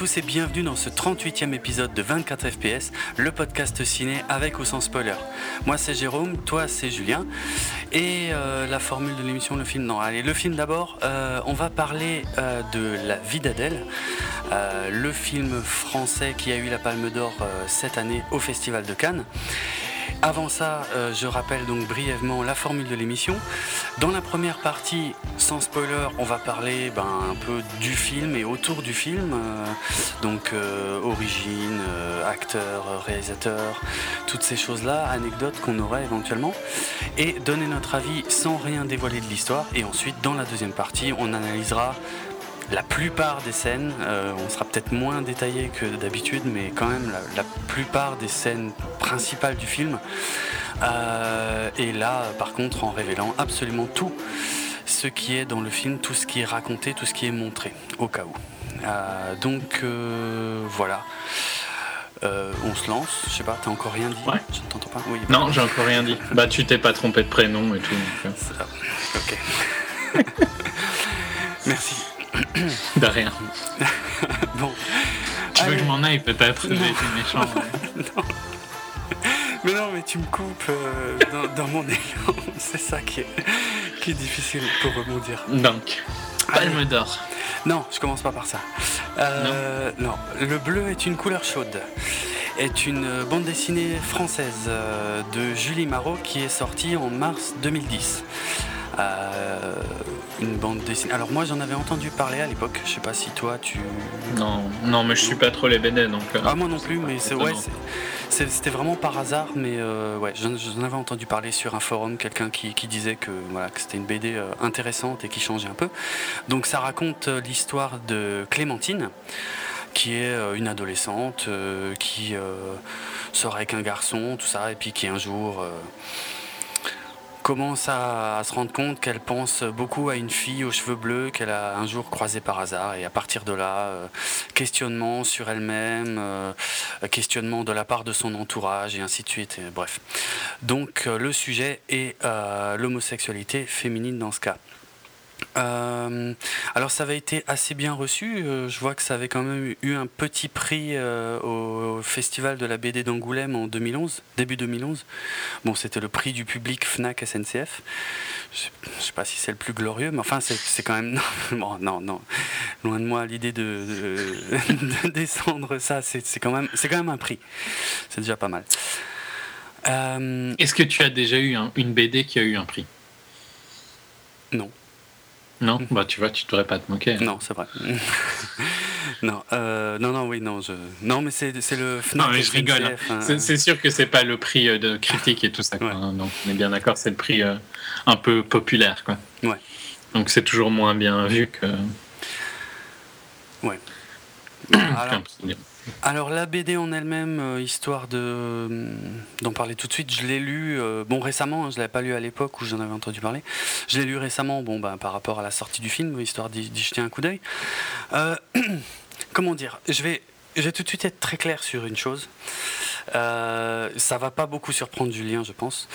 tous et bienvenue dans ce 38e épisode de 24 FPS, le podcast ciné avec ou sans spoiler. Moi c'est Jérôme, toi c'est Julien. Et euh, la formule de l'émission, le film, non, allez, le film d'abord, euh, on va parler euh, de La vie d'Adèle, le film français qui a eu la Palme d'Or cette année au Festival de Cannes. Avant ça, euh, je rappelle donc brièvement la formule de l'émission. Dans la première partie, sans spoiler, on va parler ben, un peu du film et autour du film. Euh, donc euh, origine, acteur, réalisateur, toutes ces choses-là, anecdotes qu'on aurait éventuellement. Et donner notre avis sans rien dévoiler de l'histoire. Et ensuite, dans la deuxième partie, on analysera la plupart des scènes, euh, on sera peut-être moins détaillé que d'habitude, mais quand même la, plupart des scènes principales du film. Euh, et là, par contre, en révélant absolument tout ce qui est dans le film, tout ce qui est raconté, tout ce qui est montré, au cas où. Euh, donc voilà. on se lance, je sais pas, t'as encore rien dit ouais. Je t'entends pas oui, Non, j'ai encore rien dit. Bah, tu t'es pas trompé de prénom et tout. Ok. Merci. De rien. bon. Tu veux que je m'en aille peut-être? J'ai été méchant. non. Mais non, mais tu me coupes euh, dans, mon élan. C'est ça qui est, qui est difficile pour rebondir. Donc, palme d'or. Non, je commence pas par ça. Euh, non. Le bleu est une couleur chaude. Est une bande dessinée française euh, de Julie Marot qui est sortie en mars 2010. Euh, une bande dessinée. Alors moi j'en avais entendu parler à l'époque. Je sais pas si toi tu. Non, non, mais je suis pas trop les BD donc. Euh, ah moi non plus, mais c'est ouais, c'était vraiment par hasard, mais euh, ouais, j'en avais entendu parler sur un forum, quelqu'un qui, disait que voilà que c'était une BD intéressante et qui changeait un peu. Donc ça raconte l'histoire de Clémentine qui est une adolescente qui sort avec un garçon, tout ça, et puis qui un jour commence à, se rendre compte qu'elle pense beaucoup à une fille aux cheveux bleus qu'elle a un jour croisée par hasard. Et à partir de là, euh, questionnement sur elle-même, euh, questionnement de la part de son entourage et ainsi de suite. bref. Donc euh, le sujet est l'homosexualité féminine dans ce cas. Euh, alors ça avait été assez bien reçu. Euh, je vois que ça avait quand même eu un petit prix euh, au festival de la BD d'Angoulême en 2011, début 2011. Bon, c'était le prix du public Fnac SNCF. Je ne sais pas si c'est le plus glorieux, mais enfin c'est quand même non, non, non, loin de moi l'idée de, descendre ça. C'est quand même c'est quand même un prix. C'est déjà pas mal. Est-ce que tu as déjà eu une BD qui a eu un prix? Non. Non, bah tu vois, tu devrais pas te moquer. Non, c'est vrai. non, euh, non, non, oui, non, je... non, mais c'est, le Non, mais je rigole. Hein. Hein. C'est, sûr que c'est pas le prix euh, de critique et tout ça. Quoi, hein. Donc, on est bien d'accord, c'est le prix euh, un peu populaire, quoi. Ouais. Donc, c'est toujours moins bien vu que. Ouais. Alors, alors la BD en elle-même, euh, histoire de euh, d'en parler tout de suite, je l'ai lu euh, bon récemment, hein, je l'avais pas lu à l'époque où j'en avais entendu parler. Je l'ai lu récemment, bon bah, par rapport à la sortie du film, histoire d'y jeter un coup d'œil. comment dire Je vais je vais tout de suite être très clair sur une chose. ça va pas beaucoup surprendre Julien, je pense,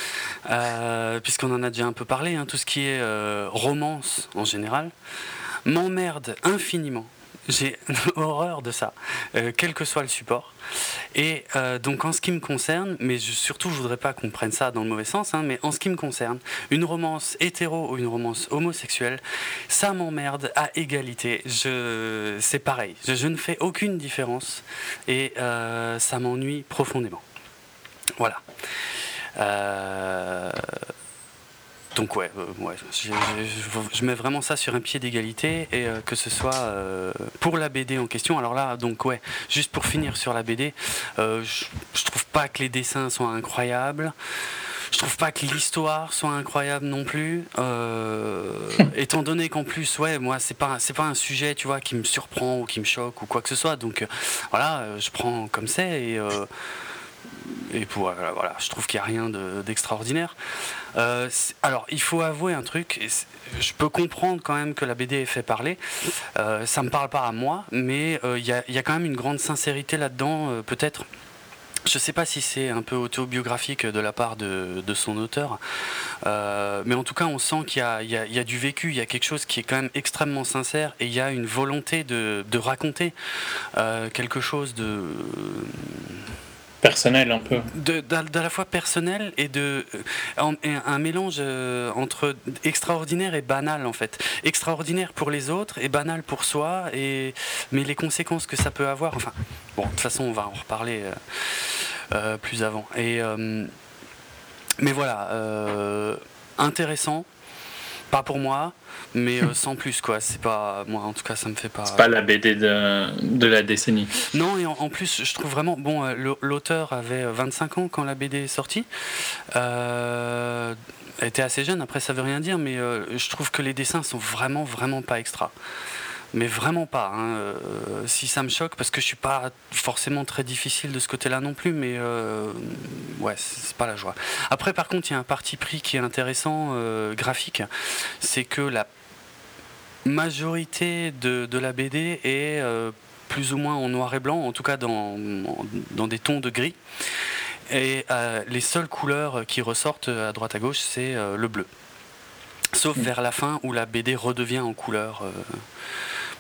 puisqu'on en a déjà un peu parlé. Hein, tout ce qui est romance en général m'emmerde infiniment j'ai horreur de ça, euh, quel que soit le support. Et euh, donc en ce qui me concerne, mais surtout je voudrais pas qu'on prenne ça dans le mauvais sens, hein, mais en ce qui me concerne, une romance hétéro ou une romance homosexuelle, ça m'emmerde à égalité. C'est pareil, je, ne fais aucune différence et euh, ça m'ennuie profondément. Voilà. Donc ouais, euh, ouais je, mets vraiment ça sur un pied d'égalité et euh, que ce soit euh, pour la BD en question. Alors là, donc ouais, juste pour finir sur la BD, je, je, trouve pas que les dessins soient incroyables. Je trouve pas que l'histoire soit incroyable non plus. étant donné qu'en plus, ouais, moi c'est pas c'est pas un sujet, tu vois, qui me surprend ou qui me choque ou quoi que ce soit. Donc voilà, je prends comme c'est et et pour, voilà, je trouve qu'il n'y a rien d'extraordinaire. Euh, alors, il faut avouer un truc, je peux comprendre quand même que la BD ait fait parler. Euh, ça ne me parle pas à moi, mais euh, il y, a, quand même une grande sincérité là-dedans, peut-être. je sais pas si c'est un peu autobiographique de la part de, son auteur, euh, mais en tout cas, on sent qu'il y, a, du vécu, il y a quelque chose qui est quand même extrêmement sincère et il y a une volonté de, raconter euh, quelque chose de personnel un peu. De, la fois personnel et de un, mélange euh, entre extraordinaire et banal en fait. Extraordinaire pour les autres et banal pour soi et mais les conséquences que ça peut avoir. Enfin bon de toute façon on va en reparler euh, euh, plus avant. Et mais voilà intéressant pas pour moi, mais euh, sans plus quoi. C'est pas moi en tout cas ça me fait pas. C'est pas la BD de, de la décennie. Non et en, plus je trouve vraiment bon euh, l'auteur avait 25 ans quand la BD est sortie. Euh, elle était assez jeune. Après ça veut rien dire, mais je trouve que les dessins sont vraiment vraiment pas extra mais vraiment pas. Hein. Euh, si ça me choque, parce que je suis pas forcément très difficile de ce côté-là non plus, mais euh, ouais, c'est pas la joie. Après, par contre, il y a un parti pris qui est intéressant, euh, graphique, c'est que la majorité de, la BD est plus ou moins en noir et blanc, en tout cas dans, dans des tons de gris. Et les seules couleurs qui ressortent à droite à gauche, c'est le bleu. Sauf vers la fin où la BD redevient en couleur.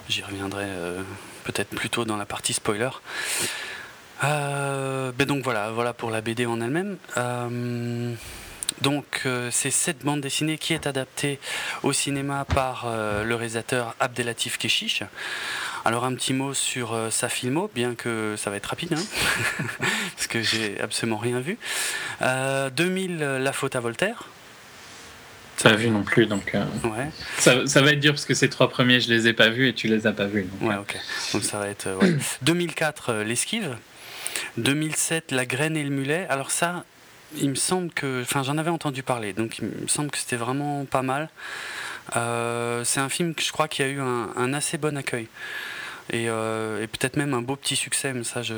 J'y reviendrai euh, peut-être plus tôt dans la partie spoiler. Euh, ben donc voilà, voilà pour la BD en elle-même. Euh, donc c'est cette bande dessinée qui est adaptée au cinéma par le réalisateur Abdelatif Keshish. Alors un petit mot sur sa filmo, bien que ça va être rapide, hein, parce que j'ai absolument rien vu. 2000, La faute à Voltaire. Pas vu non plus, donc euh, ouais. ça, ça, va être dur parce que ces trois premiers, je les ai pas vus et tu les as pas vus. Donc, ouais, ok. Donc ça va être. Ouais. 2004, euh, l'esquive. 2007, la graine et le mulet. Alors ça, il me semble que. Enfin, j'en avais entendu parler, donc il me semble que c'était vraiment pas mal. Euh, c'est un film que je crois qui a eu un, un assez bon accueil. Euh, et, peut-être même un beau petit succès, mais ça, je,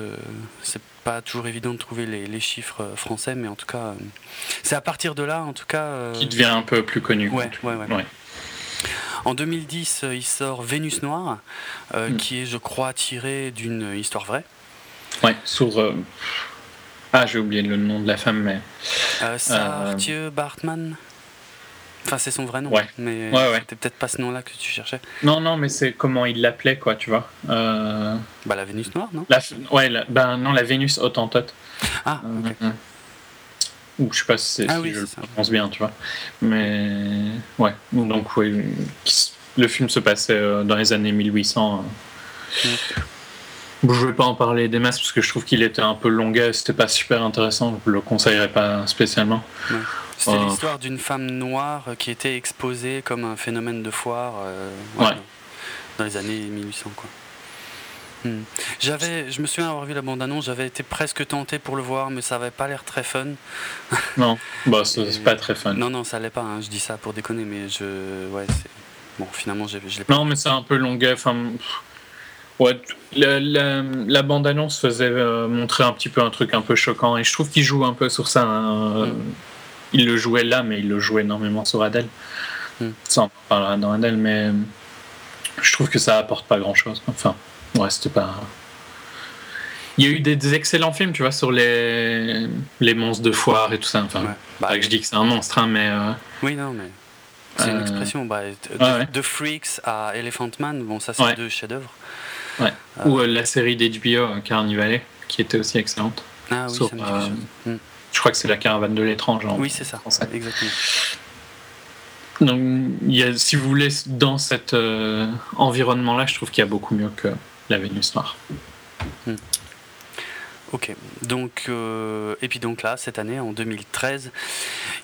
c'est pas toujours évident de trouver les, chiffres euh, français, mais en tout cas, euh, c'est à partir de là, en tout cas. Qui devient un peu plus connu. Ouais, ouais, ouais. En 2010, il sort Vénus Noire, hmm. qui est, je crois, tiré d'une histoire vraie. Ouais, sur. Ah, j'ai oublié le nom de la femme, mais. Sartieu Bartman Enfin, c'est son vrai nom. Ouais. Mais ouais, ouais. c'était peut-être pas ce nom-là que tu cherchais. Non, non, mais c'est comment il l'appelait, quoi, tu vois. Euh... Bah, la Vénus noire, non? la... Ouais, ben non, la Vénus Autantote. Ah, ok. Euh, ou je sais pas si, c'est, ah, oui, je le prononce bien, tu vois. Mais ouais, donc ouais, le film se passait euh, dans les années 1800. Je Je vais pas en parler des masses parce que je trouve qu'il était un peu longuet, c'était pas super intéressant, je le conseillerais pas spécialement. C'était l'histoire d'une femme noire qui était exposée comme un phénomène de foire euh, dans les années 1800. Quoi. Hmm. J'avais, je me souviens avoir vu la bande-annonce, j'avais été presque tenté pour le voir, mais ça avait pas l'air très fun. Non, bah, c'est pas très fun. Non, non, ça l'est pas, hein, je dis ça pour déconner, mais je. Ouais, Bon, finalement, je l'ai pas. Non, mais c'est un peu longuet. Enfin, ouais, la, la, bande-annonce faisait euh, montrer un petit peu un truc un peu choquant, et je trouve qu'il joue un peu sur ça. Hein, hmm il le jouait là, mais il le jouait énormément sur Adèle. Hmm. Ça, on parlera dans Adèle, mais je trouve que ça apporte pas grand chose. Enfin, ouais, c'était pas. Il y a eu des, excellents films, tu vois, sur les, les monstres de foire et tout ça. Enfin, bah, que je dis que c'est un monstre, hein, mais. Euh, oui, non, mais. C'est une euh, expression. Bah, de, Freaks à Elephant Man, bon, ça, c'est deux chefs-d'œuvre. Ouais. Euh, Ou la série d'HBO, Carnivale, qui était aussi excellente. Ah oui, je crois que c'est la caravane de l'étrange Oui, c'est ça, exactement. Donc, il y a, si vous voulez, dans cet euh, environnement-là, je trouve qu'il y a beaucoup mieux que la Vénus noire. Hmm. Ok, donc euh, et puis donc là cette année en 2013,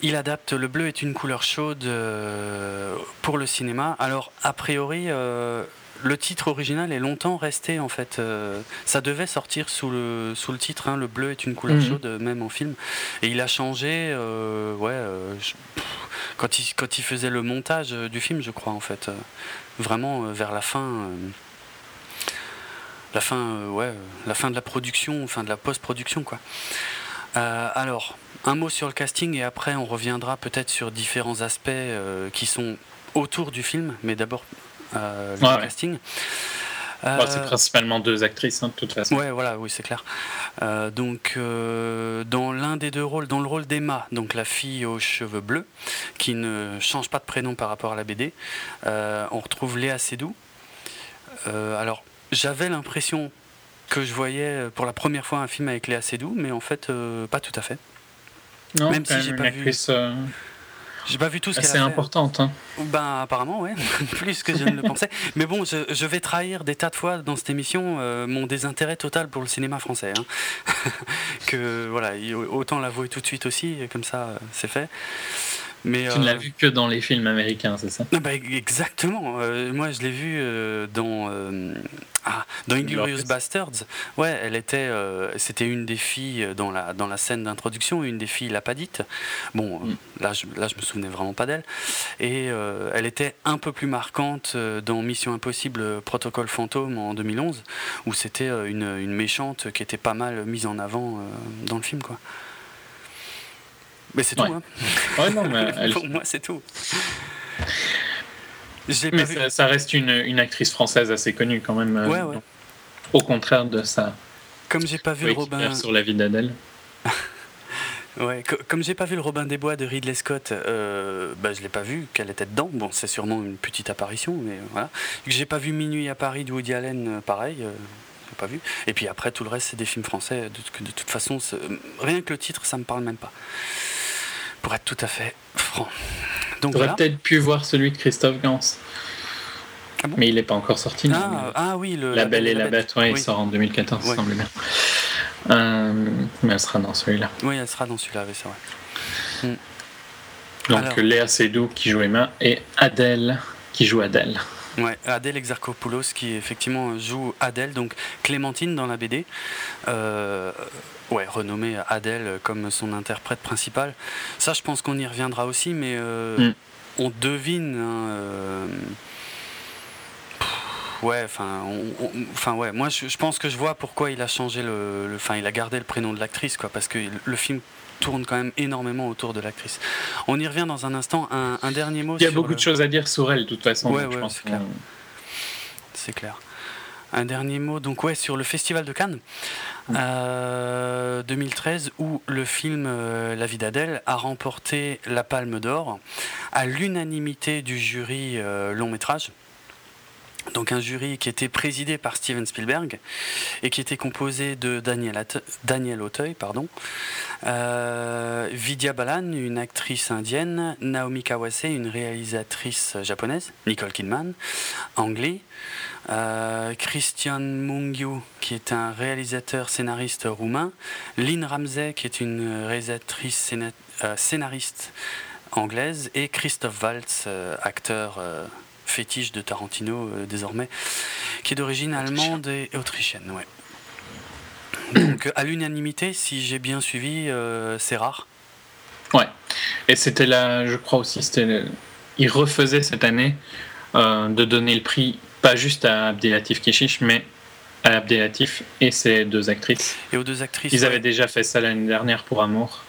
il adapte Le bleu est une couleur chaude euh, pour le cinéma. Alors a priori, le titre original est longtemps resté en fait. Euh, ça devait sortir sous le, sous le titre hein, Le bleu est une couleur mhm. chaude, même en film. Et il a changé, euh, ouais, euh, quand, il, quand il faisait le montage du film, je crois en fait. vraiment vers la fin. la fin, ouais, la fin de la production, fin de la post-production, quoi. alors, un mot sur le casting et après on reviendra peut-être sur différents aspects qui sont autour du film, mais d'abord euh, le casting. Bah, c'est principalement deux actrices, hein, de toute façon. Ouais, voilà, oui, c'est clair. donc, dans l'un des deux rôles, dans le rôle d'Emma, donc la fille aux cheveux bleus, qui ne change pas de prénom par rapport à la BD, on retrouve Léa Seydoux. alors, j'avais l'impression que je voyais pour la première fois un film avec Léa Seydoux, mais en fait, pas tout à fait. Non, même si j'ai pas vu. J'ai pas vu tout ce qu'elle a fait. C'est importante. Hein. Ben apparemment, ouais, plus que je ne le pensais. Mais bon, je, vais trahir des tas de fois dans cette émission euh, mon désintérêt total pour le cinéma français. Hein. que voilà, autant l'avouer tout de suite aussi, comme ça, euh, c'est fait. Mais, tu ne l'as euh, vu que dans les films américains, c'est ça? Bah, Exactement. moi, je l'ai vu dans ah, dans Inglorious Bastards, ouais, elle était, euh, c'était une des filles dans la, dans la scène d'introduction, une des filles l'a pas dite. Bon, euh, mm. là, je, là, je me souvenais vraiment pas d'elle. Et euh, elle était un peu plus marquante dans Mission Impossible Protocole Fantôme en 2011, où c'était une, une, méchante qui était pas mal mise en avant dans le film, quoi. Mais c'est tout, hein. non, mais Pour moi, c'est tout. Mais ça, reste une, une, actrice française assez connue quand même. Euh, ouais, ouais. Au contraire de ça. Comme j'ai pas vu le Robin. Sur la vie d'Adèle. ouais, comme j'ai pas vu le Robin des Bois de Ridley Scott, euh, bah, je l'ai pas vu qu'elle était dedans. Bon, c'est sûrement une petite apparition, mais voilà. J'ai pas vu Minuit à Paris de Woody Allen, euh, pareil. Euh, pas vu. Et puis après, tout le reste, c'est des films français. De, de toute façon, rien que le titre, ça me parle même pas. Pour être tout à fait franc. Donc aurais peut-être pu voir celui de Christophe Gans. Ah mais il n'est pas encore sorti. Ah, ah oui, le, La, Belle et la Bête, ouais, il sort en 2014, ouais. semble bien. Euh, mais elle sera dans celui-là. Oui, elle sera dans celui-là, c'est vrai. Hmm. Donc Léa Seydoux qui joue Emma et Adèle qui joue Adèle. Ouais, Adèle Exarchopoulos qui effectivement joue Adèle, donc Clémentine dans la BD. Euh, ouais, renommée Adèle comme son interprète principal. Ça, je pense qu'on y reviendra aussi, mais euh, mm. on devine. Hein, euh, ouais, enfin, enfin ouais. Moi, je, pense que je vois pourquoi il a changé le, enfin, il a gardé le prénom de l'actrice, quoi, parce que le film tourne quand même énormément autour de l'actrice. On y revient dans un instant. Un, dernier mot. Il y a beaucoup de choses à dire sur elle, de toute façon. Ouais, ouais, c'est clair. C'est clair. Un dernier mot, donc ouais, sur le Festival de Cannes. 2013 euh, où le film euh, La vie d'Adèle a remporté la Palme d'Or à l'unanimité du jury euh, long métrage. Donc un jury qui était présidé par Steven Spielberg et qui était composé de Daniel, Auteuil, pardon, Vidya Balan, une actrice indienne, Naomi Kawase, une réalisatrice japonaise, Nicole Kidman, anglais, euh, Christian Mungiu, qui est un réalisateur scénariste roumain, Lynn Ramsey, qui est une réalisatrice euh, scénariste anglaise, et Christophe Waltz, euh, acteur fétiche de Tarantino désormais, qui est d'origine allemande et autrichienne. Ouais. Donc à l'unanimité, si j'ai bien suivi, c'est rare. Ouais. Et c'était là, je crois aussi, c'était, il refaisait cette année de donner le prix pas juste à Abdelatif Keshish, mais à Abdelatif et ses deux actrices. Et aux deux actrices. Ils avaient déjà fait ça l'année dernière pour Amour.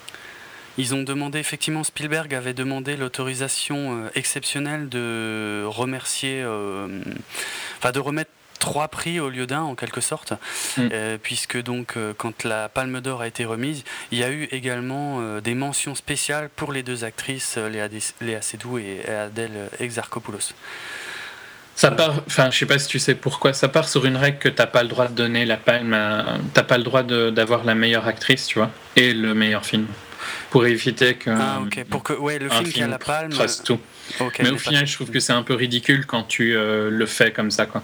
Ils ont demandé, effectivement, Spielberg avait demandé l'autorisation euh, exceptionnelle de remercier, euh, enfin de remettre trois prix au lieu d'un en quelque sorte, mm. euh, puisque donc quand la Palme d'Or a été remise, il y a eu également des mentions spéciales pour les deux actrices, Léa, Léa Seydoux et Adèle Exarchopoulos. Ça part, enfin, je sais pas si tu sais pourquoi, ça part sur une règle que t'as pas le droit de donner la palme, t'as pas le droit d'avoir la meilleure actrice, tu vois, et le meilleur film, pour éviter que. Ah ok, pour que ouais, le film, qui a la palme. Trace tout. mais, au final, je trouve que c'est un peu ridicule quand tu euh, le fais comme ça, quoi.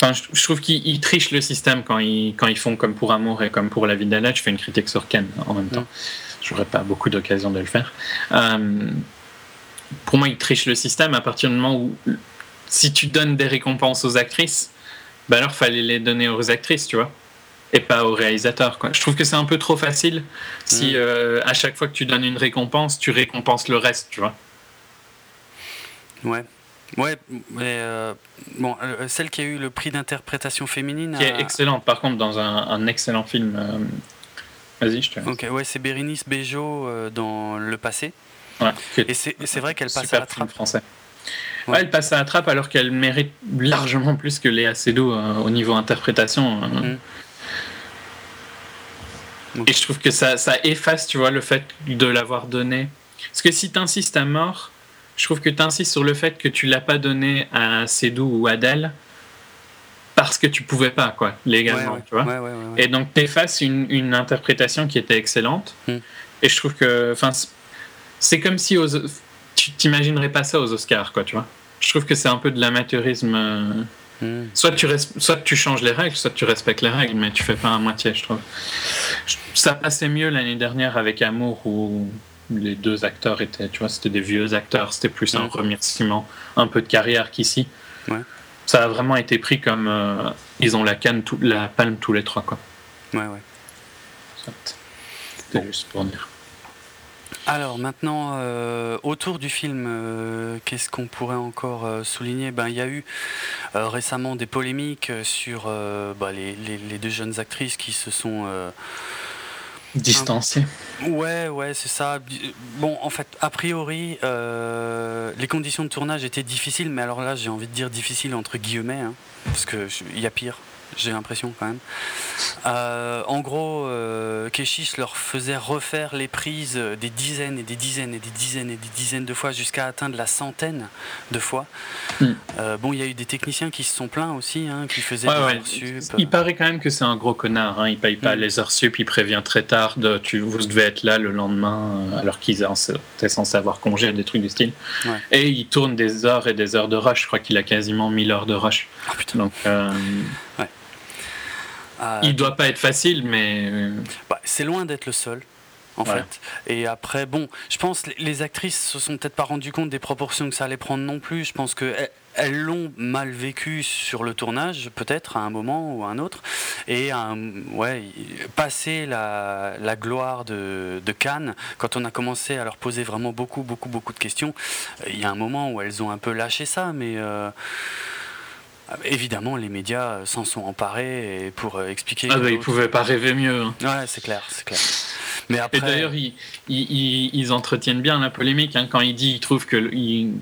Enfin, je, trouve qu'ils trichent le système quand ils, quand ils font comme pour Amour et comme pour La vie d'Allah. Je fais une critique sur Ken en même temps. Mm. J'aurais pas beaucoup d'occasion de le faire. Euh, pour moi, ils trichent le système à partir du moment où si tu donnes des récompenses aux actrices, ben alors fallait les donner aux actrices, tu vois, et pas aux réalisateurs. Quoi. Je trouve que c'est un peu trop facile si mm. euh, à chaque fois que tu donnes une récompense, tu récompenses le reste, tu vois. Ouais. Ouais, mais euh, bon, euh, celle qui a eu le prix d'interprétation féminine. Qui est excellente, par contre, dans un, excellent film. Vas-y, je te. Ok, ouais, c'est Bérénice Bejo dans Le Passé. Ouais, et c'est vrai qu'elle passe à la trappe. français. Ouais. elle passe à la trappe alors qu'elle mérite largement plus que Léa Seydoux euh, au niveau interprétation. Et je trouve que ça, ça efface, tu vois, le fait de l'avoir donné. Parce que si tu insistes à mort, je trouve que tu insistes sur le fait que tu l'as pas donné à Cédou ou Adèle parce que tu pouvais pas, quoi, légalement, tu vois. et donc, tu effaces une, une, interprétation qui était excellente. Hmm. Et je trouve que, enfin, c'est comme si aux, tu t'imaginerais pas ça aux Oscars, quoi, tu vois. Je trouve que c'est un peu de l'amateurisme. Hmm. Soit, tu soit tu changes les règles, soit tu respectes les règles, mais tu fais pas à moitié, je trouve. Ça passait mieux l'année dernière avec Amour où les deux acteurs étaient, tu vois, c'était des vieux acteurs, c'était plus un remerciement, un peu de carrière qu'ici. Ça a vraiment été pris comme euh, ils ont la canne, la palme tous les trois, quoi. Ouais, ouais. C'était juste pour dire. Alors maintenant, euh, autour du film, euh, qu'est-ce qu'on pourrait encore souligner? Ben il y a eu récemment des polémiques sur bah, les, les, deux jeunes actrices qui se sont Distancié. Ouais, ouais, c'est ça. Bon, en fait, a priori, euh, les conditions de tournage étaient difficiles, mais alors là, j'ai envie de dire difficiles entre guillemets, hein, parce qu'il y a pire j'ai l'impression quand même. Euh, en gros, euh, Keshish leur faisait refaire les prises des dizaines et des dizaines et des dizaines et des dizaines de fois jusqu'à atteindre la centaine de fois. Hmm. Euh, bon, il y a eu des techniciens qui se sont plaints aussi, hein, qui faisaient des heures sup. Il paraît quand même que c'est un gros connard. Hein. Il paye pas hmm. les heures sup, il prévient très tard. De, tu, vous devez être là le lendemain, euh, alors qu'ils étaient censés avoir congé, des trucs du style. Et il tourne des heures et des heures de rush. Je crois qu'il a quasiment 1000 heures de rush. Oh, putain. Donc, Euh, il doit pas être facile, mais. Euh, bah, c'est loin d'être le seul. En fait. Et après, bon, je pense que les actrices se sont peut-être pas rendues compte des proportions que ça allait prendre non plus. Je pense que elles l'ont mal vécu sur le tournage, peut-être à un moment ou à un autre, et ouais, passer la, la gloire de, de, Cannes, quand on a commencé à leur poser vraiment beaucoup, beaucoup, beaucoup de questions, il y a un moment où elles ont un peu lâché ça, mais euh, Évidemment, les médias s'en sont emparés pour euh, expliquer. Ah, bah, ils pouvaient pas rêver mieux. Hein. Ouais, c'est clair, c'est clair. Mais après... Et d'ailleurs, ils, ils, entretiennent bien la polémique hein, quand ils disent qu'ils trouvent que ils,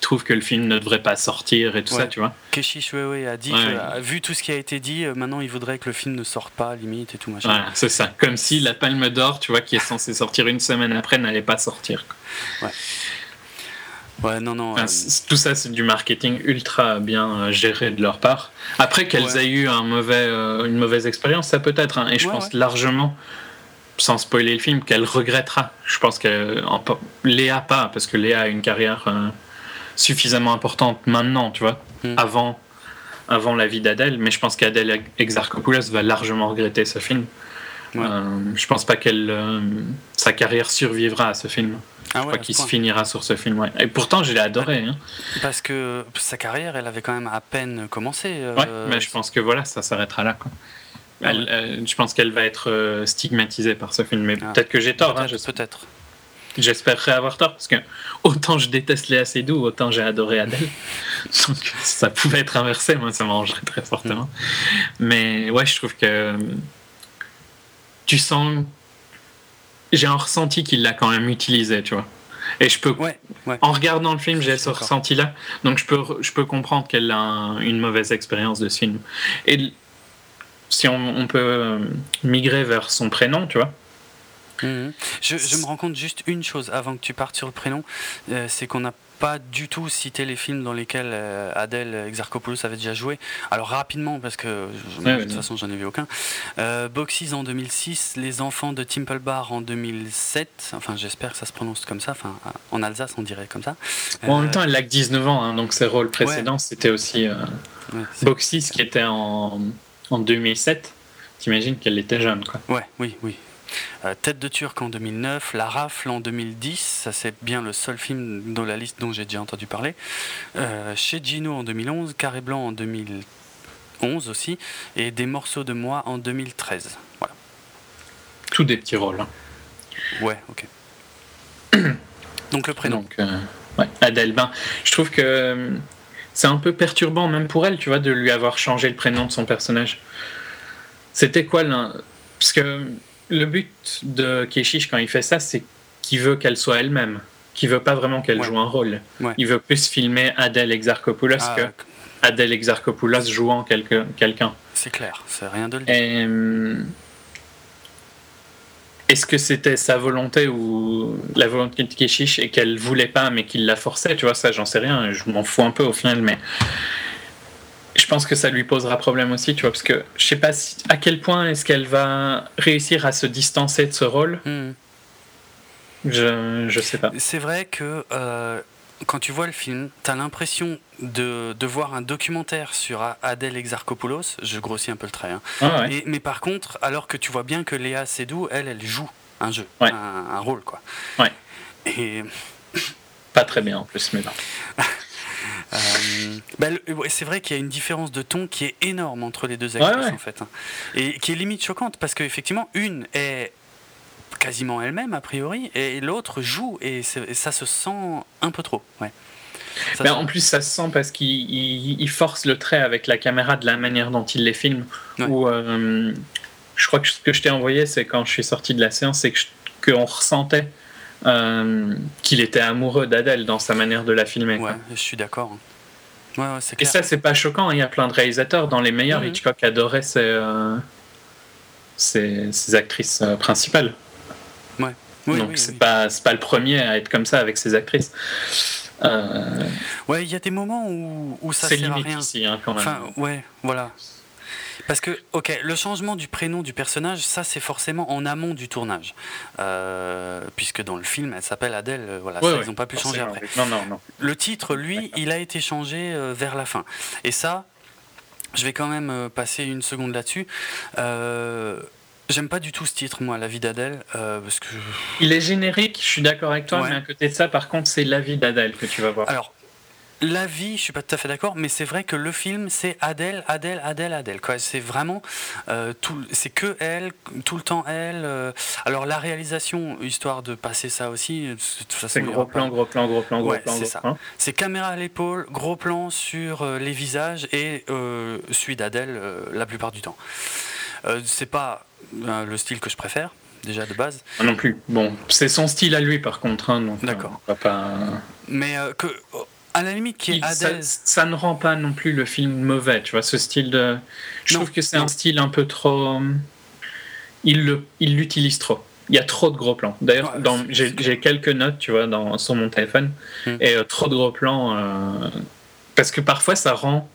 trouvent que le film ne devrait pas sortir et tout ça, tu vois. Keshish, ouais, a dit que, vu tout ce qui a été dit, euh, maintenant il voudrait que le film ne sorte pas, limite et tout machin. Voilà, c'est ça. Comme si la Palme d'Or, tu vois, qui est censée sortir une semaine après, n'allait pas sortir. Ouais. Ouais, non, non. Euh, tout ça, c'est du marketing ultra bien euh, géré de leur part. Après qu'elles aient eu un mauvais, euh, une mauvaise expérience, ça peut être. Hein, et je pense largement, sans spoiler le film, qu'elle regrettera. Je pense que Léa pas, parce que Léa a une carrière suffisamment importante maintenant, tu vois, hmm. avant, avant la vie d'Adèle. Mais je pense qu'Adèle Exarchopoulos va largement regretter ce film. Je pense pas qu'elle sa carrière survivra à ce film. Ah je crois qu'il se finira sur ce film. Et pourtant, je l'ai adoré. Hein. Parce que sa carrière, elle avait quand même à peine commencé. Euh, mais je pense que voilà, ça s'arrêtera là. Quoi. Ah je pense qu'elle va être euh, stigmatisée par ce film. Mais ah. peut-être que j'ai tort. Hein, peut-être. J'espérerais avoir tort parce que autant je déteste Léa Seydoux, autant j'ai adoré Adèle. Donc ça pouvait être inversé, moi ça m'arrangerait très fortement. Mm. Mais ouais, je trouve que tu sens j'ai un ressenti qu'il l'a quand même utilisé, tu vois. Et je peux, en regardant le film, j'ai ce ressenti-là. Donc je peux, je peux comprendre qu'elle a une mauvaise expérience de ce film. Et si on, peut euh, migrer vers son prénom, tu vois. Mhm. Je, je, me rends compte juste une chose avant que tu partes sur le prénom, euh, c'est qu'on a pas du tout cité les films dans lesquels euh, Adèle Exarchopoulos avait déjà joué. Alors rapidement, parce que de toute façon j'en ai vu aucun. Euh, Boxes en 2006, Les Enfants de Temple Bar en 2007. Enfin, j'espère que ça se prononce comme ça. Enfin, en Alsace, on dirait comme ça. en même temps, elle a que 19 ans, hein, donc ses rôles précédents, c'était aussi euh, Boxes qui était en, en 2007. T'imagines qu'elle était jeune, quoi. Ouais, oui, oui. Euh, Tête de Turc en 2009, La Rafle en 2010, ça c'est bien le seul film dans la liste dont j'ai déjà entendu parler. Euh, chez Gino en 2011, Carré Blanc en 2011 aussi, et Des morceaux de moi en 2013. Voilà. Tous des petits rôles. Hein. Ouais, ok. Donc le prénom. Donc, euh, Adèle. Ben, je trouve que c'est un peu perturbant même pour elle, tu vois, de lui avoir changé le prénom de son personnage. C'était quoi là Parce que le but de Keshish quand il fait ça, c'est qu'il veut qu'elle soit elle-même. qu'il veut pas vraiment qu'elle joue un rôle. Il veut plus filmer Adèle Exarchopoulos ah, que Adèle Exarchopoulos jouant quelqu'un. C'est clair, c'est rien de le dire. Euh, est-ce que c'était sa volonté ou la volonté de Keshish et qu'elle voulait pas mais qu'il la forçait Tu vois, ça, j'en sais rien. Je m'en fous un peu au final, mais je pense que ça lui posera problème aussi, tu vois, parce que je sais pas à quel point est-ce qu'elle va réussir à se distancer de ce rôle. Hmm. Je, je sais pas. C'est vrai que euh, quand tu vois le film, tu as l'impression de, de, voir un documentaire sur Adèle Exarchopoulos. Je grossis un peu le trait. Hein. Ah mais par contre, alors que tu vois bien que Léa Seydoux, elle, elle joue un jeu, un, rôle, quoi. Ouais. Et. Pas très bien en plus, mais non. Euh, bah, c'est vrai qu'il y a une différence de ton qui est énorme entre les deux actrices en fait, hein. et qui est limite choquante parce qu'effectivement une est quasiment elle-même a priori, et l'autre joue, et, ça se sent un peu trop. Ouais. Ben, en plus, ça se sent parce qu'il force le trait avec la caméra de la manière dont il les filme. Ou euh, je crois que ce que je t'ai envoyé, c'est quand je suis sorti de la séance, c'est qu'on ressentait euh, qu'il était amoureux d'Adèle dans sa manière de la filmer. Ouais, je suis d'accord. Ouais, Et ça, c'est pas choquant. Il y a plein de réalisateurs. Dans les meilleurs, mm -hmm. Hitchcock adorait ses, euh, ses actrices principales. Donc c'est pas c'est pas le premier à être comme ça avec ses actrices. Euh... Ouais, il y a des moments où, où ça sert à rien. Ici, hein, quand même. Enfin, ouais, voilà. Parce que, ok, le changement du prénom du personnage, ça c'est forcément en amont du tournage. Euh, puisque dans le film, elle s'appelle Adèle, euh, voilà, ça, ils n'ont pas pu changer après. Non, non, non. Le titre, lui, il a été changé euh, vers la fin. Et ça, je vais quand même passer une seconde là-dessus. Euh, J'aime pas du tout ce titre, moi, La vie d'Adèle, euh, parce que... Il est générique, je suis d'accord avec toi, mais à côté de ça, par contre, c'est La vie d'Adèle que tu vas voir. Alors, la vie, je suis pas tout à fait d'accord, mais c'est vrai que le film, c'est Adèle, Adèle, Adèle, Adèle. C'est vraiment euh, tout, c'est que elle, tout le temps elle. Euh. alors la réalisation, histoire de passer ça aussi. C'est gros plan, gros plan, gros plan, gros plan, C'est ça. C'est caméra à l'épaule, gros plan sur les visages et celui d'Adèle la plupart du temps. c'est pas euh, le style que je préfère, déjà de base. Ah non plus. Bon, c'est son style à lui par contre. Hein, euh, D'accord. pas... Mais euh, que, à la limite, qui est ça, ça, ne rend pas non plus le film mauvais, tu vois, ce style de. Je trouve que c'est un style un peu trop. Il l'utilise il trop. Il y a trop de gros plans. D'ailleurs, j'ai quelques notes, tu vois, dans, sur mon téléphone, hmm. et trop de gros plans. parce que parfois, ça rend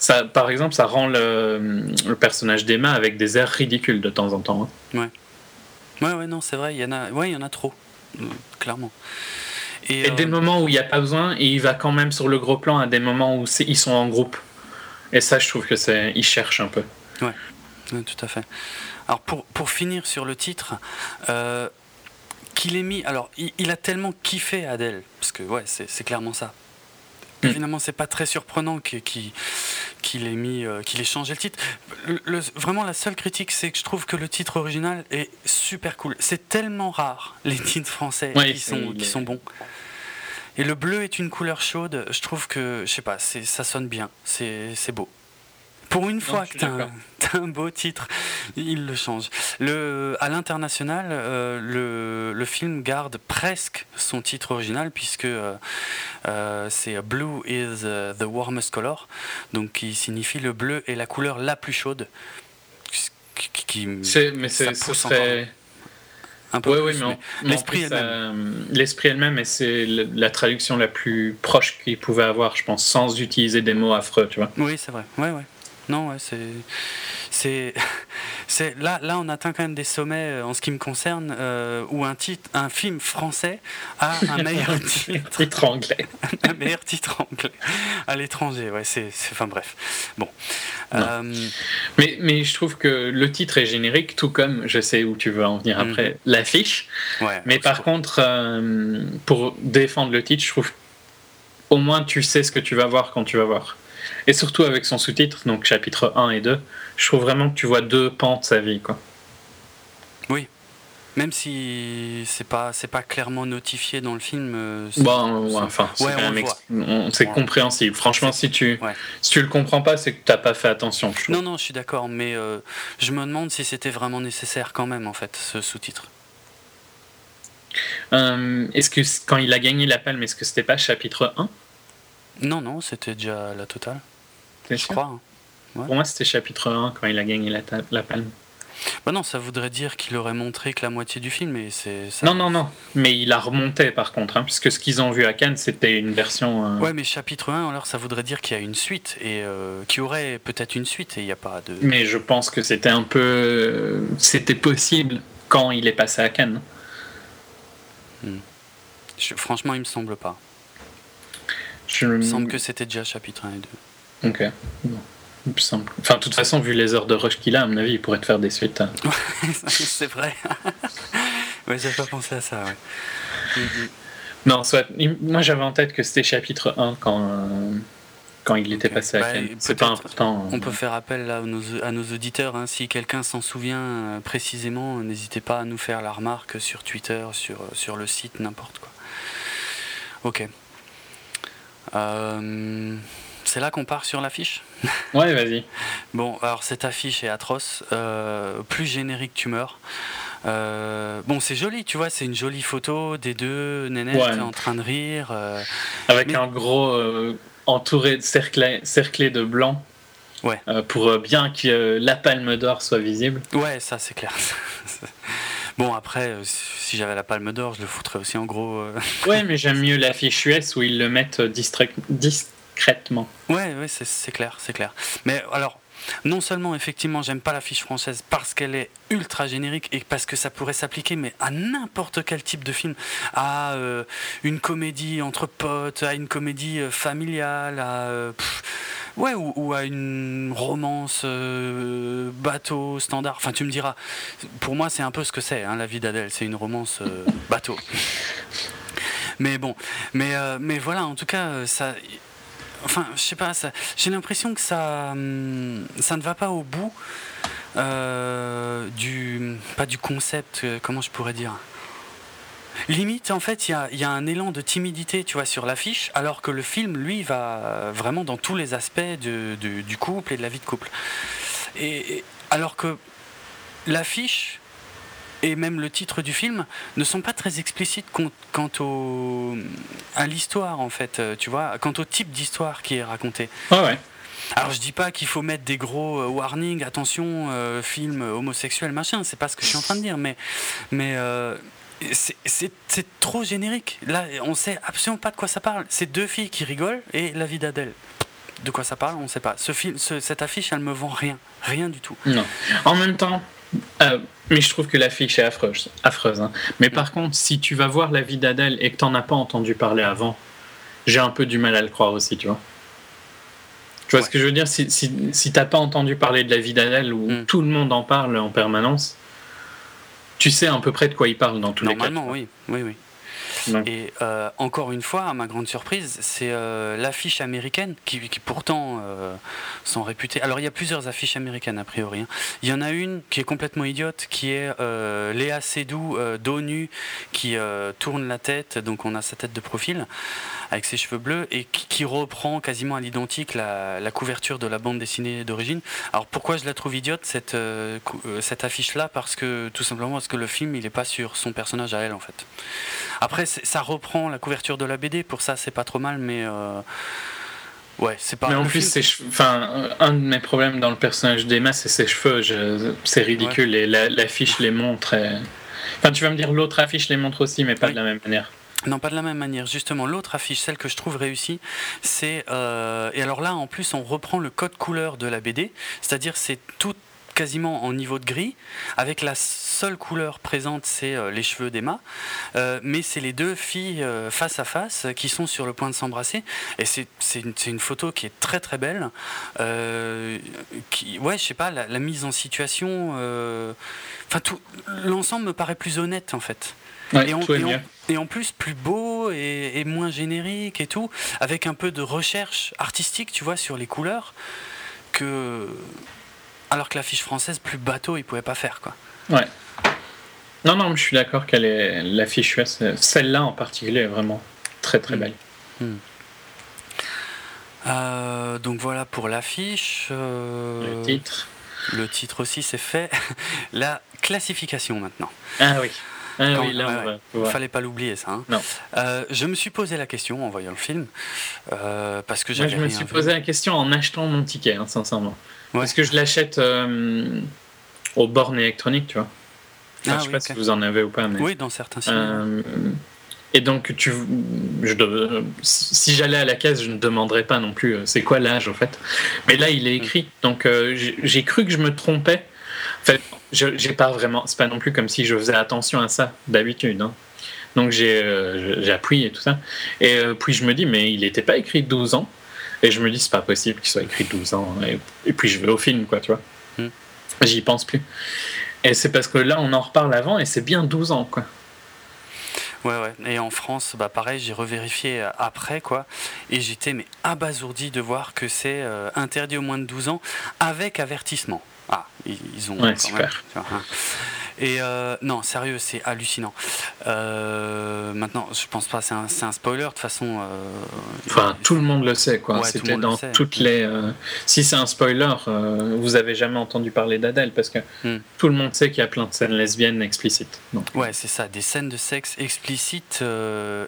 ça, par exemple, ça rend le, personnage d'Emma avec des airs ridicules de temps en temps. Hein. Ouais. Ouais, ouais, non, c'est vrai, il y en a, ouais, il y en a trop, euh, clairement. Et, des euh, moments où il n'y a pas besoin, et il va quand même sur le gros plan à des moments où ils sont en groupe. Et ça, je trouve que c'est, il cherche un peu. Ouais. tout à fait. Alors pour, pour finir sur le titre, euh, qu'il ait mis, alors il, il, a tellement kiffé Adèle, parce que ouais, c'est clairement ça. Mm. Finalement, c'est pas très surprenant qu'il ait mis, euh, qu'il ait changé le titre. vraiment, la seule critique, c'est que je trouve que le titre original est super cool. C'est tellement rare les titres français qui sont qui sont bons. Et le bleu est une couleur chaude. Je trouve que, je sais pas, ça sonne bien. C'est beau. Pour une fois que tu as, un beau titre, il le change. Le, à l'international, euh, le, le, film garde presque son titre original puisque euh, euh, c'est Blue is the warmest color, donc qui signifie le bleu est la couleur la plus chaude. Qui, mais c'est, ce serait... Un peu oui, mais, l'esprit elle-même. l'esprit elle-même, et c'est la traduction la plus proche qu'il pouvait avoir, je pense, sans utiliser des mots affreux, tu vois. Oui, c'est vrai. Ouais, ouais. Non, c'est. C'est, c'est là, là, on atteint quand même des sommets euh, en ce qui me concerne euh, où un titre, un film français a un meilleur titre, anglais, un meilleur titre anglais à l'étranger. Ouais, c'est, enfin bref. Bon. Euh, mais, mais je trouve que le titre est générique, tout comme je sais où tu veux en venir après mhm. l'affiche. Ouais, mais par contre, pour défendre le titre, je trouve au moins tu sais ce que tu vas voir quand tu vas voir. Et surtout avec son sous-titre, donc chapitre 1 et 2, je trouve vraiment que tu vois deux pans de sa vie. Quoi. Oui. Même si c'est pas c'est pas clairement notifié dans le film. Euh, bon, enfin, c'est compréhensible. Franchement, si tu si tu le comprends pas, c'est que t'as pas fait attention. non, non, je suis d'accord, mais euh, je me demande si c'était vraiment nécessaire quand même en fait ce sous-titre. Euh, est-ce que quand il a gagné la palme, est-ce que c'était pas chapitre 1 Non, non, c'était déjà la totale. Je crois. Hein. Pour moi, c'était chapitre 1 quand il a gagné la, la palme. Bah non, ça voudrait dire qu'il aurait montré que la moitié du film, mais c'est. Ça... Non, non, non. Mais il a remonté par contre, hein, puisque ce qu'ils ont vu à Cannes, c'était une version. Euh, ouais, mais chapitre 1, alors ça voudrait dire qu'il y a une suite, et euh, qu'il y aurait peut-être une suite, et il n'y a pas de. Mais je pense que c'était un peu. C'était possible quand il est passé à Cannes. Hmm. Franchement, il me semble pas. Je... Il me semble que c'était déjà chapitre 1 et 2. Ok. Bon. Enfin, de toute façon, vu les heures de rush qu'il a, à mon avis, il pourrait te faire des suites. Hein. c'est vrai. ouais, j'ai pas pensé à ça, ouais. Non, soit, moi j'avais en tête que c'était chapitre 1 quand, euh, quand il était passé à bah, C'est pas important. On peut faire appel à nos, à nos auditeurs. Hein. Si quelqu'un s'en souvient euh, précisément, n'hésitez pas à nous faire la remarque sur Twitter, sur, sur le site, n'importe quoi. Ok. Euh, c'est là qu'on part sur l'affiche Ouais, vas-y. bon, alors cette affiche est atroce. Euh, plus générique, tu meurs. Euh, bon, c'est joli, tu vois, c'est une jolie photo des deux nénettes en train de rire. Avec un gros entouré, de cerclé de blanc. Ouais. pour bien que la palme d'or soit visible. Ouais, ça c'est clair. bon, après, si j'avais la palme d'or, je le foutrais aussi en gros. ouais, mais j'aime mieux l'affiche US où ils le mettent discret concrètement. Ouais, ouais c'est clair, c'est clair. Mais alors, non seulement effectivement j'aime pas la fiche française parce qu'elle est ultra générique et parce que ça pourrait s'appliquer mais à n'importe quel type de film, à euh, une comédie entre potes, à une comédie euh, familiale, à euh, ouais ou, à une romance bateau standard. Enfin tu me diras, pour moi c'est un peu ce que c'est hein, la vie d'Adèle, c'est une romance bateau. Mais bon, mais mais voilà en tout cas ça Enfin, je sais pas, j'ai l'impression que ça, hum, ça ne va pas au bout euh, du. Pas du concept, euh, comment je pourrais dire? Limite, en fait, il y a, un élan de timidité, tu vois, sur l'affiche, alors que le film, lui, va vraiment dans tous les aspects du couple et de la vie de couple. Et, alors que l'affiche, et même le titre du film ne sont pas très explicites quant au, à l'histoire en fait, euh, tu vois, quant au type d'histoire qui est raconté. ouais. Alors je dis pas qu'il faut mettre des gros euh, warnings, attention, euh, film homosexuel, machin, c'est pas ce que je suis en train de dire, mais, mais c'est trop générique. Là, on sait absolument pas de quoi ça parle. C'est deux filles qui rigolent et la vie d'Adèle. De quoi ça parle, on sait pas. Ce film, cette affiche, elle me vend rien, rien du tout. Non. En même temps, euh, mais je trouve que l'affiche est affreuse. affreuse hein. Mais par contre, si tu vas voir la vie d'Adèle et que tu n'en as pas entendu parler avant, j'ai un peu du mal à le croire aussi, tu vois. Tu vois ce que je veux dire? Si, si, si t'as pas entendu parler de la vie d'Adèle où hmm. tout le monde en parle en permanence, tu sais à peu près de quoi il parle dans tous les cas. Normalement, oui. oui, oui. Et euh, encore une fois, à ma grande surprise, c'est euh, l'affiche américaine qui, pourtant euh, sont réputées. Alors il y a plusieurs affiches américaines a priori. Hein. Il y en a une qui est complètement idiote, qui est Léa Seydoux dos nu qui tourne la tête, donc on a sa tête de profil avec ses cheveux bleus et qui, reprend quasiment à l'identique la, couverture de la bande dessinée d'origine. Alors pourquoi je la trouve idiote cette, cette affiche là Parce que tout simplement parce que le film il n'est pas sur son personnage à elle en fait. Après, ça reprend la couverture de la BD, pour ça, c'est pas trop mal, mais. Euh, ouais, c'est pas. Mais en plus, enfin, un de mes problèmes dans le personnage d'Emma, c'est ses cheveux. C'est ridicule et l'affiche les montre. Enfin, tu vas me dire l'autre affiche les montre aussi, mais pas de la même manière. Non, pas de la même manière. Justement, l'autre affiche, celle que je trouve réussie, c'est... Euh, et alors là, en plus, on reprend le code couleur de la BD, c'est-à-dire c'est tout quasiment en niveau de gris, avec la seule couleur présente, c'est euh, les cheveux d'Emma, euh, mais c'est les deux filles euh, face à face qui sont sur le point de s'embrasser, et c'est une, une, photo qui est très très belle, qui, ouais, je sais pas, la, mise en situation, enfin tout, l'ensemble me paraît plus honnête en fait. et, et, en, plus plus beau et, et, moins générique et tout, avec un peu de recherche artistique, tu vois, sur les couleurs, que alors que l'affiche française, plus bateau, il pouvait pas faire, quoi. Ouais. Non, non, je suis d'accord qu'elle est l'affiche US, celle-là en particulier, est vraiment très très mm. belle. Mm. Euh, donc voilà pour l'affiche. Euh, le titre. Le titre aussi, c'est fait. La classification maintenant. Ah oui. Ah Quand- oui, là, ouais, on va ouais. pouvoir. Fallait pas l'oublier ça. hein. Non. Euh, je me suis posé la question en voyant le film euh, parce que Moi, je me suis posé la question en achetant mon ticket, hein, sincèrement. Ouais. Parce que je l'achète euh, aux bornes électroniques, tu vois? Enfin, Ah je sais oui, pas si vous en avez ou pas, mais. Oui, dans certains. Euh, et donc, tu, je, dev- si j'allais à la caisse, je ne demanderais pas non plus euh, c'est quoi l'âge, en fait. Mais là, il est écrit. Donc, euh, j'ai cru que je me trompais. En fait, je- j'ai pas vraiment. C'est pas non plus comme si je faisais attention à ça d'habitude. hein. Donc, j'ai euh, j'ai appris et tout ça. Et puis, je me dis, mais il n'était pas écrit 12 ans. Et je me dis, c'est pas possible qu'il soit écrit 12 ans. Et, et puis, je vais au film, quoi, tu vois. Hmm. J'y pense plus. Et c'est parce que là, on en reparle avant et c'est bien 12 ans, quoi. Ouais, ouais. Et en France, bah pareil, j'ai revérifié euh, après, quoi. Et j'étais mais abasourdi de voir que c'est euh, interdit aux moins de 12 ans avec avertissement. Ah, ils, ils ont Ouais, super. même, tu vois, hein. Et euh, non, sérieux, c'est hallucinant. Euh, maintenant, je pense pas, c'est un, spoiler de toute façon. euh, Enfin, tout le monde le sait, quoi. Ouais, tout le C'était le dans sait. toutes les. Si c'est un spoiler, vous avez jamais entendu parler d'Adèle parce que Hmm. tout le monde sait qu'il y a plein de scènes lesbiennes explicites. Donc, Ouais, c'est ça, des scènes de sexe explicites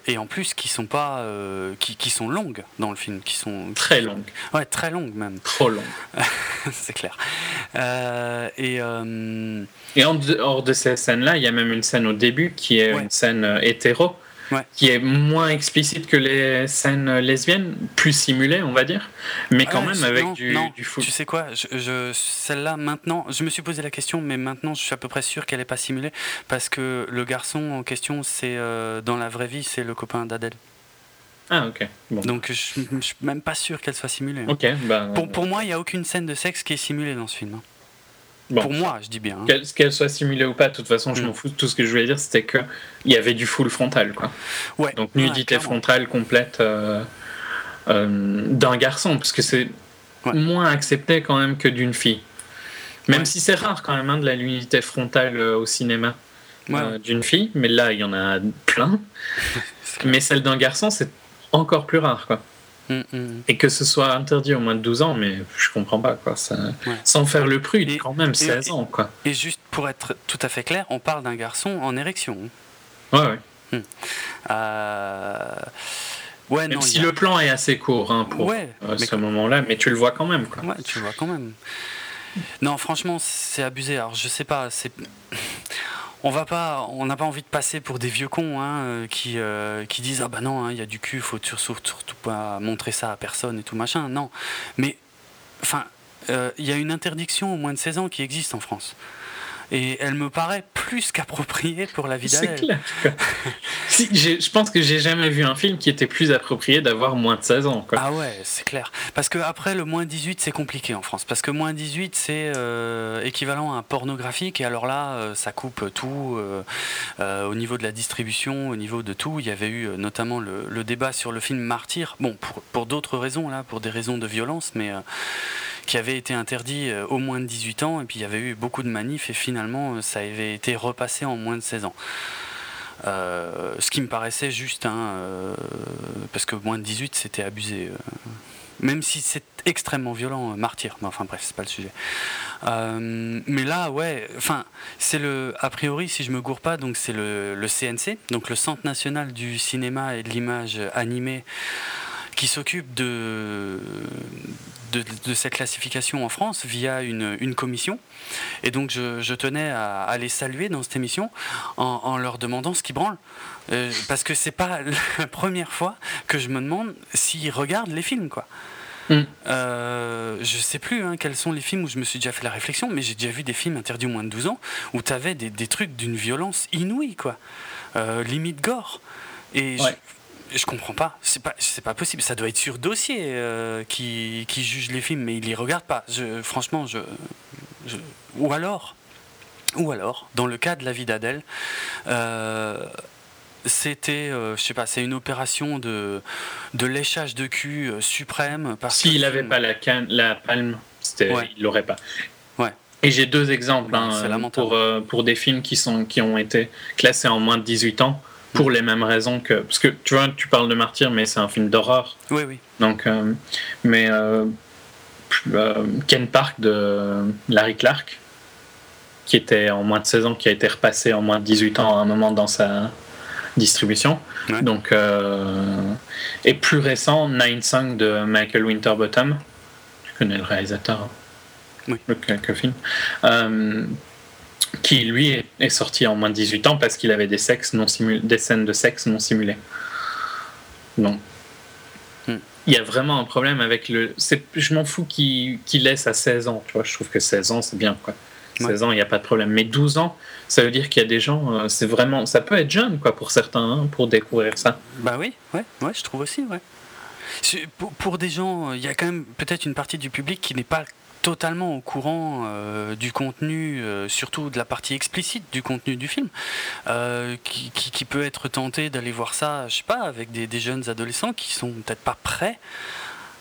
et en plus qui sont pas, qui, qui sont longues dans le film, qui sont très longue, ouais très longues même, trop longue. c'est clair. Et Et en de ces scènes-là, il y a même une scène au début qui est Ouais. une scène euh, hétéro, Ouais. qui est moins explicite que les scènes euh, lesbiennes, plus simulées, on va dire, mais quand Ouais, même avec non, du, non, du fou. Tu sais quoi, je, je- celle-là maintenant, je me suis posé la question, mais maintenant je suis à peu près sûr qu'elle n'est pas simulée parce que le garçon en question, c'est euh, dans la vraie vie, c'est le copain d'Adèle. Ah, ok. Bon. Donc je, je suis même pas sûr qu'elle soit simulée. hein. Ok, bah. Pour, pour moi, il n'y a aucune scène de sexe qui est simulée dans ce film. Bon. Pour moi, je dis bien. hein. Qu'elle qu'elle soit simulée ou pas, de toute façon, je Mm. m'en fous. Tout ce que je voulais dire, c'était que il y avait du full frontal, quoi. Ouais. Donc nudité frontale complète euh, euh, d'un garçon, parce que c'est Ouais. moins accepté quand même que d'une fille. Même si c'est rare quand même hein, de la nudité frontale euh, au cinéma d'une fille, mais là il y en a plein. Mais celle d'un garçon, c'est encore plus rare, quoi. Hum, hum. Et que ce soit interdit au moins de 12 ans, mais je comprends pas, quoi. Ça... Ouais. Sans faire le prude, Et- quand même, 16 ans, quoi. Et juste pour être tout à fait clair, on parle d'un garçon en érection. Ouais, ouais. Euh, Ouais, Même non, si a- le plan est assez court hein, pour Ouais, euh, ce moment-là, mais tu le vois quand même. Quoi. Ouais, tu vois quand même. Non, franchement, c'est abusé. Alors, je sais pas, c'est. On va pas, on n'a pas envie de passer pour des vieux cons hein, euh, qui, euh, qui disent ah bah non, hein, il y a du cul, faut sur- surtout, surtout pas montrer ça à personne et tout machin. Non, mais enfin, euh, il y a une interdiction au moins de 16 ans qui existe en France. Et elle me paraît plus qu'appropriée pour la vie C'est d'Adèle. Si, je pense que j'ai jamais vu un film qui était plus approprié d'avoir moins de 16 ans. Quoi. Ah ouais, c'est clair. Parce que après le moins 18, c'est compliqué en France. Parce que moins 18, c'est euh, équivalent à un pornographique. Et alors là, euh, ça coupe tout euh, au niveau de la distribution, au niveau de tout. Il y avait eu notamment le, le débat sur le film Martyr. Bon, pour, pour d'autres raisons, là, pour des raisons de violence, mais qui avait été interdit au moins de 18 ans. Et puis il y avait eu beaucoup de manifs. Et finalement, euh, ça avait été repassé en moins de 16 ans. Euh, ce qui me paraissait juste, hein, euh, parce que moins de 18 c'était abusé. même si c'est extrêmement violent, martyr, mais enfin bref, c'est pas le sujet. Mais là, ouais, enfin, c'est le, a priori, si je me gourre pas, donc c'est le CNC, donc le Centre national du cinéma et de l'image animée, qui s'occupe de, de, de cette classification en France via une, une commission. Et donc je, je tenais à, à les saluer dans cette émission en, en leur demandant ce qu'ils branlent. Euh, parce que c'est pas la première fois que je me demande s'ils regardent les films, quoi. Mm. Euh, je sais plus hein, quels sont les films où je me suis déjà fait la réflexion, mais j'ai déjà vu des films interdits aux moins de 12 ans où tu avais des, des trucs d'une violence inouïe, quoi. Euh, limite gore. Et je- Ouais. je, comprends pas. C'est pas, c'est pas possible. Ça doit être sur dossier euh, qui, qui juge les films, mais ils les regardent pas. Je, franchement, je, je- Ou alors, ou alors, dans le cas de la vie d'Adèle, euh, c'était, euh, je sais pas, c'est une opération de, de léchage de cul suprême. parce que S'il n'avait film- pas la, canne, la palme, Ouais. il l'aurait pas. Ouais. Et j'ai deux exemples hein, pour, pour des films qui, sont, qui ont été classés en moins de 18 ans pour les mêmes raisons que. Parce que tu vois, tu parles de Martyr, mais c'est un film d'horreur. Oui, oui. Donc, euh, mais euh, euh, Ken Park de Larry Clark, qui était en moins de 16 ans, qui a été repassé en moins de 18 ans à un moment dans sa distribution. Donc, et plus récent, 9-5 de Michael Winterbottom. Tu connais le réalisateur hein oui. quelques films, qui lui est sorti en moins de 18 ans parce qu'il avait des, sexes non des scènes de sexe non simulées. Donc, hmm. il y a vraiment un problème avec le. Je m'en fous qu'il laisse à 16 ans, tu vois. Je trouve que 16 ans, c'est bien, quoi. 16 ans, il n'y a pas de problème. Mais 12 ans, ça veut dire qu'il y a des gens, euh, c'est vraiment, ça peut être jeune, quoi, pour certains, hein, pour découvrir ça. Bah oui, ouais, ouais, je trouve aussi, ouais. Pour, pour des gens, il y a quand même peut-être une partie du public qui n'est pas totalement au courant euh, du contenu, euh, surtout de la partie explicite du contenu du film, euh, qui, qui, peut être tenté d'aller voir ça, je sais pas, avec des, des jeunes adolescents qui sont peut-être pas prêts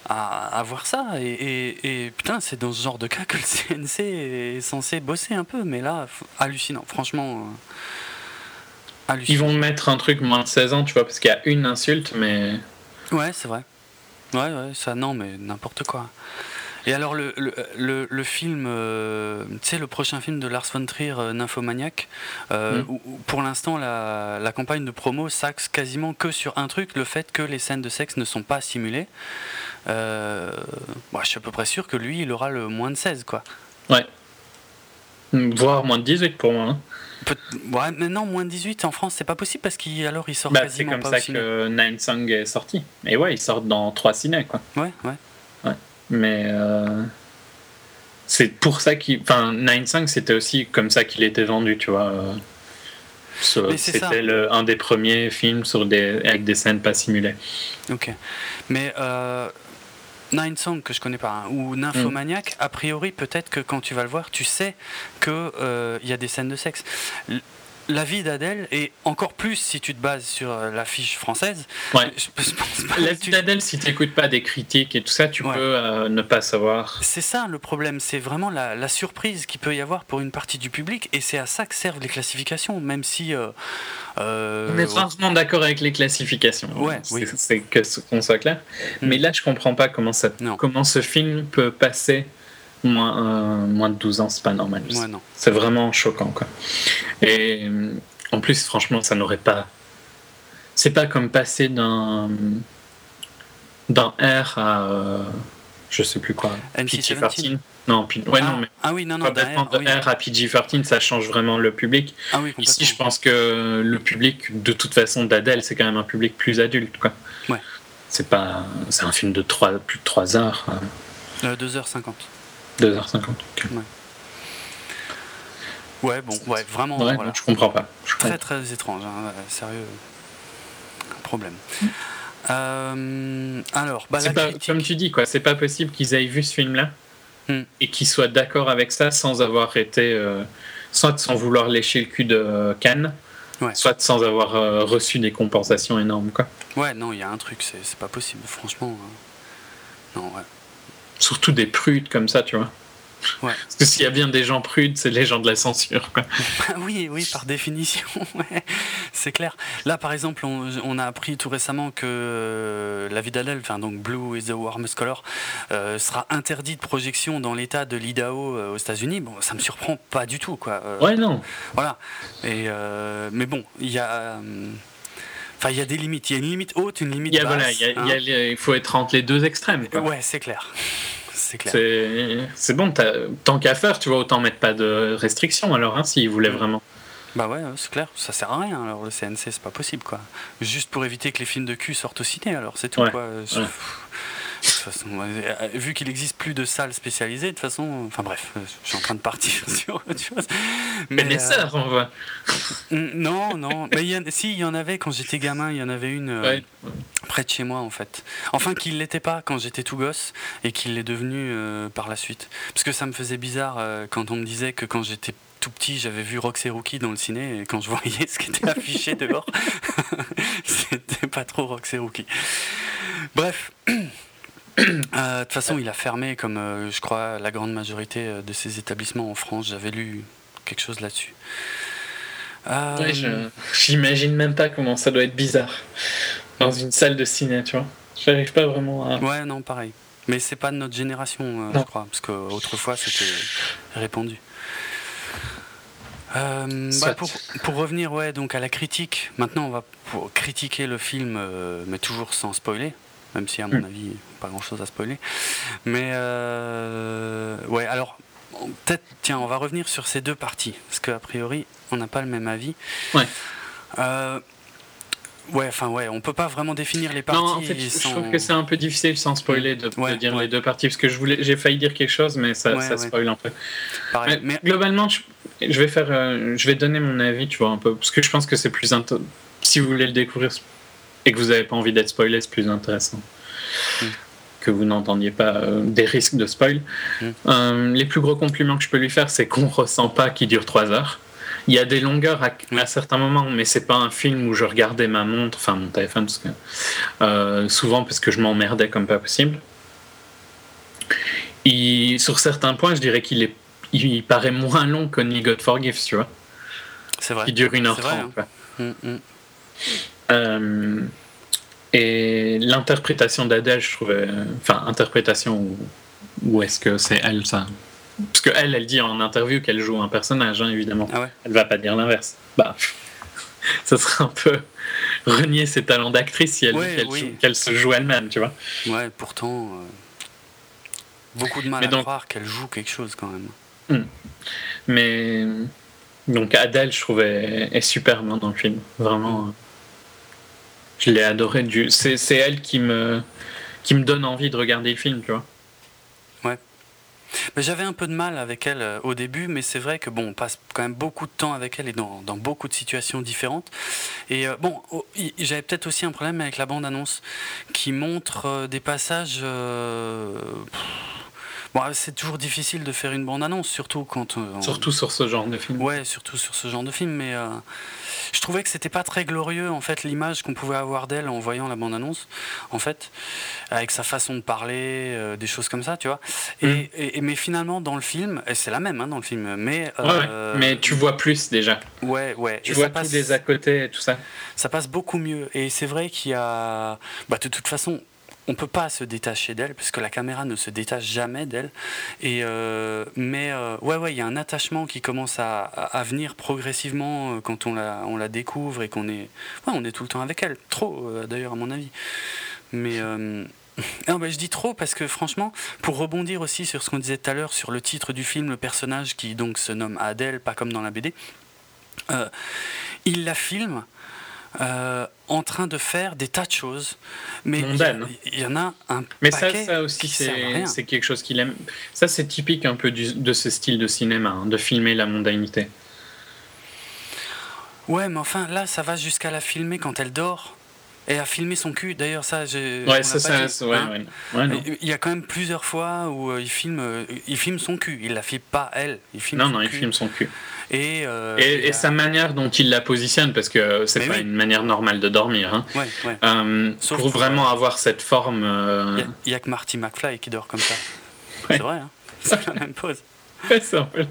à, à, voir ça. Et, et, putain, c'est dans ce genre de cas que le CNC est censé bosser un peu, mais là, hallucinant, franchement. hallucinant. Ils vont mettre un truc moins de 16 ans, tu vois, parce qu'il y a une insulte, mais. Ouais, c'est vrai. Ouais, ouais, ça, non, mais n'importe quoi. Et alors, le, le, le, film, euh, tu sais, le prochain film de Lars von Trier, euh, Nymphomaniac, euh, mm. pour l'instant, la, la, campagne de promo s'axe quasiment que sur un truc, le fait que les scènes de sexe ne sont pas simulées. je suis à peu près sûr que lui, il aura le moins de 16, quoi. Ouais. Voire moins de 18 pour moi. Hein. Ouais, mais non, moins de 18 en France, c'est pas possible parce qu'alors il sort bah, quasiment pas C'est comme ça que Nine Song est sorti. Et ouais, il sort dans 3 ciné, quoi. Ouais, ouais. Mais euh, c'est pour ça qu'il. Enfin, 9.5, c'était aussi comme ça qu'il était vendu, tu vois. C'était un des premiers films sur des, avec des scènes pas simulées. Ok. Mais euh, Nine Song, que je connais pas, hein, ou Nymphomaniac, a priori, peut-être que quand tu vas le voir, tu sais qu'il euh, y a des scènes de sexe la vie d'Adèle, et encore plus si tu te bases sur euh, l'affiche française. Ouais. la vie d'Adèle, si tu n'écoutes pas des critiques et tout ça, tu peux euh, ne pas savoir. C'est ça le problème, c'est vraiment la, surprise qu'il peut y avoir pour une partie du public, et c'est à ça que servent les classifications, même si. Euh, On est franchement d'accord avec les classifications. Ouais, c'est que qu'on soit clair. Mm. Mais là, je comprends pas comment, ça, comment ce film peut passer Moins, moins de 12 ans, c'est pas normal. c'est vraiment choquant. Quoi. Et en plus, franchement, ça n'aurait pas. C'est pas comme passer d'un. d'un R à. Euh, je sais plus quoi. PG-13 Non, ouais, ah, non, mais. Ah oui, non, non, de R, à PG-13, ça change vraiment le public. Ah oui, Ici, je pense que le public, de toute façon, d'Adèle, c'est quand même un public plus adulte. Quoi. Ouais. C'est pas. C'est un film de 3, plus de 3 heures. Euh, 2h50. 2h50. Ouais. bon, ouais, vraiment. Je comprends pas. très, très étrange, hein, sérieux. Problème. Euh, alors, bah, comme tu dis, quoi, c'est pas possible qu'ils aient vu ce film-là hmm. et qu'ils soient d'accord avec ça sans avoir été. Euh, soit sans vouloir lécher le cul de Cannes, soit sans avoir euh, reçu des compensations énormes. Quoi. Ouais, non, il y a un truc, c'est pas possible, franchement. Non, ouais. Surtout des prudes comme ça, tu vois. Parce que s'il y a bien des gens prudes, c'est les gens de la censure. Quoi. oui, oui, par définition, c'est clair. Là, par exemple, on, a appris tout récemment que euh, La vie d'Adèle, enfin donc Blue is the Warmest Color, euh, sera interdit de projection dans l'État de l'Idaho euh, aux États-Unis. Bon, ça me surprend pas du tout, quoi. ouais, non. Voilà. Et, mais bon, il y a. Enfin, il y a des limites. Il y a une limite haute, une limite basse. Voilà, il faut être entre les deux extrêmes. Quoi. Ouais, c'est clair c'est clair. C'est bon, tant qu'à faire, tu vois, autant mettre pas de restrictions alors, hein, s'ils voulaient mm. vraiment. Bah ouais, c'est clair, ça sert à rien alors le CNC, c'est pas possible quoi. Juste pour éviter que les films de cul sortent au ciné alors, c'est tout quoi. Façon, euh, vu qu'il existe plus de salles spécialisées, de toute façon, enfin bref, je suis en train de partir sur autre chose. Mais, les euh, on voit. Non, non, mais y si, il y en avait quand j'étais gamin, il y en avait une euh, près de chez moi en fait. Enfin, qu'il l'était pas quand j'étais tout gosse et qu'il l'est devenu par la suite. Parce que ça me faisait bizarre quand on me disait que quand j'étais tout petit, j'avais vu Rox et Rookie dans le ciné et quand je voyais ce qui était affiché dehors, c'était pas trop Rox et Rookie. Bref. Euh, de toute façon, il a fermé, comme euh, je crois la grande majorité euh, de ses établissements en France. J'avais lu quelque chose là-dessus. J'imagine même pas comment ça doit être bizarre dans une salle de ciné, tu vois. J'arrive pas vraiment à. Ouais, non, pareil. Mais c'est pas de notre génération, je crois, parce qu'autrefois c'était répandu. Euh, bah, pour, pour, revenir ouais, donc à la critique, maintenant on va critiquer le film, euh, mais toujours sans spoiler, même si à mon mm. avis, pas grand chose à spoiler. Mais euh, ouais, alors peut-être, tiens, on va revenir sur ces deux parties, parce qu'a priori, on n'a pas le même avis. Ouais. Ouais, enfin ouais, on peut pas vraiment définir les parties. Non, en fait, je trouve que c'est un peu difficile sans spoiler de, dire les deux parties parce que je voulais, j'ai failli dire quelque chose, mais ça, ça spoil un peu. mais, globalement, je, vais faire, euh, je vais donner mon avis, tu vois un peu, parce que je pense que c'est plus si vous voulez le découvrir et que vous n'avez pas envie d'être spoilé, c'est plus intéressant. Mm. Que vous n'entendiez pas euh, des risques de spoil. Mm. Euh, les plus gros compliments que je peux lui faire, c'est qu'on ressent pas qu'il dure trois heures. Il y a des longueurs à, certains moments, mais c'est pas un film où je regardais ma montre, enfin mon téléphone, parce que, euh, souvent parce que je m'emmerdais comme pas possible. Et sur certains points, je dirais qu'il est, il paraît moins long que Only God Forgives, tu vois. C'est vrai. Il dure 1h30. Hein. Mm, mm. euh, et l'interprétation d'Adèle, je trouvais. Enfin, interprétation, ou, est-ce que c'est elle, ça? Parce qu'elle, elle dit en interview qu'elle joue un personnage, hein, évidemment. Ah Elle va pas dire l'inverse. Bah, ça serait un peu renier ses talents d'actrice si elle qu'elle se joue elle-même, tu vois. Ouais, pourtant, euh, beaucoup de mal à croire qu'elle joue quelque chose quand même. Hmm. Mais donc Adèle, je trouvais, est super dans le film. Vraiment, hmm. Je l'ai adoré. Du... C'est elle qui me donne envie de regarder le film, tu vois. J'avais un peu de mal avec elle euh, au début, mais c'est vrai que bon, on passe quand même beaucoup de temps avec elle et dans, beaucoup de situations différentes. Et euh, bon, j'avais peut-être aussi un problème avec la bande-annonce qui montre euh, des passages. Bon, c'est toujours difficile de faire une bande-annonce, surtout quand. Surtout sur ce genre de film. Ouais, surtout sur ce genre de film, mais je trouvais que c'était pas très glorieux en fait l'image qu'on pouvait avoir d'elle en voyant la bande annonce en fait avec sa façon de parler euh, des choses comme ça tu vois mm. et, mais finalement dans le film et c'est la même hein, dans le film mais euh, mais tu vois plus déjà ouais ouais tu vois tous des à côté et tout ça ça passe beaucoup mieux et c'est vrai qu'il y a bah, de toute façon on peut pas se détacher d'elle parce que la caméra ne se détache jamais d'elle. Et euh, mais euh, ouais ouais, il y a un attachement qui commence à, venir progressivement euh, quand on la découvre et qu'on est ouais, on est tout le temps avec elle. Trop d'ailleurs à mon avis. Mais bah, je dis trop parce que franchement, pour rebondir aussi sur ce qu'on disait tout à l'heure sur le titre du film, le personnage qui donc se nomme Adèle, pas comme dans la BD, il la filme euh, en train de faire des tas de choses. Mais il y, en a un Mais ça, ça aussi, c'est quelque chose qu'il aime. Ça, c'est typique un peu de ce style de cinéma, hein, de filmer la mondanité. Ouais, mais enfin, là, ça va jusqu'à la filmer quand elle dort. Et à filmer son cul, d'ailleurs, ça, j'ai. Ouais, ça, ça, ouais, hein. ouais. Il y a quand même plusieurs fois où euh, il, filme, euh, il filme son cul. Il la filme pas elle. Il filme non, non, il filme son cul. Et, euh, et, sa manière dont il la positionne, parce que c'est pas une manière normale de dormir. Hein. Euh, pour vraiment avoir cette forme. Il n'y a, que Marty McFly qui dort comme ça. C'est vrai, hein c'est la même pose. c'est un peu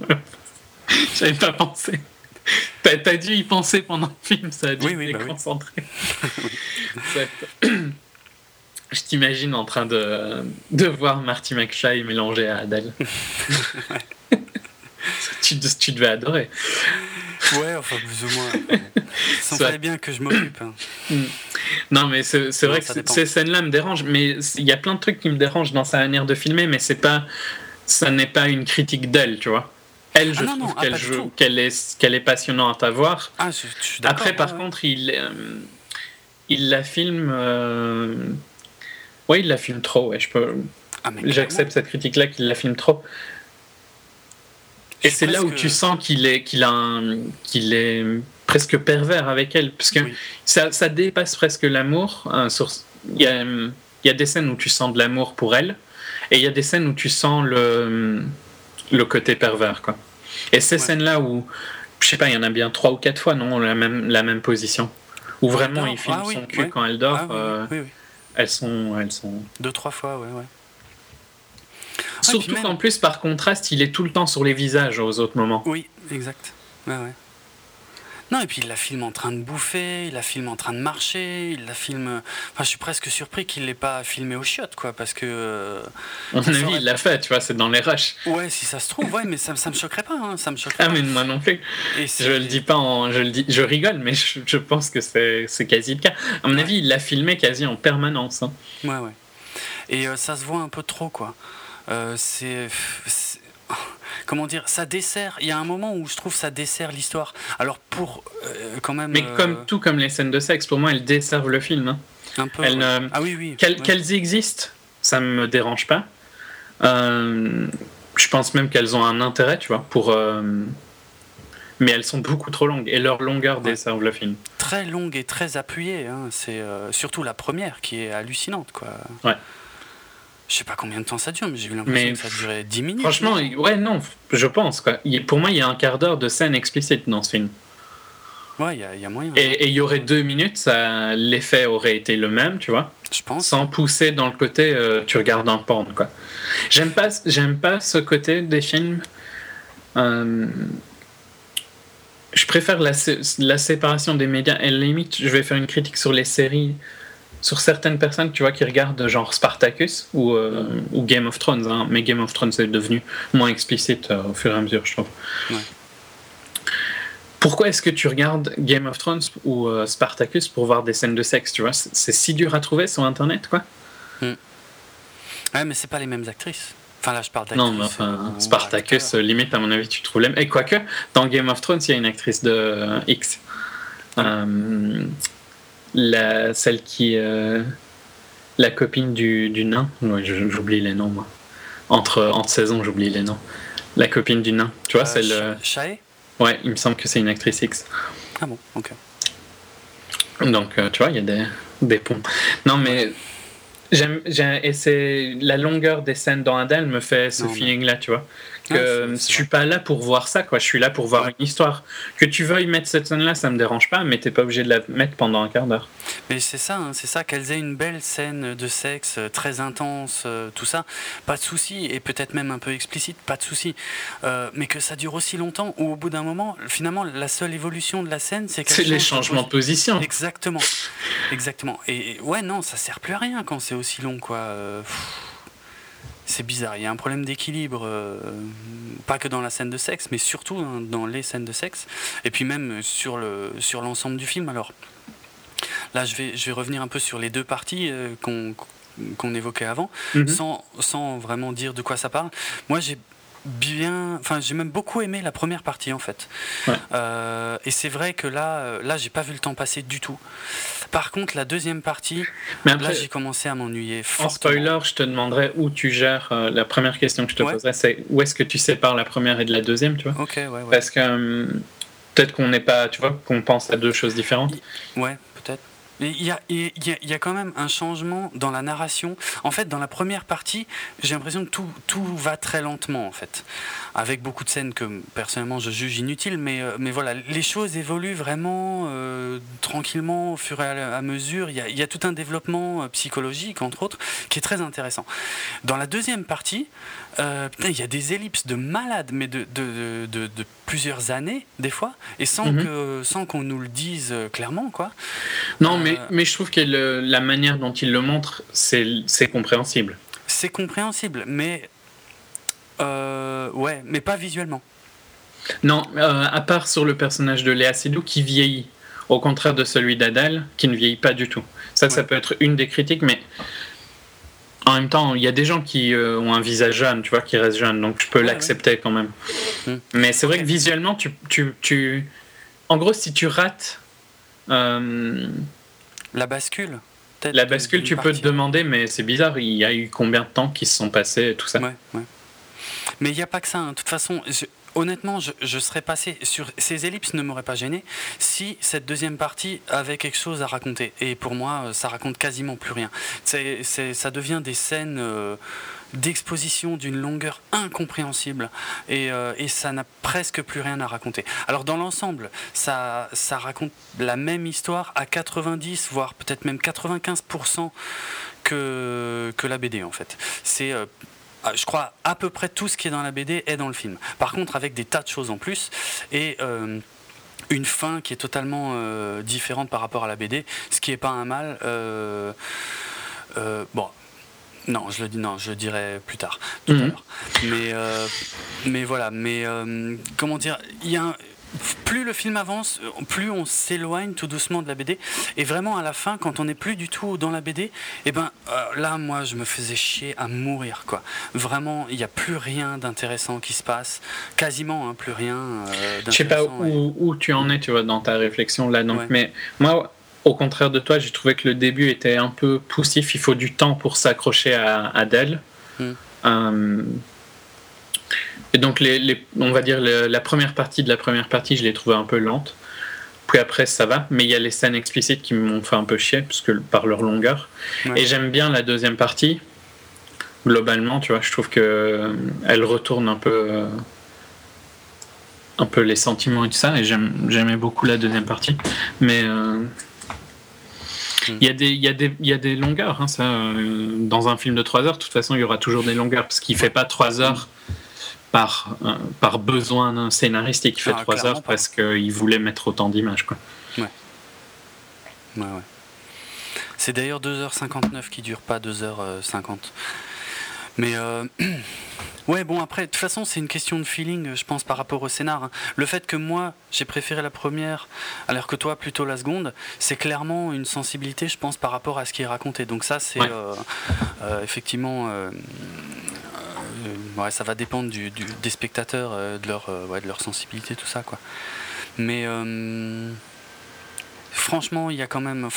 J'avais pas pensé. T'as as dû y penser pendant le film, ça a dû oui, bah concentrer. Je t'imagine en train de, de voir Marty McFly mélangé à Adèle. tu, tu, devais adorer. Ouais, enfin, plus ou moins. Ça fallait bien que je m'occupe. Hein. Hmm. Non, mais c'est vrai que ces scènes-là me dérangent, mais il y a plein de trucs qui me dérangent dans sa manière de filmer, mais c'est pas, ça n'est pas une critique d'elle, tu vois. Elle, je ah trouve ah, qu'elle est, qu'elle est passionnante à voir. Ah, Après, par contre, il, euh, il la filme. Euh... Ouais, il la filme trop. Ouais, je peux. J'accepte cette critique-là qu'il la filme trop. Et c'est là où tu sens qu'il est, qu'il a qu'il est presque pervers avec elle, parce que ça, ça, dépasse presque l'amour. Hein, il, y a, il y a des scènes où tu sens de l'amour pour elle, et il y a des scènes où tu sens le, le côté pervers. Quoi. Et ces scènes-là où, je sais pas, il y en a bien trois ou quatre fois, non, la même, la même position, où vraiment il filme ah son cul quand elle dort. Ah euh, elles sont, elles sont. Deux trois fois, ouais, ouais. Surtout qu'en plus, par contraste, il est tout le temps sur les visages aux autres moments. Oui, exact. Ouais. Non, et puis il la filme en train de bouffer, il la filme en train de marcher, il la filme. Enfin, je suis presque surpris qu'il l'ait pas filmé au shot, quoi, parce que. Euh, à mon avis, il l'a fait, tu vois, c'est dans les rushs. Ouais, si ça se trouve, ouais, mais ça, ça me choquerait pas, hein, ça me choquerait. Ah, mais moi non plus. je le dis pas en, je le dis, je rigole, mais je, pense que c'est quasi le cas. À mon avis, il l'a filmé quasi en permanence. Hein. Ouais, ouais. Et euh, ça se voit un peu trop, quoi. Euh, c'est comment dire, ça dessert. Il y a un moment où je trouve ça dessert l'histoire. Alors pour euh, quand même. Mais comme euh, tout comme les scènes de sexe, pour moi, elles desservent le film. Hein. Un peu. ah oui, oui. Qu'elles existent, ça me dérange pas. Euh, je pense même qu'elles ont un intérêt, tu vois, pour. Mais elles sont beaucoup trop longues et leur longueur desserve le film. Très longue et très appuyée. Hein. C'est surtout la première qui est hallucinante, quoi. Ouais. Je sais pas combien de temps ça dure, mais j'ai eu l'impression que ça durait 10 minutes. Franchement, ouais, non, je pense. Quoi. Pour moi, il y a un quart d'heure de scène explicite dans ce film. Ouais, il y, a moyen. Et il y aurait deux minutes, l'effet aurait été le même, tu vois. Je pense. Sans pousser dans le côté, euh, tu regardes un porn, quoi. J'aime pas, pas ce côté des films. Euh, je préfère la, la, séparation des médias. Et limite, je vais faire une critique sur les séries sur certaines personnes, tu vois, qui regardent genre Spartacus ou, euh, ou Game of Thrones, hein, mais Game of Thrones est devenu moins explicite euh, au fur et à mesure, je trouve. Pourquoi est-ce que tu regardes Game of Thrones ou euh, Spartacus pour voir des scènes de sexe, tu vois? C'est si dur à trouver sur Internet, quoi. Hmm. Ouais, mais c'est pas les mêmes actrices. Enfin là, je parle d'actrices. Non, mais enfin, Spartacus, limite, à mon avis, tu trouves les mêmes. Et quoique, dans Game of Thrones, il y a une actrice de X la, celle qui. Euh, la copine du, du nain. j'oublie les noms, moi. Entre, entre saisons, j'oublie les noms. La copine du nain. Tu vois, euh, celle. Chae? Ouais, il me semble que c'est une actrice X. Ah bon, ok. Donc, euh, tu vois, il y a des, des ponts. Non, mais. J'aime, et c'est la longueur des scènes dans Adèle me fait ce feeling-là, tu vois que je suis pas là pour voir ça, quoi. Je suis là pour voir une histoire. Que tu veuilles mettre cette scène-là, ça me dérange pas, mais t'es pas obligé de la mettre pendant un quart d'heure. Mais c'est ça, hein, c'est ça, qu'elles aient une belle scène de sexe euh, très intense, euh, tout ça, pas de souci, et peut-être même un peu explicite, pas de souci. Euh, mais que ça dure aussi longtemps, ou au bout d'un moment, finalement, la seule évolution de la scène, c'est C'est les changements de position. Exactement, exactement. Et, ouais, non, ça sert plus à rien quand c'est aussi long, quoi c'est bizarre. Il y a un problème d'équilibre, euh, pas que dans la scène de sexe, mais surtout hein, dans les scènes de sexe, et puis même sur le sur l'ensemble du film. Alors là, je vais je vais revenir un peu sur les deux parties euh, qu'on évoquait avant, mhm. sans, sans vraiment dire de quoi ça parle. Moi, j'ai bien. Enfin, j'ai même beaucoup aimé la première partie en fait. Euh, et c'est vrai que là, euh, là, j'ai pas vu le temps passer du tout. Par contre, la deuxième partie, là, j'ai commencé à m'ennuyer. En spoiler, je te demanderai où tu gères. Euh, la première question que je te poserai, c'est où est-ce que tu sépares la première et de la deuxième, tu vois? Ouais, ouais. Parce que peut-être qu'on n'est pas, tu vois, qu'on pense à deux choses différentes. Ouais, peut-être. Il y, a, y a, quand même un changement dans la narration. En fait, dans la première partie, j'ai l'impression que tout, tout va très lentement, en fait. Avec beaucoup de scènes que, personnellement, je juge inutiles, mais, euh, mais voilà, les choses évoluent vraiment euh, tranquillement au fur et à mesure. Il y a, il y a tout un développement euh, psychologique, entre autres, qui est très intéressant. Dans la deuxième partie, il y a des ellipses de malades, mais de, de, de, de plusieurs années, des fois, et sans mhm. que sans qu'on nous le dise clairement, quoi. Non, mais, mais je trouve que la manière dont il le montre, c'est compréhensible. C'est compréhensible, mais euh, ouais, mais pas visuellement. Non, euh, à part sur le personnage de Léa Seydoux qui vieillit, au contraire de celui d'Adèle qui ne vieillit pas du tout. Ça, ça peut être une des critiques, mais en même temps, il y a des gens qui euh, ont un visage jeune, tu vois, qui restent jeunes, donc je peux l'accepter quand même. Hmm. Mais c'est vrai que visuellement, tu, tu, tu, En gros, si tu rates. Euh, la bascule La bascule, tu peux te demander, mais c'est bizarre, il y a eu combien de temps qui se sont passés, tout ça. Ouais, ouais. Mais il n'y a pas que ça. Hein. De toute façon, honnêtement, je, serais passé sur ces ellipses ne m'auraient pas gêné si cette deuxième partie avait quelque chose à raconter. Et pour moi, euh, ça raconte quasiment plus rien. C'est, ça devient des scènes. Euh, d'exposition d'une longueur incompréhensible et, euh, et ça n'a presque plus rien à raconter. Alors dans l'ensemble, ça, raconte la même histoire à 90 voire peut-être même 95% que, la BD en fait. C'est je crois à peu près tout ce qui est dans la BD est dans le film. Par contre, avec des tas de choses en plus. Et. Euh, une fin qui est totalement différente par rapport à la BD, ce qui n'est pas un mal. bon, non, je le dis, non, je le dirai plus tard, tout à Mhm. l'heure. Mais, euh, mais voilà, mais euh, comment dire, il y a un- plus le film avance, plus on s'éloigne tout doucement de la BD. Et vraiment, à la fin, quand on n'est plus du tout dans la BD, et ben euh, là, moi, je me faisais chier à mourir, quoi. Vraiment, il n'y a plus rien d'intéressant qui se passe, quasiment, hein, plus rien. euh, Je sais pas et- où, tu en es, tu vois, dans ta réflexion là. Donc, Ouais. mais moi, au contraire de toi, j'ai trouvé que le début était un peu poussif. Il faut du temps pour s'accrocher à Adèle. Euh, et donc, les, les- on va dire le- la première partie de la première partie, je l'ai trouvée un peu lente. Puis après, ça va. Mais il y a les scènes explicites qui m'ont fait un peu chier parce que, par leur longueur. Ouais. Et j'aime bien la deuxième partie. Globalement, tu vois, je trouve que euh, elle retourne un peu. euh, un peu les sentiments et tout ça, et j'aimais beaucoup la deuxième partie. Mais euh, il y, a des- il y, a des- il y a des longueurs, hein, ça. dans un film de 3 heures, de toute façon, il y aura toujours des longueurs, parce qu'il fait pas 3 heures par, euh, par besoin d'un scénaristique, il fait Ah, 3 clairement heures pas. parce qu'il voulait mettre autant d'images. quoi. Ouais, ouais. C'est d'ailleurs 2h59 qui dure pas 2h50. Mais euh, ouais, bon, après, de toute façon, c'est une question de feeling, je pense, par rapport au scénar. hein. Le fait que moi, j'ai préféré la première, alors que toi, plutôt la seconde, c'est clairement une sensibilité, je pense, par rapport à ce qui est raconté. Donc, ça, c'est Ouais. euh, euh, effectivement. Euh, ouais, ça va dépendre des spectateurs, euh, de, leur, euh, de leur sensibilité, tout ça. Mais. Franchement, il y a quand même.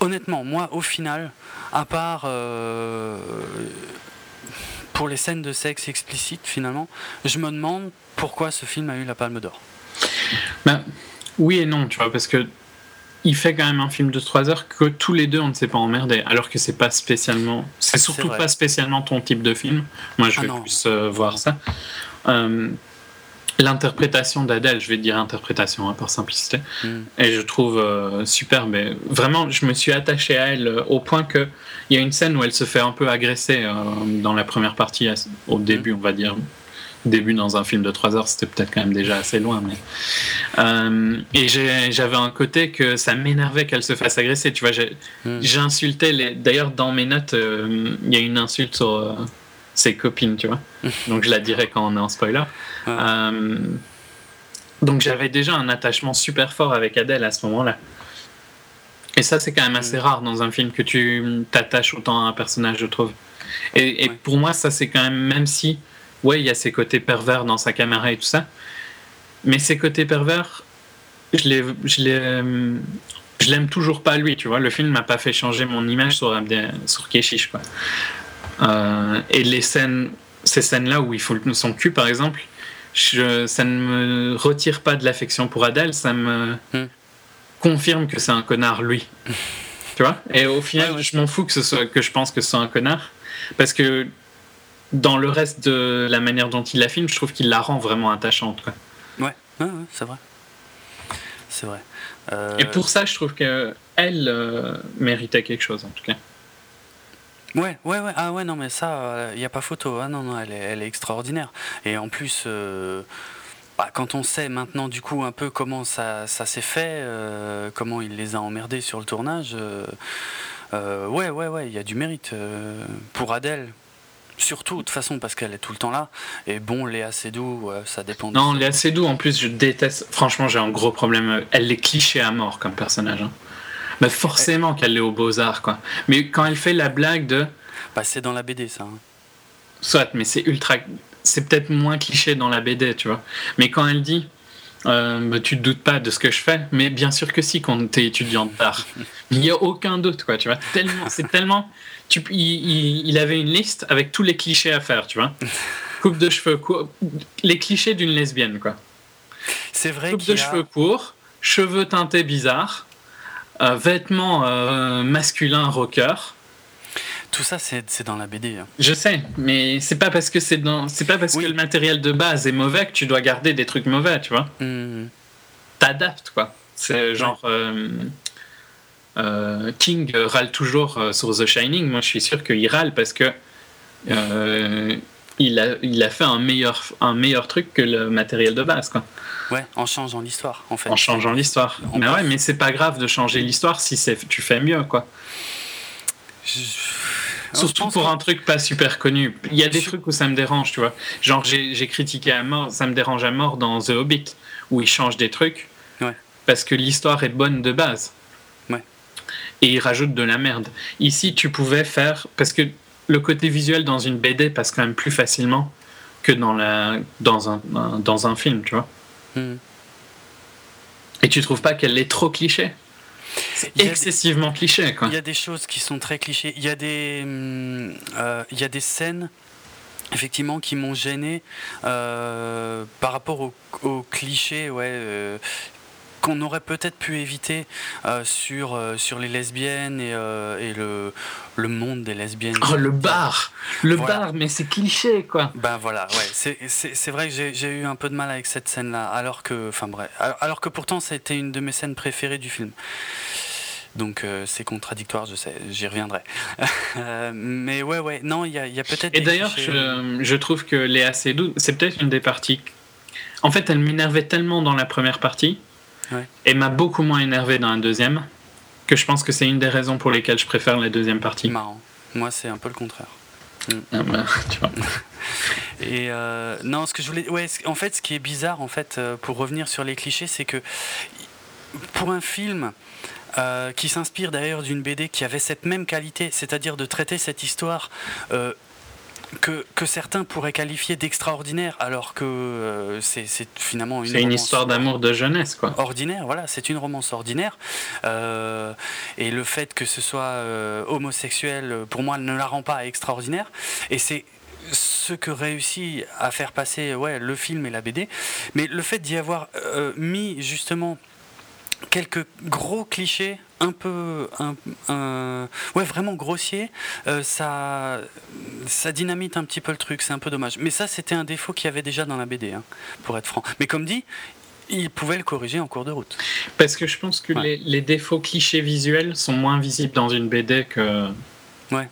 Honnêtement, moi, au final, à part pour les scènes de sexe explicites, finalement, je me demande pourquoi ce film a eu la Palme d'Or. Ben, oui et non, tu vois, parce que il fait quand même un film de 3 heures que tous les deux on ne s'est pas emmerdé, alors que c'est pas spécialement, c'est surtout pas spécialement ton type de film. Moi, je Ah vais non. plus euh, voir ça. Euh, L'interprétation d'Adèle, je vais dire interprétation hein, par simplicité, Hmm. et je trouve euh, super. Mais vraiment, je me suis attaché à elle euh, au point que il y a une scène où elle se fait un peu agresser dans la première partie, au début, on va dire. Début dans un film de 3 heures, c'était peut-être quand même déjà assez loin. Mais... Euh, et j'avais un côté que ça m'énervait qu'elle se fasse agresser. Tu vois, Hmm. j'ai insulté les. D'ailleurs, dans mes notes, euh, il y a une insulte sur euh, ses copines, tu vois. Donc je la dirai quand on est en spoiler. Ah. Donc j'avais déjà un attachement super fort avec Adèle à ce moment-là. Et ça, c'est quand même assez Mm. rare dans un film que tu t'attaches autant à un personnage, je trouve. Et, et Ouais. pour moi, ça, c'est quand même, même si, ouais, il y a ses côtés pervers dans sa caméra et tout ça, mais ces côtés pervers, je les, je les, je l'aime toujours pas lui, tu vois. Le film m'a pas fait changer mon image sur, sur Keshish, quoi. Euh, et les scènes, ces scènes-là où il faut le- son cul, par exemple, je, ça ne me retire pas de l'affection pour Adèle, ça me Hmm. confirme que c'est un connard, lui. tu vois? Et au final, Ouais, ouais. je m'en fous que, ce soit, que je pense que ce soit un connard, parce que dans le reste de la manière dont il la filme, je trouve qu'il la rend vraiment attachante. Quoi. Ouais, ouais, ouais, c'est vrai. C'est vrai. Euh, Et pour ça, je trouve qu'elle euh, méritait quelque chose, en tout cas. Ouais, ouais, ouais. Ah ouais, non, mais ça, il n'y a pas photo. Ah non, non, elle est, elle est extraordinaire. Et en plus, euh, bah, quand on sait maintenant du coup un peu comment ça, ça s'est fait, euh, comment il les a emmerdés sur le tournage, euh, euh, ouais, ouais, ouais, il y a du mérite euh, pour Adèle. Surtout, de toute façon, parce qu'elle est tout le temps là. Et bon, Léa Seydoux, ouais, ça dépend. de- Non, Léa Seydoux, en plus, je déteste. Franchement, j'ai un gros problème. Elle est cliché à mort comme personnage. Hein. Mais forcément qu'elle est aux beaux-arts, quoi. Mais quand elle fait la blague de. Bah, c'est dans la BD, ça. hein. Soit, mais c'est ultra. C'est peut-être moins cliché dans la BD, tu vois. Mais quand elle dit. euh, bah, tu te doutes pas de ce que je fais, mais bien sûr que si quand t'es étudiante d'art. Il n'y a aucun doute, quoi, tu vois. Tellement, c'est tellement. Tu, il, avait une liste avec tous les clichés à faire, tu vois. Coupe de cheveux, cou- les clichés d'une lesbienne, quoi. C'est vrai Coupe de a... cheveux courts, cheveux teintés bizarres, euh, vêtements euh, masculins rocker. Tout ça, c'est dans la BD. hein. Je sais, mais c'est pas parce que c'est dans, c'est pas parce Oui. que le matériel de base est mauvais que tu dois garder des trucs mauvais, tu vois. Hmm. T'adaptes quoi. C'est genre euh, King râle toujours euh, sur The Shining. Moi, je suis sûr qu'il râle parce que euh, il a, il a fait un meilleur, un meilleur truc que le matériel de base, quoi. Ouais, en changeant l'histoire, en fait. En changeant l'histoire. Mais ouais, mais c'est pas grave de changer l'histoire si tu fais mieux, quoi. Surtout pour un truc pas super connu. Il y a des trucs où ça me dérange, tu vois. Genre, j'ai critiqué à mort, ça me dérange à mort dans The Hobbit, où ils changent des trucs. Ouais. Parce que l'histoire est bonne de base. Et ils rajoutent de la merde. Ici, tu pouvais faire. Parce que le côté visuel dans une BD passe quand même plus facilement que dans, la, dans, un, dans un film, tu vois. Hmm. Et tu trouves pas qu'elle est trop cliché? C'est excessivement cliché. Quoi. Il y a des choses qui sont très clichés. Il y a des, hmm, euh, il y a des scènes effectivement qui m'ont gêné euh, par rapport aux au clichés ouais, euh, qu'on aurait peut-être pu éviter euh, sur, euh, sur les lesbiennes et, euh, et le, le, monde des lesbiennes. Oh, le bar Le bar, mais c'est cliché, quoi. Ben voilà, ouais. C'est vrai que j'ai eu un peu de mal avec cette scène-là, alors que, enfin bref, alors que pourtant c'était une de mes scènes préférées du film. Donc c'est contradictoire, je sais, j'y reviendrai. mais ouais, ouais, non, il y a, peut-être. Et d'ailleurs, je, je, trouve que Léa Seydoux, c'est peut-être une des parties. En fait, elle m'énervait tellement dans la première partie et m'a beaucoup moins énervé dans la deuxième, que je pense que c'est une des raisons pour lesquelles je préfère la deuxième partie. Marrant. Moi, c'est un peu le contraire. Ah bah, tu vois. Et euh, non, ce que je voulais, ouais, en fait, ce qui est bizarre, en fait, euh, pour revenir sur les clichés, c'est que pour un film euh, qui s'inspire d'ailleurs d'une BD qui avait cette même qualité, c'est-à-dire de traiter cette histoire que, que, certains pourraient qualifier d'extraordinaire, alors que euh, c'est finalement une. C'est une histoire d'amour de jeunesse, quoi. Ordinaire, voilà, c'est une romance ordinaire. Euh, et le fait que ce soit euh, homosexuel, pour moi, ne la rend pas extraordinaire. Et c'est ce que réussit à faire passer ouais, le film et la BD. Mais le fait d'y avoir mis justement quelques gros clichés un peu un, ouais vraiment grossier euh, ça ça dynamite un petit peu le truc c'est un peu dommage. Mais ça c'était un défaut qu'il y avait déjà dans la BD hein, pour être franc. Mais comme dit il pouvait le corriger en cours de route. Parce que je pense que les, les, défauts clichés visuels sont moins visibles dans une BD que ouais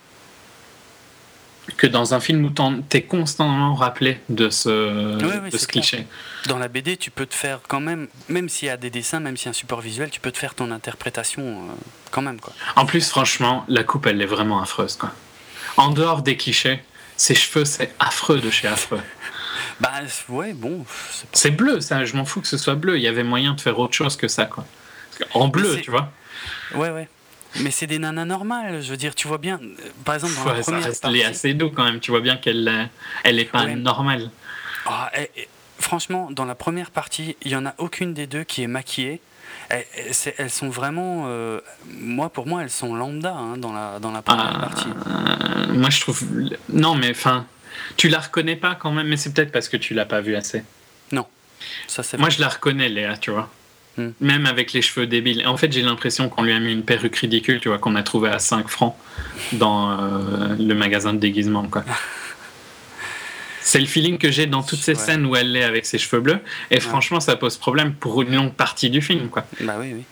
que dans un film où tu es constamment rappelé de ce, ce cliché. Dans la BD, tu peux te faire quand même, même s'il y a des dessins, même s'il y a un support visuel, tu peux te faire ton interprétation euh, quand même. Quoi. En plus, franchement, la coupe, elle est vraiment affreuse. Quoi. En dehors des clichés, ses cheveux, c'est affreux de chez affreux. bah ouais, bon. C'est bleu, ça, je m'en fous que ce soit bleu. Il y avait moyen de faire autre chose que ça. Quoi. En bleu, tu vois. Ouais, ouais. Mais c'est des nanas normales, je veux dire, tu vois bien. Par exemple, dans la première reste, partie, assez doux quand même, tu vois bien qu'elle euh, elle est pas normale. Ah, franchement, dans la première partie, il y en a aucune des deux qui est maquillée. Elles, sont vraiment, euh, moi pour moi, elles sont lambda hein, dans la dans la première ah, partie. moi, je trouve, non, mais enfin, tu la reconnais pas quand même, mais c'est peut-être parce que tu l'as pas vue assez. Non, ça c'est. Moi, je la reconnais, Léa, tu vois. Hmm. Même avec les cheveux débiles. En fait, j'ai l'impression qu'on lui a mis une perruque ridicule, tu vois, qu'on a trouvé à 5 francs dans euh, le magasin de déguisement, quoi. C'est le feeling que j'ai dans toutes ces scènes où elle est avec ses cheveux bleus. Et franchement, ça pose problème pour une longue partie du film, quoi. Bah oui, oui.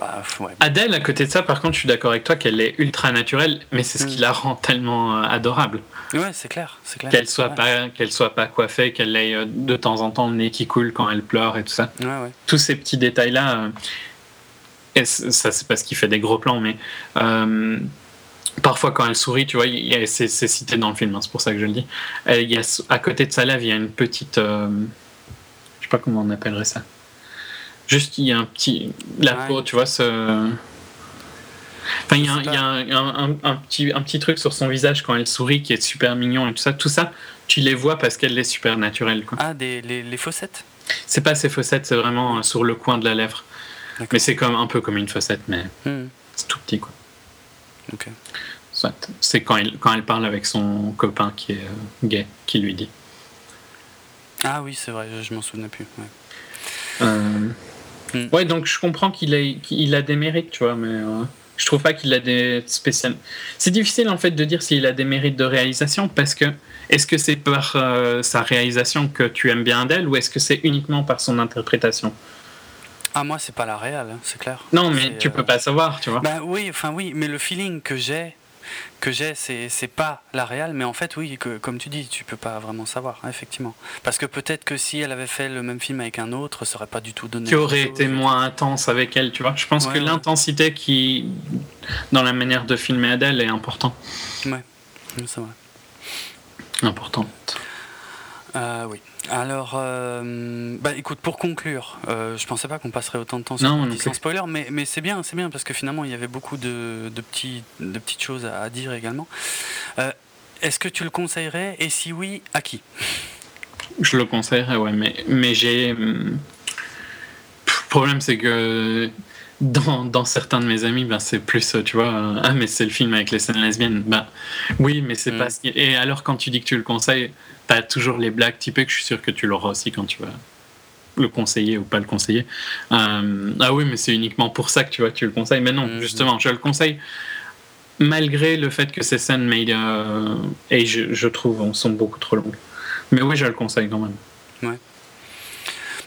Bah, Adèle, à côté de ça, par contre, je suis d'accord avec toi qu'elle est ultra naturelle, mais c'est ce qui mm. la rend tellement euh, adorable. Ouais, c'est clair, c'est clair. Qu'elle soit pas, qu'elle soit pas coiffée, qu'elle ait euh, de temps en temps le nez qui coule quand elle pleure et tout ça. Tous ces petits détails là, euh, ça c'est parce qu'il fait des gros plans, mais parfois quand elle sourit, tu vois, c'est cité dans le film, hein, c'est pour ça que je le dis. Il y a, à côté de sa lèvre, il y a une petite, je sais pas comment on appellerait ça Juste, il y a un petit. La peau, tu vois, ce. Enfin, il y a, un, un, petit, un petit truc sur son visage quand elle sourit qui est super mignon et tout ça. Tout ça, tu les vois parce qu'elle est super naturelle. Quoi. Ah, des, les, les fossettes? C'est pas ces fossettes, c'est vraiment euh, sur le coin de la lèvre. Mais c'est comme, un peu comme une fossette, mais hmm. c'est tout petit. Quoi. Ok. C'est quand elle, quand elle parle avec son copain qui est euh, gay, qui lui dit. Ah oui, c'est vrai, je, m'en souvenais plus. Ouais. Euh. Ouais, donc je comprends qu'il a, a des mérites, tu vois, mais euh, je trouve pas qu'il a des spéciales. C'est difficile en fait de dire s'il a des mérites de réalisation parce que est-ce que c'est par euh, sa réalisation que tu aimes bien d'elle ou est-ce que c'est uniquement par son interprétation? Ah moi c'est pas la réelle, hein, c'est clair. Non mais tu peux euh, pas savoir, tu vois. Bah oui, enfin oui, mais le feeling que j'ai que j'ai, c'est, pas la réelle, mais en fait, oui, que, comme tu dis, tu peux pas vraiment savoir, effectivement. Parce que peut-être que si elle avait fait le même film avec un autre, ça aurait pas du tout donné. Qui aurait été moins intense avec elle, tu vois. Je pense que l'intensité qui, dans la manière de filmer Adèle, est important. Ouais, c'est vrai. Important. Euh, oui. Alors, euh, bah, écoute, pour conclure, euh, je pensais pas qu'on passerait autant de temps sur non, sans spoiler, mais, mais c'est bien, c'est bien parce que finalement il y avait beaucoup de, de, petits, de petites choses à, dire également. Euh, est-ce que tu le conseillerais et si oui, à qui? Je le conseillerais, ouais, mais, mais j'ai. Le problème, c'est que dans, dans, certains de mes amis, ben, c'est plus, tu vois, ah, mais c'est le film avec les scènes lesbiennes. Ben, oui, mais c'est pas mm. ce Et alors, quand tu dis que tu le conseilles, t'as toujours les blagues typées que je suis sûr que tu l'auras aussi quand tu vas le conseiller ou pas le conseiller. Euh, ah oui, mais c'est uniquement pour ça que tu vois, tu le conseilles. Mais non, mm. justement, je le conseille malgré le fait que ces scènes, mais, euh, et je, je, trouve, sont beaucoup trop longues. Mais oui, je le conseille quand même. Ouais.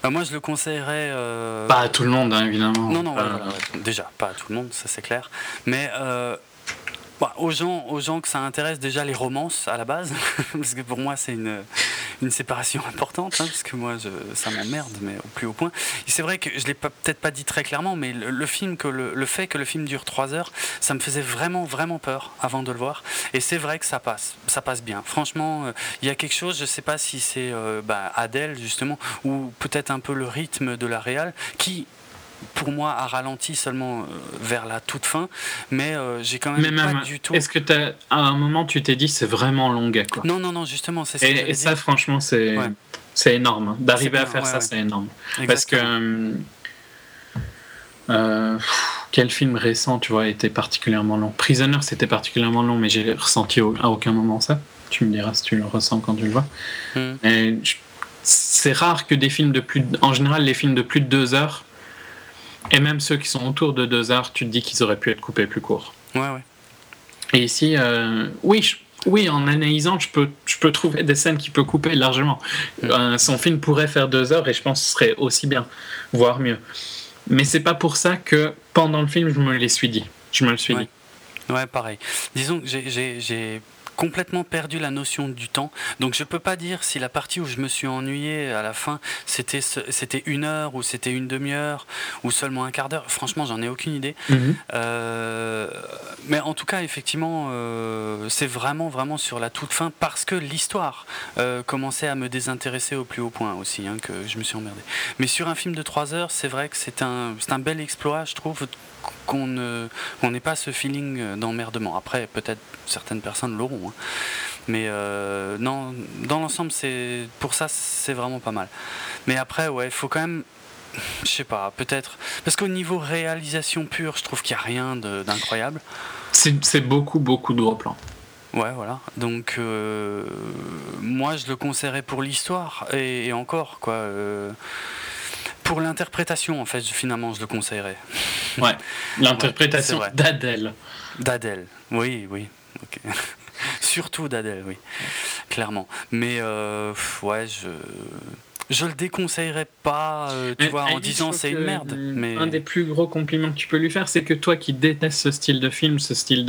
Bah, moi, je le conseillerais. Euh, pas à tout le monde, hein, évidemment. Non, non, déjà, pas à tout le monde, ça c'est clair. Mais aux, gens, aux gens que ça intéresse déjà les romances à la base, parce que pour moi c'est une, une séparation importante, hein, parce que moi je, ça m'emmerde, mais au plus haut point. C'est vrai que je l'ai peut-être pas dit très clairement, mais le, film, que le, fait que le film dure 3 heures, ça me faisait vraiment vraiment peur avant de le voir. Et c'est vrai que ça passe, ça passe bien. Franchement, euh, il y a quelque chose, je sais pas si c'est euh, bah, Adèle justement, ou peut-être un peu le rythme de la réal, qui pour moi, a ralenti seulement euh, vers la toute fin, mais euh, j'ai quand même, pas du tout. Est-ce que à un moment tu t'es dit c'est vraiment long quoi? Non, non, non, justement, c'est Et, et ça, franchement, c'est c'est énorme. Hein. D'arriver à faire ça, c'est énorme. Parce que euh, quel film récent, tu vois, était particulièrement long? Prisoner, c'était particulièrement long, mais j'ai ressenti à aucun moment ça. Tu me diras si tu le ressens quand tu le vois. Hmm. C'est rare que des films de plus, en général, les films de plus de deux heures et même ceux qui sont autour de deux heures, tu te dis qu'ils auraient pu être coupés plus courts. Ouais, ouais. Et ici, euh, oui, oui, en analysant, je peux, je peux trouver des scènes qui peuvent couper largement. Mm. son film pourrait faire deux heures et je pense que ce serait aussi bien, voire mieux. Mais c'est pas pour ça que pendant le film, je me l'ai suis dit. Je me le suis dit. Ouais, pareil. Disons que j'ai complètement perdu la notion du temps. Donc je peux pas dire si la partie où je me suis ennuyé à la fin, c'était c'était une heure ou c'était une demi-heure ou seulement un quart d'heure. Franchement, j'en ai aucune idée. Mhm. Euh, mais en tout cas, effectivement, euh, c'est vraiment vraiment sur la toute fin parce que l'histoire euh, commençait à me désintéresser au plus haut point aussi, hein, que je me suis emmerdé. Mais sur un film de trois heures, c'est vrai que c'est un c'est un bel exploit, je trouve qu'on n'ait pas ce feeling d'emmerdement. Après, peut-être certaines personnes l'auront. Hein. Mais euh, non, dans l'ensemble, c'est pour ça, c'est vraiment pas mal. Mais après, ouais, il faut quand même, je sais pas, peut-être, parce qu'au niveau réalisation pure, je trouve qu'il n'y a rien d'incroyable. C'est beaucoup, beaucoup de gros plans. Ouais, voilà. Donc, euh, moi, je le conseillerais pour l'histoire et, encore, quoi. Euh, pour l'interprétation, en fait, finalement, je le conseillerais. Ouais, l'interprétation d'Adèle. D'Adèle, oui, oui. Surtout d'Adèle, oui, clairement. Mais euh, ouais, je je le déconseillerais pas, euh, tu vois, en disant c'est une merde. Mais... Un des plus gros compliments que tu peux lui faire, c'est que toi qui détestes ce style de film, ce style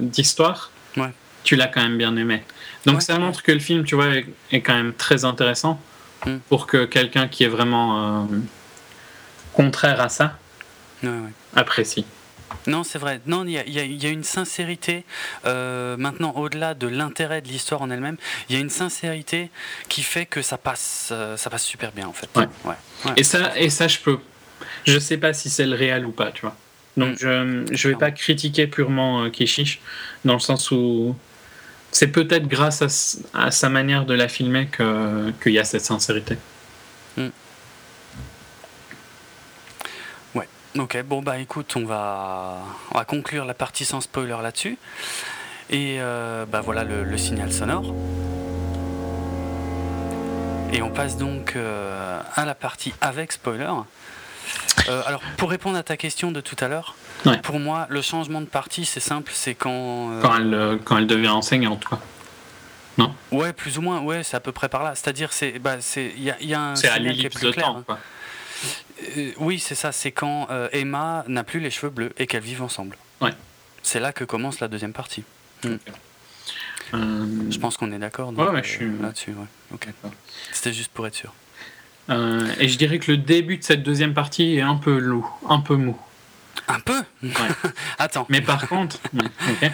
d'histoire, ouais. tu l'as quand même bien aimé. Donc ça montre que le film, tu vois, est, quand même très intéressant. Pour que quelqu'un qui est vraiment euh, contraire à ça apprécie. Non, c'est vrai. Non, il y, a, une sincérité. Euh, maintenant, au-delà de l'intérêt de l'histoire en elle-même, il y a une sincérité qui fait que ça passe, euh, ça passe super bien en fait. Ouais. Et ça, et ça, je peux. Je sais pas si c'est le réel ou pas, tu vois. Donc, mm. je, je vais pas critiquer purement Keshish dans le sens où c'est peut-être grâce à, sa manière de la filmer qu'il y a cette sincérité. Mm. Ok, bon bah écoute, on va, on va conclure la partie sans spoiler là-dessus. Et euh, bah voilà le, signal sonore. Et on passe donc euh, à la partie avec spoiler. Euh, alors pour répondre à ta question de tout à l'heure, pour moi le changement de partie c'est simple, c'est quand... Quand elle, quand, elle, devient enseignante quoi. Non? Ouais, plus ou moins, ouais, c'est à peu près par là. C'est-à-dire, c'est, bah, il y a, y a un. C'est à l'ellipse de temps, hein. quoi. Euh, oui, c'est ça. C'est quand euh, Emma n'a plus les cheveux bleus et qu'elles vivent ensemble. Ouais. C'est là que commence la deuxième partie. Mm. Euh, Je pense qu'on est d'accord Ouais, ouais, je suis- euh, là-dessus. Ouais. Ok. C'était juste pour être sûr. euh, et je dirais que le début de cette deuxième partie est un peu lourd, un peu mou. Un peu Ouais. Attends. Mais par contre, ouais, ok.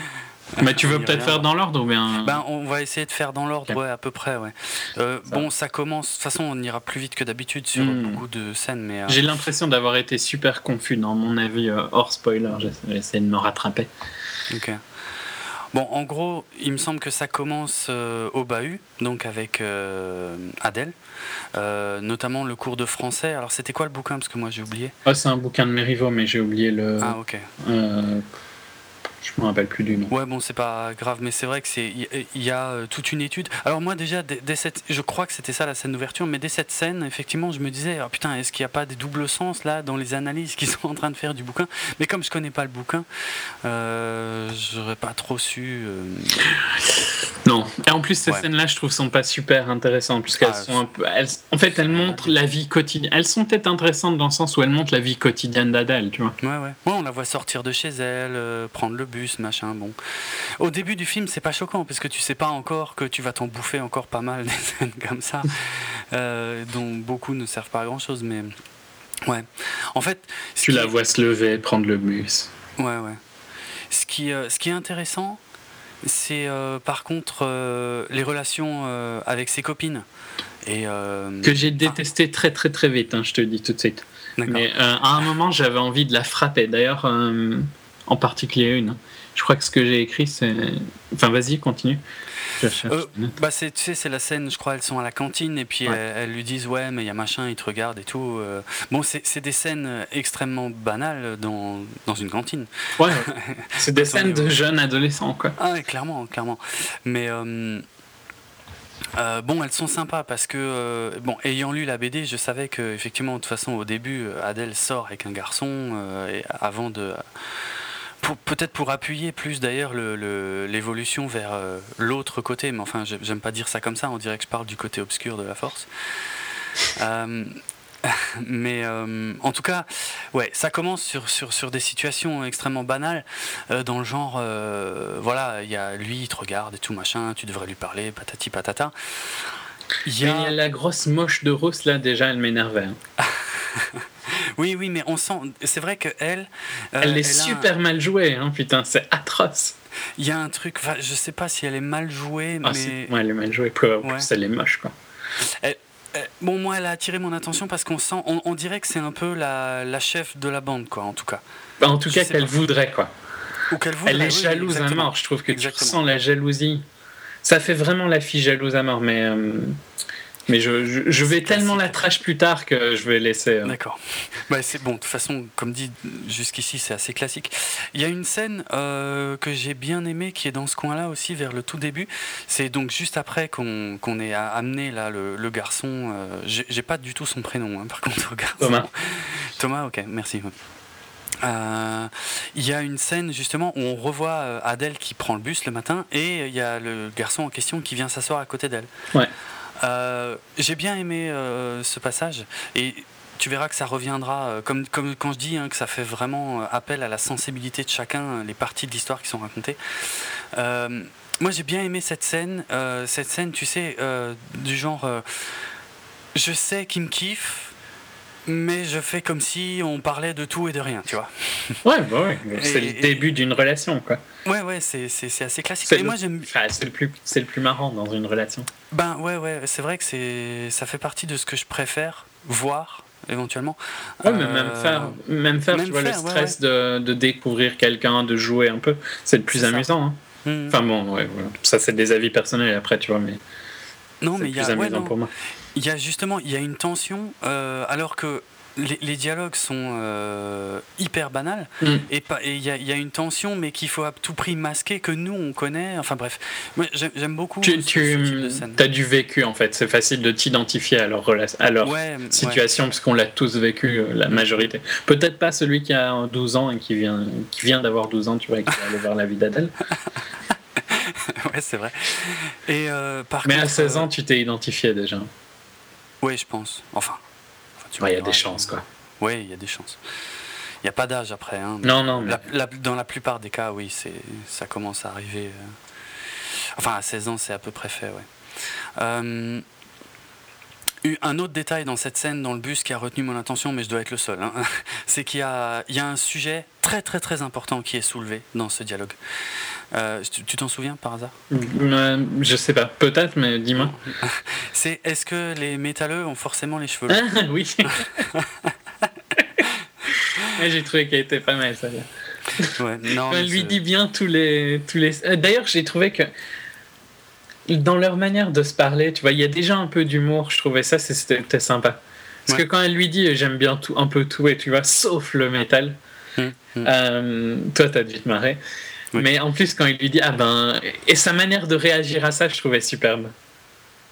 Mais tu veux peut-être faire dans l'ordre ou bien Ben, on va essayer de faire dans l'ordre, ouais, à peu près, ouais. Euh, Ça bon, ça commence. De toute façon, on ira plus vite que d'habitude sur Hmm. beaucoup de scènes, mais. euh, J'ai l'impression d'avoir été super confus dans mon avis euh, hors spoiler. J'essa- J'essaie de me rattraper. ok. Bon, en gros, il me semble que ça commence euh, au bahut, donc avec euh, Adèle, Euh, notamment le cours de français. Alors, c'était quoi le bouquin? Parce que moi, j'ai oublié. Oh, c'est un bouquin de Mériveau, mais j'ai oublié le. Ah, ok. euh, je me rappelle plus du nom. Ouais, bon, c'est pas grave, mais c'est vrai que c'est il y- a euh, toute une étude. Alors moi déjà, dès, dès cette, je crois que c'était ça la scène d'ouverture, mais dès cette scène, effectivement, je me disais, ah, putain, est-ce qu'il n'y a pas des doubles sens là dans les analyses qu'ils sont en train de faire du bouquin? Mais comme je connais pas le bouquin, euh, j'aurais pas trop su. euh, Non. Et en plus, ces Ouais. scènes-là, je trouve, sont pas super intéressantes, puisqu'elles Ah, sont un peu. elles- en fait, elles montrent la vie quotidienne. Elles sont peut-être intéressantes dans le sens où elles montrent la vie quotidienne d'Adèle, tu vois. Ouais, ouais. Ouais, on la voit sortir de chez elle, euh, prendre le bus, machin. Bon, au début du film, c'est pas choquant parce que tu sais pas encore que tu vas t'en bouffer encore pas mal des scènes comme ça, euh, dont beaucoup ne servent pas à grand chose. Mais ouais, en fait, Tu qui la vois se lever, prendre le bus. Ouais, ouais. Ce qui, euh, ce qui est intéressant, c'est euh, par contre euh, les relations euh, avec ses copines. Et Que j'ai détesté très très très vite, hein, je te le dis tout de suite. Mais à un moment, j'avais envie de la frapper. D'ailleurs, en particulier une. Je crois que ce que j'ai écrit, c'est. Enfin, vas-y, continue. Euh, Bah c'est, tu sais, c'est la scène, je crois, elles sont à la cantine et puis Ouais. elles, elles lui disent ouais, mais il y a machin, il te regarde et tout. euh. Bon, c'est, c'est des scènes euh, extrêmement banales dans, dans une cantine. Ouais, c'est des scènes de jeunes adolescents, quoi. Ah ouais, clairement, clairement. Mais euh, euh, bon, elles sont sympas parce que euh, bon, ayant lu la BD, je savais que effectivement, de toute façon, au début, euh, Adèle sort avec un garçon euh, et avant de peut-être pour appuyer plus d'ailleurs le- le- l'évolution vers euh, l'autre côté, mais enfin, j'aime pas dire ça comme ça, on dirait que je parle du côté obscur de la force. Euh, mais euh, en tout cas, ouais, ça commence sur, sur, sur des situations extrêmement banales, dans le genre, voilà, il y a lui, il te regarde et tout machin, tu devrais lui parler, patati patata. Il y Mais a- a la grosse moche de Rousse, là, déjà, elle m'énervait. hein. Oui, oui, mais on sent, c'est vrai que elle, euh, elle est un- super mal jouée, hein, putain, c'est atroce. Il y a un truc, enfin, je sais pas si elle est mal jouée, Ah, mais. Ouais, elle est mal jouée, plus, en plus, Ouais. elle est moche, quoi. Bon, moi, elle a attiré mon attention parce qu'on sent, on, on dirait que c'est un peu la, la chef de la bande, quoi, en tout cas. Bah, en tout Je cas, qu'elle voudrait, quoi. Ou qu'elle voudrait, Elle est oui, jalouse à exactement. mort, je trouve que Exactement. tu ressens la jalousie. Ça fait vraiment la fille jalouse à mort, mais, euh, mais je, je, je vais tellement classique. la trash plus tard que je vais laisser. euh, D'accord. Bah, c'est bon, de toute façon, comme dit jusqu'ici, c'est assez classique. Il y a une scène euh, que j'ai bien aimée qui est dans ce coin-là aussi, vers le tout début. C'est donc juste après qu'on qu'on ait amené là, le, le garçon. euh, j'ai pas du tout son prénom, hein, par contre, au garçon. Thomas. Thomas, ok, merci. Euh, Il y a une scène justement où on revoit Adèle qui prend le bus le matin et il y a le garçon en question qui vient s'asseoir à côté d'elle. Ouais. Euh, J'ai bien aimé euh, ce passage et tu verras que ça reviendra, euh, comme, quand je dis hein, que ça fait vraiment appel à la sensibilité de chacun, les parties de l'histoire qui sont racontées. Moi j'ai bien aimé cette scène, cette scène tu sais, du genre, je sais qu'il me kiffe, mais je fais comme si on parlait de tout et de rien, tu vois. Ouais, bah ouais. C'est le début d'une relation, quoi. Ouais, ouais, c'est assez classique. C'est Et le- moi j'aime, Enfin, c'est le plus, c'est le plus marrant dans une relation. ben ouais, ouais, c'est vrai que c'est, ça fait partie de ce que je préfère voir éventuellement. Ouais, mais Euh, même faire, même faire, même tu vois, faire, le ouais, stress De, de découvrir quelqu'un, de jouer un peu, c'est le plus amusant. hein. hmm. Enfin bon, ouais, ça c'est des avis personnels après, tu vois, mais non, mais il y a, ouais, amusant non. pour moi. Il y a justement, il y a une tension, euh, alors que les, les dialogues sont euh, hyper banals, Mm. et il y, a- il y a une tension, mais qu'il faut à tout prix masquer, que nous on connaît. Enfin bref, moi j'aime beaucoup Tu, ce, ce type de tu as du vécu en fait, c'est facile de t'identifier à leur, à leur Ouais, ouais. situation parce qu'on l'a tous vécu, euh, la majorité. Peut-être pas celui qui a 12 ans et qui vient, qui vient d'avoir 12 ans, tu vois, et qui va aller voir la vie d'Adèle. ouais, c'est vrai. Et euh, par Mais à contre, 16 euh, ans, tu t'es identifié déjà. Ouais, je pense. Enfin. Ouais, Il y a des chances, quoi. Ouais, il y a des chances. Il n'y a pas d'âge après. Hein. Non, non. dans la plupart des cas, oui, c'est, ça commence à arriver. Euh, enfin, à 16 ans, c'est à peu près fait, ouais. Euh, un autre détail dans cette scène dans le bus qui a retenu mon attention, mais je dois être le seul, hein, c'est qu'il y a, il y a un sujet très très très important qui est soulevé dans ce dialogue. Euh, tu t'en souviens par hasard euh, Je sais pas, peut-être, mais dis-moi. C'est est-ce que les métalleux ont forcément les cheveux longs ah, Oui. j'ai trouvé qu'elle était pas mal ça. Ouais, non, Elle lui dit bien tous les tous les. Euh, d'ailleurs, j'ai trouvé que dans leur manière de se parler, tu vois, il y a déjà un peu d'humour. Je trouvais ça, c'était sympa. Parce que quand elle lui dit j'aime bien tout, un peu tout et tu vois, sauf le métal, hum, hum. Euh, toi t'as dû te marrer. Mais en plus, quand il lui dit ah ben. Et sa manière de réagir à ça, je trouvais superbe.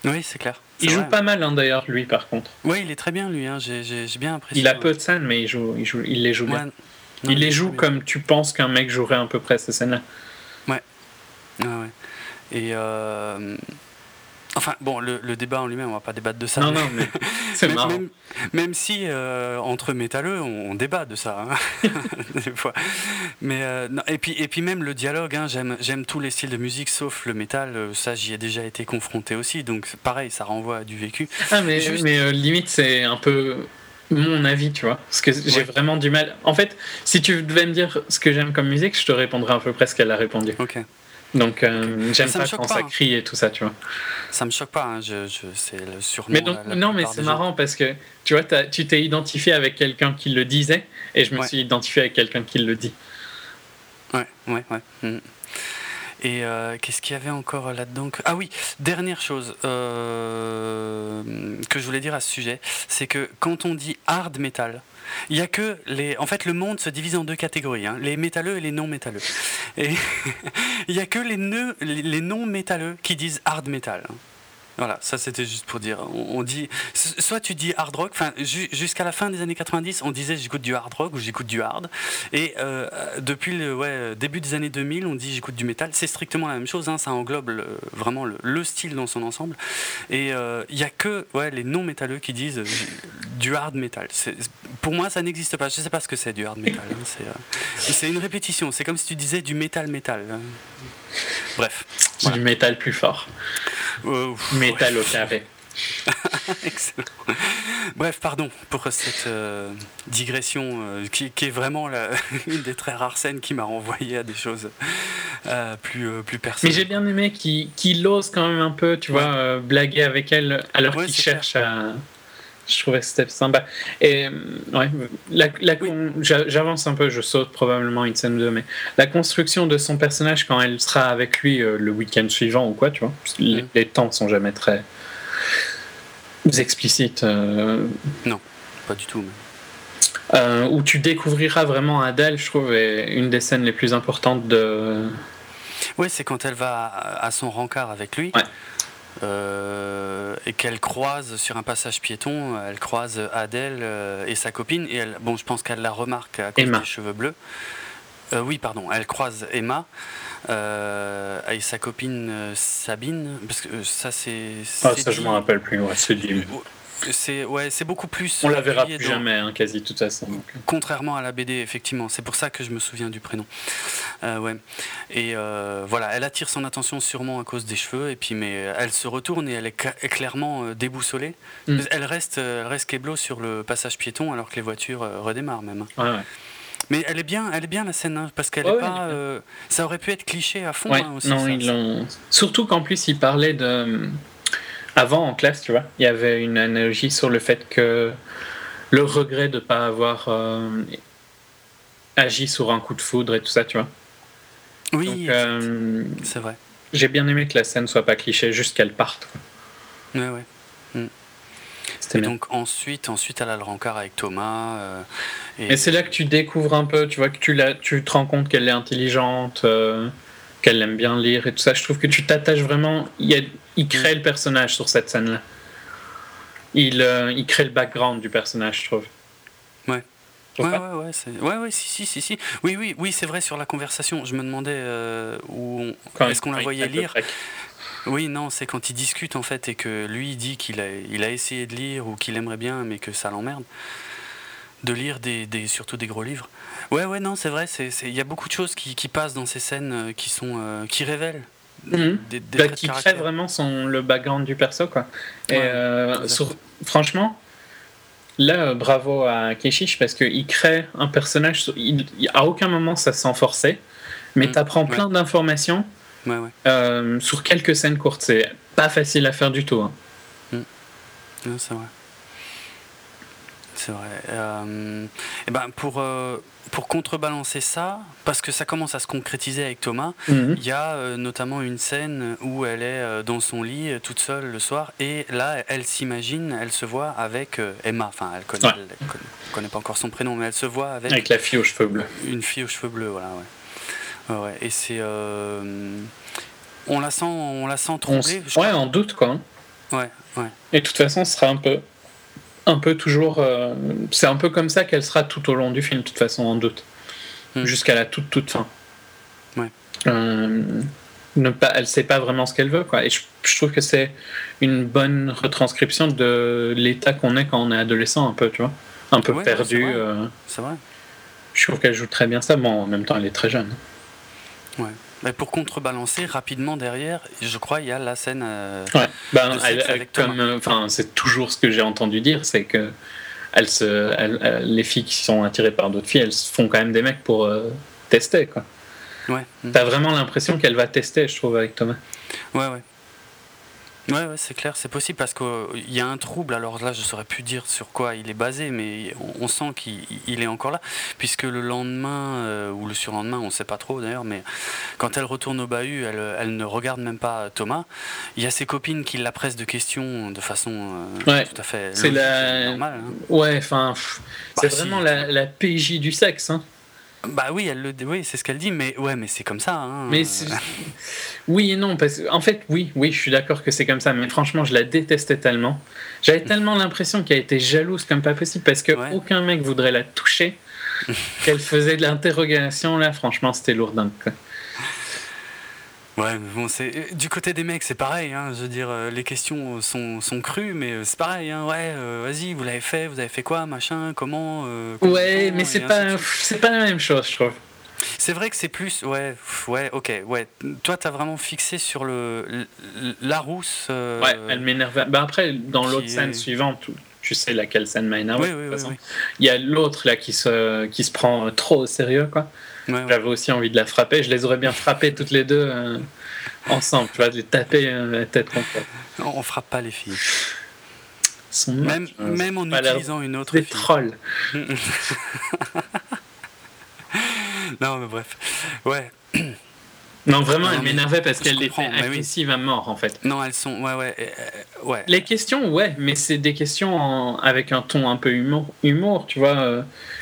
Oui, c'est clair. Il joue pas mal hein, d'ailleurs, lui par contre. Oui, il est très bien lui, hein. j'ai bien apprécié. Il a peu de scènes, mais il, joue, il, joue, il les joue bien. il, les joue comme tu penses qu'un mec jouerait à peu près ces scènes-là. Ouais. ouais. Et euh, enfin, bon, le, débat en lui-même, on va pas débattre de ça. Non, non, mais c'est marrant. Même, si euh, entre métalleux, on, débat de ça, hein, des fois. Mais euh, et puis et puis même le dialogue, hein, j'aime j'aime tous les styles de musique sauf le métal. Ça, j'y ai déjà été confronté aussi, donc pareil, ça renvoie à du vécu. Ah, mais mais limite, c'est un peu mon avis, tu vois. Parce que j'ai vraiment du mal. En fait, si tu devais me dire ce que j'aime comme musique, je te répondrais un peu près ce qu'elle a répondu. Ok. Donc euh, j'aime pas quand ça hein. crie et tout ça, tu vois. Ça me choque pas, hein. je, je, c'est le surnom. Mais donc, non, mais c'est marrant parce que tu vois, tu t'es identifié avec quelqu'un qui le disait et je me suis identifié avec quelqu'un qui le dit. Ouais, ouais, ouais. Mm. Et euh, qu'est-ce qu'il y avait encore là-dedans Ah oui, dernière chose euh, que je voulais dire à ce sujet, c'est que quand on dit hard metal, il y a que les. En fait, le monde se divise en deux catégories hein, les métalleux et les non métalleux. Et il y a que les, les non métalleux qui disent hard metal. Voilà, ça c'était juste pour dire. On, dit, soit tu dis hard rock, enfin jusqu'à la fin des années 90, on disait j'écoute du hard rock ou j'écoute du hard. Et euh, depuis le début des années 2000, on dit j'écoute du métal. C'est strictement la même chose, hein, ça englobe vraiment le, style dans son ensemble. Et il euh, n'y a que ouais, les non métalleux qui disent euh, du hard metal. Pour moi, ça n'existe pas. Je ne sais pas ce que c'est du hard metal. Hein. C'est une répétition. C'est comme si tu disais du métal métal. Hein. Bref. C'est du métal plus fort. Euh, métal au carré. Excellent. Bref, pardon pour cette euh, digression euh, qui, est vraiment la, une des très rares scènes qui m'a renvoyé à des choses plus, plus personnelles. Mais j'ai bien aimé qu'il ose quand même un peu, tu vois, blaguer avec elle alors qu'il cherche à je trouvais que c'était sympa. Et euh, ouais, j'avance un peu, je saute probablement une scène ou deux, mais la construction de son personnage quand elle sera avec lui euh, le week-end suivant ou quoi, tu vois, les, mm. les, temps sont jamais très explicites. Euh, non, pas du tout. où tu découvriras vraiment Adèle, je trouve, est une des scènes les plus importantes de. Oui, c'est quand elle va à son rencard avec lui. Ouais. Euh, et qu'elle croise sur un passage piéton, elle croise Adèle euh, et sa copine, et elle, bon, je pense qu'elle la remarque à cause des cheveux bleus. Euh, oui, pardon, elle croise Emma et sa copine Sabine, parce que ça c'est. Ah, ça je m'en rappelle plus, ouais, c'est c'est ouais, c'est beaucoup plus. On la verra plus jamais, hein, quasi de toute façon. Contrairement à la BD, effectivement, c'est pour ça que je me souviens du prénom. Euh, ouais. Et euh, voilà, elle attire son attention sûrement à cause des cheveux, et puis mais elle se retourne et elle est, clairement euh, déboussolée. Mm. Elle reste, elle reste sur le passage piéton alors que les voitures redémarrent même. Ouais, ouais. Mais elle est bien, elle est bien la scène, hein, parce qu'elle est pas. ça aurait pu être cliché à fond hein, aussi. Non, ils Surtout qu'en plus, il parlait de avant en classe, tu vois, il y avait une analogie sur le fait que le regret de ne pas avoir euh, agi sur un coup de foudre et tout ça, tu vois. Oui, euh, c'est vrai. J'ai bien aimé que la scène soit pas cliché, juste qu'elle parte. Ouais, ouais. Mm. Et donc ensuite, ensuite, elle a le rencard avec Thomas. Euh, et, c'est là que tu découvres un peu, tu vois, que tu, la, tu te rends compte qu'elle est intelligente, qu'elle aime bien lire et tout ça. Je trouve que tu t'attaches vraiment. Il, a, il crée le personnage sur cette scène-là. Il, euh, il crée le background du personnage, je trouve. Ouais. Ouais, ouais, ouais, ouais, ouais, si, si, si, si. Oui, oui, oui, c'est vrai sur la conversation. Je me demandais euh, où est-ce qu'on la voyait lire? Oui, non, c'est quand ils discutent en fait et que lui il dit qu'il a, il a essayé de lire ou qu'il aimerait bien mais que ça l'emmerde. de lire des, des, surtout des gros livres. Ouais, ouais, non, c'est vrai. Il y a beaucoup de choses qui, qui, passent dans ces scènes euh, qui, sont, euh, qui révèlent. Mhm. Des, des bah, qui créent vraiment son, le background du perso. Quoi. Et euh, sur, franchement, là, bravo à Keshish parce qu'il crée un personnage. Il, à aucun moment ça se sent forcé, mais mm. tu apprends plein d'informations ouais, ouais. euh, sur quelques scènes courtes. C'est pas facile à faire du tout. Hein. Mm. C'est vrai. C'est vrai. Euh, et ben pour, euh, pour contrebalancer ça, parce que ça commence à se concrétiser avec Thomas, Mhm. il y a euh, notamment une scène où elle est dans son lit toute seule le soir et là elle s'imagine, elle se voit avec Emma. Enfin, elle connaît, Ouais. elle, elle connaît, connaît pas encore son prénom, mais elle se voit avec, Avec la fille aux cheveux bleus. une fille aux cheveux bleus. Voilà, ouais. Ouais. Et c'est. on la sent, on la sent On je- ouais, en doute quoi. hein. ouais, ouais. Et de toute façon, ce sera un peu, un peu toujours. euh, c'est un peu comme ça qu'elle sera tout au long du film, de toute façon, en doute. Hmm. Jusqu'à la toute, toute fin. Ouais. Euh, ne pas, elle sait pas vraiment ce qu'elle veut, quoi. Et je, je trouve que c'est une bonne retranscription de l'état qu'on est quand on est adolescent, un peu, tu vois. Un peu Ouais, ouais, c'est perdu. vrai. euh, C'est vrai. je trouve qu'elle joue très bien ça. Bon, en même temps, elle est très jeune. Mais pour contrebalancer rapidement derrière, je crois il y a la scène. euh, Ouais. Ben, elle- elle- Thomas. comme, euh, enfin, c'est toujours ce que j'ai entendu dire, c'est que elles se, elles- elles- les filles qui sont attirées par d'autres filles, elles se font quand même des mecs pour euh, tester, quoi. Ouais. T'as vraiment l'impression qu'elle va tester, je trouve, avec Thomas. Ouais, ouais. Ouais, ouais, c'est clair, c'est possible parce qu'il y a un trouble. Alors là, je saurais plus dire sur quoi il est basé, mais on, on sent qu'il il est encore là, puisque le lendemain euh, ou le surlendemain, on sait pas trop d'ailleurs, mais quand elle retourne au bahut, elle, elle ne regarde même pas Thomas. Il y a ses copines qui la pressent de questions de façon euh, Ouais. tout à fait C'est la- normale. hein. Ouais, enfin, Bah, c'est si. vraiment la, la PJ du sexe. Hein. Bah oui, elle le, oui, c'est ce qu'elle dit, mais ouais, mais c'est comme ça. hein. Mais oui et non, parce en fait, oui, oui, je suis d'accord que c'est comme ça, mais franchement, je la détestais tellement. J'avais tellement l'impression qu'elle était jalouse comme pas possible, parce que Ouais. aucun mec voudrait la toucher, qu'elle faisait de l'interrogation, là, franchement, c'était lourdingue. quoi. Ouais, mais bon, c'est euh, du côté des mecs, c'est pareil. Hein, je veux dire, euh, les questions sont, sont crues, mais euh, c'est pareil. Hein, ouais, euh, vas-y, vous l'avez fait, vous avez fait quoi, machin, comment euh, Ouais, mais c'est pas, c'est pas la même chose, je trouve. C'est vrai que c'est plus, ouais, ouais, ok, ouais. Toi, t'as vraiment fixé sur le l- la rousse. euh, Ouais, elle m'énerve. Bah après, dans l'autre scène suivante, tu- sais laquelle scène m'a énervé. Oui, oui, oui. Il y a l'autre là qui se, qui se prend trop au sérieux, quoi. Ouais. J'avais aussi envie de la frapper. Je les aurais bien frappées toutes les deux euh, ensemble, tu vois, de les taper euh, la tête contre elle. On, on frappe pas les filles. Même, euh, même en utilisant une autre Des fille. trolls. Non, mais bref. Ouais. Non, vraiment, Non, elle m'énervait parce qu'elle était comprends, mais oui. agressive à mort, en fait. Non, elles sont. Ouais, ouais. euh, ouais. Les questions, ouais, mais c'est des questions en- avec un ton un peu humour, humour tu vois,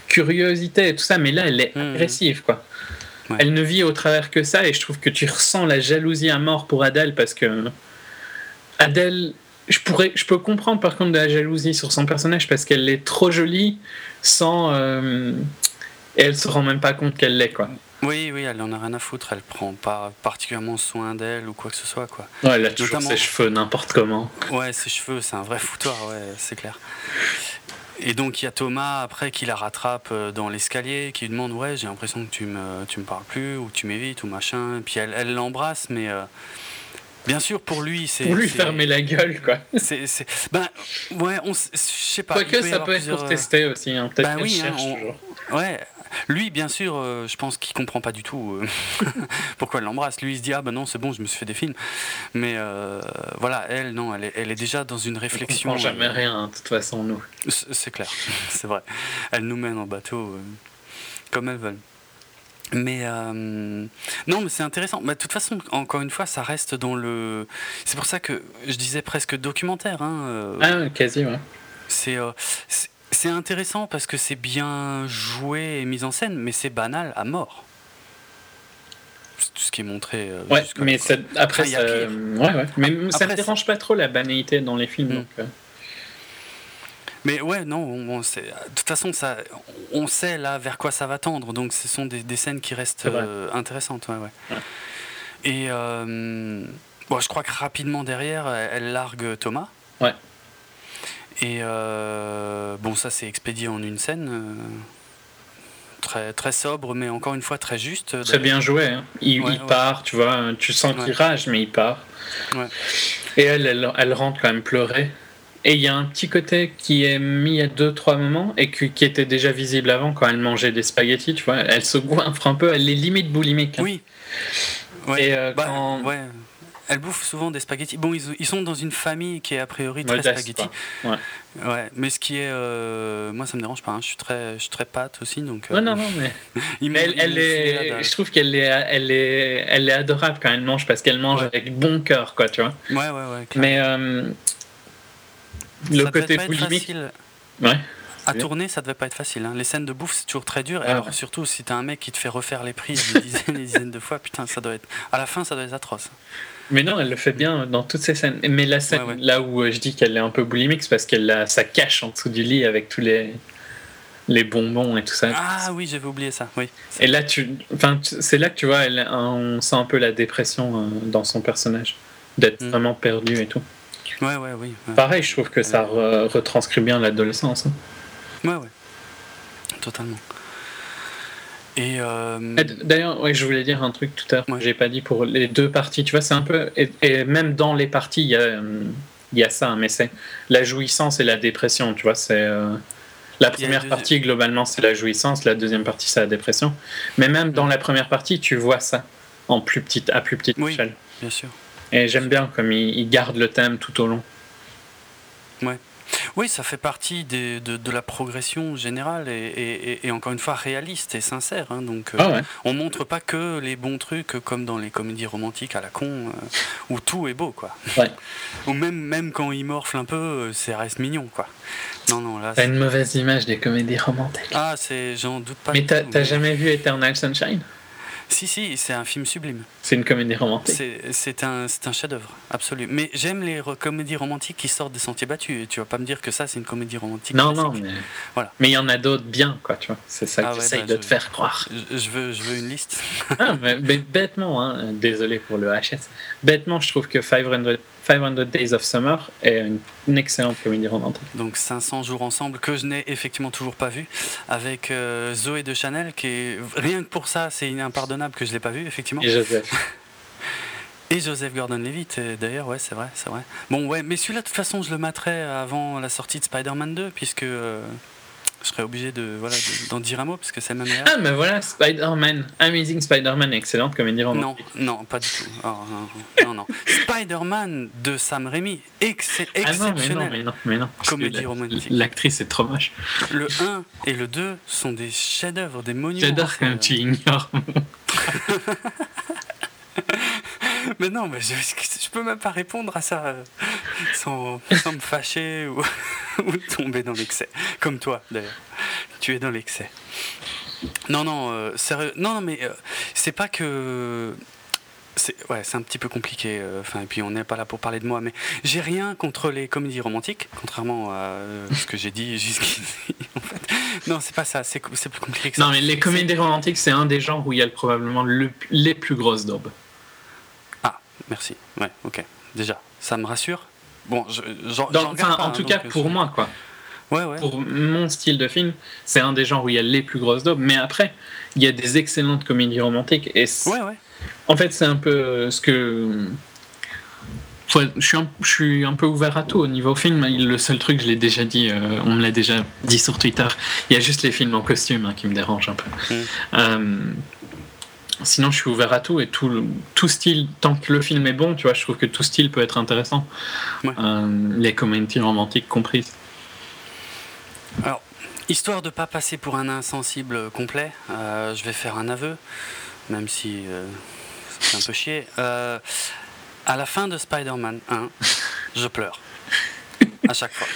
curiosité et tout ça, mais là, elle est Mhm. agressive, quoi. Ouais. Elle ne vit au travers que ça, et je trouve que tu ressens la jalousie à mort pour Adèle, parce que Adèle, je, pourrais, je peux comprendre par contre de la jalousie sur son personnage, parce qu'elle est trop jolie, sans... euh, et elle se rend même pas compte qu'elle l'est, quoi. Oui, oui, elle en a rien à foutre. Elle prend pas particulièrement soin d'elle ou quoi que ce soit, quoi. Ouais, elle a toujours Notamment- ses cheveux n'importe comment. Ouais, ses cheveux, c'est un vrai foutoir, ouais, c'est clair. Et donc il y a Thomas après qui la rattrape euh, dans l'escalier, qui lui demande ouais j'ai l'impression que tu me tu me parles plus ou tu m'évites ou machin. Puis elle elle l'embrasse, mais euh, bien sûr pour lui c'est Pour lui fermer la gueule, quoi. c'est ben ouais on je sais pas. Quoique ça peut être plusieurs, pour euh, tester aussi, hein. peut-être qu'elle oui, hein, on- toujours. Ouais, lui, bien sûr, euh, je pense qu'il comprend pas du tout euh, pourquoi elle l'embrasse. Lui, il se dit ah ben non, c'est bon, je me suis fait des films. Mais euh, voilà, elle, non, elle est, elle est déjà dans une On réflexion. comprend jamais rien, hein, de toute façon, nous. c'est clair, c'est vrai. Elle nous mène en bateau comme elles veulent. Mais euh, non, mais c'est intéressant. Mais de toute façon, encore une fois, ça reste dans le. C'est pour ça que je disais presque documentaire. Hein, Ah, quasi, ouais. c'est euh, c'est- intéressant parce que c'est bien joué et mis en scène, mais c'est banal à mort. C'est tout ce qui est montré. euh, Ouais, mais ça- après, Enfin, il y a ça, pire. ouais, ouais. Mais ça Après, ça- dérange pas trop la banalité dans les films. Mm. Donc, euh, Mais ouais, non, on, on sait- de toute façon, ça, on sait là vers quoi ça va tendre, donc ce sont des, des scènes qui restent euh, intéressantes. Ouais, ouais. Ouais. Et euh, bon, je crois que rapidement derrière, elle, elle largue Thomas. Ouais. Et euh, bon, ça c'est expédié en une scène. euh, très, très sobre, mais encore une fois très juste. Très bien joué. hein. Il, Ouais, il ouais. part, tu vois, tu sens qu'il Ouais. rage, mais il part. Et elle, elle, elle rentre quand même pleurer. Et il y a un petit côté qui est mis à deux, trois moments et qui, qui était déjà visible avant quand elle mangeait des spaghettis, tu vois. Elle se goinfre un peu, elle est limite boulimique. hein. Oui. Et, euh, Bah, quand- ouais. Elle bouffe souvent des spaghettis. Bon, ils, ils sont dans une famille qui est a priori très Modeste, spaghetti. Ouais. Ouais, mais ce qui est. euh, moi, ça me dérange pas. hein. Je, suis très, je suis très pâte aussi. Donc, euh, Ouais, non, non, mais elle, est, je trouve qu'elle est, elle est, elle est adorable quand elle mange parce qu'elle mange Ouais. avec bon cœur, quoi, tu vois. Ouais, ouais, ouais. clairement. Mais euh, Ça le devait côté boulimique, ouais. À tourner, ça devait pas être facile. hein. Les scènes de bouffe, c'est toujours très dur. Et Ah alors, ouais. surtout, si t'as un mec qui te fait refaire les prises des dizaines et des dizaines de fois, putain, ça doit être. À la fin, ça doit être atroce. Mais non, elle le fait bien dans toutes ces scènes. Mais la scène Ouais, ouais. là où euh, je dis qu'elle est un peu boulimique, c'est parce qu'elle a sa cache en dessous du lit avec tous les, les bonbons et tout ça. Ah oui, j'avais oublié ça. Oui. Et là, tu, enfin, c'est là que tu vois, elle, on sent un peu la dépression euh, dans son personnage, d'être Mm. vraiment perdu et tout. Ouais, ouais, oui. Ouais, Pareil, je trouve que ça re- retranscrit bien l'adolescence. hein. ouais. ouais. Totalement. Et. euh, d- D'ailleurs, ouais, je voulais dire un truc tout à l'heure Ouais. que j'ai pas dit pour les deux parties. Tu vois, c'est un peu. Et, et même dans les parties, il y a, y a ça, mais c'est la jouissance et la dépression. Tu vois, c'est. euh, la première deux- partie, globalement, c'est la jouissance. La deuxième partie, c'est la dépression. Mais même dans la première partie, tu vois ça en plus petite, à plus petite Oui. échelle. Bien sûr. Et j'aime bien comme il, il garde le thème tout au long. Oui, ça fait partie des- de, de la progression générale et, et- et- et encore une fois réaliste et sincère. hein. donc, euh, Ah ouais. on montre pas que les bons trucs euh, comme dans les comédies romantiques à la con euh, où tout est beau, quoi. Ouais. Ou même, même quand il morfle un peu, euh, ça reste mignon, quoi. Non, non, là. T'as c'est- une mauvaise image des comédies romantiques. Ah, c'est, j'en doute pas. mais t'as t'as mais- jamais vu Eternal Sunshine? Si, si, c'est un film sublime. C'est une comédie romantique. C'est, un, un chef-d'œuvre, absolu. Mais j'aime les comédies romantiques qui sortent des sentiers battus. Et tu vas pas me dire que ça, c'est une comédie romantique. Non, non, mais Voilà. mais il y en a d'autres bien, quoi, tu vois. C'est ça Ah que ouais, j'essaye bah, de je- te faire croire. Je, je veux, je veux une liste. Ah, mais, mais bêtement, hein, désolé pour le HS. Bêtement, je trouve que 500, 500 Days of Summer est une, excellente comédie romantique. Donc 500 jours ensemble que je n'ai effectivement toujours pas vu avec euh, Zoé de Chanel qui est rien que pour ça c'est impardonnable que je l'ai pas vu effectivement Et Joseph. et Joseph Gordon-Levitt euh, d'ailleurs ouais c'est vrai c'est vrai bon ouais mais celui-là de toute façon je le mettrai avant la sortie de Spider-Man 2 puisque euh, je serais obligé de voilà de- d'en dire un mot parce que c'est même. Ah, mais voilà, Spider-Man. Amazing Spider-Man, excellente comédie non romantique. non pas du tout Oh, non non, non. Spider-Man de Sam Raimi excep- Ah non, mais non, exceptionnel mais non, mais non. Comédie la- romantique. L'actrice est trop moche. le 1 et le 2 sont des chefs-d'œuvre des monuments J'adore quand tu ignores. Mais non, je, je peux même pas répondre à ça euh, sans, me fâcher ou, tomber dans l'excès. Comme toi, d'ailleurs. Tu es dans l'excès. Non, non, euh, sérieux. Non, non, mais euh, c'est pas que. C'est ouais, un petit peu compliqué. euh, Enfin, et puis on n'est pas là pour parler de moi, mais j'ai rien contre les comédies romantiques, contrairement à euh, ce que j'ai dit jusqu'ici. En fait, non, c'est pas ça. C'est plus compliqué que ça. Non, mais les comédies romantiques, c'est un des genres où il y a probablement le- les plus grosses daubes. Merci. Ouais, ok. Déjà, ça me rassure. Bon, je, j'en- Dans- pas, en hein, tout cas, euh, pour moi, quoi. Ouais, ouais. Pour mon style de film, c'est un des genres où il y a les plus grosses daubes. Mais après, il y a des excellentes comédies romantiques. Et c'est- Ouais, ouais. en fait, c'est un peu euh, ce que. Je, suis un, je suis un peu ouvert à tout au niveau film. Le seul truc, je l'ai déjà dit, euh, on me l'a déjà dit sur Twitter, il y a juste les films en costume hein, qui me dérangent un peu. Mm. Euh, sinon, je suis ouvert à tout et tout, tout style, tant que le film est bon, tu vois, je trouve que tout style peut être intéressant. Ouais. Euh, les comédies romantiques comprises. Alors, histoire de pas passer pour un insensible complet, euh, je vais faire un aveu, même si euh, c'est un peu chier. Euh, à la fin de Spider-Man 1, je pleure. À chaque fois.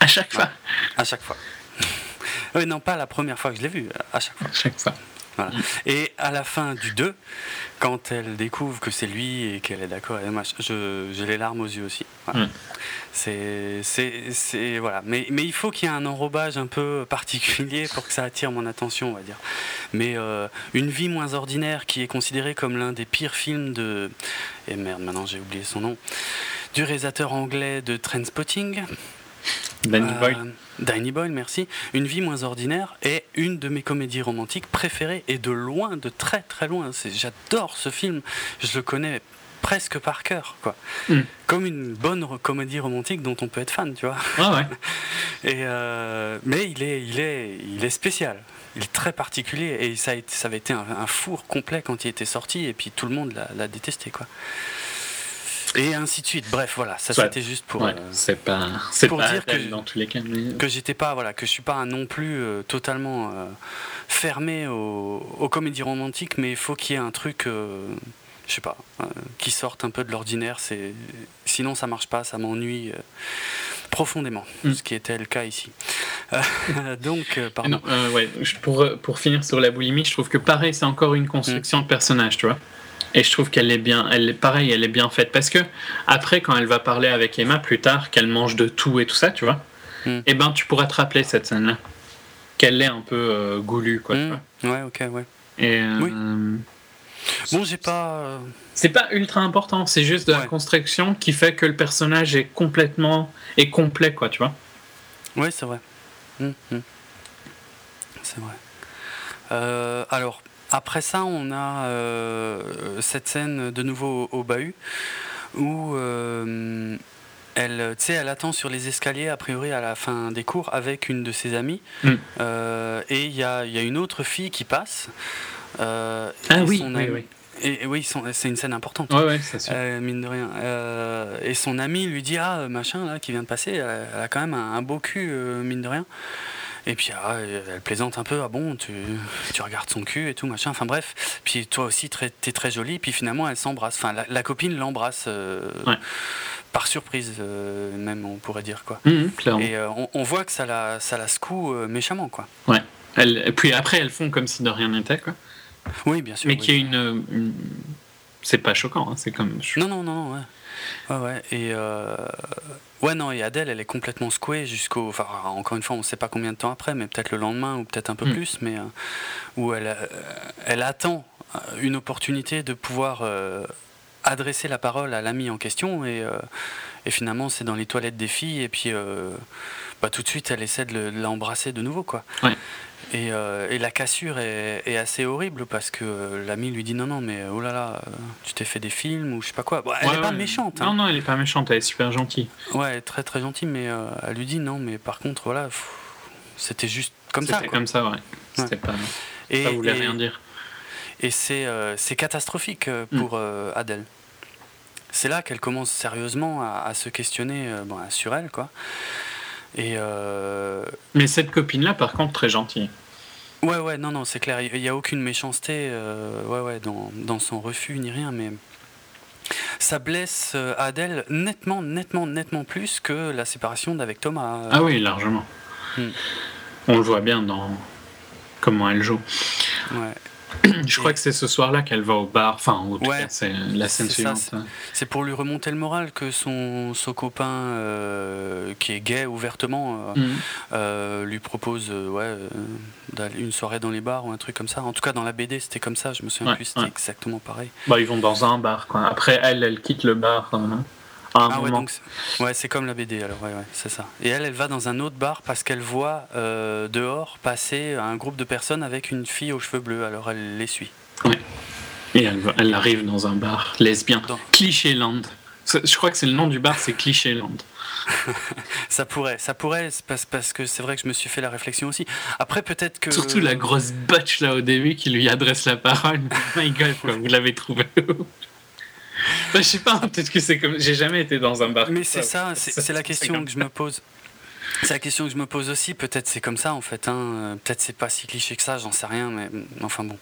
À chaque fois. À chaque fois. oui, non, pas la première fois que je l'ai vu, à chaque fois. À chaque fois. Voilà. Et à la fin du 2, quand elle découvre que c'est lui et qu'elle est d'accord, j'ai les larmes aux yeux aussi. Voilà. Mm. C'est, c'est, c'est- voilà. Mais, mais il faut qu'il y ait un enrobage un peu particulier pour que ça attire mon attention, on va dire. Mais euh, Une vie moins ordinaire, qui est considéré comme l'un des pires films de. Et merde, maintenant j'ai oublié son nom. Du réalisateur anglais de Trainspotting. Danny Euh, Boyle. Danny Boyle, merci. Une vie moins ordinaire est une de mes comédies romantiques préférées et de loin, de très très loin. J'adore ce film. Je le connais presque par cœur, quoi. Mm. Comme une bonne comédie romantique dont on peut être fan, tu vois. Ah ouais. Et euh, mais il est, il est, il est spécial. Il est très particulier et ça, a été, ça avait été un, un four complet quand il était sorti et puis tout le monde l'a- l'a détesté, quoi. Et ainsi de suite. Bref, voilà, ça c'était juste pour. Ouais, euh, c'est pas, c'est pour pas dire que dans tous les cas. Mais... que j'étais pas voilà que je suis pas un non plus euh, totalement euh, fermé aux, aux comédies romantiques mais il faut qu'il y ait un truc euh, je sais pas euh, qui sorte un peu de l'ordinaire c'est sinon ça marche pas ça m'ennuie euh, profondément Mm. ce qui était le cas ici Euh, donc euh, pardon non, euh, ouais, pour, pour finir sur la boulimie, je trouve que pareil, c'est encore une construction Mm. de personnage, tu vois. Et je trouve qu'elle est bien, elle est pareil, elle est bien faite parce que après, quand elle va parler avec Emma plus tard, qu'elle mange de tout et tout ça, tu vois, Mm. et ben tu pourras te rappeler cette scène-là, qu'elle est un peu euh, goulue, quoi. tu Mm. vois. ouais ok ouais Et euh, Oui. bon j'ai pas euh, c'est pas ultra important, c'est juste de la construction qui fait que le personnage est complètement est complet, quoi, tu vois. Ouais, c'est vrai. Hum, hum. C'est vrai. Euh, alors, après ça, on a euh, cette scène de nouveau au, au bahut où euh, elle, elle attend sur les escaliers, a priori à la fin des cours, avec une de ses amies. Mm. Euh, et il y a, il y a une autre fille qui passe. Ah oui, son oui, ami- oui. Et, et oui, c'est une scène importante. Ouais, ouais. Euh, mine de rien. Euh, et son ami lui dit Ah, machin, là, qui vient de passer, elle, elle a quand même un, un beau cul, euh, mine de rien. Et puis, ah, elle plaisante un peu Ah bon, tu, tu regardes son cul et tout, machin. Enfin, bref. Puis, toi aussi, t'es très jolie. Puis, finalement, elle s'embrasse. Enfin, la, la copine l'embrasse euh, Ouais. par surprise, euh, même, on pourrait dire, quoi. Mhm. Et euh, on, on voit que ça la, ça la secoue méchamment, quoi. Elle- et puis après, elles font comme si de rien n'était, quoi. Oui, bien sûr. Mais oui. qui est une, une- C'est pas choquant, hein, c'est comme. Non, non, non, ouais. Ouais, ouais. Et ouais, non, et Adèle, elle est complètement secouée jusqu'au. Enfin, encore une fois, on ne sait pas combien de temps après, mais peut-être le lendemain ou peut-être un peu Mm. plus, mais euh, où elle, euh, elle attend euh, une opportunité de pouvoir euh, adresser la parole à l'ami en question, et, et finalement, c'est dans les toilettes des filles, et puis bah, tout de suite, elle essaie de le- de l'embrasser de nouveau, quoi. Ouais. Et, euh, et la cassure est, est assez horrible parce que l'ami lui dit non non mais oh là là tu t'es fait des films ou je sais pas quoi. Bon, elle Ouais, est pas ouais. méchante. hein. Non, non, elle est pas méchante, elle est super gentille. Ouais, très très gentille, mais euh, elle lui dit non, mais par contre, voilà, c'était juste comme ça. C'était comme ça, ouais. C'était pas. Et, Ça voulait et- rien dire. et c'est euh, catastrophique euh, Mm. pour Adèle. C'est là qu'elle commence sérieusement à, à se questionner bon, sur elle, quoi. Et euh, Mais cette copine-là, par contre, très gentille. Ouais, ouais, non, non, c'est clair, il n'y a aucune méchanceté, euh, ouais, ouais, dans, dans son refus ni rien, mais ça blesse euh, Adèle nettement, nettement, nettement plus que la séparation d'avec Thomas. euh, Ah oui, largement. Mm. On le voit bien dans comment elle joue. ouais. Je crois que c'est ce soir-là qu'elle va au bar. Enfin, en tout Ouais. cas, c'est la scène suivante. C'est pour lui remonter le moral que son, son copain, euh, qui est gay ouvertement, euh, Mhm. euh, lui propose ouais, une soirée dans les bars ou un truc comme ça. En tout cas, dans la BD, c'était comme ça. Je me souviens Ouais, plus, c'était exactement pareil. Bah, ils vont dans un bar, quoi. Après, elle, elle quitte le bar à un ah ouais, moment. c'est- ouais, c'est comme la BD alors, ouais, ouais, c'est ça. Et elle, elle va dans un autre bar parce qu'elle voit euh, dehors passer un groupe de personnes avec une fille aux cheveux bleus. Alors elle les suit. Et elle, elle arrive dans un bar lesbien. Clichéland. Je crois que c'est le nom du bar, c'est Clichéland. Ça pourrait, ça pourrait, parce, parce que c'est vrai que je me suis fait la réflexion aussi. Après, peut-être que. Surtout la grosse botch là au début qui lui adresse la parole. My god, quoi, vous l'avez trouvé Bah, Je sais pas, peut-être que c'est comme. J'ai jamais été dans un bar. Mais c'est ça, c'est la question que je me pose. C'est la question que je me pose aussi. Peut-être c'est comme ça en fait. Hein. Euh, Peut-être c'est pas si cliché que ça, j'en sais rien. Mais mm, enfin bon.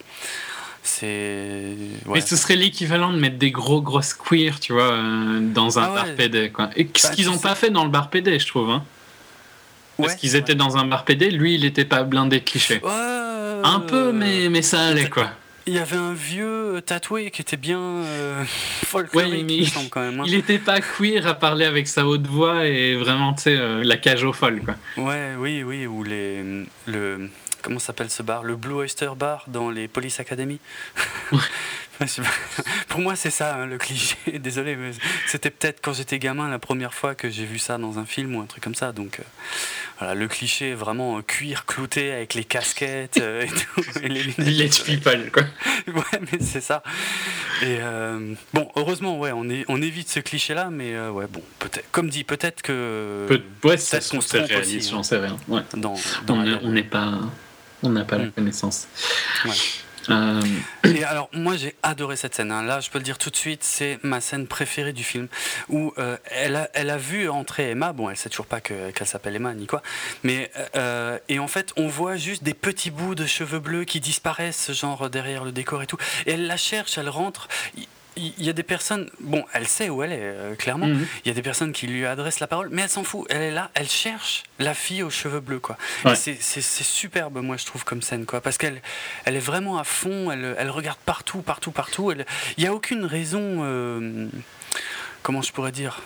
C'est. ouais. Mais ce serait l'équivalent de mettre des gros grosses queers, tu vois, euh, dans un Ah ouais. bar PD, quoi. Et ce Bah, qu'ils tu ont sais- pas fait dans le bar PD, je trouve. Hein. Parce qu'ils étaient dans un bar PD, lui, il était pas blindé de clichés. Un peu, mais, mais ça allait, quoi. Il y avait un vieux tatoué qui était bien euh, folklorique, Ouais, mais il semble quand même. hein. Il était pas queer à parler avec sa haute voix et vraiment, tu sais, euh, la cage au folle, quoi. Ouais, oui, oui, ou les, le, comment s'appelle ce bar? Le Blue Oyster Bar dans les Police Academy. Pour moi, c'est ça hein, le cliché. Désolé, mais c'était peut-être quand j'étais gamin la première fois que j'ai vu ça dans un film ou un truc comme ça. Donc, euh, voilà, le cliché vraiment euh, cuir clouté avec les casquettes euh, et tout. Et les Village people, quoi. ouais, mais c'est ça. Et bon, heureusement, ouais, on, est, on évite ce cliché-là, mais ouais, bon, peut-être, comme dit, peut-être que. Peut, ouais, peut-être qu'on se réalise, j'en sais rien. Ouais. Dans, dans on n'est pas. On n'a pas la hmm. connaissance. Ouais. Euh, et alors, moi, j'ai adoré cette scène. Hein. Là, je peux le dire tout de suite, c'est ma scène préférée du film. Où euh, elle, a, elle a vu entrer Emma. Bon, elle sait toujours pas qu'elle s'appelle Emma ni quoi. Mais, euh, et en fait, on voit juste des petits bouts de cheveux bleus qui disparaissent, genre derrière le décor et tout. Et elle la cherche, elle rentre il y a des personnes, bon, elle sait où elle est, euh, clairement. Mhm. Il y a des personnes qui lui adressent la parole, mais elle s'en fout. Elle est là, elle cherche la fille aux cheveux bleus, quoi. C'est superbe, moi, je trouve, comme scène, quoi. Parce qu'elle elle est vraiment à fond, elle, elle regarde partout, partout, partout. Il n'y a aucune raison, euh, comment je pourrais dire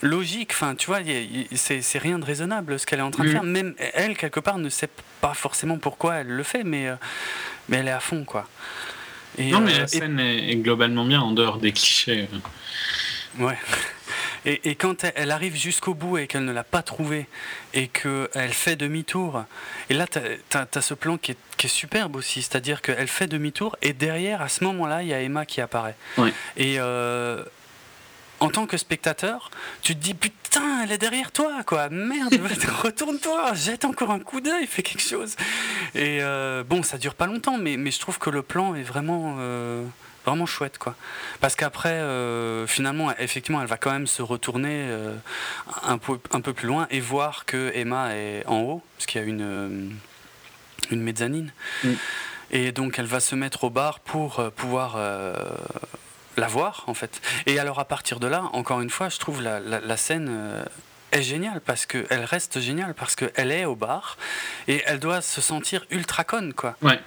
logique, enfin tu vois, c'est rien de raisonnable ce qu'elle est en train de mhm. faire. Même elle, quelque part, ne sait pas forcément pourquoi elle le fait, mais, euh, mais elle est à fond, quoi non, mais la euh, scène est, globalement bien en dehors des clichés. Ouais. Et, quand elle, arrive jusqu'au bout et qu'elle ne l'a pas trouvé et qu'elle fait demi-tour, et là, tu as, ce plan qui est, qui est superbe aussi, c'est-à-dire qu'elle fait demi-tour et derrière, à ce moment-là, il y a Emma qui apparaît. Ouais. Et euh, en tant que spectateur, tu te dis putain, elle est derrière toi, quoi. Merde, retourne-toi, jette encore un coup d'œil, fais quelque chose. Et euh, bon, ça dure pas longtemps, mais, mais je trouve que le plan est vraiment, euh, vraiment chouette, quoi. Parce qu'après, euh, finalement, effectivement, elle va quand même se retourner un, peu, un peu plus loin et voir que Emma est en haut, parce qu'il y a une, une mezzanine. Mm. Et donc, elle va se mettre au bar pour pouvoir la voir en fait. Et alors à partir de là, encore une fois, je trouve la, la, scène euh, est géniale parce qu'elle reste géniale parce qu'elle est au bar et elle doit se sentir ultra conne quoi. Ouais.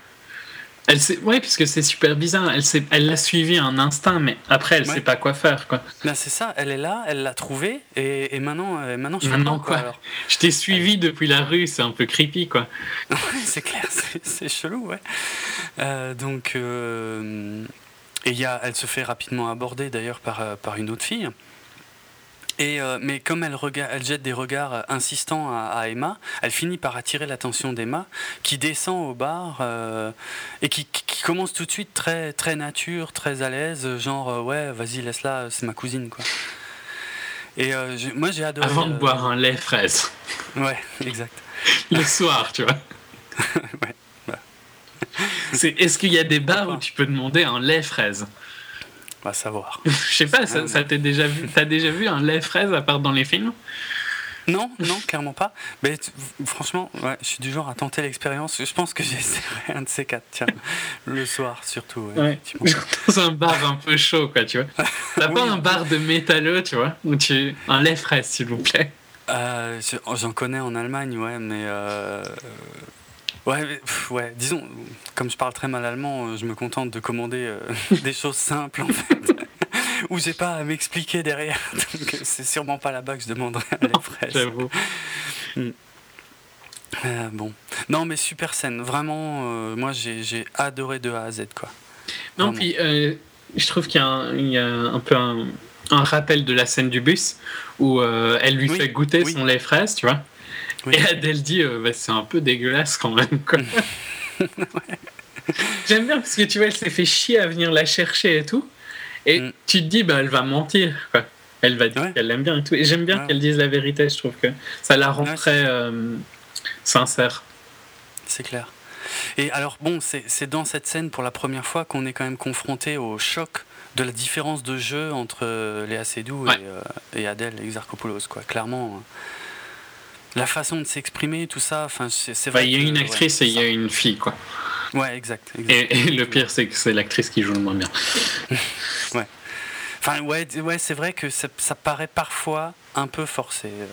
Elle sait, ouais, puisque c'est super bizarre. Elle sait, elle l'a suivi un instinct, mais après, elle sait pas quoi faire, quoi. Ben c'est ça. Elle est là, elle l'a trouvé, et, et maintenant, euh, maintenant, je maintenant quoi, alors Je t'ai suivi depuis la rue, c'est un peu creepy, quoi. c'est clair, c'est chelou, ouais. Euh, donc, et y a, elle se fait rapidement aborder d'ailleurs par, euh, par une autre fille. Et, euh, mais comme elle, elle jette des regards euh, insistants à, Emma, elle finit par attirer l'attention d'Emma, qui descend au bar et qui, qui, commence tout de suite très, très nature, très à l'aise, genre ouais, vas-y, laisse-la, c'est ma cousine. quoi. Et moi j'ai adoré. Avant de boire un lait fraise. Ouais, exact. Le soir, tu vois. ouais. Est-ce qu'il y a des bars où tu peux demander un lait fraise On va savoir. Je sais pas, ça, ça t'as déjà vu, as déjà vu un lait fraise à part dans les films? Non, non, clairement pas. Mais franchement, ouais, je suis du genre à tenter l'expérience. Je pense que j'essaierai un de ces quatre, tiens, le soir surtout. Ouais, Dans un bar un peu chaud, quoi, tu vois. T'as pas un bar de métalleux, tu vois, où tu un lait fraise, s'il vous plaît? Euh, j'en connais en Allemagne, ouais, mais euh, Ouais, ouais, disons, comme je parle très mal allemand, euh, je me contente de commander euh, des choses simples en fait, où j'ai pas à m'expliquer derrière. Donc c'est sûrement pas là-bas que je demanderai à la fraise. J'avoue. Hmm. Euh, bon, non mais super scène, vraiment, moi j'ai adoré de A à Z quoi. Non, puis je trouve qu'il y, y, a un peu un, un, rappel de la scène du bus où elle lui fait goûter son lait fraise, tu vois. Et Adèle dit euh, bah, c'est un peu dégueulasse quand même. J'aime bien parce que tu vois, elle s'est fait chier à venir la chercher et tout. Et mm. tu te dis, bah, elle va mentir. Quoi. Elle va dire qu'elle l'aime bien et tout. Et j'aime bien qu'elle dise la vérité. Je trouve que ça la rend très euh, sincère. C'est clair. Et alors, bon, c'est dans cette scène pour la première fois qu'on est quand même confronté au choc de la différence de jeu entre Léa Seydoux et, euh, et, Adèle Exarchopoulos. Quoi. Clairement la façon de s'exprimer, tout ça, enfin, c'est vrai. Il y a une actrice et il y a une fille, quoi. Ouais, exact. Et, le pire, c'est que c'est l'actrice qui joue le moins bien. ouais. Enfin, ouais, ouais c'est vrai que ça, paraît parfois un peu forcé euh,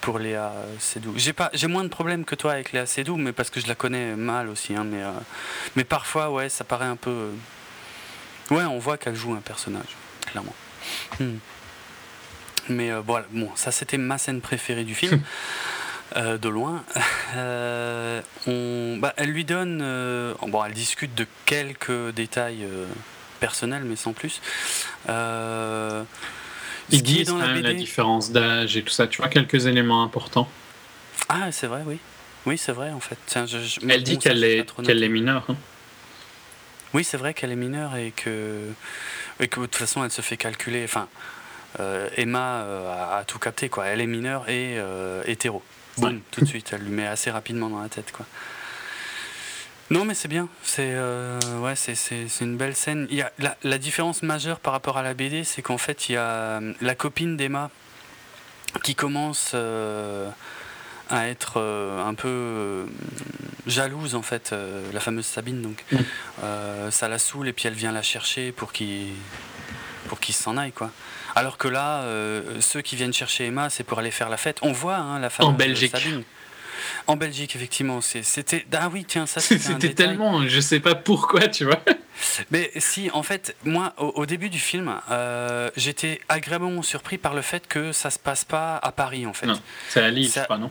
pour Léa Seydoux. J'ai pas, j'ai moins de problèmes que toi avec Léa Seydoux, mais parce que je la connais mal aussi. Hein, mais, euh, mais parfois, ouais, ça paraît un peu. Euh, ouais, on voit qu'elle joue un personnage, clairement. Hmm. Mais euh, voilà, bon, ça c'était ma scène préférée du film. euh, de loin. Euh, on, bah, elle lui donne. euh, bon, elle discute de quelques détails euh, personnels, mais sans plus. Euh, Ils disent dans quand la même la BD. différence d'âge et tout ça. Tu vois quelques éléments importants. Ah, c'est vrai, oui. Oui, c'est vrai, en fait. Tiens, je- je- Elle dit bon, ça, qu'elle est, qu'elle est mineure. hein. Oui, c'est vrai qu'elle est mineure et que, et que de toute façon, elle se fait calculer. Enfin, Emma euh, a, a tout capté, quoi. Elle est mineure et euh, hétéro. Ouais. tout de suite, elle lui met assez rapidement dans la tête, quoi. Non, mais c'est bien. C'est euh, ouais, c'est, une belle scène. Il y a, la, la différence majeure par rapport à la BD, c'est qu'en fait, il y a euh, la copine d'Emma qui commence euh, à être euh, un peu euh, jalouse, en fait, euh, la fameuse Sabine, donc. Euh, ça la saoule et puis elle vient la chercher pour qu'il pour qu'il s'en aille quoi. Alors que là, euh, ceux qui viennent chercher Emma, c'est pour aller faire la fête. On voit hein, la fameuse Belgique. Sabine. En Belgique, effectivement. C'était ah oui tiens ça c'était tellement, je sais pas pourquoi, tu vois. Mais si, en fait, moi, au, au début du film, euh, j'étais agréablement surpris par le fait que ça se passe pas à Paris, en fait. Non. C'est à Lille, Ça- je crois, non?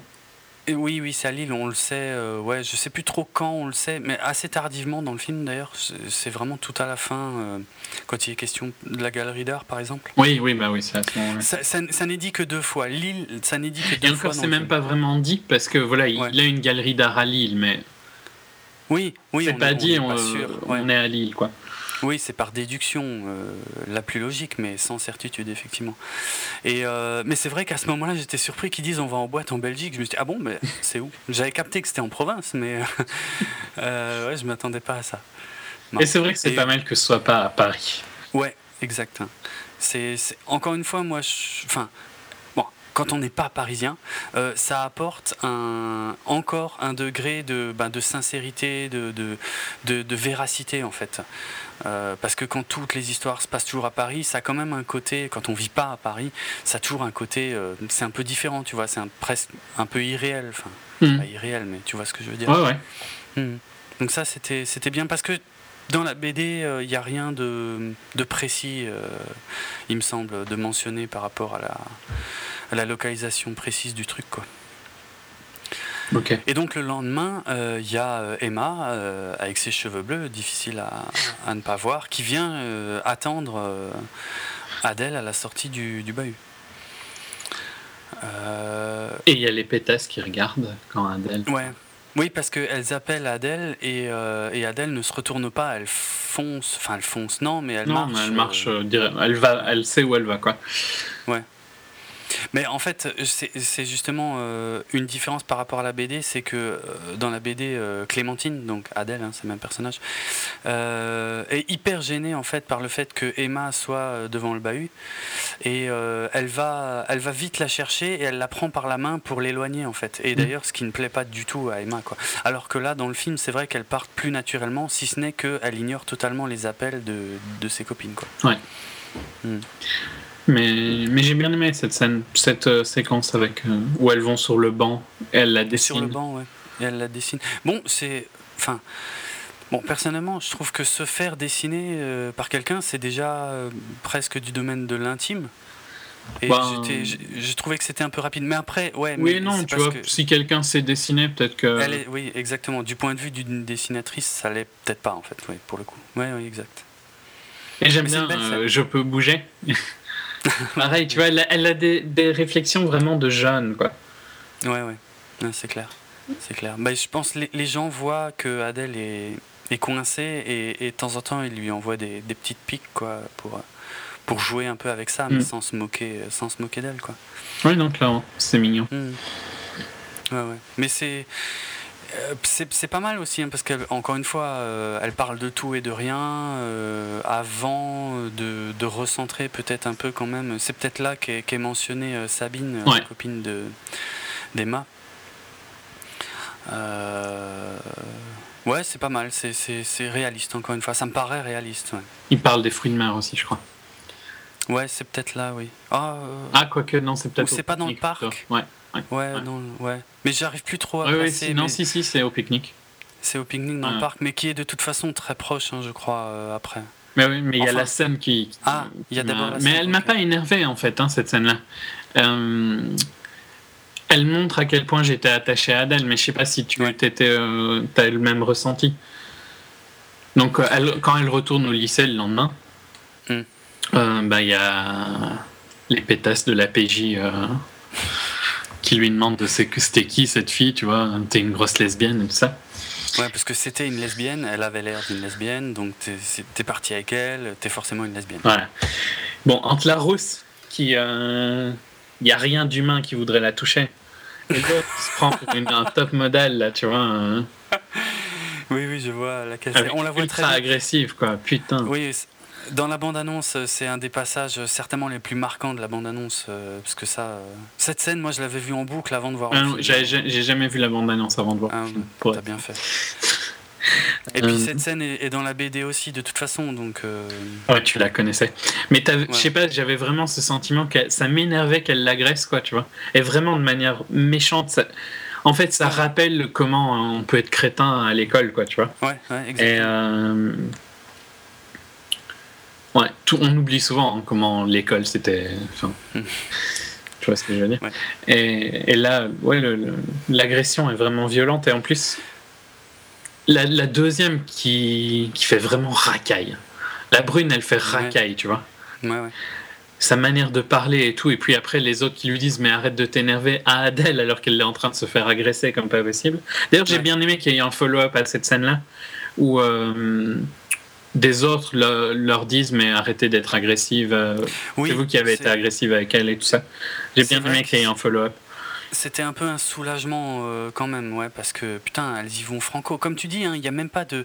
Et oui, oui, c'est à Lille, on le sait. euh, ouais, je sais plus trop quand on le sait, mais assez tardivement dans le film d'ailleurs. C'est vraiment tout à la fin, euh, quand il est question de la galerie d'art, par exemple. Oui, oui, bah oui, c'est à ce moment-là. Ça, ça- ça n'est dit que deux fois. Lille, ça n'est dit que deux Et encore, c'est même film. pas vraiment dit parce que voilà, il Ouais. il a une galerie d'art à Lille, mais Oui, oui, c'est on pas est- on dit, est on, pas sûr, ouais. on est à Lille, quoi. Oui, c'est par déduction euh, la plus logique, mais sans certitude, effectivement. Et, euh, mais c'est vrai qu'à ce moment-là, j'étais surpris qu'ils disent on va en boîte en Belgique. Je me suis dit, ah bon, mais c'est où? J'avais capté que c'était en province, mais euh, ouais, je m'attendais pas à ça. Non. Et c'est vrai que c'est Et- pas mal que ce soit pas à Paris. Ouais, exact. C'est, c'est- encore une fois, moi, je- enfin, quand on n'est pas parisien, euh, ça apporte un, encore un degré de, ben, de sincérité, de, de, de, de véracité en fait. Euh, parce que quand toutes les histoires se passent toujours à Paris, ça a quand même un côté, quand on vit pas à Paris, ça a toujours un côté, euh, c'est un peu différent, tu vois, c'est un, presque un peu irréel, enfin, Mhm. pas irréel, mais tu vois ce que je veux dire. Ouais, ouais. Mhm. Donc ça, c'était c'était bien parce que dans la BD, il n'y a rien de, de précis, euh, il me semble, de mentionner par rapport à la, à la localisation précise du truc. Quoi. Ok. Et donc le lendemain, il y a euh, Emma, euh, avec ses cheveux bleus, difficile à, à ne pas voir, qui vient euh, attendre euh, Adèle à la sortie du, du bahut. Euh, Et il y a les pétasses qui regardent quand Adèle. Ouais. Oui, parce qu'elles appellent Adèle et, euh, et Adèle ne se retourne pas, elle fonce, enfin elle fonce, non, mais elle non, marche. mais elle euh, marche, euh, elle va, elle sait où elle va, quoi. Mais en fait, c'est justement euh, une différence par rapport à la BD, c'est que euh, dans la BD, euh, Clémentine, donc Adèle, hein, c'est le même personnage, est hyper gênée en fait par le fait que Emma soit devant le bahut et elle va, elle va vite la chercher et elle la prend par la main pour l'éloigner en fait. Et d'ailleurs, ce qui ne plaît pas du tout à Emma, quoi. Alors que là, dans le film, c'est vrai qu'elle part plus naturellement, si ce n'est qu'elle ignore totalement les appels de, de ses copines, quoi. Mais, mais j'ai bien aimé cette scène, cette euh, séquence avec euh, où elles vont sur le banc, et elle la dessine. Sur le banc, ouais. Et elle la dessine. Bon, c'est. Enfin. Bon, personnellement, je trouve que se faire dessiner euh, par quelqu'un, c'est déjà presque du domaine de l'intime. Et Ben, j'ai trouvé que c'était un peu rapide. Mais après, ouais. Oui mais non, tu vois, que si quelqu'un sait dessiner, peut-être que. elle est- oui, exactement. Du point de vue d'une dessinatrice, ça l'est peut-être pas, en fait, oui, pour le coup. Oui, oui, exact. Et j'aime bien, je peux bouger. Pareil, tu vois, elle a, elle a des, des réflexions vraiment de jeune, quoi. Ouais, ouais. Ouais, c'est clair. C'est clair. Bah, je pense que les, les gens voient que Adèle est, est coincée et, et de temps en temps, ils lui envoient des, des petites piques quoi, pour, pour jouer un peu avec ça, mais Mm. sans se moquer, sans se moquer d'elle. Quoi. Oui, donc là, c'est mignon. Mm. Ouais, ouais. Mais c'est. Euh, C'est c'est pas mal aussi, hein, parce qu'encore une fois, euh, elle parle de tout et de rien, euh, avant de, de recentrer peut-être un peu quand même. C'est peut-être là qu'est qu'est mentionnée euh, Sabine, Ouais. la copine de- d'Emma. Ouais, c'est pas mal, c'est- c'est c'est réaliste, encore une fois. Ça me paraît réaliste. Ouais, Il parle des fruits de mer aussi, je crois. Ouais, c'est peut-être là, oui. Ah, euh, Ah, quoique, non, c'est peut-être. Ou c'est pas dans le parc. Ouais, ouais, ouais. non, ouais. Mais j'arrive plus trop à ouais, non, mais- si, si, c'est au pique-nique. C'est au pique-nique dans le parc, mais qui est de toute façon très proche, hein, je crois, euh, après. Mais oui, mais il y a la scène qui. qui- Ah, il y a d'abord la Mais scène, elle m'a pas énervé, en fait, hein, cette scène-là. Euh, elle montre à quel point j'étais attaché à Adèle, mais je sais pas si tu as le même ressenti. Donc, quand elle retourne au lycée le lendemain. Bah, il y a les pétasses de la PJ qui lui demandent de c'était qui cette fille, tu vois, t'es une grosse lesbienne et tout ça. Ouais, parce que c'était une lesbienne, elle avait l'air d'une lesbienne, donc t'es parti avec elle, t'es forcément une lesbienne. Voilà. Bon, entre la rousse, qui. Il euh, n'y a rien d'humain qui voudrait la toucher, et l'autre se prend pour une, un top modèle, là, tu vois. Hein. Oui, oui, je vois laquelle On la voit très agressive, quoi, putain. Oui, dans la bande-annonce, c'est un des passages certainement les plus marquants de la bande-annonce, euh, parce que ça, euh, cette scène, moi, je l'avais vue en boucle avant de voir. Ah, j'ai jamais vu la bande-annonce avant de voir. Ah, T'as bien fait. Et puis euh. cette scène est, dans la BD aussi de toute façon, donc. Ouais, tu la connaissais. Mais je sais pas, j'avais vraiment ce sentiment que ça m'énervait qu'elle l'agresse, quoi, tu vois. Et vraiment de manière méchante. En fait, ça rappelle comment on peut être crétin à l'école, quoi, tu vois. Ouais, ouais, exactement. Et Ouais, tout, on oublie souvent hein, comment l'école c'était. Hmm. tu vois ce que je veux dire et, et, là, ouais, l'agression est vraiment violente et en plus, la, la deuxième qui, qui, fait vraiment racaille. La brune, elle fait racaille, tu vois. Ouais, ouais. Sa manière de parler et tout, et puis après les autres qui lui disent mais arrête de t'énerver à Adèle alors qu'elle est en train de se faire agresser comme pas possible. D'ailleurs, j'ai bien aimé qu'il y ait un follow-up à cette scène-là où euh, des autres leur disent mais arrêtez d'être agressive. Euh, c'est vous qui avez été agressive avec elle et tout ça. J'ai bien aimé qu'il y ait un follow-up. C'était un peu un soulagement euh, quand même, ouais, parce que putain, elles y vont franco. Comme tu dis, hein, il y a même pas de,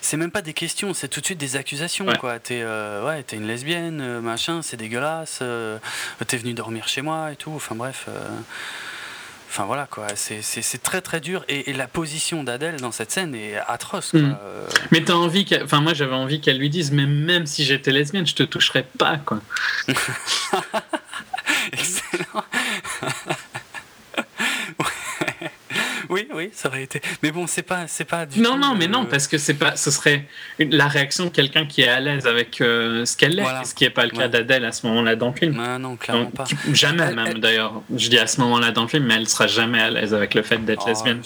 c'est même pas des questions, c'est tout de suite des accusations, quoi. T'es, euh, ouais, t'es une lesbienne, machin, c'est dégueulasse. t'es venu dormir chez moi et tout. Enfin bref. Enfin voilà quoi, c'est très très dur et, la position d'Adèle dans cette scène est atroce. Quoi. Mm. Mais t'as envie, enfin moi j'avais envie qu'elle lui dise, mais même si j'étais lesbienne, je te toucherais pas quoi. Excellent. Oui, oui, ça aurait été. Mais bon, c'est pas, c'est pas du. Non, non, mais non, parce que c'est pas, ce serait la réaction de quelqu'un qui est à l'aise avec euh, ce qu'elle est, ce qui n'est pas le cas d'Adèle à ce moment-là dans le film. Ah non, clairement pas. Jamais même d'ailleurs. Je dis à ce moment-là dans le film, mais elle sera jamais à l'aise avec le fait d'être oh, lesbienne.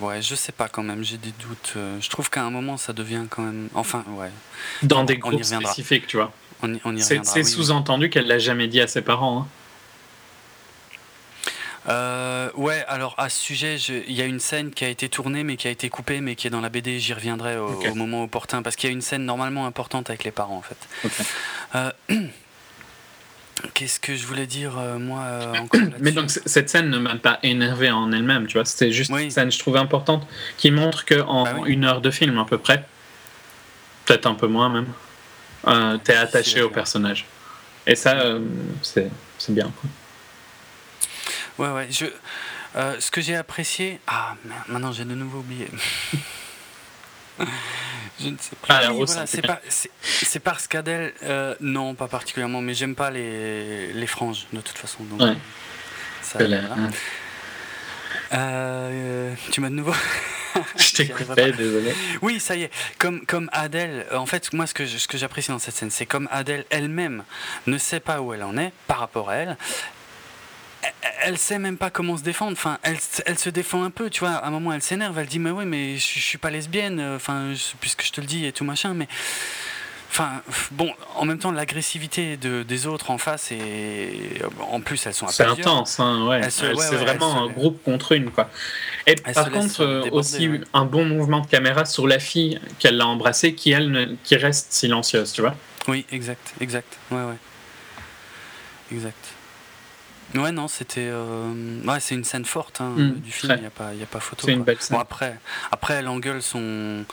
Ouais, je sais pas quand même, j'ai des doutes. Euh, je trouve qu'à un moment, ça devient quand même. Enfin, ouais. Dans des groupes spécifiques, tu vois. On y, on y C'est sous-entendu qu'elle l'a jamais dit à ses parents. Hein. Euh, ouais, alors à ce sujet, il y a une scène qui a été tournée mais qui a été coupée mais qui est dans la BD, j'y reviendrai au, moment opportun parce qu'il y a une scène normalement importante avec les parents en fait. Euh, qu'est-ce que je voulais dire euh, moi encore Mais donc cette scène ne m'a pas énervé en elle-même, tu vois, c'était juste une scène je trouve importante qui montre que en bah une heure de film à peu près, peut-être un peu moins même, t'es attaché au personnage. Et ça, c'est bien. Quoi. Ouais, ouais. Je, euh, ce que j'ai apprécié. Ah, maintenant j'ai de nouveau oublié. je ne sais pas. Ah, voilà, c'est, pas c'est, parce qu'Adèle. Euh, non, pas particulièrement, mais j'aime pas les, les franges de toute façon. Donc, ouais. ça, euh, tu m'as de nouveau. je t'ai coupé, désolé. Oui, ça y est. Comme, comme Adèle, en fait, moi, ce que, ce que j'apprécie dans cette scène, c'est comme Adèle elle-même ne sait pas où elle en est par rapport à elle, elle sait même pas comment se défendre. Enfin, elle, elle, se défend un peu, tu vois. À un moment, elle s'énerve. Elle dit, mais oui, mais je, suis pas lesbienne. Enfin, puisque je te le dis et tout machin. Mais enfin, bon, en même temps, l'agressivité de, des autres en face et en plus, elles sont. C'est intense, hein, ouais. c'est vraiment un groupe contre une, quoi. Et par contre, euh, aussi un bon mouvement de caméra sur la fille qu'elle l'a embrassée, qui elle, qui reste silencieuse, tu vois. Oui, exact, exact. Ouais, ouais. Exact. Ouais, non, c'était. Euh, ouais, c'est une scène forte hein, mm, du film, il n'y a, pas, a pas photo. C'est une belle scène. Bon, après, après, elle engueule son.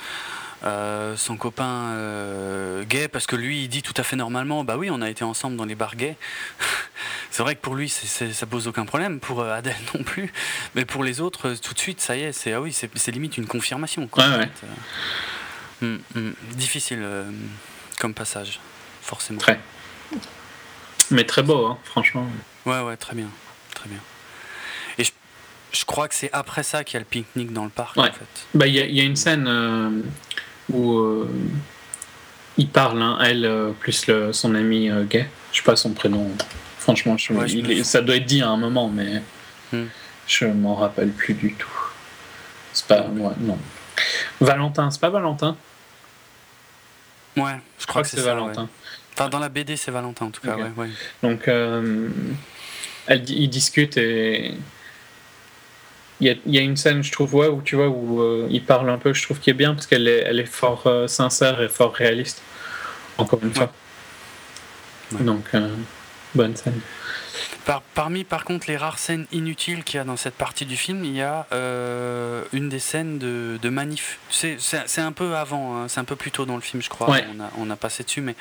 Euh, son copain euh, gay parce que lui il dit tout à fait normalement bah oui on a été ensemble dans les bars gays c'est vrai que pour lui c'est, ça pose aucun problème pour Adèle non plus mais pour les autres tout de suite ça y est c'est ah oui c'est, limite une confirmation quoi, ouais, ouais. Mm, mm. difficile comme passage forcément très mais très beau hein, franchement Ouais, ouais, très bien. Très bien. Et je, je crois que c'est après ça qu'il y a le pique-nique dans le parc, ouais. en fait. Bah, il y, y, a une scène euh, où euh, il parle, hein, elle, euh, plus le, son ami gay. Je sais pas son prénom. Franchement, je, ça doit être dit à un moment, mais. Hmm. Je m'en rappelle plus du tout. C'est pas. Ouais, non. Valentin, c'est pas Valentin? Ouais, je crois, que, c'est Valentin. Enfin, dans la BD, c'est Valentin en tout cas, ouais, ouais. Donc, euh, elle, ils discutent et. Il y, a, il y a une scène, je trouve, ouais, où tu vois, où euh, ils parlent un peu, je trouve, qui est bien parce qu'elle est, elle est fort euh, sincère et fort réaliste. Encore une fois. Ouais. Donc, euh, bonne scène. Par- parmi, par contre, les rares scènes inutiles qu'il y a dans cette partie du film, il y a euh, une des scènes de, de manif. C'est un peu avant, hein, c'est un peu plus tôt dans le film, je crois. Ouais. On, a, on a passé dessus, mais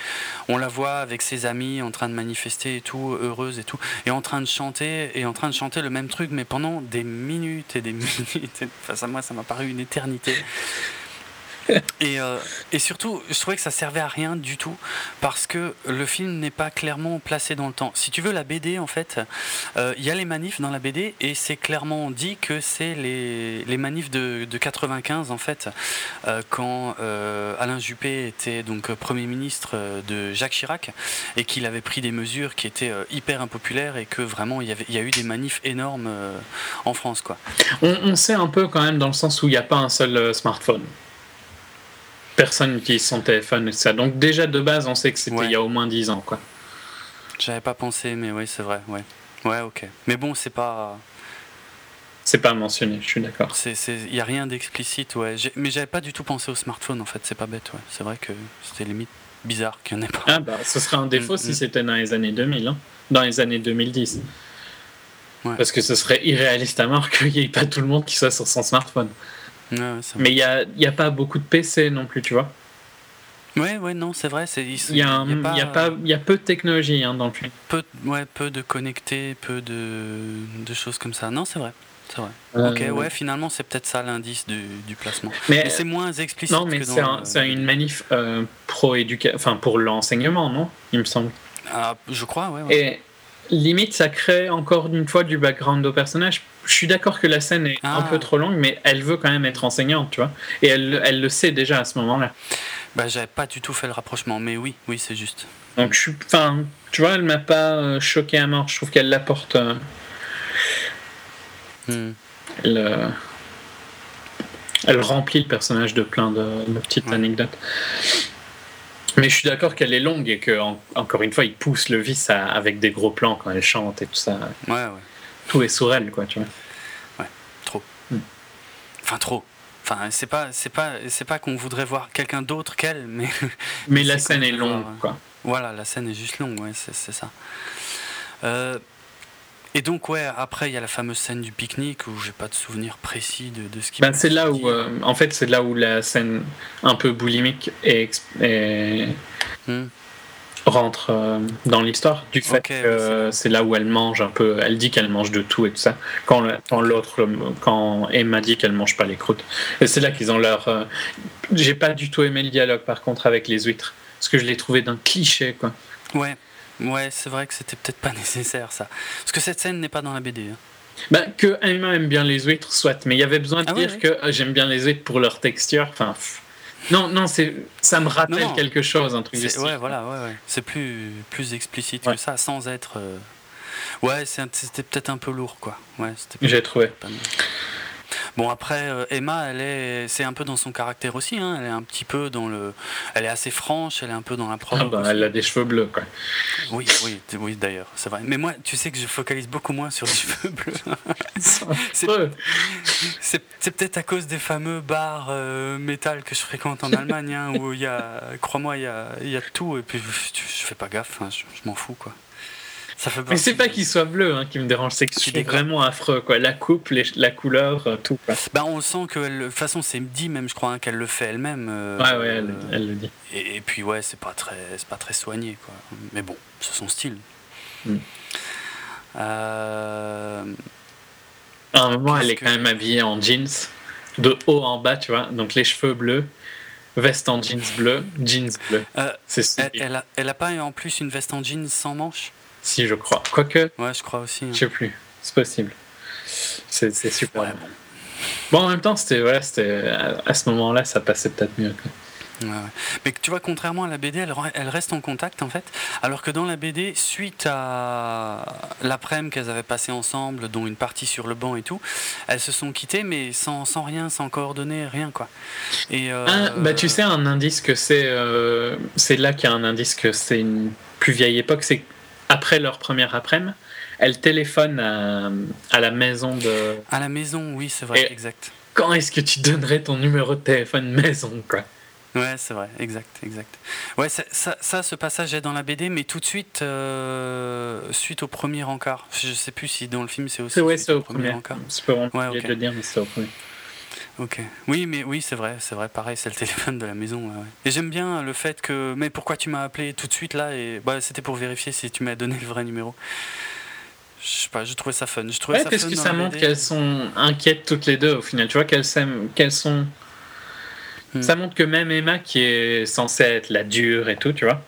on la voit avec ses amis en train de manifester et tout, heureuse et tout, et en train de chanter, et en train de chanter le même truc, mais pendant des minutes et des minutes. Enfin, ça, moi, ça m'a paru une éternité. Et, euh, et surtout, je trouvais que ça servait à rien du tout parce que le film n'est pas clairement placé dans le temps. Si tu veux, la BD, en fait, euh, il y a les manifs dans la BD et c'est clairement dit que c'est les, les manifs de, de 95, en fait, euh, quand euh, Alain Juppé était donc Premier ministre euh, de Jacques Chirac et qu'il avait pris des mesures qui étaient euh, hyper impopulaires et que vraiment il y, a eu des manifs énormes euh, en France. Quoi. On, on sait un peu quand même dans le sens où il n'y a pas un seul euh, Personne n'utilise son téléphone et tout ça. Donc, déjà de base, on sait que c'était Ouais. il y a au moins 10 ans. Quoi. J'avais pas pensé, mais oui, c'est vrai. Ouais, ouais ok. Mais bon, c'est pas. C'est pas mentionné, je suis d'accord. Il n'y a rien d'explicite, ouais. Mais j'avais pas du tout pensé au smartphone, en fait, c'est pas bête, ouais. C'est vrai que c'était limite bizarre qu'il n'y en ait pas. Ah bah, ce serait un défaut Mm, si mm. c'était dans les années 2000, hein. dans les années 2010. Ouais. Parce que ce serait irréaliste à mort qu'il n'y ait pas tout le monde qui soit sur son smartphone. Mais il n'y a, y a pas beaucoup de PC non plus, tu vois. ouais, ouais, non, c'est vrai. c'est- Il y, a un- y a y pas- il y a peu de technologie hein, dans le film. peu, ouais, peu de connectés, peu de, de choses comme ça. Non, c'est vrai. C'est vrai. Euh, Ok, ouais, finalement, c'est peut-être ça l'indice du, du placement. Mais, Mais c'est moins explicite non, mais c'est un- une manif euh, enfin pour l'enseignement, non Il me semble. Ah, je crois, ouais. ouais. Et limite, ça crée encore une fois du background au personnage. Je suis d'accord que la scène est un Ah. peu trop longue, mais elle veut quand même être enseignante, tu vois. Et elle, elle le sait déjà à ce moment-là. Bah, j'avais pas du tout fait le rapprochement, mais oui, oui, c'est juste. Donc je suis, enfin, tu vois, elle m'a pas euh, choqué à mort. Je trouve qu'elle l'apporte, euh, Hmm. elle, euh, elle remplit le personnage de plein de, de petites Ouais. anecdotes. Mais je suis d'accord qu'elle est longue et que en- encore une fois, il pousse le vice à- avec des gros plans quand elle chante et tout ça. Ouais, ouais. Tout est sur elle, quoi, tu vois. Trop. Hmm. Enfin, trop. Enfin, c'est pas, c'est pas, c'est pas qu'on voudrait voir quelqu'un d'autre qu'elle, mais Mais la scène est longue, voir, ouais. quoi. voilà, la scène est juste longue, ouais, c'est, c'est ça. Euh, et donc, ouais, après, il y a la fameuse scène du pique-nique où j'ai pas de souvenir précis de, de ce qui. Ben, c'est là où, euh, en fait, c'est là où la scène un peu boulimique est, ex- est- Hmm. rentre euh, dans l'histoire du fait que c'est là où elle mange un peu. Elle dit qu'elle mange de tout et tout ça. Quand, l'autre, quand Emma dit qu'elle mange pas les croûtes. Et c'est là qu'ils ont leur. euh, J'ai pas du tout aimé le dialogue par contre avec les huîtres. Parce que je l'ai trouvé d'un cliché, quoi. Ouais, ouais, c'est vrai que c'était peut-être pas nécessaire ça, parce que cette scène n'est pas dans la BD. hein. Ben, que Emma aime bien les huîtres, soit. Mais il y avait besoin de Ah dire ouais. que euh, j'aime bien les huîtres pour leur texture. Enfin. pff. Non, non, c'est, ça me rappelle Non, non. quelque chose, un truc C'est- ouais, voilà, ouais, ouais. C'est plus, plus explicite que ça, sans être. euh, Ouais, c'était peut-être un peu lourd, quoi. Ouais, J'ai trouvé. pas mal. Bon après euh, Emma elle est c'est un peu dans son caractère aussi hein. elle est un petit peu dans le elle est assez franche elle est un peu dans la Ah bah, elle a des cheveux bleus, quoi. oui oui oui d'ailleurs c'est vrai mais moi tu sais que je focalise beaucoup moins sur les cheveux bleus C'est- peut-être à cause des fameux bars euh, métal que je fréquente en Allemagne hein, où il y a crois-moi il y a, il y a tout et puis je, je fais pas gaffe hein, je, je m'en fous quoi ça fait Mais c'est pas qu'il soit bleu hein, qui me dérange, c'est que c'est vraiment affreux, quoi. La coupe, les- la couleur, euh, tout, quoi. bah, on sent que de toute façon c'est dit même je crois hein, qu'elle le fait elle-même euh, Ouais, ouais, elle, elle le dit. Et, et puis ouais, c'est pas très, c'est pas très soigné quoi. Mais bon, c'est son style. Mm. Euh, À un moment, elle est que- quand même habillée en jeans, de haut en bas, tu vois. Donc les cheveux bleus, veste en jeans bleu, jeans bleu. Euh, C'est elle, elle a, elle a pas en plus une veste en jeans sans manches? Si, je crois. Quoique, Ouais, je crois aussi. hein. je sais plus. C'est possible. C'est super. Ouais, bon. Bon, en même temps, c'était voilà, c'était à, à ce moment-là, ça passait peut-être mieux. quoi. Mais tu vois, contrairement à la BD, elle, elle, reste en contact en fait. Alors que dans la BD, suite à l'après-midi qu'elles avaient passé ensemble, dont une partie sur le banc et tout, elles se sont quittées, mais sans, sans rien, sans coordonner, rien quoi. Et euh, bah, tu sais, un indice que c'est. Euh, c'est là qu'il y a un indice que c'est une plus vieille époque, c'est après leur première après-midi. Elle téléphone à, à, la maison de. À la maison, oui, c'est vrai, exact. Quand est-ce que tu donnerais ton numéro de téléphone maison, quoi? Ouais, c'est vrai, exact, exact. Ouais, ça, ça, ce passage est dans la BD, mais tout de suite, euh, suite au premier encart. Je sais plus si dans le film c'est aussi. Ouais, c'est au premier encart. C'est pas vraiment ouais, de le dire, mais c'est au premier. Ok. Oui, mais oui, c'est vrai, c'est vrai. Pareil, c'est le téléphone de la maison. Ouais, Et j'aime bien le fait que. Mais pourquoi tu m'as appelé tout de suite là Et bah, c'était pour vérifier si tu m'as donné le vrai numéro. Je sais pas, je trouvais ça fun. Je trouvais ouais, parce que ça montre qu'elles sont inquiètes toutes les deux au final. Tu vois qu'elles qu'elles sont Hmm. Ça montre que même Emma, qui est censée être la dure et tout, tu vois,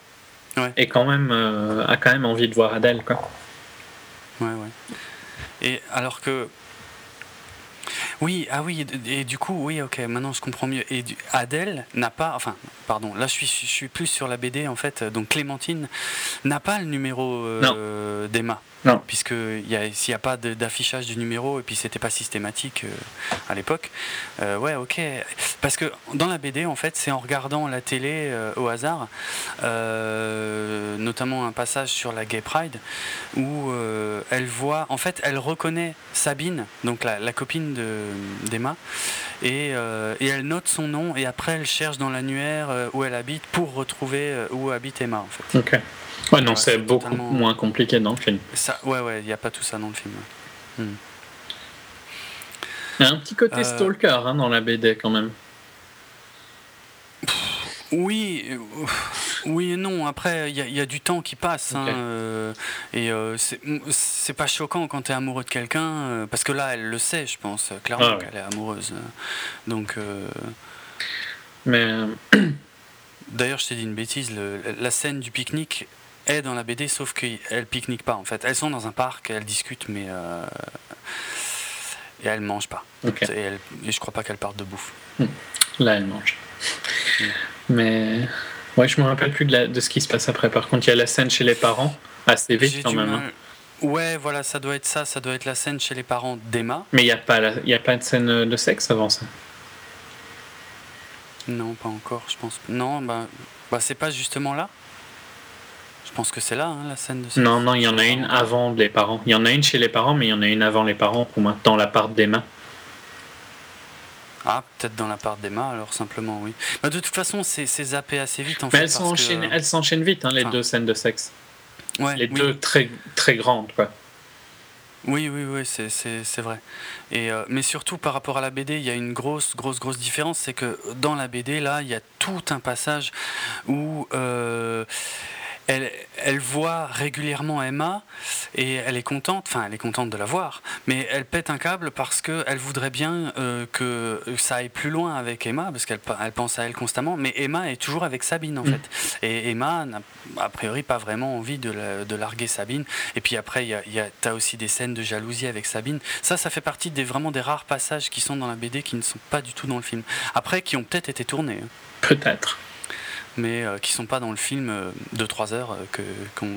est quand même, euh, a quand même envie de voir Adèle, quoi. Ouais, ouais. Et alors que. Oui, ah oui, et, du coup, oui, ok, maintenant je comprends mieux. Et Adèle n'a pas, enfin, pardon, là je suis, je suis plus sur la BD en fait, donc Clémentine n'a pas le numéro euh, d'Emma. Non. Puisque s'il n'y a pas d'affichage du numéro, et puis c'était pas systématique euh, à l'époque, euh, ouais, ok. Parce que dans la BD, en fait, c'est en regardant la télé euh, au hasard, notamment un passage sur la Gay Pride, où elle voit, en fait, elle reconnaît Sabine, donc la, copine d'Emma, et, et, elle note son nom, et après elle cherche dans l'annuaire où elle habite pour retrouver où habite Emma, en fait. Ok. Ouais, non, c'est beaucoup moins compliqué dans le film. Ça, ouais, ouais, il n'y a pas tout ça dans le film. Hmm. Il y a un petit côté euh, stalker hein, dans la BD quand même. Oui, euh, oui et non. Après, il y, a du temps qui passe. Hein, euh, et c'est pas choquant quand tu es amoureux de quelqu'un, parce que là, elle le sait, je pense, clairement ah qu'elle est amoureuse. Donc. Mais. D'ailleurs, je t'ai dit une bêtise, la scène du pique-nique, est dans la BD, sauf qu'elles pique-niquent pas en fait. Elles sont dans un parc, elles discutent, mais. Euh, et elles mangent pas. Et, je crois pas qu'elles partent de bouffe. Hmm. Là, elles mangent. Hmm. Mais. Ouais, je me rappelle plus de, de, ce qui se passe après. Par contre, il y a la scène chez les parents, assez vite quand même. Hein. Ouais, voilà, ça doit être ça, ça doit être la scène chez les parents d'Emma. Mais il n'y a, pas y a pas de scène de sexe avant ça? Non, pas encore, je pense. Non, bah, bah c'est pas justement là? Pense que c'est là, hein, la scène de Non, non, il y en a une avant les parents. Il y en a une chez les parents, mais il y en a une avant les parents, pour moi, dans l'appart d'Emma. Ah, peut-être dans l'appart d'Emma, alors simplement, oui. Bah, de toute façon, c'est zappé assez vite, en fait. Elles s'enchaînent vite, hein, les deux scènes de sexe. Ouais, les deux très, très grandes, quoi. Oui, oui, oui, c'est vrai. Et, euh, mais surtout par rapport à la BD, il y a une grosse, grosse, grosse différence. C'est que dans la BD, là, il y a tout un passage où euh, elle, voit régulièrement Emma et elle est contente, enfin elle est contente de la voir, mais elle pète un câble parce qu'elle voudrait bien euh, que ça aille plus loin avec Emma, parce qu'elle elle pense à elle constamment, mais Emma est toujours avec Sabine en mm. fait. Et Emma n'a a priori pas vraiment envie de, larguer Sabine. Et puis après, il y a, as aussi des scènes de jalousie avec Sabine. Ça, ça fait partie des, vraiment des rares passages qui sont dans la BD qui ne sont pas du tout dans le film. Après, qui ont peut-être été tournés. Hein. Peut-être mais euh, qui sont pas dans le film euh, de 3 heures euh, que,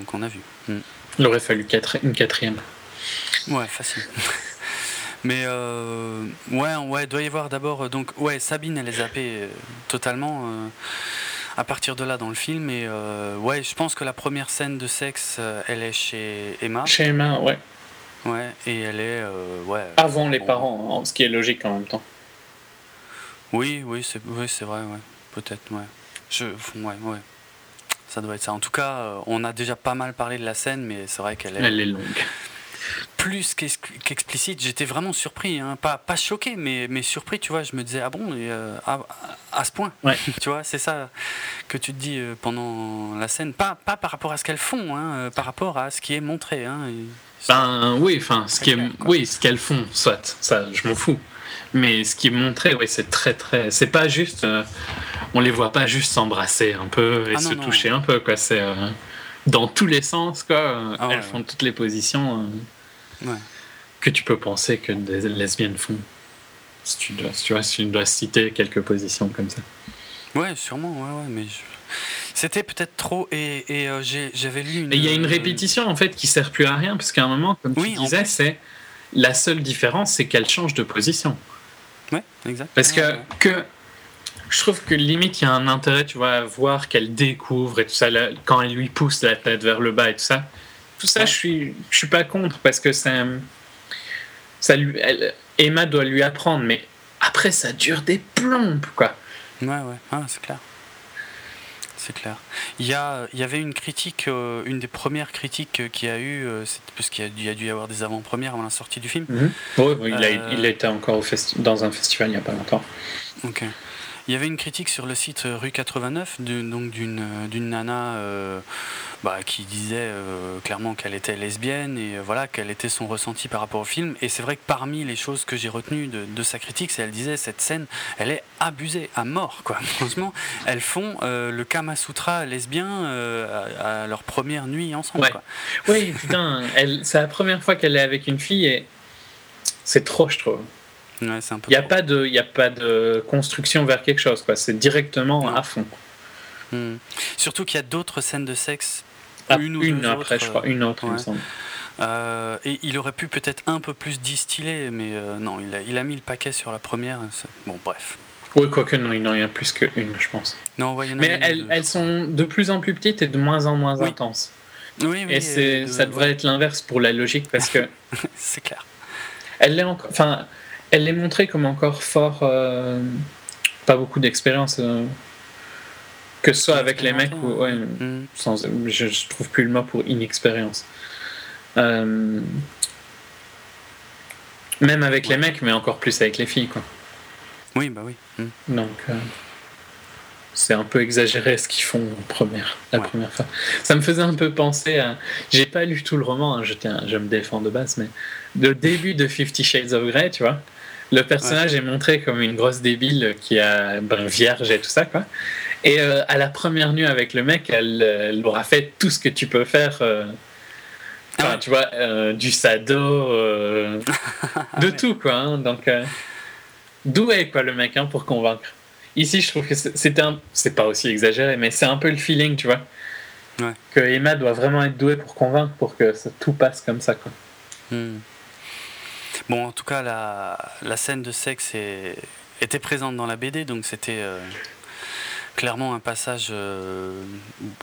qu'on, a vu. Mm. Il aurait fallu une quatrième. Ouais, facile. mais ouais, ouais, doit y avoir d'abord donc ouais, Sabine elle est zappée totalement à partir de là dans le film et ouais, je pense que la première scène de sexe elle est chez Emma. Chez Emma, ouais. Ouais, et elle est ouais. Avant les parents, hein, ce qui est logique en même temps. Oui, oui, c'est oui, c'est vrai, ouais. Peut-être, ouais. Je, ouais, ouais. Ça doit être ça. En tout cas, euh, on a déjà pas mal parlé de la scène, mais c'est vrai qu'elle est. Elle est longue. Plus qu'explicite, j'étais vraiment surpris, hein. pas, pas choqué, mais, mais surpris, tu vois. Je me disais, ah bon, euh, à, ce point, ouais. tu vois, c'est ça que tu te dis euh, pendant la scène. Pas, pas par rapport à ce qu'elles font, hein, par rapport à ce qui est montré. Hein, ben oui, enfin, ce qui est, oui, ce qu'elles font, soit, ça, je m'en fous. Mais ce qui est montré, oui, c'est très très. C'est pas juste on les voit pas juste s'embrasser un peu et ah se toucher un peu quoi c'est euh, dans tous les sens quoi ah elles font toutes les positions euh, que tu peux penser que des lesbiennes font si tu dois tu vois si tu dois citer quelques positions comme ça Ouais, sûrement, ouais, ouais, mais c'était peut-être trop et, et euh, j'avais lu une. il y a une répétition en fait qui sert plus à rien parce qu'à un moment, comme tu disais, c'est la seule différence, c'est qu'elle change de position. Ouais, exact. Parce que, que je trouve que limite il y a un intérêt, tu vois, à voir qu'elle découvre et tout ça, quand elle lui pousse la tête vers le bas et tout ça. Tout ça, je suis, je suis pas contre parce que ça, ça lui, Emma doit lui apprendre, mais après ça dure des plombes, quoi. Ouais, ouais, ah, c'est clair. C'est clair. Il y, a, il y avait une critique, euh, une des premières critiques qu'il y a eu, euh, parce qu'il y, a dû y avoir des avant-premières avant la sortie du film. Mhm. oui, il, a, il a été encore au dans un festival il n'y a pas longtemps. Ok. Il y avait une critique sur le site Rue 89 donc d'une d'une nana euh, bah, qui disait euh, clairement qu'elle était lesbienne et euh, voilà quel était son ressenti par rapport au film. Et c'est vrai que parmi les choses que j'ai retenues de, sa critique, c'est elle disait cette scène, elle est abusée à mort quoi. Franchement, elles font le Kama Sutra lesbien à, leur première nuit ensemble. Oui, putain, c'est la première fois qu'elle est avec une fille et c'est trop, je trouve. Il n'y a, pas de, a pas de construction vers quelque chose, quoi. c'est directement à fond. Hmm. Surtout qu'il y a d'autres scènes de sexe. Ah, une ou une après, je crois, une autre, il me semble. Euh, et il aurait pu peut-être un peu plus distiller, mais euh, non, il a, il a, mis le paquet sur la première. Bon, bref. Oui, quoique non, il y en a plus qu'une, je pense. Non, mais elles, elles, sont de plus en plus petites et de moins en moins intenses. Oui, oui, et c'est, ça devrait être l'inverse pour la logique parce que. c'est clair. Elle est encore. Enfin, elle est montrée comme encore fort. Euh, pas beaucoup d'expérience. Euh, que ce soit avec les mecs ou. Ouais, mm. sans, je, je, trouve plus le mot pour inexpérience. Euh, même avec les mecs, mais encore plus avec les filles, quoi. Oui, bah oui. Mm. Donc c'est un peu exagéré ce qu'ils font première, la première fois. Ça me faisait un peu penser à. J'ai pas lu tout le roman, hein, je, tiens, je me défends de base, mais le début de Fifty Shades of Grey, tu vois, le personnage est montré comme une grosse débile qui a ben, vierge et tout ça, quoi. Et euh, à la première nuit avec le mec, elle, aura fait tout ce que tu peux faire. Euh, enfin, tu vois, euh, du sado, de tout, quoi. Hein. donc, doué, quoi, le mec, hein, pour convaincre? Ici, je trouve que c'était un... C'est pas aussi exagéré, mais c'est un peu le feeling, tu vois. Que Emma doit vraiment être douée pour convaincre, pour que tout passe comme ça, quoi. Hmm. Bon, en tout cas, la, la scène de sexe est, était présente dans la BD, donc c'était euh, clairement un passage euh,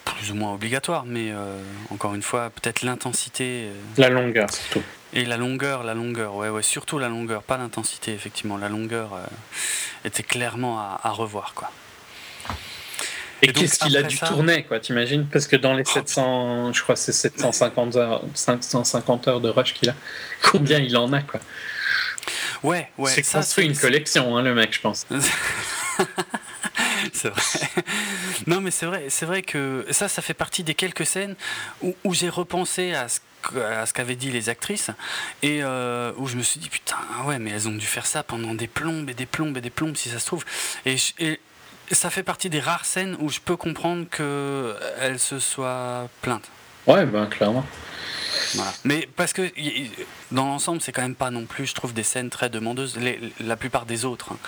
plus ou moins obligatoire, mais euh, encore une fois, peut-être l'intensité. la longueur, surtout. Et la longueur, la longueur, ouais, ouais, surtout la longueur, pas l'intensité, effectivement. La longueur était clairement à, à revoir, quoi. Et, qu'est-ce qu'il a dû tourner, quoi, t'imagines? Parce que dans les 700, je crois c'est 750 heures, 550 heures de rush qu'il a, combien il en a, quoi? Ouais, ouais. C'est construit une collection, hein, le mec, je pense. c'est vrai. Non, mais c'est vrai, c'est vrai que ça, ça fait partie des quelques scènes où, où j'ai repensé à ce à ce qu'avaient dit les actrices et euh, où je me suis dit putain ouais mais elles ont dû faire ça pendant des plombes et des plombes et des plombes si ça se trouve et, et ça fait partie des rares scènes où je peux comprendre qu'elle se soit plainte. Ouais, ben clairement. Mais parce que dans l'ensemble, c'est quand même pas non plus, je trouve, des scènes très demandeuses. la plupart des autres. Hein.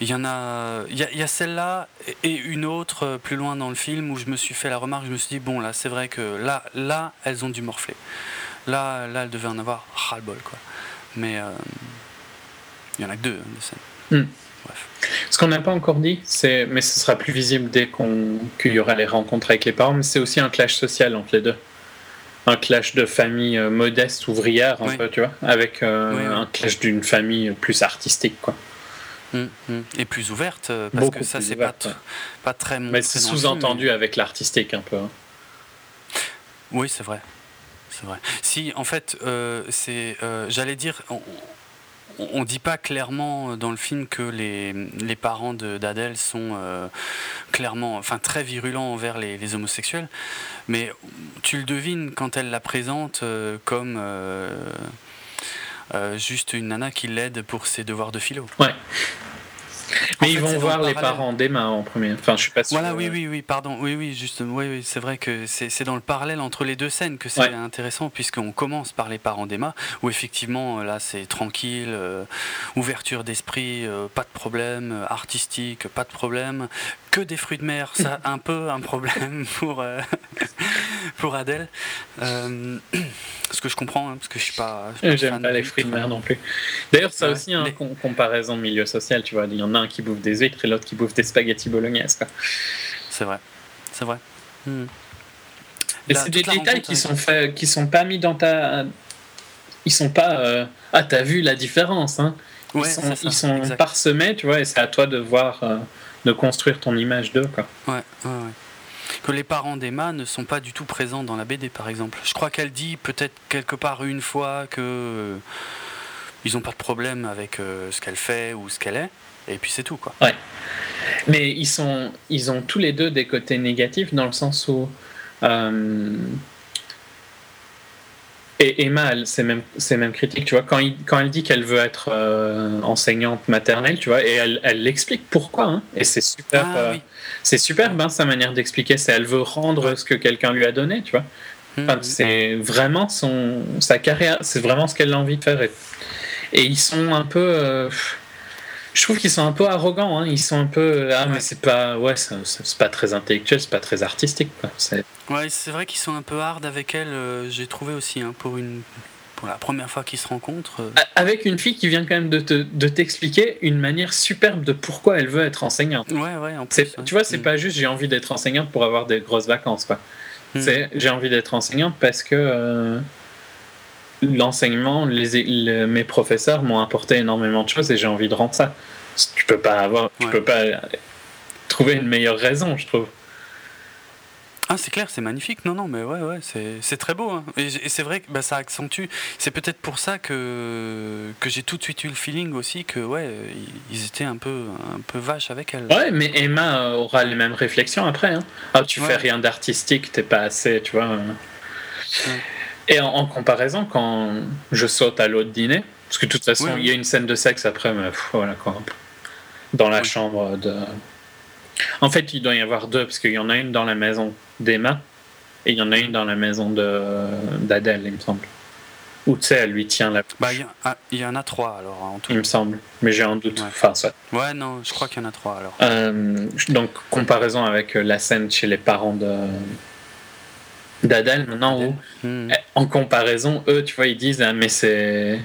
Il y en a, il y a, celle-là et une autre euh, plus loin dans le film où je me suis fait la remarque, je me suis dit bon là, c'est vrai que là, là, elles ont dû morfler. Là, là, elles devaient en avoir ras le bol quoi. Mais euh, il y en a que deux hein, de scènes. Hmm. Ce qu'on n'a pas encore dit, c'est, mais ce sera plus visible dès qu'on, qu'il y aura les rencontres avec les parents, mais c'est aussi un clash social entre les deux. Un clash de famille euh, modeste, ouvrière, un peu, tu vois, avec euh, un clash d'une famille plus artistique, quoi. Hum, hum. Et plus ouverte, euh, parce que ça, c'est pas, pas très Mais c'est sous-entendu avec l'artistique, un peu. Hein. Oui, c'est vrai. C'est vrai. Si, en fait, c'est, j'allais dire, on ne dit pas clairement dans le film que les, parents d'Adèle sont euh, clairement, très virulents envers les, homosexuels, mais tu le devines quand elle la présente euh, comme euh, juste une nana qui l'aide pour ses devoirs de philo. Mais ils vont voir les parents d'Emma en premier. Enfin, je suis pas sûr. Voilà, oui, oui, oui, pardon. Oui, oui, justement. Oui, oui, c'est vrai que c'est dans le parallèle entre les deux scènes que c'est intéressant, puisqu'on commence par les parents d'Emma, où effectivement, là, c'est tranquille, euh, ouverture d'esprit, euh, pas de problème, euh, artistique, pas de problème, que des fruits de mer, ça un peu un problème pour, pour Adèle. ce que je comprends, hein, parce que je suis pas. J'aime pas les fruits de mer non plus. D'ailleurs, ça aussi, hein, comparaison milieu social, tu vois. Il y en a un qui bouffe des huîtres et l'autre qui bouffe des spaghettis bolognaise. C'est vrai. C'est vrai. Hmm. Et c'est des détails qui sont, faits, qui sont pas mis dans ta. Ils sont pas. Euh... Ah, t'as vu la différence, hein Ils sont, ils sont parsemés, tu vois, et c'est à toi de voir, euh, de construire ton image d'eux, quoi. Ouais, ouais, ouais que les parents d'Emma ne sont pas du tout présents dans la BD, par exemple. Je crois qu'elle dit peut-être quelque part une fois que euh, ils n'ont pas de problème avec euh, ce qu'elle fait ou ce qu'elle est, et puis c'est tout, quoi. Ouais. Mais ils sont, ils ont tous les deux des côtés négatifs dans le sens où euh, et Emma, c'est même, même critique, tu vois, quand, quand elle dit qu'elle veut être euh, enseignante maternelle, tu vois, et elle, elle explique pourquoi, hein, et c'est super, ah euh, c'est superbe hein, sa manière d'expliquer, c'est elle veut rendre ce que quelqu'un lui a donné, tu vois. Mmh. c'est vraiment son, sa carrière, c'est vraiment ce qu'elle a envie de faire. Et, et ils sont un peu, euh, je trouve qu'ils sont un peu arrogants. Hein. Ils sont un peu ah mais c'est pas ouais c'est pas très intellectuel, c'est pas très artistique. Quoi. Ouais, c'est vrai qu'ils sont un peu hard avec elle. Euh, j'ai trouvé aussi hein, pour une pour la première fois qu'ils se rencontrent. Euh. Avec une fille qui vient quand même de, te, de t'expliquer une manière superbe de pourquoi elle veut être enseignante. Ouais, ouais, en plus, Tu vois, c'est mm. pas juste j'ai envie d'être enseignante pour avoir des grosses vacances. Quoi. Mm. C'est j'ai envie d'être enseignante parce que euh, l'enseignement, les, mes professeurs m'ont apporté énormément de choses et j'ai envie de rendre ça. Tu peux pas avoir, tu peux pas trouver une meilleure raison, je trouve. Ah, c'est clair, c'est magnifique. Non, non, mais ouais, ouais, c'est très beau. Hein. Et, c'est vrai que bah, ça accentue. C'est peut-être pour ça que, que j'ai tout de suite eu le feeling aussi que, ouais, ils étaient un peu, un peu vaches avec elle. Ouais, mais Emma aura les mêmes réflexions après. Hein. Ah, tu fais rien d'artistique, t'es pas assez, tu vois. Et en, comparaison, quand je saute à l'autre dîner, parce que de toute façon, il y a une scène de sexe après, mais voilà quoi. Dans la chambre de. En fait, il doit y avoir deux, parce qu'il y en a une dans la maison d'Emma, et il y en a une dans la maison d'Adèle, il me semble. Ou tu sais, elle lui tient la. Bah, il y, en a trois alors en tout. Il me semble, mais j'ai un doute. Enfin, ça. Ouais, non, je crois qu'il y en a trois alors. Euh, donc, comparaison avec la scène chez les parents de d'Adèle maintenant hmm. en comparaison eux tu vois ils disent ah, mais c'est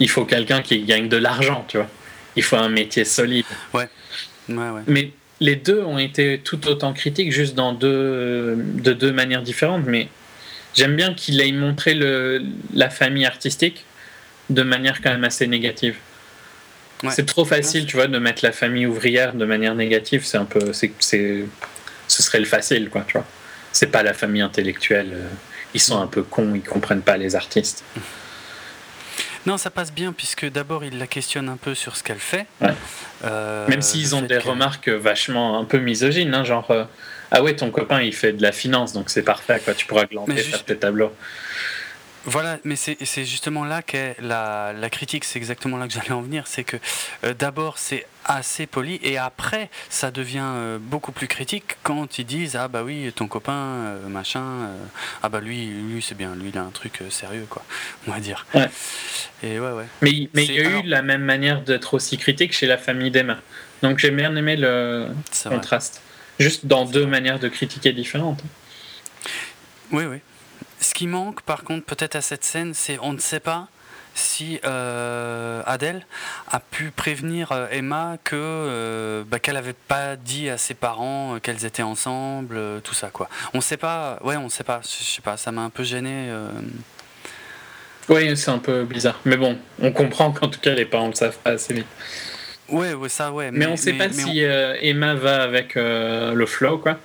il faut quelqu'un qui gagne de l'argent tu vois il faut un métier solide ouais. ouais, ouais. mais les deux ont été tout autant critiques juste dans deux de deux manières différentes mais j'aime bien qu'il ait montré le, la famille artistique de manière quand même assez négative c'est trop facile tu vois de mettre la famille ouvrière de manière négative c'est un peu c'est ce serait le facile quoi tu vois c'est pas la famille intellectuelle. Ils sont un peu cons, ils comprennent pas les artistes. Non, ça passe bien puisque d'abord ils la questionnent un peu sur ce qu'elle fait. Euh, Même s'ils ont des remarques vachement un peu misogynes, hein, genre euh, ah ouais ton copain il fait de la finance donc c'est parfait quoi, tu pourras glanter faire tes tableaux. Voilà, mais c'est justement là qu'est la, la, critique, c'est exactement là que j'allais en venir, c'est que euh, d'abord c'est assez poli et après ça devient euh, beaucoup plus critique quand ils disent ah bah oui ton copain euh, machin ah bah lui lui c'est bien lui il a un truc sérieux quoi on va dire. Ouais. Et ouais ouais. Mais mais il y a eu la même manière d'être aussi critique chez la famille d'Emma. Donc j'ai bien aimé le contraste. Juste dans deux manières de critiquer différentes. Oui oui. Ce qui manque, par contre, peut-être à cette scène, c'est on ne sait pas si euh, Adèle a pu prévenir euh, Emma que euh, bah, qu'elle n'avait pas dit à ses parents qu'elles étaient ensemble, tout ça quoi. On sait pas, ouais, on sait pas. Je sais pas, ça m'a un peu gêné. Oui, c'est un peu bizarre, mais bon, on comprend qu'en tout cas les parents le savent pas assez vite. Ouais, ouais, ça, ouais. Mais, on sait pas si Emma va avec le flow, quoi.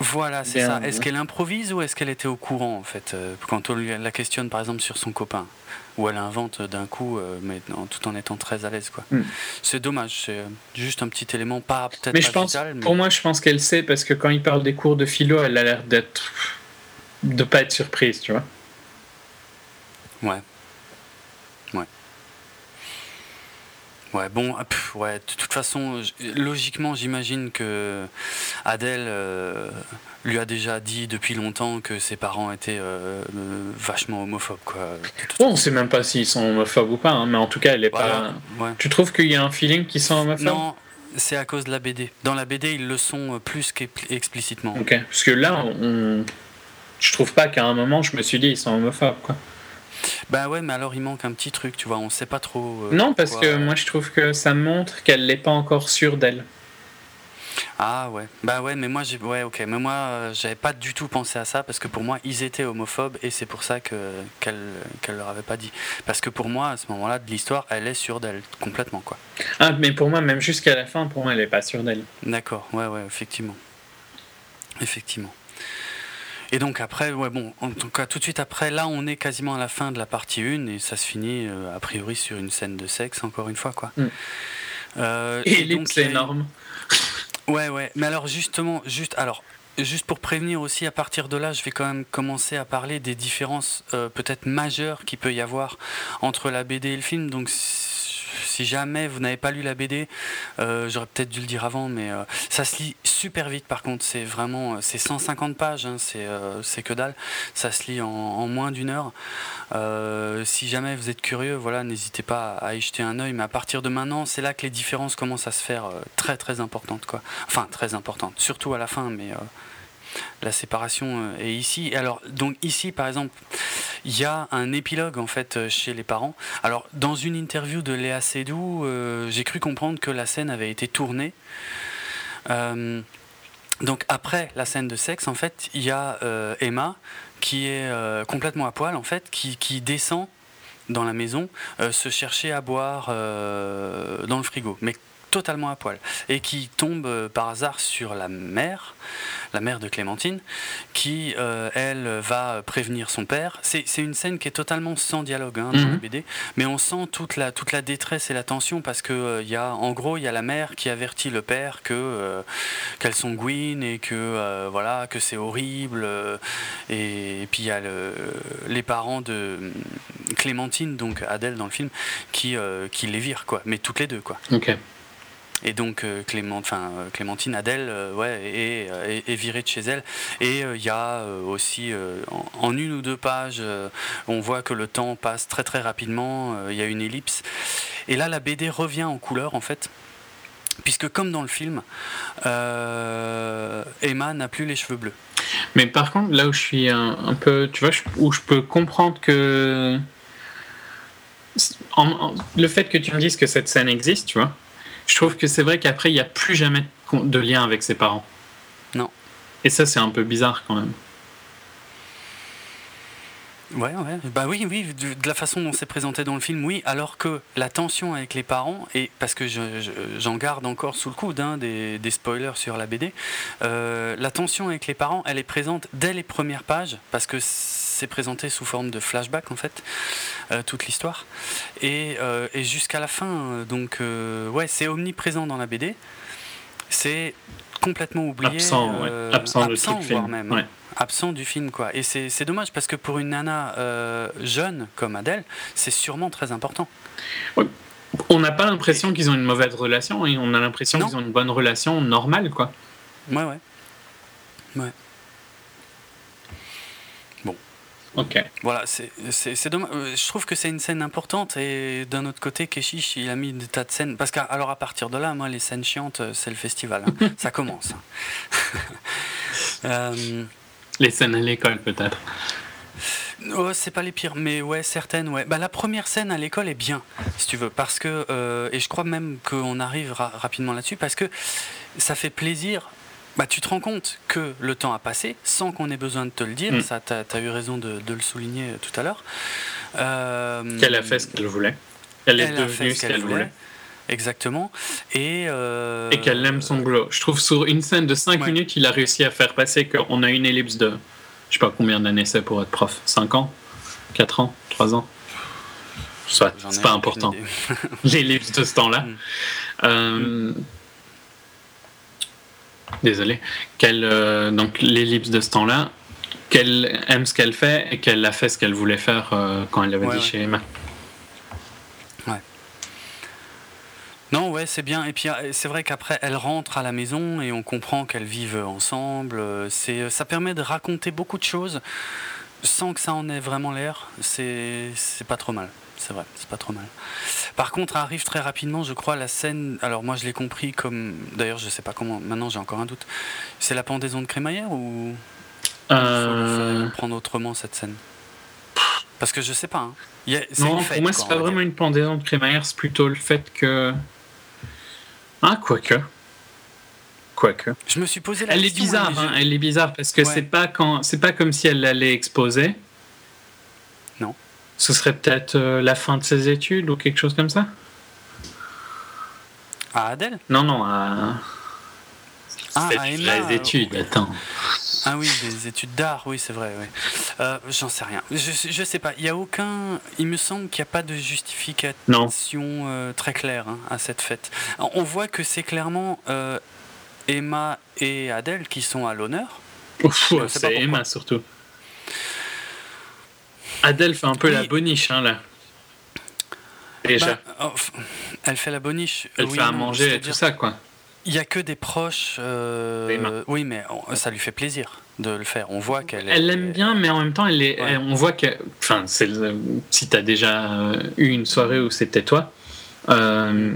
Voilà, c'est ça. Est-ce qu'elle improvise ou est-ce qu'elle était au courant, en fait, euh, quand on la questionne, par exemple, sur son copain? Ou elle invente d'un coup, euh, mais tout en étant très à l'aise, quoi. Hmm. C'est dommage, c'est euh, juste un petit élément, pas peut-être mais je pense, Pour moi, je pense qu'elle sait, parce que quand il parle des cours de philo, elle a l'air d'être... de pas être surprise, tu vois. Ouais. Ouais. Bon, ouais, de toute façon, logiquement, j'imagine que Adèle lui a déjà dit depuis longtemps que ses parents étaient vachement homophobes, quoi. Bon, on sait même pas s'ils sont homophobes ou pas, hein, mais en tout cas, elle est pas. Tu trouves qu'il y a un feeling qu'ils sont homophobes? Non, c'est à cause de la BD. Dans la BD, ils le sont plus qu'explicitement. Ok, parce que là, on... je trouve pas qu'à un moment, je me suis dit ils sont homophobes, quoi. Bah ouais, mais alors il manque un petit truc, tu vois, on sait pas trop. Euh, non, parce que moi je trouve que ça montre qu'elle n'est pas encore sûre d'elle. Ah ouais, bah ouais, mais moi j'ai, ouais, ok, mais moi euh, j'avais pas du tout pensé à ça parce que pour moi ils étaient homophobes et c'est pour ça que qu'elle qu'elle leur avait pas dit. Parce que pour moi à ce moment-là de l'histoire, elle est sûre d'elle complètement quoi. Ah, mais pour moi même jusqu'à la fin, pour moi elle est pas sûre d'elle. D'accord, ouais, ouais, effectivement, effectivement. Et donc après, ouais, bon, en tout cas, tout de suite après, là, on est quasiment à la fin de la partie 1 et ça se finit euh, a priori sur une scène de sexe, encore une fois, quoi. Mm. Euh, et, donc c'est énorme. Ouais, ouais. Mais alors justement, juste, alors, juste pour prévenir aussi, à partir de là, je vais quand même commencer à parler des différences euh, peut-être majeures qu'il peut y avoir entre la BD et le film. Donc si jamais vous n'avez pas lu la BD, euh, j'aurais peut-être dû le dire avant, mais euh, ça se lit super vite par contre. C'est vraiment, euh, c'est 150 pages, hein, c'est que dalle. Ça se lit en, moins d'une heure. si jamais vous êtes curieux, voilà, n'hésitez pas à y jeter un œil. Mais à partir de maintenant, c'est là que les différences commencent à se faire très très importantes, quoi. Enfin, très importantes, surtout à la fin, mais la séparation euh, est ici. Alors, donc ici, par exemple, il y a un épilogue en fait euh, chez les parents. Alors, dans une interview de Léa Seydoux, euh, j'ai cru comprendre que la scène avait été tournée. donc après la scène de sexe, en fait, il y a Emma qui est complètement à poil, en fait, qui, qui descend dans la maison se chercher à boire dans le frigo, mais totalement à poil, et qui tombe par hasard sur la mère la mère de Clémentine, qui, euh, elle, va prévenir son père. C'est une scène qui est totalement sans dialogue hein, dans la mhm. BD, mais on sent toute la, toute la détresse et la tension parce que euh, y a, en gros, il y a la mère qui avertit le père que euh, qu'elles sont gouines et que voilà que c'est horrible. Et, puis il y a les parents de Clémentine, donc Adèle dans le film, qui, qui les virent quoi, mais toutes les deux quoi. Ok. Et donc euh, euh, Clémentine Adèle euh, ouais, est, virée de chez elle. Et il y a aussi, en, une ou deux pages, on voit que le temps passe très très rapidement, il y a une ellipse. Et là, la BD revient en couleur, en fait. Puisque comme dans le film, Emma n'a plus les cheveux bleus. Mais par contre, là où je suis un, peu, tu vois, où je peux comprendre que le fait que tu me dises que cette scène existe, tu vois, je trouve que c'est vrai qu'après, il n'y a plus jamais de lien avec ses parents. Non. Et ça, c'est un peu bizarre quand même. Ouais, ouais. Bah oui, oui, de, la façon dont c'est présenté dans le film, oui. Alors que la tension avec les parents, et parce que j'en garde encore sous le coude hein, des, spoilers sur la BD, euh, la tension avec les parents, elle est présente dès les premières pages, parce que c'est présenté sous forme de flashback en fait, euh, toute l'histoire, et, euh, et jusqu'à la fin. Donc, ouais, c'est omniprésent dans la BD. C'est complètement oublié. Absent, absent, absent voire même. Ouais absent du film. quoi. Et c'est dommage parce que pour une nana euh, jeune comme Adèle, c'est sûrement très important. On n'a pas l'impression qu'ils ont une mauvaise relation, et on a l'impression qu'ils ont une bonne relation normale. quoi. Ouais, ouais. Ouais. Bon. Ok. Voilà, c'est dommage. Euh, je trouve que c'est une scène importante et d'un autre côté, Keshish, il a mis des tas de scènes. Parce qu'à alors à partir de là, moi, les scènes chiantes, euh, c'est le festival. Hein. Ça commence. euh, les scènes à l'école, peut-être. Oh, c'est pas les pires, mais ouais, certaines, ouais. Bah, la première scène à l'école est bien, si tu veux, parce que, euh, et je crois même qu'on arrive rapidement là-dessus, parce que ça fait plaisir. Bah, tu te rends compte que le temps a passé sans qu'on ait besoin de te le dire. Mm. Ça, tu as, eu raison de, le souligner tout à l'heure. Euh, qu'elle a fait ce qu'elle voulait. Elle, est devenue ce qu'elle voulait. Exactement. Et, euh, et qu'elle aime son boulot. Je trouve sur une scène de 5 minutes, il a réussi à faire passer qu'on a une ellipse de. Je sais pas combien d'années c'est pour être prof. 5 ans? 4 ans? 3 ans? Soit, c'est pas important. L'ellipse de ce temps-là. Mm. Euh, désolé. Qu'elle, euh, donc l'ellipse de ce temps-là, qu'elle aime ce qu'elle fait et qu'elle a fait ce qu'elle voulait faire quand elle l'avait dit chez Emma. ouais, c'est bien. Et puis euh, c'est vrai qu'après, elle rentre à la maison et on comprend qu'elles vivent ensemble. C'est, ça permet de raconter beaucoup de choses sans que ça en ait vraiment l'air. C'est, c'est pas trop mal. C'est vrai, c'est pas trop mal. Par contre, arrive très rapidement, je crois, la scène. Alors moi, je l'ai compris comme. D'ailleurs, je sais pas comment. Maintenant, j'ai encore un doute. C'est la pendaison de crémaillère ou Euh, prendre autrement cette scène? Parce que je sais pas. hein. A- Non, fête, pour moi, c'est pas vraiment une pendaison de crémaillère, c'est plutôt le fait que. Ah, quoique. Quoique. Je me suis posé la Elle est question. bizarre, hein, j'ai- elle est bizarre parce que Ouais. c'est pas quand, pas comme si elle allait exposer. Ce serait peut-être euh, la fin de ses études ou quelque chose comme ça? Ah, Adèle? Non, non. À... Ah, à Emma, les études, euh, attends. Ah oui, des études d'art, oui, c'est vrai. oui. Euh, J'en sais rien. Je, je sais pas. Il y a aucun. Il me semble qu'il n'y a pas de justification euh, très claire hein, à cette fête. On voit que c'est clairement Emma et Adèle qui sont à l'honneur. C'est. Emma surtout. Adèle fait un peu Oui. la boniche, hein, là. Déjà. Bah, oh, elle fait la boniche. elle oui, fait à non, manger et tout ça, quoi. Il y a que des proches. euh, oui, mais on- ça lui fait plaisir de le faire. On voit qu'elle. Elle est- l'aime bien, mais en même temps, elle est, Ouais. elle- on voit que. Enfin, le- si t'as déjà eu une soirée où c'était toi, euh,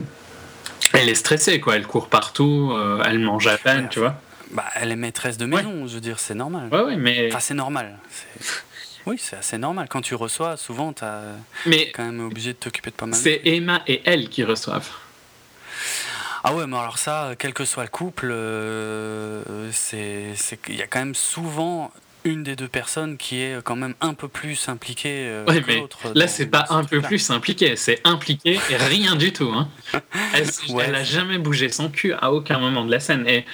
elle est stressée, quoi. Elle court partout, euh, elle mange à peine, Ouais. tu vois. Bah, elle est maîtresse de maison. Je veux dire, c'est normal. Ouais, ouais, mais. Enfin, c'est normal. Oui, c'est assez normal. Quand tu reçois, souvent, tu mais quand même obligé de t'occuper de pas mal. c'est Emma et elle qui reçoivent. Ah ouais, mais alors ça, quel que soit le couple, euh, c'est qu'il y a quand même souvent une des deux personnes qui est quand même un peu plus impliquée euh, Ouais, que l'autre. Là, c'est pas ce un peu plus impliqué, c'est impliqué et rien du tout. Hein. Elle, Ouais. elle a jamais bougé son cul à aucun moment de la scène. Et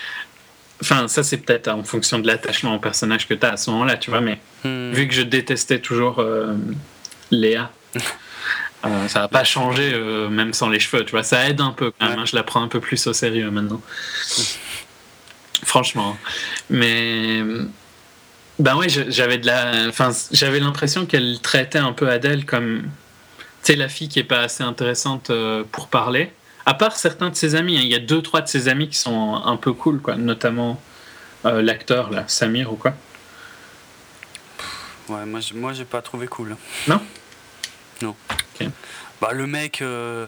enfin, ça, c'est peut-être en fonction de l'attachement au personnage que tu as à ce moment-là, tu vois. Mais Hmm. vu que je détestais toujours euh, Léa, euh, ça n'a pas changé, euh, même sans les cheveux, tu vois. Ça aide un peu quand même. Ouais. hein, je la prends un peu plus au sérieux maintenant. Franchement. Mais. Ben ouais, j'avais de la. Enfin, j'avais l'impression qu'elle traitait un peu Adèle comme. Tu sais, la fille qui est pas assez intéressante pour parler. À part certains de ses amis, hein, il y a deux, trois de ses amis qui sont un peu cool, quoi. Notamment euh, l'acteur, là, Samir ou quoi. Ouais, moi, je- moi, j'ai pas trouvé cool. Non? Non. Bah, le mec, euh,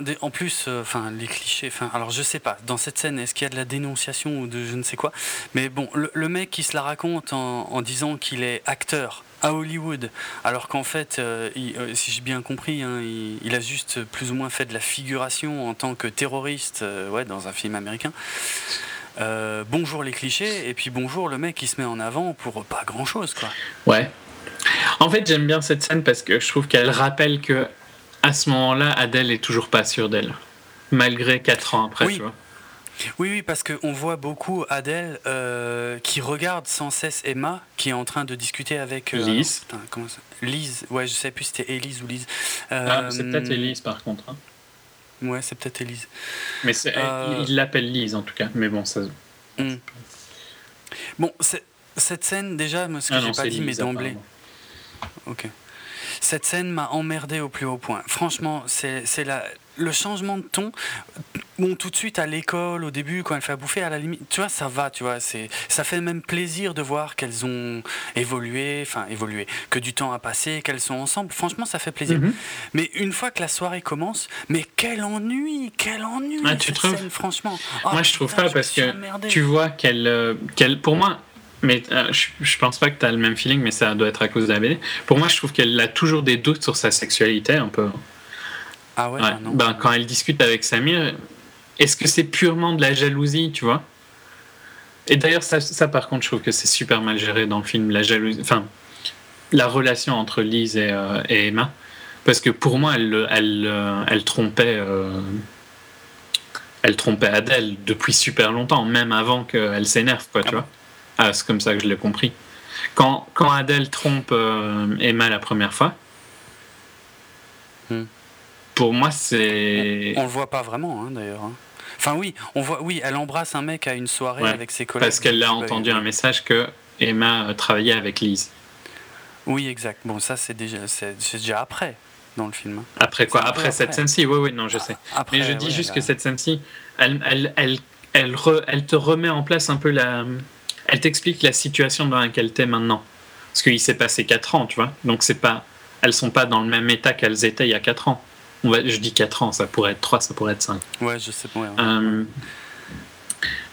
des- en plus, euh, les clichés, enfin, alors je sais pas, dans cette scène, est-ce qu'il y a de la dénonciation ou de je ne sais quoi? Mais bon, le, le mec qui se la raconte en, en disant qu'il est acteur à Hollywood, alors qu'en fait, euh, il- euh, si j'ai bien compris, hein, il, il a juste plus ou moins fait de la figuration en tant que terroriste, euh, ouais, dans un film américain. Bonjour les clichés, et puis bonjour le mec qui se met en avant pour pas grand chose, quoi. Ouais. En fait, j'aime bien cette scène parce que je trouve qu'elle rappelle que à ce moment-là, Adèle est toujours pas sûre d'elle, malgré 4 ans après, Oui. tu vois. Oui, oui, parce qu'on voit beaucoup Adèle euh, qui regarde sans cesse Emma, qui est en train de discuter avec. euh, Lise. putain, comment ça Lise, ouais, je sais plus si c'était Élise ou Lise. Ah, c'est Euh, peut-être Elise par contre. hein. Ouais, c'est peut-être Élise. Mais c'est- Euh, il l'appelle Lise en tout cas. Mais bon, ça. Hmm. Bon, c'est- cette scène, déjà, moi, ce que Ah j'ai pas c'est dit, mais d'emblée. Ok. Cette scène m'a emmerdé au plus haut point. Franchement, c'est c'est la le changement de ton. Bon, tout de suite à l'école, au début, quand elle fait à bouffer, à la limite, tu vois, ça va, tu vois, c'est, ça fait même plaisir de voir qu'elles ont évolué, enfin évolué, que du temps a passé, qu'elles sont ensemble. Franchement, ça fait plaisir. Mhm. Mais une fois que la soirée commence, mais quel ennui, quel ennui Ah, tu cette trouves scène, franchement. Oh, Moi, je trouve pas parce que tu vois qu'elle, euh, qu'elle, pour moi, mais euh, je, je pense pas que tu as le même feeling, mais ça doit être à cause de la BD. Pour moi, je trouve qu'elle a toujours des doutes sur sa sexualité, un peu. Ah ouais, Ouais. non. Ben, quand elle discute avec Samir, est-ce que c'est purement de la jalousie, tu vois? Et d'ailleurs, ça, ça, par contre, je trouve que c'est super mal géré dans le film, la jalousie, enfin, la relation entre Lise et, euh, et Emma. Parce que pour moi, elle, elle, euh, elle trompait. euh, elle trompait Adèle depuis super longtemps, même avant qu'elle s'énerve, quoi, tu Ah vois? Ah, c'est comme ça que je l'ai compris. Quand, quand Adèle trompe euh, Emma la première fois, Hmm. Pour moi, c'est. On le voit pas vraiment, hein, d'ailleurs. hein. Enfin oui, on voit, oui, elle embrasse un mec à une soirée Ouais, avec ses collègues. Parce qu'elle a entendu un message que Emma euh, travaillait avec Lise. Oui, exact. Bon, ça c'est déjà, c'est c'est déjà après. dans le film. Après quoi? Après, cette scène-ci, oui, oui, non, je sais. Mais je dis juste que cette scène-ci, elle, elle, elle, elle, elle te remet en place un peu la. Elle t'explique la situation dans laquelle tu es maintenant. Parce qu'il s'est passé 4 ans, tu vois. Donc, c'est pas. Elles sont pas dans le même état qu'elles étaient il y a 4 ans. On va, je dis 4 ans, ça pourrait être 3, ça pourrait être 5. Ouais, je sais pas. Euh,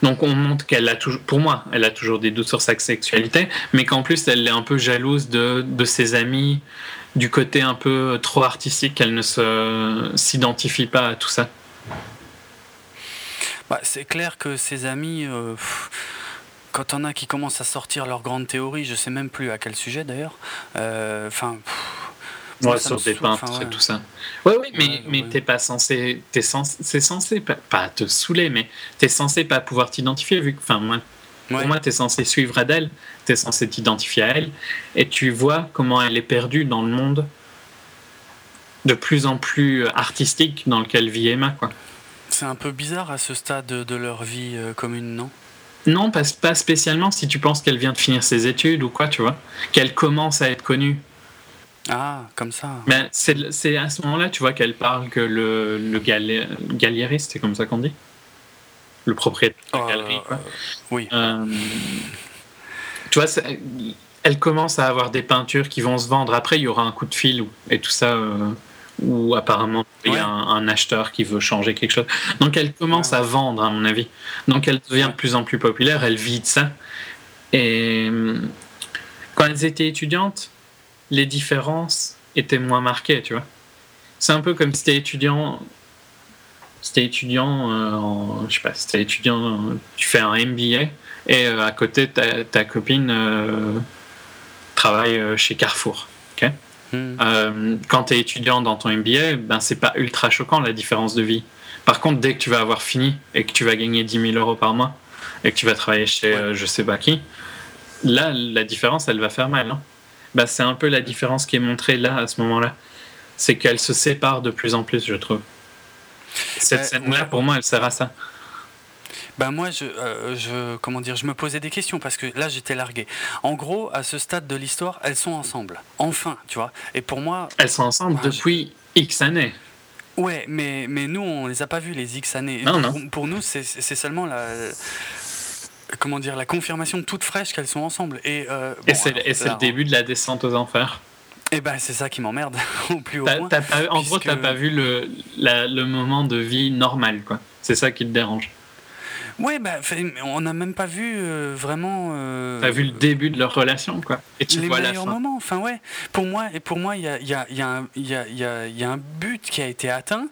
donc on montre qu'elle a toujours, pour moi, elle a toujours des doutes sur sa sexualité, mais qu'en plus elle est un peu jalouse de, de ses amis, du côté un peu trop artistique, qu'elle ne se, s'identifie pas à tout ça. Bah, c'est clair que ses amis, euh, quand on a qui commencent à sortir leurs grandes théories, je sais même plus à quel sujet d'ailleurs, euh, enfin. Ouais, sur des peintres et tout ça. Ouais, oui, mais, mais t'es pas censé. T'es censé c'est censé pas, te saouler, mais t'es censé pas pouvoir t'identifier, vu que. Enfin, moi, pour moi, t'es censé suivre Adèle, t'es censé t'identifier à elle, et tu vois comment elle est perdue dans le monde de plus en plus artistique dans lequel vit Emma, quoi. C'est un peu bizarre à ce stade de leur vie euh, commune, non? Non, pas, pas spécialement si tu penses qu'elle vient de finir ses études ou quoi, tu vois. Qu'elle commence à être connue. Ah, comme ça. Ben, c'est à ce moment-là, tu vois, qu'elle parle que le, le galériste, c'est comme ça qu'on dit? Le propriétaire de la euh, galerie, quoi. oui. Euh, tu vois, elle commence à avoir des peintures qui vont se vendre. Après, il y aura un coup de fil et tout ça, euh, où apparemment, il y a un, acheteur qui veut changer quelque chose. Donc, elle commence à vendre, à mon avis. Donc, elle devient de plus en plus populaire, elle vit de ça. Et quand elles étaient étudiantes, les différences étaient moins marquées, tu vois. C'est un peu comme si t'es étudiant, si étudiant, euh, en, je sais pas, si étudiant, tu fais un MBA et euh, à côté ta, ta copine euh, travaille chez Carrefour, ok? Hmm. Quand tu es étudiant dans ton MBA, ben c'est pas ultra choquant la différence de vie. Par contre, dès que tu vas avoir fini et que tu vas gagner 10 000 euros par mois et que tu vas travailler chez je sais pas qui, là la différence elle va faire mal. Hein bah, c'est un peu la différence qui est montrée là, à ce moment-là. C'est qu'elle se sépare de plus en plus, je trouve. Cette scène-là, pour moi, elle sert à ça. Ben moi, je, euh, je, comment dire, je me posais des questions parce que là, j'étais largué. En gros, à ce stade de l'histoire, elles sont ensemble. Enfin, tu vois. Et pour moi. Elles sont ensemble depuis X années. Ouais, mais, mais nous, on les a pas vues, les X années. Non, non. Pour, pour nous, c'est seulement la comment dire, la confirmation toute fraîche qu'elles sont ensemble. Et, euh, et c'est le début de la descente aux enfers. Et eh ben c'est ça qui m'emmerde au plus haut point. en gros, t'as pas vu le, le moment de vie normal, quoi. C'est ça qui te dérange. Ouais, bah, on n'a même pas vu euh, vraiment. Euh, T'as vu le début de leur relation, quoi. Et tu les vois meilleurs la fin. moments. Enfin, ouais. Pour moi, et pour moi, il y a, y, a, y, a y, a, y a un but qui a été atteint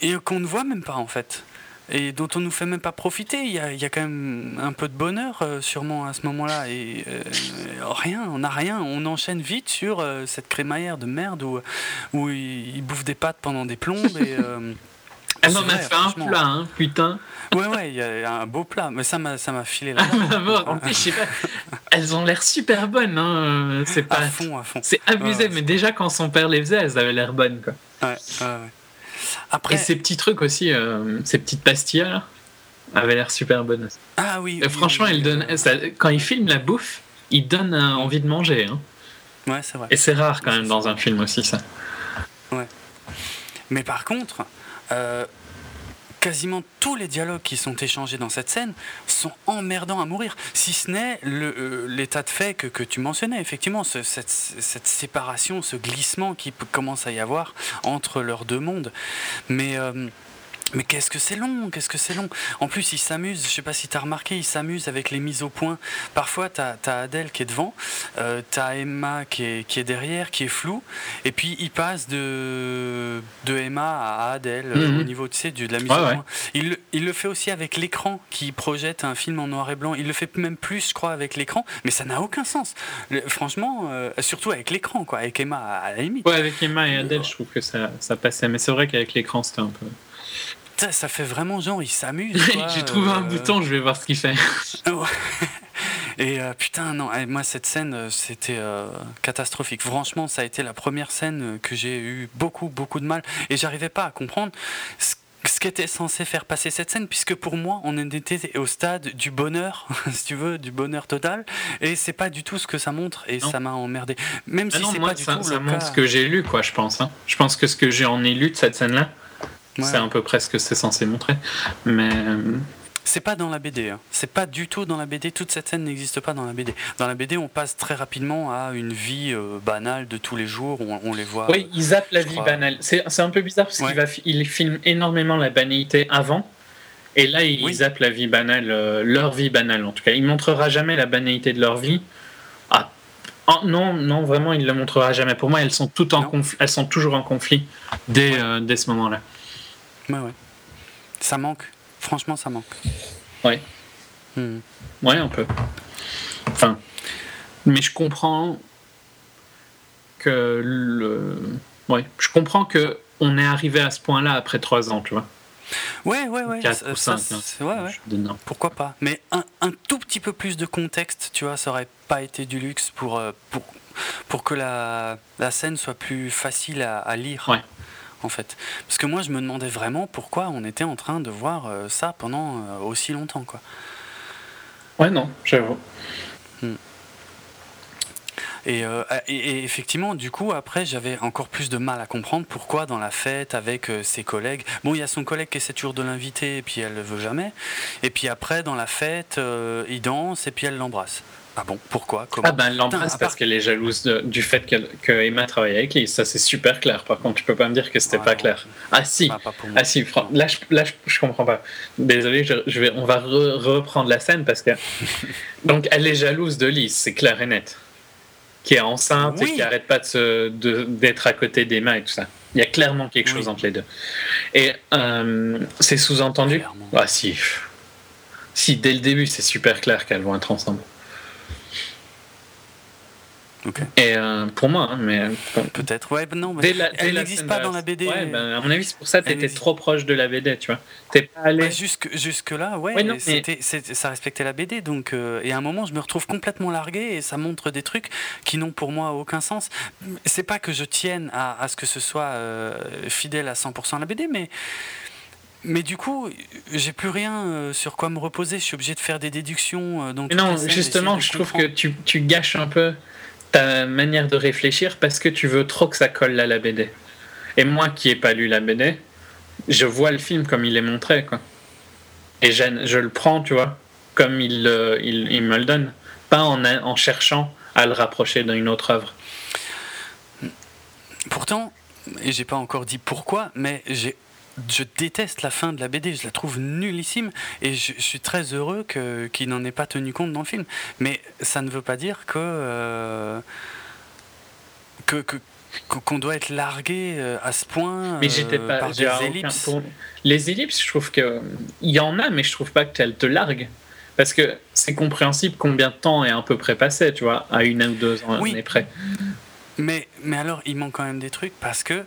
et qu'on ne voit même pas, en fait et dont on nous fait même pas profiter. Il y a, il y a quand même un peu de bonheur euh, sûrement à ce moment-là et euh, rien, on n'a rien. On enchaîne vite sur euh, cette crémaillère de merde où, où ils, bouffent des pâtes pendant des plombes et Elle en a fait un plat, hein, putain. Ouais, ouais, il y a un beau plat, mais ça m'a, ça m'a filé la mort. en plus, je sais pas, elles ont l'air super bonnes, hein. C'est pas. À fond, à fond. C'est abusé, mais déjà quand son père les faisait, elles avaient l'air bonnes, quoi. Ouais, ouais, ouais. Après... Et ces petits trucs aussi, euh, ces petites pastilles là, avaient l'air super bonnes. Ah oui. franchement, il donne, quand il filme la bouffe, il donne euh, envie de manger. Hein. Ouais, c'est vrai. Et c'est rare quand même dans un film aussi ça. Ouais. Mais par contre, euh, quasiment tous les dialogues qui sont échangés dans cette scène sont emmerdants à mourir, si ce n'est euh, l'état de fait que, tu mentionnais, effectivement, cette, cette, séparation, ce glissement qui commence à y avoir entre leurs deux mondes. Mais euh, mais qu'est-ce que c'est long, qu'est-ce que c'est long. En plus, il s'amuse, je sais pas si tu as remarqué, il s'amuse avec les mises au point. Parfois, tu as, Adèle qui est devant, euh, tu as Emma qui est, qui est, derrière, qui est floue, et puis il passe de, de Emma à Adèle euh, mhm. au niveau tu sais, de la mise au point. Il, il, le fait aussi avec l'écran qui projette un film en noir et blanc. Il le fait même plus, je crois, avec l'écran, mais ça n'a aucun sens. franchement, euh, surtout avec l'écran, quoi, avec Emma à la limite. Ouais, avec Emma et Adèle, je trouve que ça, ça passait, mais c'est vrai qu'avec l'écran, c'était un peu ça fait vraiment genre, il s'amuse. J'ai trouvé un euh, bouton, je vais voir ce qu'il fait. Et euh, putain, non, eh, moi cette scène, euh, c'était catastrophique. Franchement, ça a été la première scène que j'ai eu beaucoup, beaucoup de mal. Et j'arrivais pas à comprendre ce, qu'était censé faire passer cette scène, puisque pour moi, on était au stade du bonheur, si tu veux, du bonheur total, et c'est pas du tout ce que ça montre, et ça m'a emmerdé. Même ah si c'est pas du ça, tout ça le montre cas- ce que j'ai lu, quoi, je pense. hein. Je pense que ce que j'en ai lu de cette scène-là, Ouais. c'est un peu près ce que c'est censé montrer. Mais euh, C'est pas dans la BD, hein. c'est pas du tout dans la BD, toute cette scène n'existe pas dans la BD. Dans la BD, on passe très rapidement à une vie euh, banale de tous les jours, on, on les voit. oui, il zappe la je vie crois. banale. C'est un peu bizarre parce Ouais. qu'il va fi- il filme énormément la banalité avant. Et là, il Oui. la vie banale, euh, leur vie banale en tout cas. Il montrera jamais la banalité de leur vie. Ah, ah, non, non, vraiment, il le montrera jamais. Pour moi, elles sont toutes en conflit, elles sont toujours en conflit dès, euh, dès ce moment-là. Ouais, ouais. Ça manque, franchement, ça manque. Ouais. Hmm. Ouais, un peu. Enfin, mais je comprends que le. Ouais, je comprends que on est arrivé à ce point-là après trois ans, tu vois. Ouais, ouais, ouais. Quatre ça- ou ça, cinq. hein. ouais, ouais. Pourquoi pas Mais un, un tout petit peu plus de contexte, tu vois, ça aurait pas été du luxe pour, euh, pour, pour que la, la scène soit plus facile à, à lire. Ouais. En fait. Parce que moi, je me demandais vraiment pourquoi on était en train de voir euh, ça pendant euh, aussi longtemps, quoi. Ouais, non, j'avoue. Et, euh, et- et effectivement, du coup, après, j'avais encore plus de mal à comprendre pourquoi dans la fête avec euh, ses collègues. Bon, il y a son collègue qui essaie toujours de l'inviter et puis elle le veut jamais. Et puis après, dans la fête, euh, il danse et puis elle l'embrasse. Ah bon Pourquoi Comment Ah ben, elle l'embrasse parce part- qu'elle est jalouse de- du fait que Emma travaille avec lui. Ça, c'est super clair. Par contre, tu peux pas me dire que c'était Ouais, pas non. clair. Ah si, Ah. Ah si, fran- là je, là, je, je comprends pas. Désolé, je, je vais, on va re- reprendre la scène parce que. Donc elle est jalouse de Lise, c'est clair et net. Qui est enceinte Oui. et qui arrête pas de- d'être à côté d'Emma et tout ça. Il y a clairement quelque Oui. chose entre les deux. Et euh, c'est sous-entendu. Ah si. Si, dès le début, c'est super clair qu'elles vont être ensemble. Et euh, pour moi, hein, mais. Peut-être. Ouais, ben non, mais la- elle n'existe pas de dans la BD. Ouais, ben, à mon avis, c'est pour ça que t'étais trop proche de la BD, tu vois. T'es pas allé. Ouais, jusque, jusque là, ouais, Ouais, non, mais- ça respectait la BD. Donc, euh, et à un moment, je me retrouve complètement largué et ça montre des trucs qui n'ont pour moi aucun sens. C'est pas que je tienne à, à ce que ce soit euh, fidèle à 100% à la BD, mais mais du coup, j'ai plus rien sur quoi me reposer. Je suis obligé de faire des déductions. toutes non, justement, je trouve que tu, tu gâches un peu ta manière de réfléchir parce que tu veux trop que ça colle à la BD. Et moi qui n'ai pas lu la BD, je vois le film comme il est montré, quoi. Et je, je le prends, tu vois, comme il, il, il me le donne. Pas en, en cherchant à le rapprocher d'une autre œuvre. Pourtant, et j'ai pas encore dit pourquoi, mais j'ai je déteste la fin de la BD, je la trouve nullissime et je, je suis très heureux qu'il n'en ait pas tenu compte dans le film. Mais ça ne veut pas dire que euh, que- qu'on doit être largué euh, à ce point Mais j'étais euh, pas. par j'ai des ellipses. pour- Les ellipses, je trouve que. Il y en a, mais je trouve pas qu'elles te larguent. Parce que c'est compréhensible combien de temps est à peu près passé, tu vois, à une ou deux ans Oui. près. Mais, mais alors, il manque quand même des trucs parce que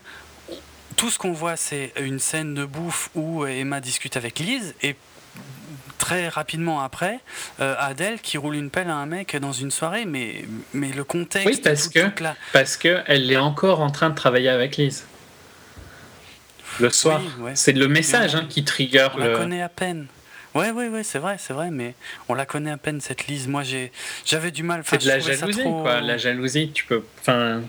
tout ce qu'on voit, c'est une scène de bouffe où Emma discute avec Lise et très rapidement après, euh, Adèle qui roule une pelle à un mec dans une soirée. Mais, mais le contexte, Oui, parce tout- que- la- Parce qu'elle est encore en train de travailler avec Lise. Le soir. Oui, ouais. C'est le message hein, qui trigger on la connaît à peine. Ouais, ouais, ouais, c'est vrai, c'est vrai, mais on la connaît à peine cette Lise. Moi, j'ai, j'avais du mal. C'est de la jalousie, trop- quoi. La jalousie, tu peux. Enfin.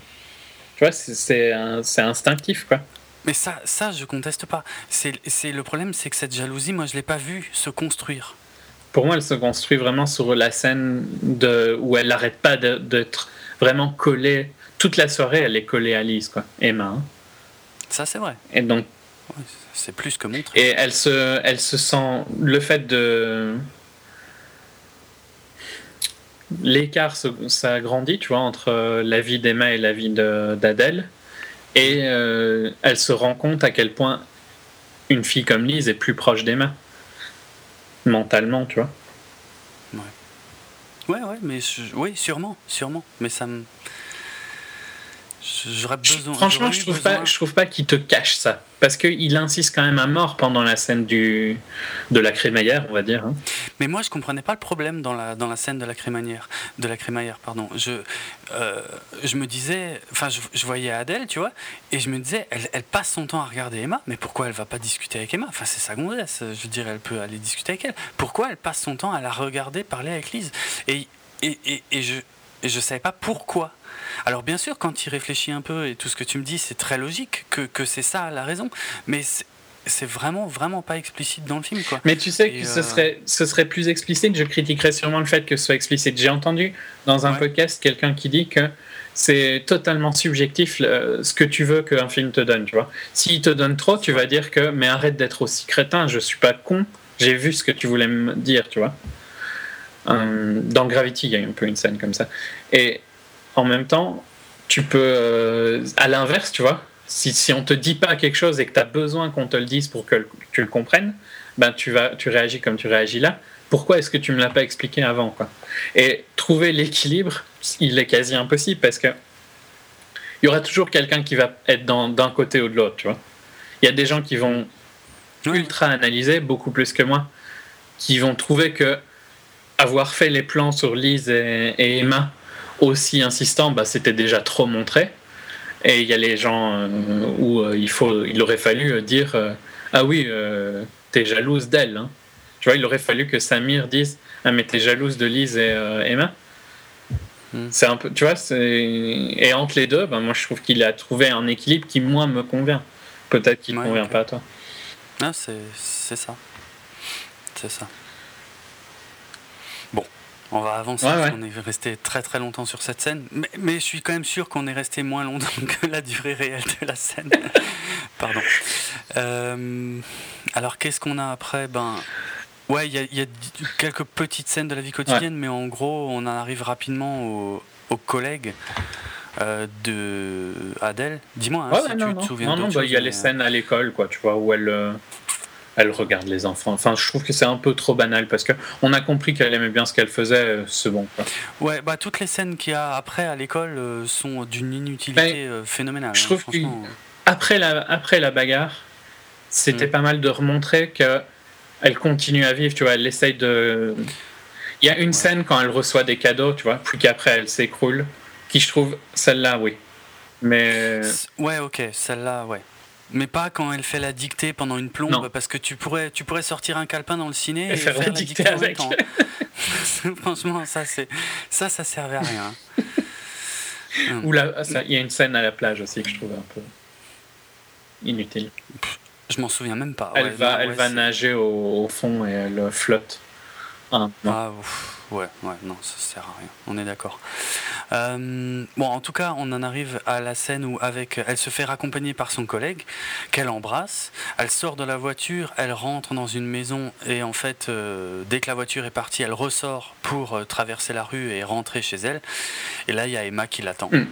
Tu vois, c'est- c'est un- c'est instinctif, quoi. Mais ça, ça, je conteste pas. C'est, le problème, c'est que cette jalousie, moi, je l'ai pas vue se construire. Pour moi, elle se construit vraiment sur la scène de, où elle n'arrête pas d'être vraiment collée. Toute la soirée, elle est collée à Lise, quoi. Emma. hein. Ça, c'est vrai. Et donc, Ouais, c'est plus que montré. Et elle se, elle se sent. Le fait de. L'écart s'agrandit, tu vois, entre euh, la vie d'Emma et la vie d'Adèle. Et euh, elle se rend compte à quel point une fille comme Lise est plus proche d'Emma. Mentalement, tu vois. Ouais, ouais, mais je- oui, sûrement, sûrement. Mais ça me. Je j'aurais besoin. Franchement, je trouve pas, je trouve pas qu'il te cache ça, parce qu'il insiste quand même à mort pendant la scène du de la crémaillère, on va dire. hein. Mais moi, je comprenais pas le problème dans la, dans la scène de la crémaillère. De la crémaillère pardon. Je, euh, je me disais, enfin, je, je voyais Adèle, tu vois, et je me disais, elle, elle passe son temps à regarder Emma, mais pourquoi elle va pas discuter avec Emma? Enfin, c'est sa gonzesse, je veux dire, elle peut aller discuter avec elle. Pourquoi elle passe son temps à la regarder parler avec Lise? Et, et, et, et je et je savais pas pourquoi. Alors bien sûr, quand tu réfléchis un peu et tout ce que tu me dis, c'est très logique que, que c'est ça la raison, mais c'est- vraiment vraiment pas explicite dans le film quoi. Mais tu sais Et, que ce euh, serait, ce serait plus explicite. Je critiquerais sûrement le fait que ce soit explicite. J'ai entendu dans un Ouais. podcast quelqu'un qui dit que c'est totalement subjectif ce que tu veux qu'un film te donne. Tu vois, s'il te donne trop, tu vas dire que mais arrête d'être aussi crétin. Je suis pas con. J'ai vu ce que tu voulais me dire. Tu vois. Euh, dans Gravity, il y a un peu une scène comme ça. Et en même temps, tu peux, euh, à l'inverse, tu vois, si, si on te dit pas quelque chose et que tu as besoin qu'on te le dise pour que tu le comprennes, ben tu, vas, tu réagis comme tu réagis là. Pourquoi est-ce que tu me l'as pas expliqué avant quoi? Et trouver l'équilibre, il est quasi impossible parce que il y aura toujours quelqu'un qui va être d'un côté ou de l'autre, tu vois. Il y a des gens qui vont ultra analyser, beaucoup plus que moi, qui vont trouver que avoir fait les plans sur Lise et, et Emma aussi insistants, bah, c'était déjà trop montré. Et il y a les gens euh, où euh, il, faut, il aurait fallu euh, dire euh, Ah oui, t'es jalouse d'elle. hein. Tu vois, il aurait fallu que Samir dise Ah, mais t'es jalouse de Lise et Emma. Mm. C'est un peu, tu vois, et entre les deux, bah, moi je trouve qu'il a trouvé un équilibre qui, moi, me convient. Peut-être qu'il ne Ouais, convient pas à toi. Ah, c'est c'est ça. C'est ça. On va avancer Ouais, parce ouais. qu'on est resté très très longtemps sur cette scène. Mais, mais je suis quand même sûr qu'on est resté moins longtemps que la durée réelle de la scène. Pardon. Euh, alors qu'est-ce qu'on a après? Ben. Ouais, il y, a- il y a quelques petites scènes de la vie quotidienne, mais en gros, on en arrive rapidement aux, aux collègues euh, de Adèle. Dis-moi hein, si tu non, te souviens. Non, non, bah, il y a les scènes à l'école, quoi, tu vois, où elle, euh, elle regarde les enfants. Enfin, je trouve que c'est un peu trop banal parce que on a compris qu'elle aimait bien ce qu'elle faisait, euh, c'est bon. Quoi. Ouais, bah toutes les scènes qu'il y a après à l'école euh, sont d'une inutilité euh, phénoménale. je hein, trouve que- franchement. Après la, après la bagarre, c'était Mm. pas mal de remontrer que elle continue à vivre, tu vois, elle essaye de. Il y a une scène quand elle reçoit des cadeaux, tu vois, puis qu'après elle s'écroule, qui je trouve, celle-là, oui. Mais. Ouais, ok, celle-là, ouais. Mais pas quand elle fait la dictée pendant une plombe, Non. parce que tu pourrais, tu pourrais sortir un calepin dans le ciné Et et, faire la dictée en même avec. temps. Franchement, ça, c'est, ça, ça servait à rien. Ou là, il y a une scène à la plage aussi que je trouve un peu inutile. Je m'en souviens même pas. Elle Ouais, va, non, elle ouais, va nager au, au fond et elle flotte. Ah, non. Ah, ouf, ouais, ouais, non, ça sert à rien. On est d'accord. Euh, bon, en tout cas, on en arrive à la scène où, avec, elle se fait raccompagner par son collègue, qu'elle embrasse. Elle sort de la voiture, elle rentre dans une maison et en fait, euh, dès que la voiture est partie, elle ressort pour euh, traverser la rue et rentrer chez elle. Et là, il y a Emma qui l'attend. Mm.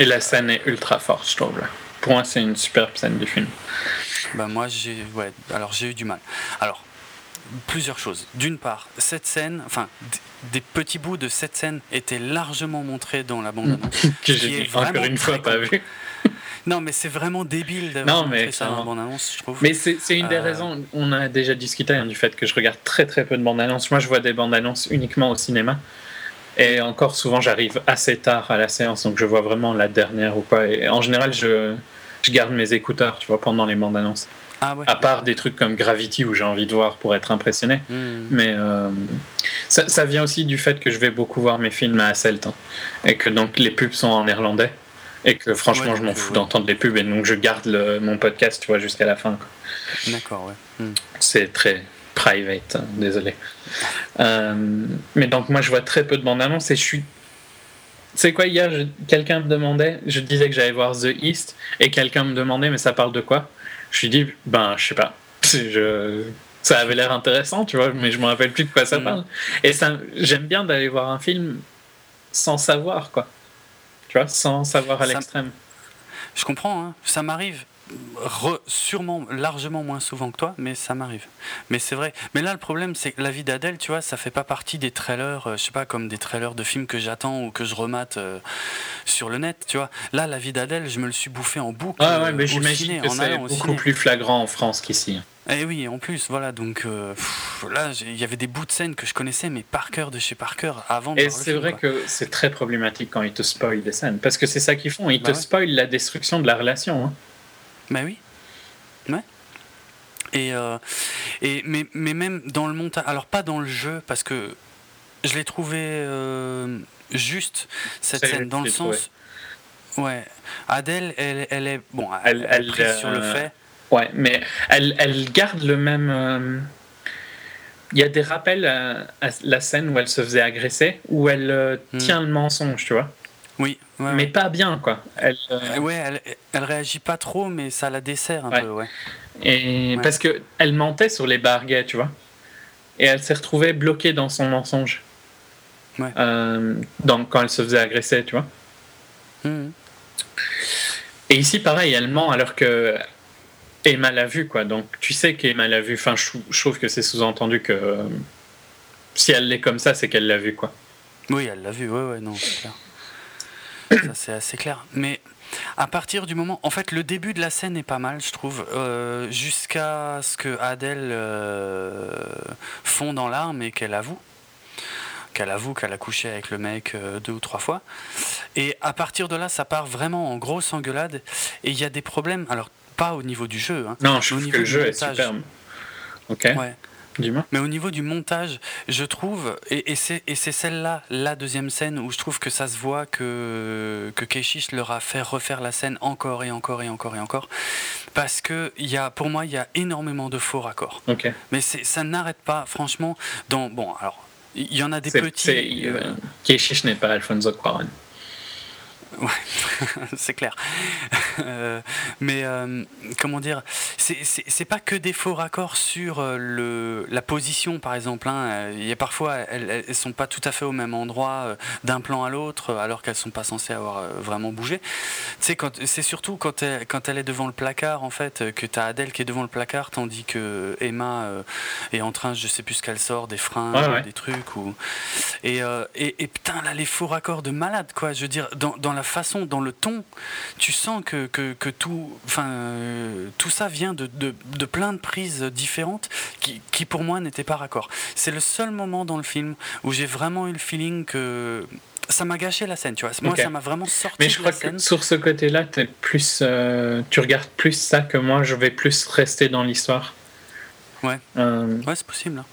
Et la scène est ultra forte, je trouve. Là. Pour moi, c'est une superbe scène du film. Bah moi j'ai ouais alors j'ai eu du mal. Alors plusieurs choses. D'une part, cette scène, enfin des petits bouts de cette scène étaient largement montrés dans la bande annonce. Que j'ai encore une fois pas vu. Non mais c'est vraiment débile d'avoir Non, mais montré ça dans la bande annonce, je trouve. Mais c'est une des Euh. raisons, on a déjà discuté hein, du fait que je regarde très très peu de bandes annonces. Moi, je vois des bandes annonces uniquement au cinéma. Et encore souvent, j'arrive assez tard à la séance, donc je vois vraiment la dernière ou quoi. Et en général, je, je garde mes écouteurs, tu vois, pendant les bandes annonces. Ah ouais. À part des trucs comme Gravity où j'ai envie de voir pour être impressionné. Hmm. Mais euh, ça, ça vient aussi du fait que je vais beaucoup voir mes films à Asselt. hein. et que donc les pubs sont en néerlandais. Et que franchement, Ouais, je m'en fous ouais. d'entendre les pubs. Et donc je garde le- mon podcast, tu vois, jusqu'à la fin. D'accord, ouais. Hmm. C'est très private, hein, désolé. Euh, mais donc moi je vois très peu de bandes annonces et je suis. Tu sais quoi, hier, quelqu'un me demandait, je disais que j'allais voir The East, et quelqu'un me demandait, mais ça parle de quoi? Je lui dis, ben, je sais pas. Je... Ça avait l'air intéressant, tu vois, mais je me rappelle plus de quoi ça Mm. parle. Et ça, j'aime bien d'aller voir un film sans savoir, quoi. Tu vois, sans savoir à l'extrême. Je comprends, hein. ça m'arrive sûrement largement moins souvent que toi, mais ça m'arrive. Mais c'est vrai. Mais là, le problème, c'est que la vie d'Adèle, tu vois, ça fait pas partie des trailers, euh, je sais pas, comme des trailers de films que j'attends ou que je remate euh, sur le net, tu vois. Là, la vie d'Adèle, je me le suis bouffé en boucle. Ah ouais, mais j'imagine que c'est beaucoup plus flagrant en France qu'ici. Eh oui, en plus, voilà, donc euh, là, il y avait des bouts de scène que je connaissais, mais par cœur de chez par cœur, avant de Et c'est vrai que c'est très problématique quand ils te spoilent des scènes, parce que c'est ça qu'ils font, ils bah te spoilent la destruction de la relation. Hein. Bah oui. Ouais. Et, euh, et mais, mais même dans le montage, alors pas dans le jeu, parce que je l'ai trouvé euh, juste, cette scène, dans le sens. Ouais. Adèle, elle, elle est. Bon, elle, elle, prise sur le fait Ouais, mais elle, elle garde le même. Euh, il y a des rappels à, la scène où elle se faisait agresser, où elle euh, hmm. tient le mensonge, tu vois. Oui. mais pas bien, quoi. Elle, euh, Ouais, elle, elle réagit pas trop, mais ça la dessert un peu, ouais. Et parce que elle mentait sur les barguets, tu vois. Et elle s'est retrouvée bloquée dans son mensonge. Ouais. dans, quand elle se faisait agresser, tu vois. Hmm. Et ici, pareil, elle ment alors que Emma l'a vu, quoi. Donc tu sais qu'Emma l'a vu. Enfin, je, trouve que c'est sous-entendu que euh, si elle l'est comme ça, c'est qu'elle l'a vu, quoi. Oui, elle l'a vu, ouais, ouais, non, c'est clair. Ça, c'est assez clair. Mais à partir du moment. En fait, le début de la scène est pas mal, je trouve. Euh, jusqu'à ce que Adèle euh, fond dans l'arme et qu'elle avoue. Qu'elle avoue qu'elle a couché avec le mec deux ou trois fois. Et à partir de là, ça part vraiment en grosse engueulade. Et il y a des problèmes. Alors, pas au niveau du jeu. Hein. Non, je trouve que le jeu est superbe. Ok. Ouais. Mais au niveau du montage, je trouve, et, et c'est celle-là, la deuxième scène, où je trouve que ça se voit que, que Keishish leur a fait refaire la scène encore et encore et encore et encore. Parce que y a, pour moi, il y a énormément de faux raccords. Mais ça n'arrête pas, franchement. Dans, bon, alors, il y en a des petits. Euh... Keishish n'est pas Alfonso Cuarón. Ouais, c'est clair. Euh, mais euh, comment dire, c'est pas que des faux raccords sur euh, le, la position, par exemple. Hein. Il y a parfois, elles, elles sont pas tout à fait au même endroit d'un plan à l'autre, alors qu'elles sont pas censées avoir vraiment bougé. C'est surtout quand elle, quand elle est devant le placard, en fait, que tu as Adèle qui est devant le placard, tandis que Emma est en train, je sais plus ce qu'elle sort, des freins, des trucs. Ou... Et, et, et, putain, là, les faux raccords de malade, quoi. Je veux dire, dans, dans la façon, dans le ton, tu sens que, que, tout, enfin, euh, tout ça vient de, de, plein de prises différentes qui, qui pour moi n'étaient pas raccord. C'est le seul moment dans le film où j'ai vraiment eu le feeling que ça m'a gâché la scène, tu vois. Moi, ça m'a vraiment sorti. Mais je crois que sur ce côté-là, plus, euh, tu regardes plus ça que moi. Je vais plus rester dans l'histoire. Ouais. Euh, ouais, c'est possible. Hein.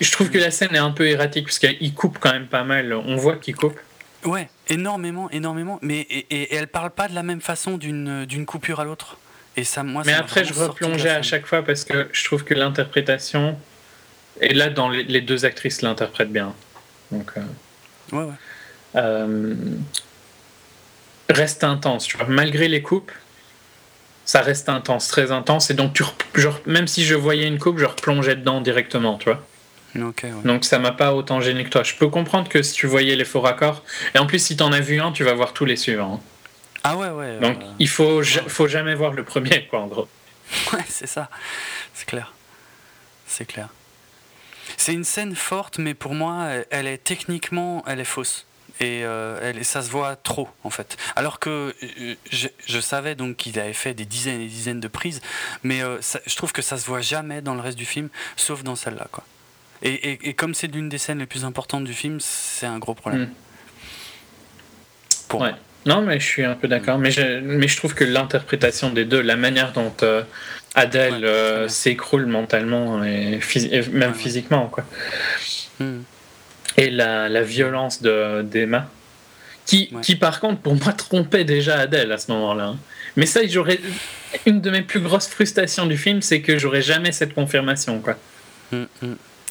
Je trouve que la scène est un peu erratique parce qu'il coupe quand même pas mal. On voit qu'il coupe. Ouais, énormément, énormément. Mais et, et, elle parle pas de la même façon d'une coupure à l'autre. Et ça, moi, mais après, je replongeais à chaque fois parce que je trouve que l'interprétation. Et là, dans les, deux actrices l'interprètent bien. Donc. Euh, ouais, ouais. Euh, reste intense, tu vois. Malgré les coupes, ça reste intense, très intense. Et donc, tu, genre, même si je voyais une coupe, je replongeais dedans directement, tu vois. Donc ça m'a pas autant gêné que toi. Je peux comprendre que si tu voyais les faux raccords, et en plus si tu en as vu un, tu vas voir tous les suivants. Ah ouais, ouais. Donc euh, il faut, faut jamais voir le premier, quoi, en gros. Ouais, c'est ça. C'est clair. C'est clair. C'est une scène forte, mais pour moi, elle est techniquement, elle est fausse. Et euh, elle, ça se voit trop, en fait. Alors que euh, je, savais donc qu'il avait fait des dizaines et des dizaines de prises, mais je trouve que ça se voit jamais dans le reste du film, sauf dans celle-là, quoi. Et, comme c'est l'une des scènes les plus importantes du film, c'est un gros problème. Hmm. ouais. Non, mais je suis un peu d'accord. Mais, je, mais je trouve que l'interprétation des deux, la manière dont euh, Adèle euh, s'écroule mentalement et, même physiquement, quoi. Hmm. Et la, la violence d'Emma, qui, qui par contre, pour moi, trompait déjà Adèle à ce moment-là. Hein. Mais ça, j'aurais. Une de mes plus grosses frustrations du film, c'est que j'aurais jamais cette confirmation, quoi. Hmm,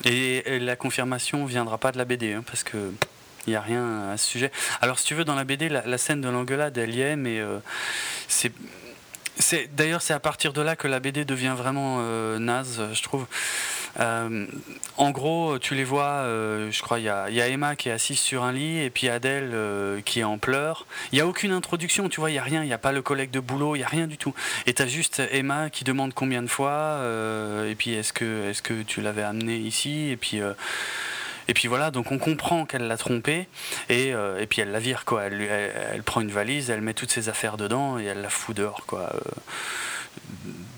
et, la confirmation viendra pas de la BD, hein, parce que il n'y a rien à ce sujet. Alors, si tu veux, dans la BD, la, scène de l'engueulade, elle y est, mais euh, c'est. D'ailleurs, c'est à partir de là que la BD devient vraiment euh, naze, je trouve. Euh, en gros, tu les vois, euh, je crois, il y a, Emma qui est assise sur un lit et puis Adèle euh, qui est en pleurs. Il n'y a aucune introduction, tu vois, il n'y a rien, il n'y a pas le collègue de boulot, il n'y a rien du tout. Et tu as juste Emma qui demande combien de fois, et puis est-ce que, est que tu l'avais amené ici, et puis. Et puis voilà, donc on comprend qu'elle l'a trompé et, et, puis elle la vire quoi. Elle, prend une valise, elle met toutes ses affaires dedans et elle la fout dehors quoi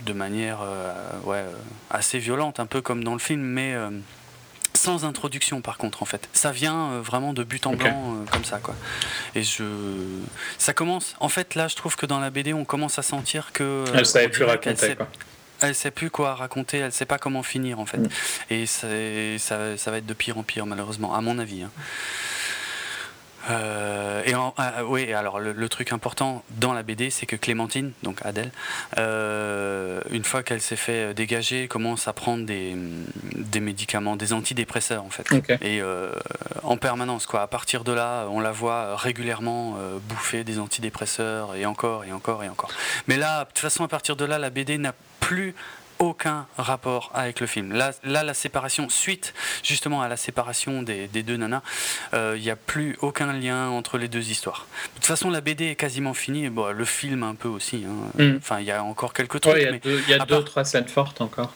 de manière euh, ouais, euh, assez violente, un peu comme dans le film, mais euh, sans introduction par contre en fait. Ça vient vraiment de but en blanc comme ça quoi. Et je ça commence en fait là je trouve que dans la BD on commence à sentir que elle savait plus raconter sait, quoi. elle sait plus quoi raconter elle sait pas comment finir en fait. Mm. et ça, ça, ça, va être de pire en pire malheureusement à mon avis hein. Euh, et euh, oui, alors le, truc important dans la BD, c'est que Clémentine, donc Adèle, euh, une fois qu'elle s'est fait dégager, commence à prendre des, des médicaments, des antidépresseurs en fait, et en permanence quoi. À partir de là, on la voit régulièrement bouffer des antidépresseurs et encore et encore et encore. Mais là, de toute façon, à partir de là, la BD n'a plus aucun rapport avec le film. Là, là la séparation, suite justement à la séparation des, deux nanas, il euh, n'y a plus aucun lien entre les deux histoires. De toute façon, la BD est quasiment finie, bon, le film un peu aussi. Hein. Mm. Enfin, il y a encore quelques trucs. Il y a deux, trois scènes fortes encore.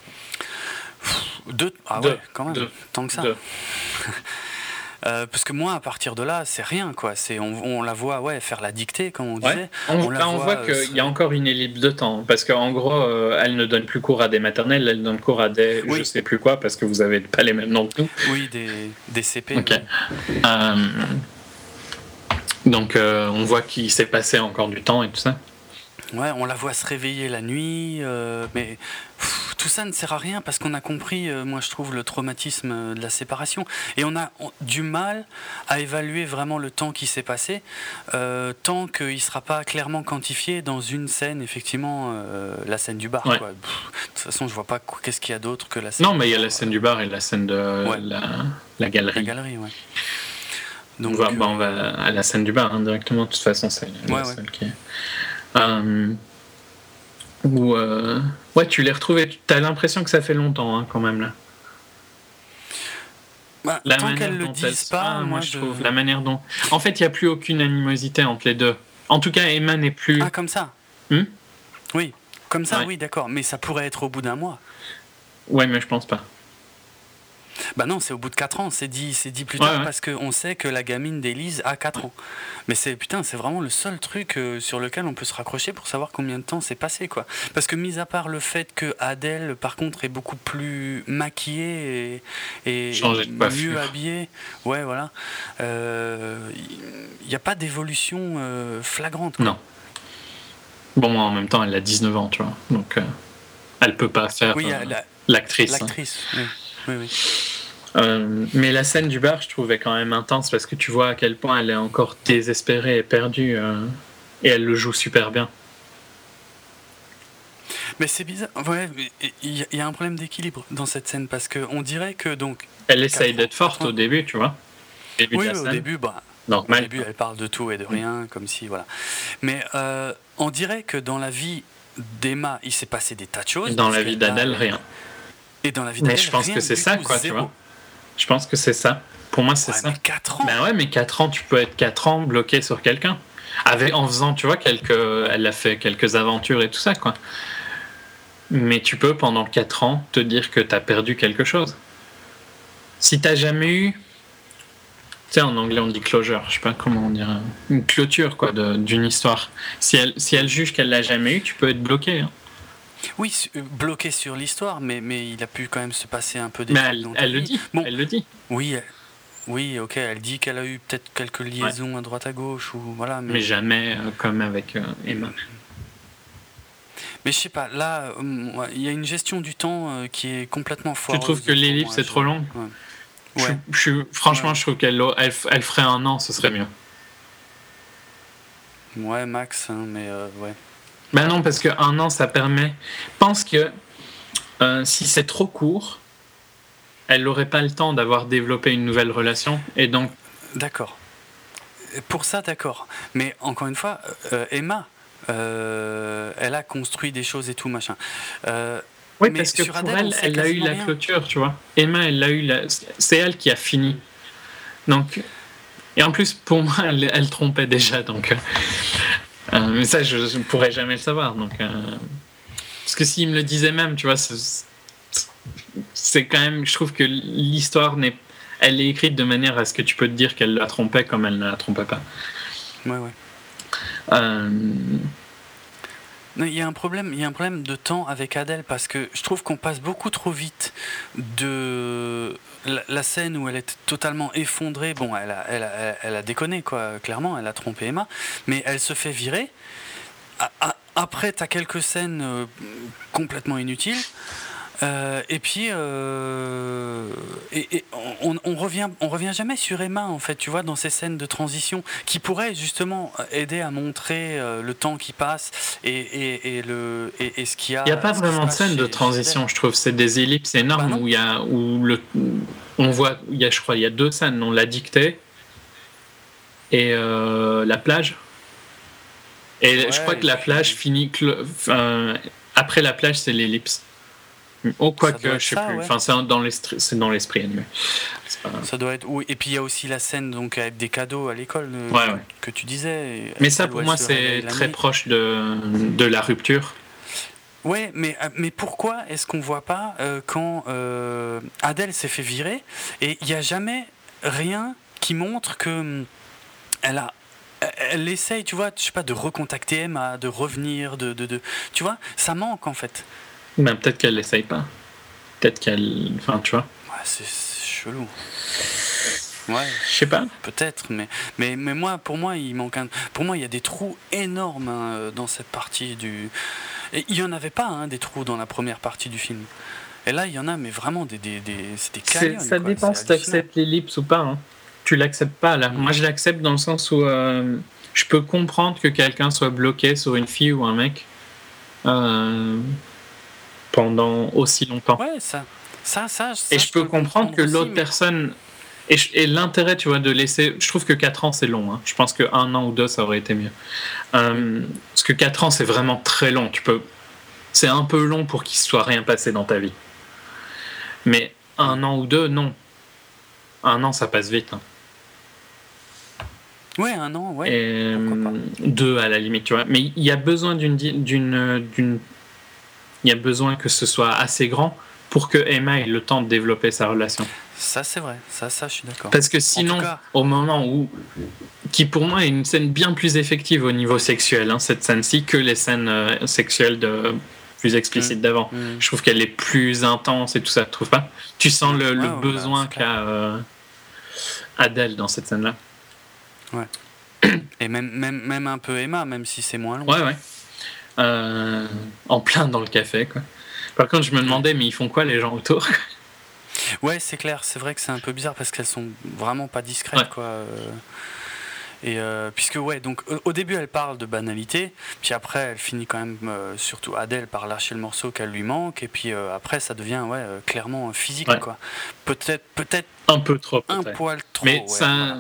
Deux, ah ouais, quand même, tant que ça. Euh, parce que moi, à partir de là, c'est rien, quoi. C'est, on, la voit ouais, faire la dictée, comme on disait. On, voit, euh, qu'il y a encore une ellipse de temps, parce qu'en gros, euh, elle ne donne plus cours à des maternelles, elle donne cours à des je sais plus quoi, parce que vous avez pas les mêmes noms que nous. Oui, des, des CP. donc, on voit qu'il s'est passé encore du temps et tout ça. Ouais, on la voit se réveiller la nuit, mais tout ça ne sert à rien parce qu'on a compris, euh, moi je trouve, le traumatisme euh, de la séparation. Et on a du mal à évaluer vraiment le temps qui s'est passé euh, tant qu'il ne sera pas clairement quantifié dans une scène, effectivement, la scène du bar. de toute façon, je vois pas qu'est-ce qu'il y a d'autre que la scène. Non, mais il y a la scène du bar et la scène de la, galerie. La galerie, ouais. Donc, on, va, bah, on va à la scène du bar hein, directement, de toute façon, c'est la seule qui est. Ou euh... ouais, tu l'as retrouvé. Tu as l'impression que ça fait longtemps hein, quand même là. Bah, la tant qu'elle le dise pas, moi je trouve la manière dont. En fait, il n'y a plus aucune animosité entre les deux. En tout cas, Emma n'est plus. Ah, comme ça. Hmm oui, comme ça, oui, d'accord. Mais ça pourrait être au bout d'un mois. Ouais, mais je pense pas. Bah non, c'est au bout de 4 ans, c'est dit, c'est dit plus tard parce qu'on sait que la gamine d'Élise a 4 ans. Mais c'est putain, c'est vraiment le seul truc euh, sur lequel on peut se raccrocher pour savoir combien de temps s'est passé quoi. Parce que mis à part le fait que Adèle par contre est beaucoup plus maquillée et, mieux habillée, ouais voilà, il euh, n'y a pas d'évolution euh, flagrante. Non. Bon, en même temps, elle a 19 ans, tu vois, donc elle peut pas faire l'actrice. L'actrice, oui. Oui, oui. Euh, mais la scène du bar, je trouvais quand même intense parce que tu vois à quel point elle est encore désespérée et perdue. Euh, et elle le joue super bien. Mais c'est bizarre. Ouais, il y, a un problème d'équilibre dans cette scène parce qu'on dirait que donc. Elle essaye d'être forte au début, tu vois. oui, au début, bah, Au début, elle parle de tout et de rien, comme si voilà. Mais euh, on dirait que dans la vie d'Emma, il s'est passé des tas de choses. Dans la vie d'Adèle, rien. Et dans la vie Mais je pense que c'est ça, quoi, tu vois. Je pense que c'est ça. Pour moi, c'est ça. 4 ans. Ben ouais, mais 4 ans, tu peux être 4 ans bloqué sur quelqu'un. Avec, en faisant, tu vois, quelques, elle a fait quelques aventures et tout ça, quoi. Mais tu peux, pendant 4 ans, te dire que tu as perdu quelque chose. Si t'as jamais eu. Tu sais, en anglais, on dit closure, je sais pas comment on dirait. Une clôture, quoi, d'une histoire. Si elle, si elle juge qu'elle l'a jamais eu, tu peux être bloqué. Hein. Oui, euh, bloqué sur l'histoire, mais, mais il a pu quand même se passer un peu des Mais elle, le dit. Bon, elle le dit. Oui, oui, ok. Elle dit qu'elle a eu peut-être quelques liaisons à droite à gauche ou voilà. Mais, jamais euh, comme avec euh, Emma. Mais je sais pas. Là, il y a une gestion du temps qui est complètement foireuse. Tu trouves que l'ellipse est trop long ouais. Je, franchement, je trouve qu'elle elle, elle, ferait un an, ce serait mieux. Ouais, max, hein, mais ouais. Ben non, parce qu'un an, ça permet. Pense que euh, si c'est trop court, elle n'aurait pas le temps d'avoir développé une nouvelle relation. Et donc. D'accord. Pour ça, d'accord. Mais encore une fois, euh, Emma, euh, elle a construit des choses et tout, machin. Oui, parce que pour elle, elle a eu la clôture, tu vois. Emma, elle a eu la... C'est elle qui a fini. Donc, et en plus, pour moi, elle, trompait déjà, donc. Euh, euh, mais ça, je ne pourrais jamais le savoir, donc. Euh, parce que s'il me le disait même, tu vois, c'est quand même. Je trouve que l'histoire n'est. Elle est écrite de manière à ce que tu peux te dire qu'elle la trompait comme elle ne la trompait pas. Ouais, ouais. Il y, a un problème, il y a un problème de temps avec Adèle parce que je trouve qu'on passe beaucoup trop vite de la, scène où elle est totalement effondrée. Bon, elle a, elle a, elle déconné, quoi, clairement, elle a trompé Emma, mais elle se fait virer. Après, tu as quelques scènes euh, complètement inutiles. Euh, et puis, euh, et, on, on, revient, on revient jamais sur Emma en fait, tu vois, dans ces scènes de transition qui pourraient justement aider à montrer euh, le temps qui passe et, et le et, ce qu'il y a. Il n'y a pas vraiment de scène de transition, je trouve. C'est des ellipses énormes bah où il y a où le on voit, il y a, je crois, il y a deux scènes, on la dictée et la plage. Et je crois que la plage finit. après la plage, c'est l'ellipse. Oh, quoi que, je sais plus. Enfin, c'est dans l'esprit, annuel. Ça doit être. Et puis il y a aussi la scène donc avec des cadeaux à l'école euh, que tu disais. Mais ça, pour moi, c'est très proche de, de la rupture. Ouais, mais, euh, mais pourquoi est-ce qu'on voit pas euh, quand Adèle s'est fait virer et il n'y a jamais rien qui montre que hum, elle a elle essaye, tu vois, je sais pas, de recontacter Emma, de revenir, de, de, de, tu vois, ça manque en fait. Ben, peut-être qu'elle l'essaye pas. Peut-être qu'elle. Enfin, tu vois. Ouais, c'est chelou. Ouais. Je sais pas. Peut-être, mais, mais, mais moi, pour moi, il manque un... Pour moi, il y a des trous énormes hein, dans cette partie du. Et il y en avait pas, hein, des trous dans la première partie du film. Et là, il y en a, mais vraiment des, des, des, des Ça dépend si tu acceptes l'ellipse ou pas. Hein. Tu l'acceptes pas, là. Moi, je l'accepte dans le sens où euh, je peux comprendre que quelqu'un soit bloqué sur une fille ou un mec. Euh, pendant aussi longtemps. Ouais, ça. Ça, ça, et je peux comprendre que l'autre personne. Et, l'intérêt, tu vois, de laisser. Je trouve que 4 ans, c'est long. Hein. Je pense que un an ou deux, ça aurait été mieux. Euh, parce que 4 ans, c'est vraiment très long. Tu peux. C'est un peu long pour qu'il ne soit rien passé dans ta vie. Mais un an ou deux, non. Un an, ça passe vite. Hein. Ouais, un an, ouais. Et, deux à la limite, tu vois. Mais il y a besoin d'une d'une il y a besoin que ce soit assez grand pour que Emma ait le temps de développer sa relation. Ça, c'est vrai. Ça, ça, je suis d'accord. Parce que sinon, au moment où. qui pour moi est une scène bien plus effective au niveau sexuel, hein, cette scène-ci, que les scènes euh, sexuelles de, plus explicites mm. d'avant. Mm. Je trouve qu'elle est plus intense et tout ça, tu trouves pas? Tu sens le, le besoin qu'a euh, Adèle dans cette scène-là. Ouais. Et même, même, même un peu Emma, même si c'est moins long. Ouais, ouais. Euh, en plein dans le café. Quoi. Par contre, je me demandais, mais ils font quoi les gens autour Ouais, c'est clair, c'est vrai que c'est un peu bizarre parce qu'elles sont vraiment pas discrètes. Quoi. Euh. Et euh, puisque, ouais, donc au début elle parle de banalité, puis après elle finit quand même, surtout Adèle, par lâcher le morceau qu'elle lui manque, et puis après ça devient ouais, clairement physique. quoi. Peut-être peut-être un peu trop. Un poil trop. Mais ça,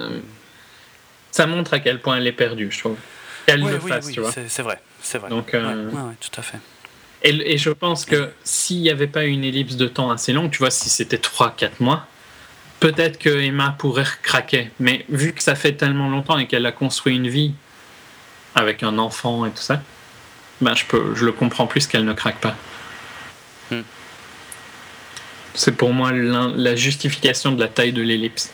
ça montre à quel point elle est perdue, je trouve. Qu'elle le fasse, tu vois. C'est vrai. C'est vrai. Donc, euh, tout à fait. Et, et je pense que s'il n'y avait pas une ellipse de temps assez longue, tu vois, si c'était 3-4 mois, peut-être que Emma pourrait craquer. Mais vu que ça fait tellement longtemps et qu'elle a construit une vie avec un enfant et tout ça, ben je, peux, je le comprends plus qu'elle ne craque pas. Hmm. C'est pour moi la justification de la taille de l'ellipse.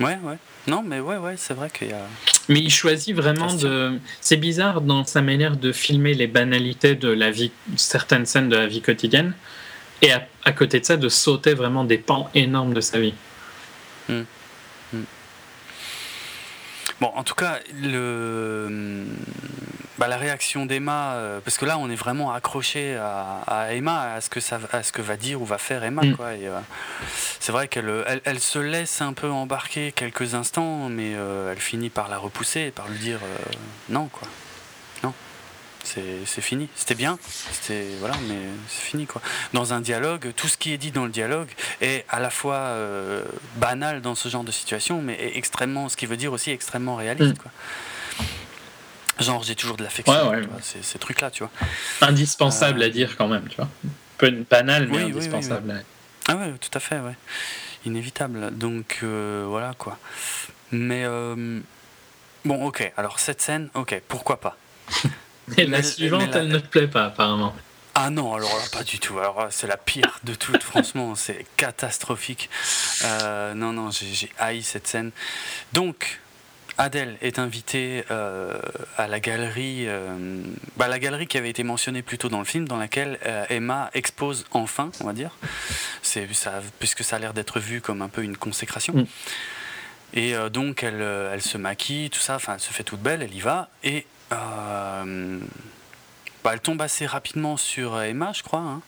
Ouais, ouais. Non, mais ouais, ouais, c'est vrai qu'il y a. Mais il choisit vraiment de. C'est bizarre dans sa manière de filmer les banalités de la vie, certaines scènes de la vie quotidienne, et à, côté de ça, de sauter vraiment des pans énormes de sa vie. Hmm. Bon, en tout cas, le bah, la réaction d'Emma, euh, parce que là on est vraiment accroché à, Emma, à ce, que ça, à ce que va dire ou va faire Emma. Mm. Quoi, euh, c'est vrai qu'elle elle, se laisse un peu embarquer quelques instants, mais euh, elle finit par la repousser et par lui dire non, quoi. C'est fini. C'était bien, c'était voilà, mais c'est fini quoi. Dans un dialogue, tout ce qui est dit dans le dialogue est à la fois banal dans ce genre de situation, mais extrêmement, ce qui veut dire aussi extrêmement réaliste. Mm. Quoi. Genre, j'ai toujours de l'affection. Ouais, Ces, trucs-là, tu vois. Indispensable Euh, à dire quand même, tu vois. Peu banal, mais Oui, oui, oui, indispensable. Ah ouais, tout à fait, ouais. Inévitable. Donc euh, voilà quoi. Mais euh, bon, ok. Alors cette scène, ok, pourquoi pas? Et la Mais- suivante, mais la- elle ne te plaît pas, apparemment. Ah non, alors là, pas du tout. Alors c'est la pire de toutes, franchement, c'est catastrophique. Euh, non, non, j'ai haï cette scène. Donc, Adèle est invitée euh, à la galerie, euh, bah, la galerie qui avait été mentionnée plus tôt dans le film, dans laquelle euh, Emma expose enfin, on va dire, c'est ça, puisque ça a l'air d'être vu comme un peu une consécration. Mm. Et donc, elle, elle se maquille, tout ça, enfin, elle se fait toute belle, elle y va, et euh, bah, elle tombe assez rapidement sur Emma, je crois. hein.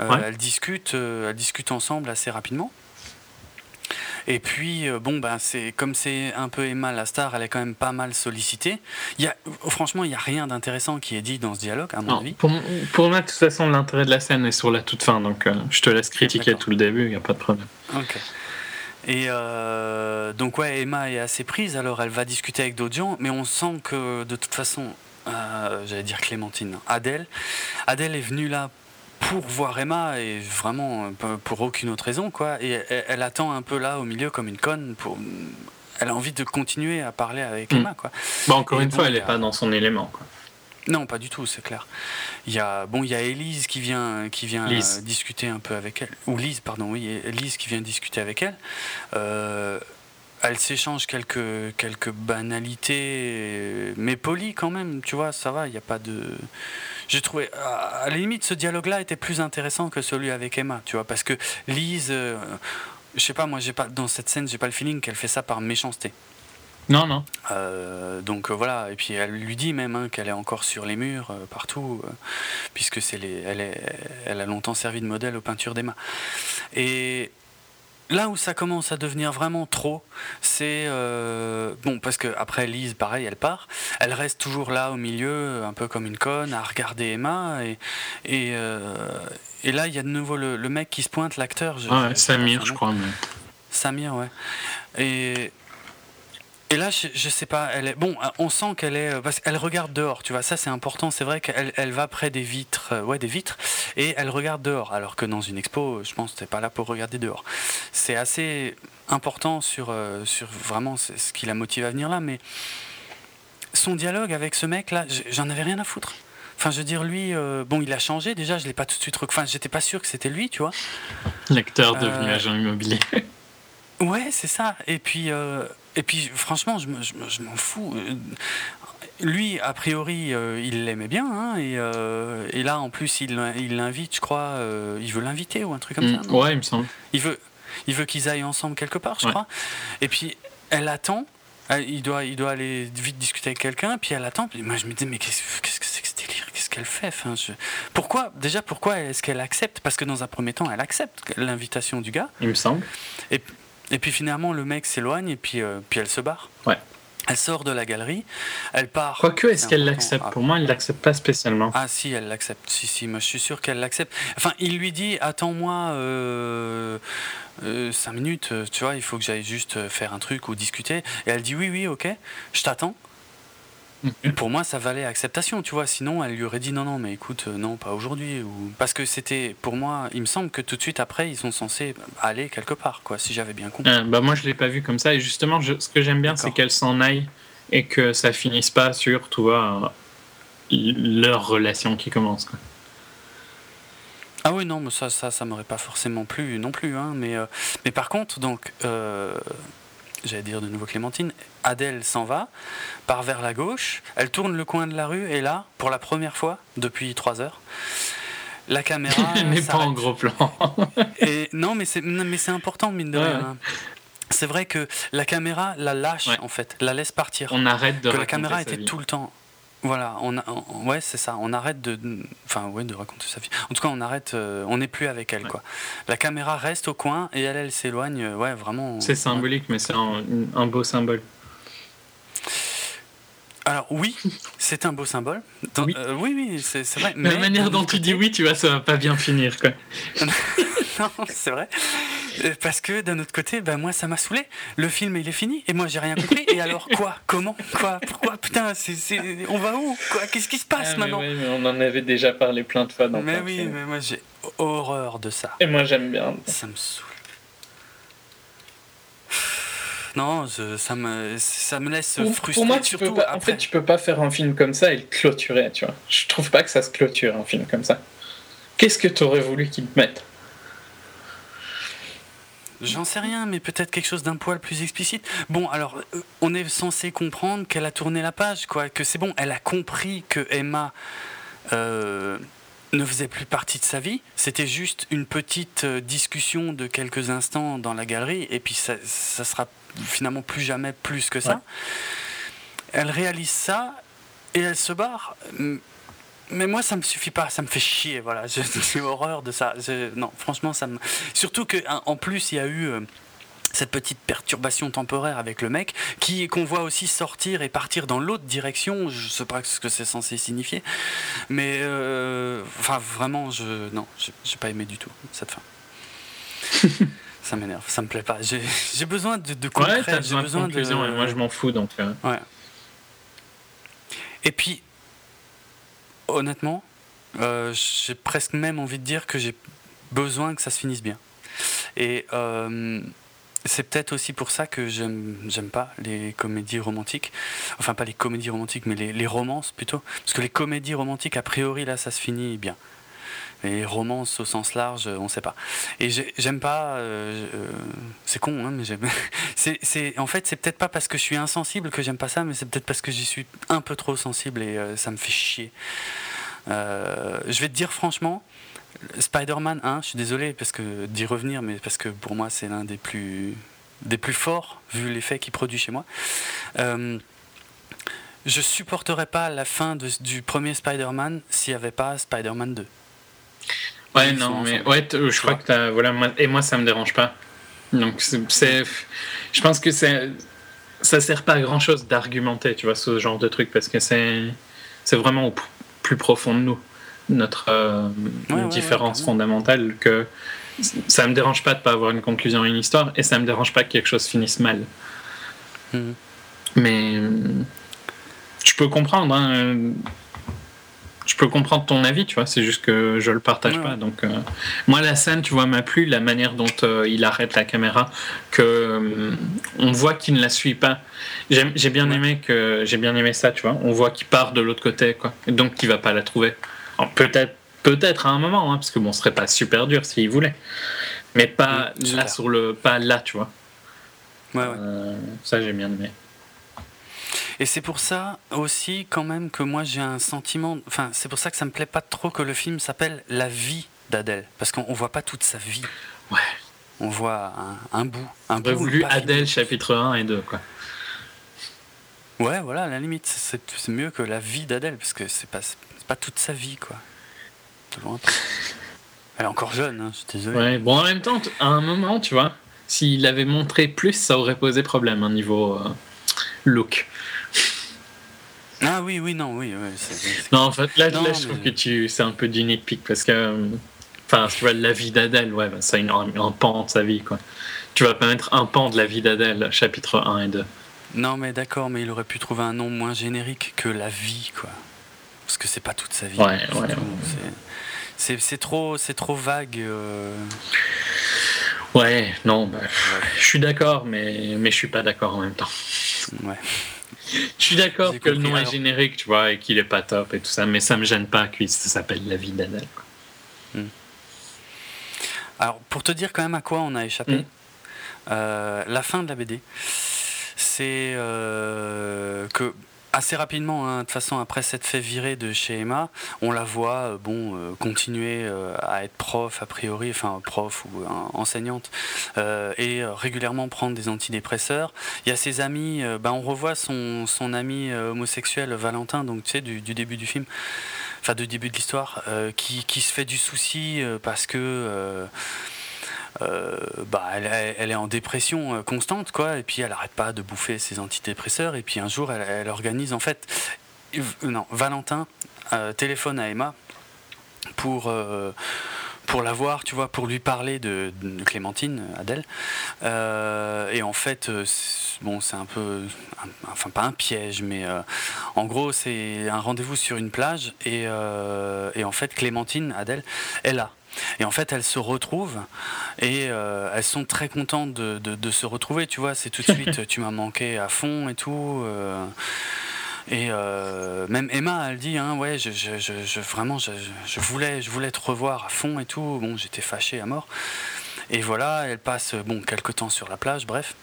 Euh, Ouais. Elles discutent, euh, elles discutent ensemble assez rapidement. Et puis, euh, bon, ben, c'est comme c'est un peu Emma la star, elle est quand même pas mal sollicitée. Il y a, franchement, il n'y a rien d'intéressant qui est dit dans ce dialogue, à mon Non, avis. pour, pour moi, de toute façon, l'intérêt de la scène est sur la toute fin, donc euh, je te laisse critiquer tout le début, il n'y a pas de problème. Ok. Et euh, donc, ouais, Emma est assez prise, alors elle va discuter avec d'autres gens, mais on sent que de toute façon, euh, j'allais dire Clémentine, Adèle, Adèle est venue là pour voir Emma et vraiment euh, pour aucune autre raison, quoi. Et elle, elle attend un peu là au milieu comme une conne pour. Elle a envie de continuer à parler avec Mm. Emma, quoi. Bon, encore Et une fois, elle n'est pas dans son élément. Quoi. Non, pas du tout, c'est clair. Il y a bon, il y a Elise qui vient qui vient Lise. euh, discuter un peu avec elle, ou Lise, pardon, oui, Lise qui vient discuter avec elle. Euh, elle s'échange quelques quelques banalités, mais polies quand même. Tu vois, ça va. Il n'y a pas de. J'ai trouvé à à la limite ce dialogue-là était plus intéressant que celui avec Emma. Tu vois, parce que Lise. euh, je sais pas, moi, j'ai pas dans cette scène, j'ai pas le feeling qu'elle fait ça par méchanceté. Non, non. Euh, donc euh, voilà, et puis elle lui dit même hein, qu'elle est encore sur les murs euh, partout, puisque c'est les, elle, est, elle a longtemps servi de modèle aux peintures d'Emma. Et là où ça commence à devenir vraiment trop, c'est euh, bon parce que après Lise, pareil, elle part, elle reste toujours là au milieu, un peu comme une conne, à regarder Emma, et et, euh, et là il y a de nouveau le, le mec qui se pointe, l'acteur. Ah ouais, Samir, je crois. Mais... Samir, ouais. Et, et là, je, je sais pas, elle est. Bon, on sent qu'elle est. euh, Parce qu'elle regarde dehors, tu vois, ça c'est important. C'est vrai qu'elle elle va près des vitres, euh, ouais, des vitres, et elle regarde dehors. Alors que dans une expo, je pense que t'es pas là pour regarder dehors. C'est assez important sur, euh, sur vraiment ce qui la motive à venir là, mais son dialogue avec ce mec là, j'en avais rien à foutre. Enfin, je veux dire, lui, euh, bon, il a changé déjà, je l'ai pas tout de suite. Enfin, j'étais pas sûr que c'était lui, tu vois. L'acteur devenu agent immobilier. Ouais, c'est ça. Et puis, et puis franchement, je, je me- je m'en fous. Euh, Lui, a priori, euh, il l'aimait bien. hein, et, euh, et là, en plus, il l'invite, je crois. euh, il veut l'inviter ou un truc comme Mm, ça. ouais, il me semble. il veut, il veut qu'ils aillent ensemble quelque part, je Ouais. crois. Et puis, elle attend. Il doit, il doit aller vite discuter avec quelqu'un, puis elle attend. Puis moi, je me dis, mais qu'est-ce que c'est que ce délire Qu'est-ce qu'elle fait? Enfin, je- Pourquoi Déjà, pourquoi est-ce qu'elle accepte? Parce que dans un premier temps, elle accepte l'invitation du gars. Il me semble. Et puis finalement, le mec s'éloigne et puis, euh, puis elle se barre. Ouais. Elle sort de la galerie, elle part. Quoique, est-ce qu'elle l'accepte? Ah. Pour moi, elle l'accepte pas spécialement. Ah si, elle l'accepte. Si, si, moi je suis sûr qu'elle l'accepte. Enfin, il lui dit, attends-moi euh, euh, cinq minutes, euh, tu vois, il faut que j'aille juste euh, faire un truc ou discuter. Et elle dit, oui, oui, ok, je t'attends. Mhm. Pour moi, ça valait acceptation, tu vois. Sinon, elle lui aurait dit non, non, mais écoute, euh, non, pas aujourd'hui. Ou... Parce que c'était, pour moi, il me semble que tout de suite après, ils sont censés aller quelque part, quoi, si j'avais bien compris. Euh, bah, moi, je l'ai pas vu comme ça. Et justement, je- ce que j'aime bien, c'est qu'elle s'en aille et que ça finisse pas sur, tu vois, euh, leur relation qui commence. Quoi. Ah oui, non, mais ça, ça, ça m'aurait pas forcément plu non plus. Hein, mais, euh, mais par contre, donc, euh, j'allais dire de nouveau Clémentine, Adèle s'en va, part vers la gauche, elle tourne le coin de la rue, et là, pour la première fois depuis trois heures, la caméra. N'est pas en gros plan. Et non, mais c'est mais important mine de Ouais, rien. hein. C'est vrai que la caméra la lâche Ouais. en fait, la laisse partir. On arrête de que la caméra était vie. tout le temps. Voilà, on a, on- ouais, c'est ça. On arrête de, enfin, ouais, de raconter sa vie. En tout cas, on arrête. euh, on n'est plus avec elle, Ouais. quoi. La caméra reste au coin et elle, elle s'éloigne. euh, Ouais, vraiment. C'est symbolique, mais c'est un, un beau symbole. Alors oui, c'est un beau symbole. Dans- Oui. euh, oui, oui, c'est vrai. la mais manière d'un dont tu dis oui, tu vois, ça va pas bien finir. Quoi. non, c'est vrai. Euh, Parce que d'un autre côté, ben moi ça m'a saoulé. Le film il est fini et moi j'ai rien compris. Et alors quoi? Comment? Quoi? Pourquoi? Putain, c'est, c'est- on va où? Quoi? Qu'est-ce qui se passe Ah, mais maintenant oui, mais on en avait déjà parlé plein de fois dans Mais oui, mais moi j'ai horreur de ça. Et moi j'aime bien. Ça me saoule. Non, je- ça me, ça me laisse frustré. pour moi, tu surtout peux pas, en fait, tu peux pas faire un film comme ça et le clôturer, tu vois. Je trouve pas que ça se clôture un film comme ça. Qu'est-ce que t'aurais voulu qu'ils te mettent J'en sais rien, mais peut-être quelque chose d'un poil plus explicite. Bon, alors, euh, on est censé comprendre qu'elle a tourné la page, quoi, que c'est bon, elle a compris que Emma euh, ne faisait plus partie de sa vie. C'était juste une petite euh, discussion de quelques instants dans la galerie, et puis ça, ça sera finalement plus jamais plus que ça. Ouais. Elle réalise ça, et elle se barre. Mais moi, ça me suffit pas, ça me fait chier, voilà. J'ai horreur de ça. Je- non, franchement, ça me. Surtout que, hein, en plus, il y a eu euh, cette petite perturbation temporaire avec le mec, qui qu'on voit aussi sortir et partir dans l'autre direction. Je sais pas ce que c'est censé signifier, mais euh, enfin, vraiment, je non, j'ai pas aimé du tout cette fin. ça m'énerve, ça me plaît pas. J'ai besoin de, de Ouais, concret, t'as j'ai besoin de et moi je m'en fous donc. euh, Ouais. Et puis, honnêtement, euh, j'ai presque même envie de dire que j'ai besoin que ça se finisse bien. Et euh, c'est peut-être aussi pour ça que j'aime j'aime pas les comédies romantiques. Enfin, pas les comédies romantiques, mais les, les romances plutôt. Parce que les comédies romantiques, a priori, là, ça se finit bien. Les romances au sens large, on sait pas. Et j'ai- j'aime pas. euh, euh, c'est con, hein, mais j'aime. en fait, c'est peut-être pas parce que je suis insensible que j'aime pas ça, mais c'est peut-être parce que j'y suis un peu trop sensible et euh, ça me fait chier. Euh, je vais te dire franchement, Spider-Man 1, je suis désolé parce que d'y revenir, mais parce que pour moi c'est l'un des plus des plus forts vu l'effet qu'il produit chez moi. Euh, je supporterais pas la fin du premier Spider-Man s'il n'y avait pas Spider-Man 2. Ouais, Ils non, mais ouais, je crois vois. que t'as. Voilà, moi- et moi, ça me dérange pas. Donc, c'est. Je pense que c'est. Ça sert pas à grand chose d'argumenter, tu vois, ce genre de truc, parce que c'est. C'est vraiment au plus profond de nous, notre euh, Ouais, ouais, différence ouais, fondamentale, que ça me dérange pas de pas avoir une conclusion à une histoire, et ça me dérange pas que quelque chose finisse mal. Mhm. Mais. Je peux comprendre, hein, je peux comprendre ton avis, tu vois, c'est juste que je le partage Ouais, pas. Donc, euh, moi, la scène, tu vois, m'a plu, la manière dont euh, il arrête la caméra, que euh, on voit qu'il ne la suit pas. J'ai bien Ouais. aimé que j'ai bien aimé ça, tu vois. On voit qu'il part de l'autre côté, quoi, donc qu'il va pas la trouver. Peut-être, peut-être à un moment, hein, parce que bon, ce serait pas super dur s'il voulait, mais pas c'est là clair. sur le, pas là, tu vois. Ouais, ouais. Ça, j'ai bien aimé. Et c'est pour ça aussi quand même que moi j'ai un sentiment, enfin c'est pour ça que ça me plaît pas trop que le film s'appelle La vie d'Adèle, parce qu'on on voit pas toute sa vie. Ouais. On voit un, un bout, un bout. voulu. Adèle chapitre 1 et 2, quoi. Ouais, voilà, à la limite, c'est mieux que la vie d'Adèle, parce que c'est pas, pas toute sa vie, quoi. Elle est encore jeune, hein, je suis désolé. Ouais, bon, en même temps, à un moment, tu vois, s'il avait montré plus, ça aurait posé problème, un niveau euh, look. Ah oui, oui, non, oui. ouais, c'est- Non, en fait, là, Non, là, je trouve mais- que tu, c'est un peu du nitpick parce que, euh, enfin, tu vois, la vie d'Adèle, ouais, bah, c'est un, pan de sa vie, quoi. Tu vas pas mettre un pan de la vie d'Adèle, chapitre 1 et 2. Non, mais d'accord, mais il aurait pu trouver un nom moins générique que la vie, quoi. Parce que c'est pas toute sa vie. Ouais, ouais, c'est trop, c'est trop vague. euh, Ouais, non, bah, je suis d'accord, mais, mais je suis pas d'accord en même temps. ouais. Je suis d'accord que le nom est générique, tu vois, et qu'il est pas top et tout ça, mais ça me gêne pas que ça s'appelle La vie d'Adèle. quoi. Alors, pour te dire quand même à quoi on a échappé, Mm. euh, la fin de la BD, c'est euh, que assez rapidement, hein, de toute façon, après s'être fait virer de chez Emma, on la voit euh, bon, euh, continuer euh, à être prof, a priori, enfin prof ou enseignante, et régulièrement prendre des antidépresseurs. Il y a ses amis, ben, on revoit son, son ami homosexuel Valentin, donc tu sais, du, du début du film, enfin du début de l'histoire, euh, qui, qui se fait du souci euh, parce que. euh, bah, elle, est en dépression euh, constante, quoi, et puis elle arrête pas de bouffer ses antidépresseurs, et puis un jour, elle, organise, en fait, euh, non, Valentin euh, téléphone à Emma pour, euh, pour la voir, tu vois, pour lui parler de, Clémentine, Adèle. Euh, et en fait, euh, bon, c'est un peu, enfin pas un piège, mais euh, en gros, c'est un rendez-vous sur une plage. Et, euh, et en fait, Clémentine, Adèle, est là. Et en fait, elles se retrouvent et euh, elles sont très contentes de, de- de se retrouver. Tu vois, c'est tout de suite, tu m'as manqué à fond et tout. euh, et euh, même Emma, elle dit, hein, ouais, je, je- je- je- vraiment, je, je- je voulais, je voulais te revoir à fond et tout. Bon, j'étais fâché à mort. Et voilà, elle passe, bon, quelques temps sur la plage, bref.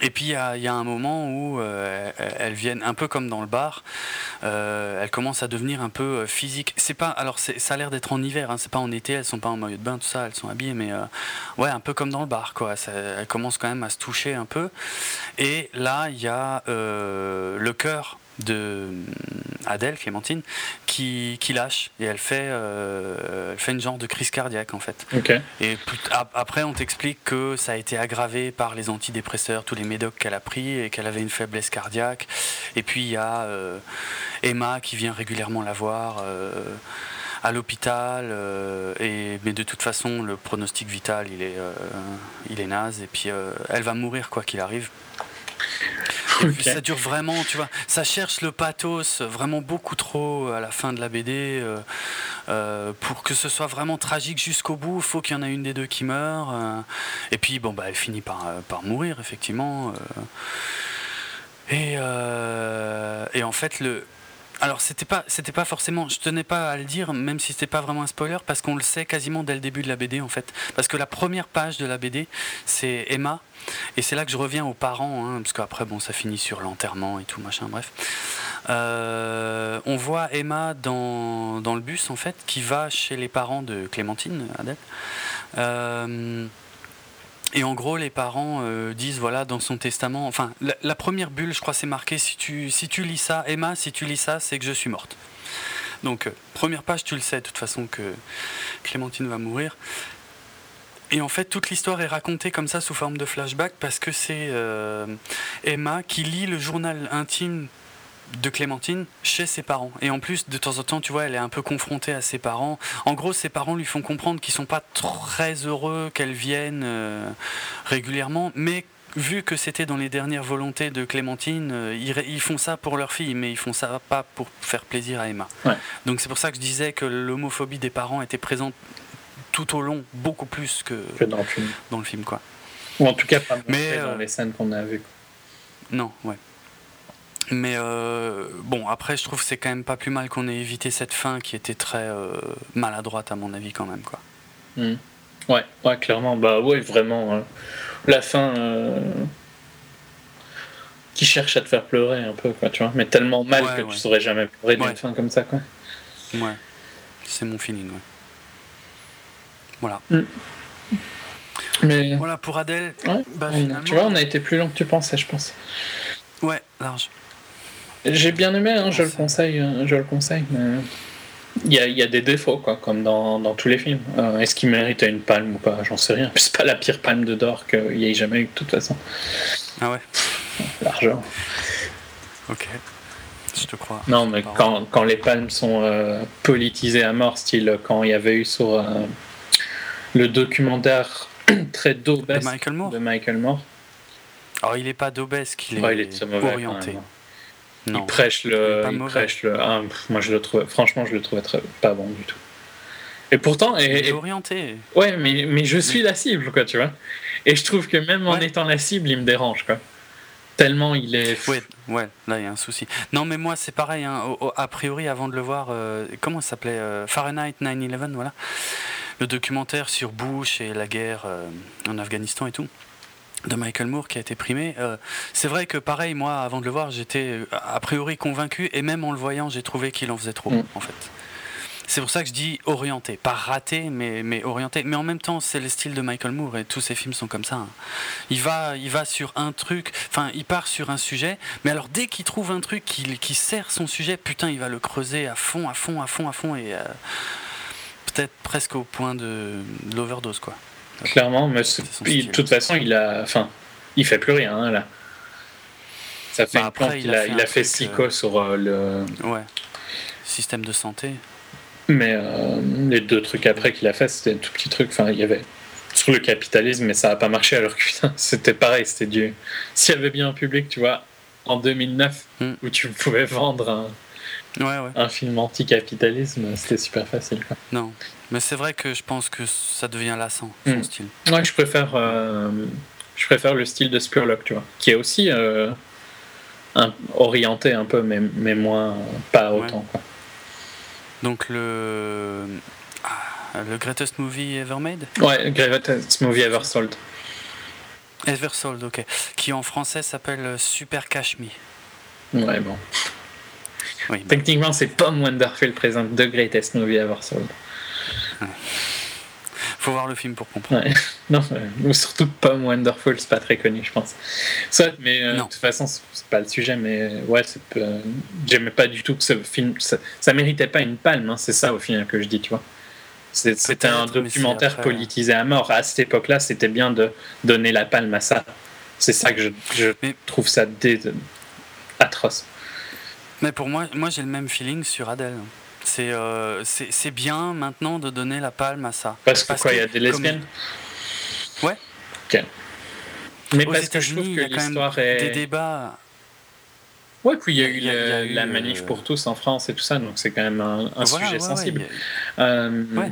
Et puis il y, a- un moment où euh, elles- viennent un peu comme dans le bar. Euh, elles commencent à devenir un peu euh, physiques. C'est pas, alors ça a l'air d'être en hiver. Hein, c'est pas en été. Elles sont pas en maillot de bain, tout ça. Elles sont habillées, mais ouais, un peu comme dans le bar, quoi. Elles commencent quand même à se toucher un peu. Et là, il y a le cœur de hum, Adèle, Clémentine, qui, qui lâche et elle fait, euh, elle fait une genre de crise cardiaque en fait. Et plus- après, on t'explique que ça a été aggravé par les antidépresseurs, tous les médocs qu'elle a pris et qu'elle avait une faiblesse cardiaque. Et puis il y a euh, Emma qui vient régulièrement la voir. euh, à l'hôpital, euh, et, mais de toute façon, le pronostic vital, il est, euh, il est naze, et puis euh, elle va mourir quoi qu'il arrive. Ça dure vraiment, tu vois, ça cherche le pathos vraiment beaucoup trop à la fin de la BD. euh, euh, pour que ce soit vraiment tragique jusqu'au bout, il faut qu'il y en ait une des deux qui meurt. euh, et puis, bon, bah, elle finit par, euh, par mourir, effectivement. et, et en fait, le. Alors, c'était pas, c'était pas forcément. Je tenais pas à le dire, même si c'était pas vraiment un spoiler, parce qu'on le sait quasiment dès le début de la BD, en fait. Parce que la première page de la BD, c'est Emma. Et c'est là que je reviens aux parents, hein, parce qu'après, bon, ça finit sur l'enterrement et tout, machin, bref. Euh, on voit Emma dans, dans le bus, en fait, qui va chez les parents de Clémentine, Adèle. Euh, et en gros, les parents euh, disent, voilà, dans son testament, enfin, la, première bulle, je crois, c'est marqué, si tu, si tu lis ça, Emma, si tu lis ça, c'est que je suis morte. Donc, première page, tu le sais, de toute façon, que Clémentine va mourir. Et en fait, toute l'histoire est racontée comme ça, sous forme de flashback, parce que c'est euh, Emma qui lit le journal intime de Clémentine chez ses parents. Et en plus, de temps en temps, tu vois, elle est un peu confrontée à ses parents. En gros, ses parents lui font comprendre qu'ils sont pas très heureux qu'elle vienne euh, régulièrement, mais vu que c'était dans les dernières volontés de Clémentine, euh, ils, font ça pour leur fille, mais ils font ça pas pour faire plaisir à Emma. Ouais. Donc c'est pour ça que je disais que l'homophobie des parents était présente tout au long, beaucoup plus que Que dans le film. dans le film, quoi. Ou en tout cas, pas Mais, dans euh, les scènes qu'on a vues. Non, ouais. Mais euh, bon, après, je trouve que c'est quand même pas plus mal qu'on ait évité cette fin qui était très euh, maladroite, à mon avis, quand même, quoi. Hmm. Ouais, ouais, clairement. Bah ouais, vraiment. euh, la fin. qui cherche à te faire pleurer un peu, quoi, tu vois. Mais tellement mal Ouais, que ouais. tu saurais jamais pleurer d'une Ouais. fin comme ça, quoi. Ouais, c'est mon feeling, ouais. Voilà. Mais. Voilà pour Adèle. Ouais, Bah, finalement- tu vois, on a été plus long que tu pensais, je pense. Ouais, large. J'ai bien aimé, hein, je le conseille, euh, je le conseille, mais il y a, il y a des défauts, quoi, comme dans, dans tous les films. Euh, Est-ce qu'il mérite une palme ou pas? J'en sais rien. C'est pas la pire palme de d'or qu'il y ait jamais eu, de toute façon. Ah ouais, L'argent. ok. Je te crois. Non, mais quand, quand les palmes sont euh, politisées à mort, style quand il y avait eu sur euh, le documentaire très De Moore de Michael Moore, Alors, il est pas il est, Ouais, il est mauvais. orienté. Non. Il prêche le. Il prêche le ah, pff, moi, je le trouvais, franchement, je le trouvais très, pas bon du tout. Et pourtant, et, Il est et- orienté. ouais, mais, mais je suis la cible, quoi, tu vois. Et je trouve que même en Ouais. étant la cible, il me dérange, quoi. Tellement il est. Ouais, ouais, là il y a un souci. Non, mais moi c'est pareil. hein, au- au- a priori, avant de le voir, euh, comment ça s'appelait euh, Fahrenheit 9/11, voilà, le documentaire sur Bush et la guerre euh, en Afghanistan et tout de Michael Moore qui a été primé. euh, c'est vrai que pareil, moi, avant de le voir, j'étais euh, a priori convaincu et même en le voyant, j'ai trouvé qu'il en faisait trop, Mm. en fait. C'est pour ça que je dis orienté, pas raté, mais, mais orienté. Mais en même temps, c'est le style de Michael Moore et tous ses films sont comme ça. hein. Il va, il va sur un truc, enfin, il part sur un sujet, mais alors dès qu'il trouve un truc qui, qui sert son sujet, putain, il va le creuser à fond, à fond, à fond, à fond, et euh, peut-être presque au point de, de l'overdose, quoi. Clairement, mais de toute façon, il a. Enfin, il fait plus rien, hein, là. Ça fait Bah, après, il il a il a un fait truc, Psycho sur euh, le. Ouais. Système de santé. Mais euh, les deux trucs après qu'il a fait, c'était tout petits trucs. Enfin, il y avait sur le capitalisme, mais ça n'a pas marché alors que putain, c'était pareil, c'était du. S'il y avait bien un public, tu vois, en 2009, Mm. où tu pouvais vendre un, Ouais, ouais. un film anti-capitalisme, c'était super facile. Quoi. Non. Mais c'est vrai que je pense que ça devient lassant, son Mm. style. Ouais, je préfère, euh, je préfère le style de Spurlock, tu vois, qui est aussi euh, un- orienté un peu, mais, mais moins, pas Ouais. autant. Quoi. Donc le. Ah, le greatest movie ever made? Ouais, Greatest Movie Ever Sold. Ever sold, ok. Qui en français s'appelle Super Cash Me. Ouais, bon. Oui, bah, Techniquement, c'est Tom Wonderful présente The Greatest Movie Ever Sold. faut voir le film pour comprendre. Ouais. Non, euh, ou surtout Pom Wonderful, c'est pas très connu, je pense. Soit, mais euh, de toute façon, c'est pas le sujet, mais euh, ouais, euh, j'aimais pas du tout que ce film, ça, ça méritait pas une palme, hein, c'est ça au final que je dis, tu vois. C'était un documentaire après- politisé à mort. À cette époque-là, c'était bien de donner la palme à ça. C'est ça que je, je Mais- trouve ça dé- atroce. Mais pour moi, moi j'ai le même feeling sur Adèle. C'est euh, c'est c'est bien maintenant de donner la palme à ça. Parce que Parce quoi, il y a des comme- lesbiennes Ouais. Ok. Mais Aux parce que je trouve que l'histoire est. Des débats. Ouais, puis il y a eu, y a- il y a le- eu, la manif euh, pour tous en France et tout ça, donc c'est quand même un, un Voilà, sujet ouais, sensible. Euh, Ouais.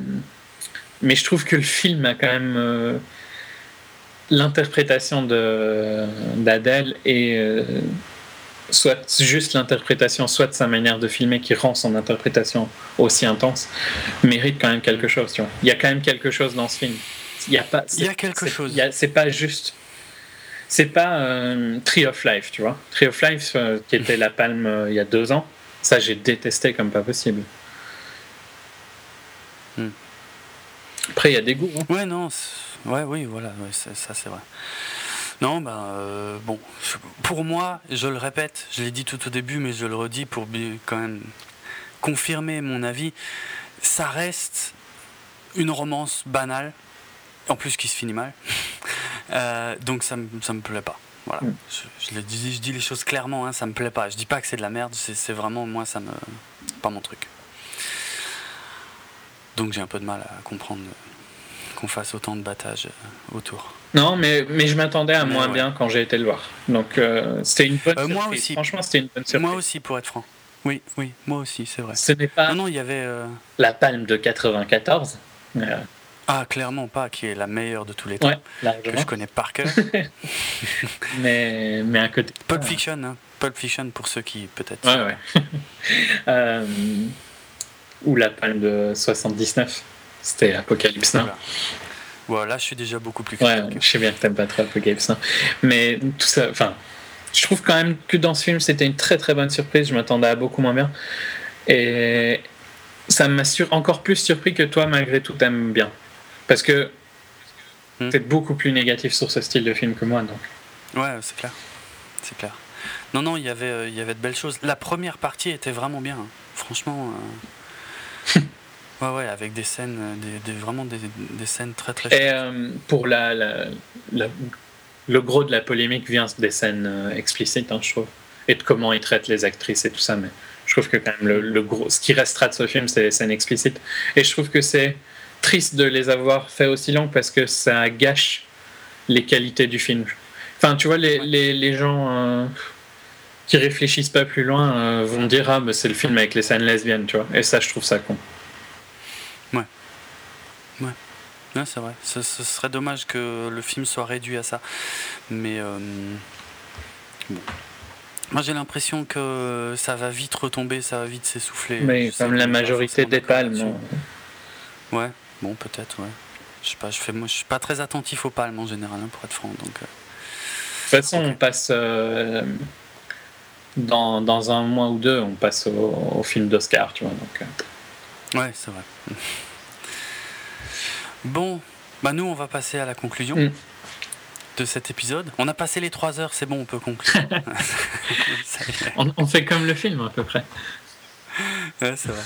Mais je trouve que le film a quand même euh, l'interprétation de d'Adèle et euh, soit juste l'interprétation, soit sa manière de filmer qui rend son interprétation aussi intense, mérite quand même quelque chose. Tu vois. Il y a quand même quelque chose dans ce film. Il y a pas. Il y a quelque chose. C'est pas juste. C'est pas euh, Tree of Life, tu vois. Tree of Life, euh, qui était la palme euh, il y a deux ans, ça j'ai détesté comme pas possible. Hmm. Après, il y a des goûts. hein. Ouais, non, ouais, oui, voilà, ouais, ça c'est vrai. Non, ben euh, bon, pour moi, je le répète, je l'ai dit tout au début, mais je le redis pour quand même confirmer mon avis, ça reste une romance banale, en plus qui se finit mal, Euh, donc ça ça me plaît pas. Voilà, Mm. je, je le dis, je dis les choses clairement, hein, ça me plaît pas. Je dis pas que c'est de la merde, c'est vraiment moi, ça me, pas mon truc. Donc j'ai un peu de mal à comprendre qu'on fasse autant de battage euh, autour. Non, mais, mais je m'attendais à Mais moins ouais. bien quand j'ai été le voir. Donc euh, c'était une bonne Euh, surprise. moi aussi. Franchement, c'était une bonne surprise. Moi aussi, pour être franc. Oui, oui, moi aussi, c'est vrai. Ce n'est pas Non, non, il y avait. euh, la palme de 94. euh, Ah, clairement pas, qui est la meilleure de tous les temps, ouais, que je connais par cœur. Mais, mais à côté. Pulp Fiction, hein. Pulp Fiction pour ceux qui, peut-être. Ouais, ouais. Ou la palme de 79. C'était Apocalypse Now. Voilà. Voilà, je suis déjà beaucoup plus Ouais, critique. je sais bien que t'aimes pas trop Apocalypse Now. Mais tout ça, enfin, je trouve quand même que dans ce film, c'était une très très bonne surprise. Je m'attendais à beaucoup moins bien. Et ça m'a encore plus surpris que toi, malgré tout, t'aimes bien. Parce que Hmm. t'es beaucoup plus négatif sur ce style de film que moi. Donc. Ouais, c'est clair. C'est clair. Non, non, il y avait, euh, il y avait de belles choses. La première partie était vraiment bien. hein. Franchement. euh, ouais, ouais, avec des scènes, euh, des, des- vraiment des, des scènes très très Et euh, pour la, la- la- le gros de la polémique vient des scènes euh, explicites, hein, je trouve, et de comment ils traitent les actrices et tout ça. Mais je trouve que quand même le, le gros, ce qui restera de ce film, c'est les scènes explicites. Et je trouve que c'est triste de les avoir fait aussi longues parce que ça gâche les qualités du film. Enfin, tu vois, les, les, les gens euh, qui réfléchissent pas plus loin euh, vont dire ah, mais c'est le film avec les scènes lesbiennes, tu vois. Et ça, je trouve ça con. Ouais, c'est vrai. Ce, ce serait dommage que le film soit réduit à ça. Mais euh, bon. Moi, j'ai l'impression que ça va vite retomber, ça va vite s'essouffler. Mais Je comme la majorité des palmes. on- Ouais, bon, peut-être, ouais. Je sais pas, je fais, moi, je suis pas très attentif aux palmes en général, hein, pour être franc. Donc, euh, De toute façon, on passe euh, dans, dans un mois ou deux, on passe au, au film d'Oscar, tu vois. Donc, euh, ouais, c'est vrai. bon, bah nous, on va passer à la conclusion. Mm. De cet épisode. On a passé les 3 heures, c'est bon, on peut conclure. On, on fait comme le film à peu près. Ouais, c'est vrai.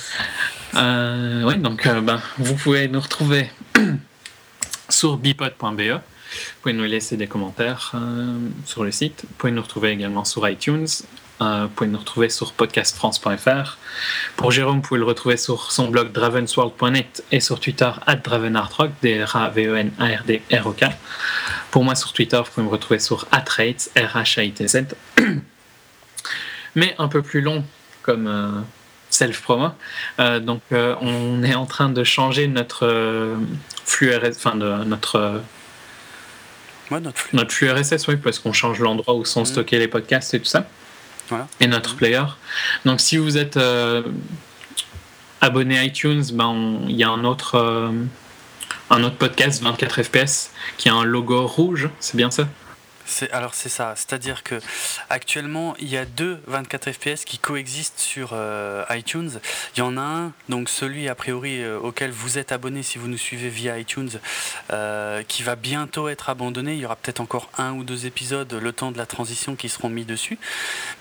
Euh, ouais, donc euh, ben, vous pouvez nous retrouver sur bipod.be. Vous pouvez nous laisser des commentaires euh, sur le site. Vous pouvez nous retrouver également sur iTunes vous pouvez nous retrouver sur podcastfrance.fr. Pour Jérôme, vous pouvez le retrouver sur son blog dravensworld.net et sur Twitter at dravenartrock, D-R-A-V-E-N-A-R-D-R-O-K. Pour moi, sur Twitter, vous pouvez me retrouver sur atrates, R-H-A-I-T-Z. Mais un peu plus long comme euh, self-promo. Euh, donc, on est en train de changer notre flux RS, enfin, de notre notre flux. Notre flux RSS, oui, parce qu'on change l'endroit où sont mm. stockés les podcasts et tout ça. Et notre mm. player. Donc si vous êtes euh, abonné à iTunes, ben, il y a un autre, euh, un autre podcast 24 FPS qui a un logo rouge, c'est bien ça? Alors c'est ça, c'est-à-dire que actuellement il y a deux 24 fps qui coexistent sur euh, iTunes. Il y en a un, donc celui a priori euh, auquel vous êtes abonné si vous nous suivez via iTunes, euh, qui va bientôt être abandonné. Il y aura peut-être encore un ou deux épisodes, le temps de la transition, qui seront mis dessus.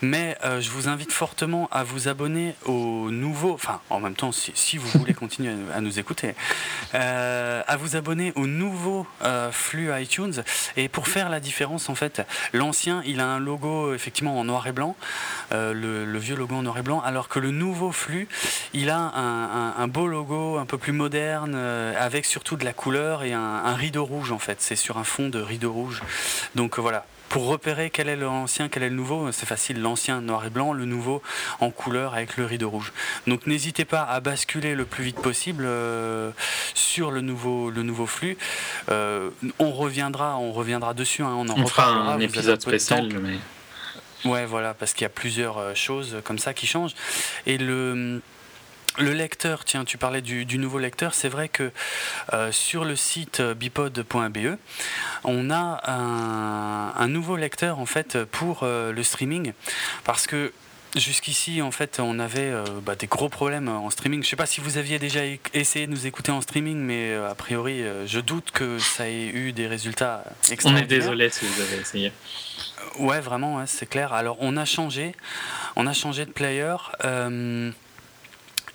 Mais je vous invite fortement à vous abonner au nouveau, enfin en même temps si, vous voulez continuer à, nous écouter, à vous abonner au nouveau flux iTunes. Et pour faire la différence en fait. L'ancien, il a un logo effectivement en noir et blanc, euh, le, vieux logo en noir et blanc, alors que le nouveau flux, il a un, beau logo un peu plus moderne, euh, avec surtout de la couleur et un, rideau rouge en fait. C'est sur un fond de rideau rouge. Donc voilà, pour repérer quel est l'ancien, quel est le nouveau, c'est facile, l'ancien noir et blanc, le nouveau en couleur avec le rideau rouge. Donc n'hésitez pas à basculer le plus vite possible euh, sur le nouveau, le nouveau flux. Euh, on reviendra, on reviendra dessus, hein, on en fera un épisode spécial, mais... Ouais, voilà, parce qu'il y a plusieurs euh, choses comme ça qui changent. Et le le lecteur, tiens, tu parlais du, nouveau lecteur, c'est vrai que euh, sur le site bipod.be, on a un, nouveau lecteur en fait pour euh, le streaming, parce que Jusqu'ici, en fait, on avait euh, bah, des gros problèmes en streaming. Je ne sais pas si vous aviez déjà essayé de nous écouter en streaming, mais a priori, je doute que ça ait eu des résultats. On est désolé si vous avez essayé. Ouais, vraiment, c'est clair. Alors, on a changé, on a changé de player.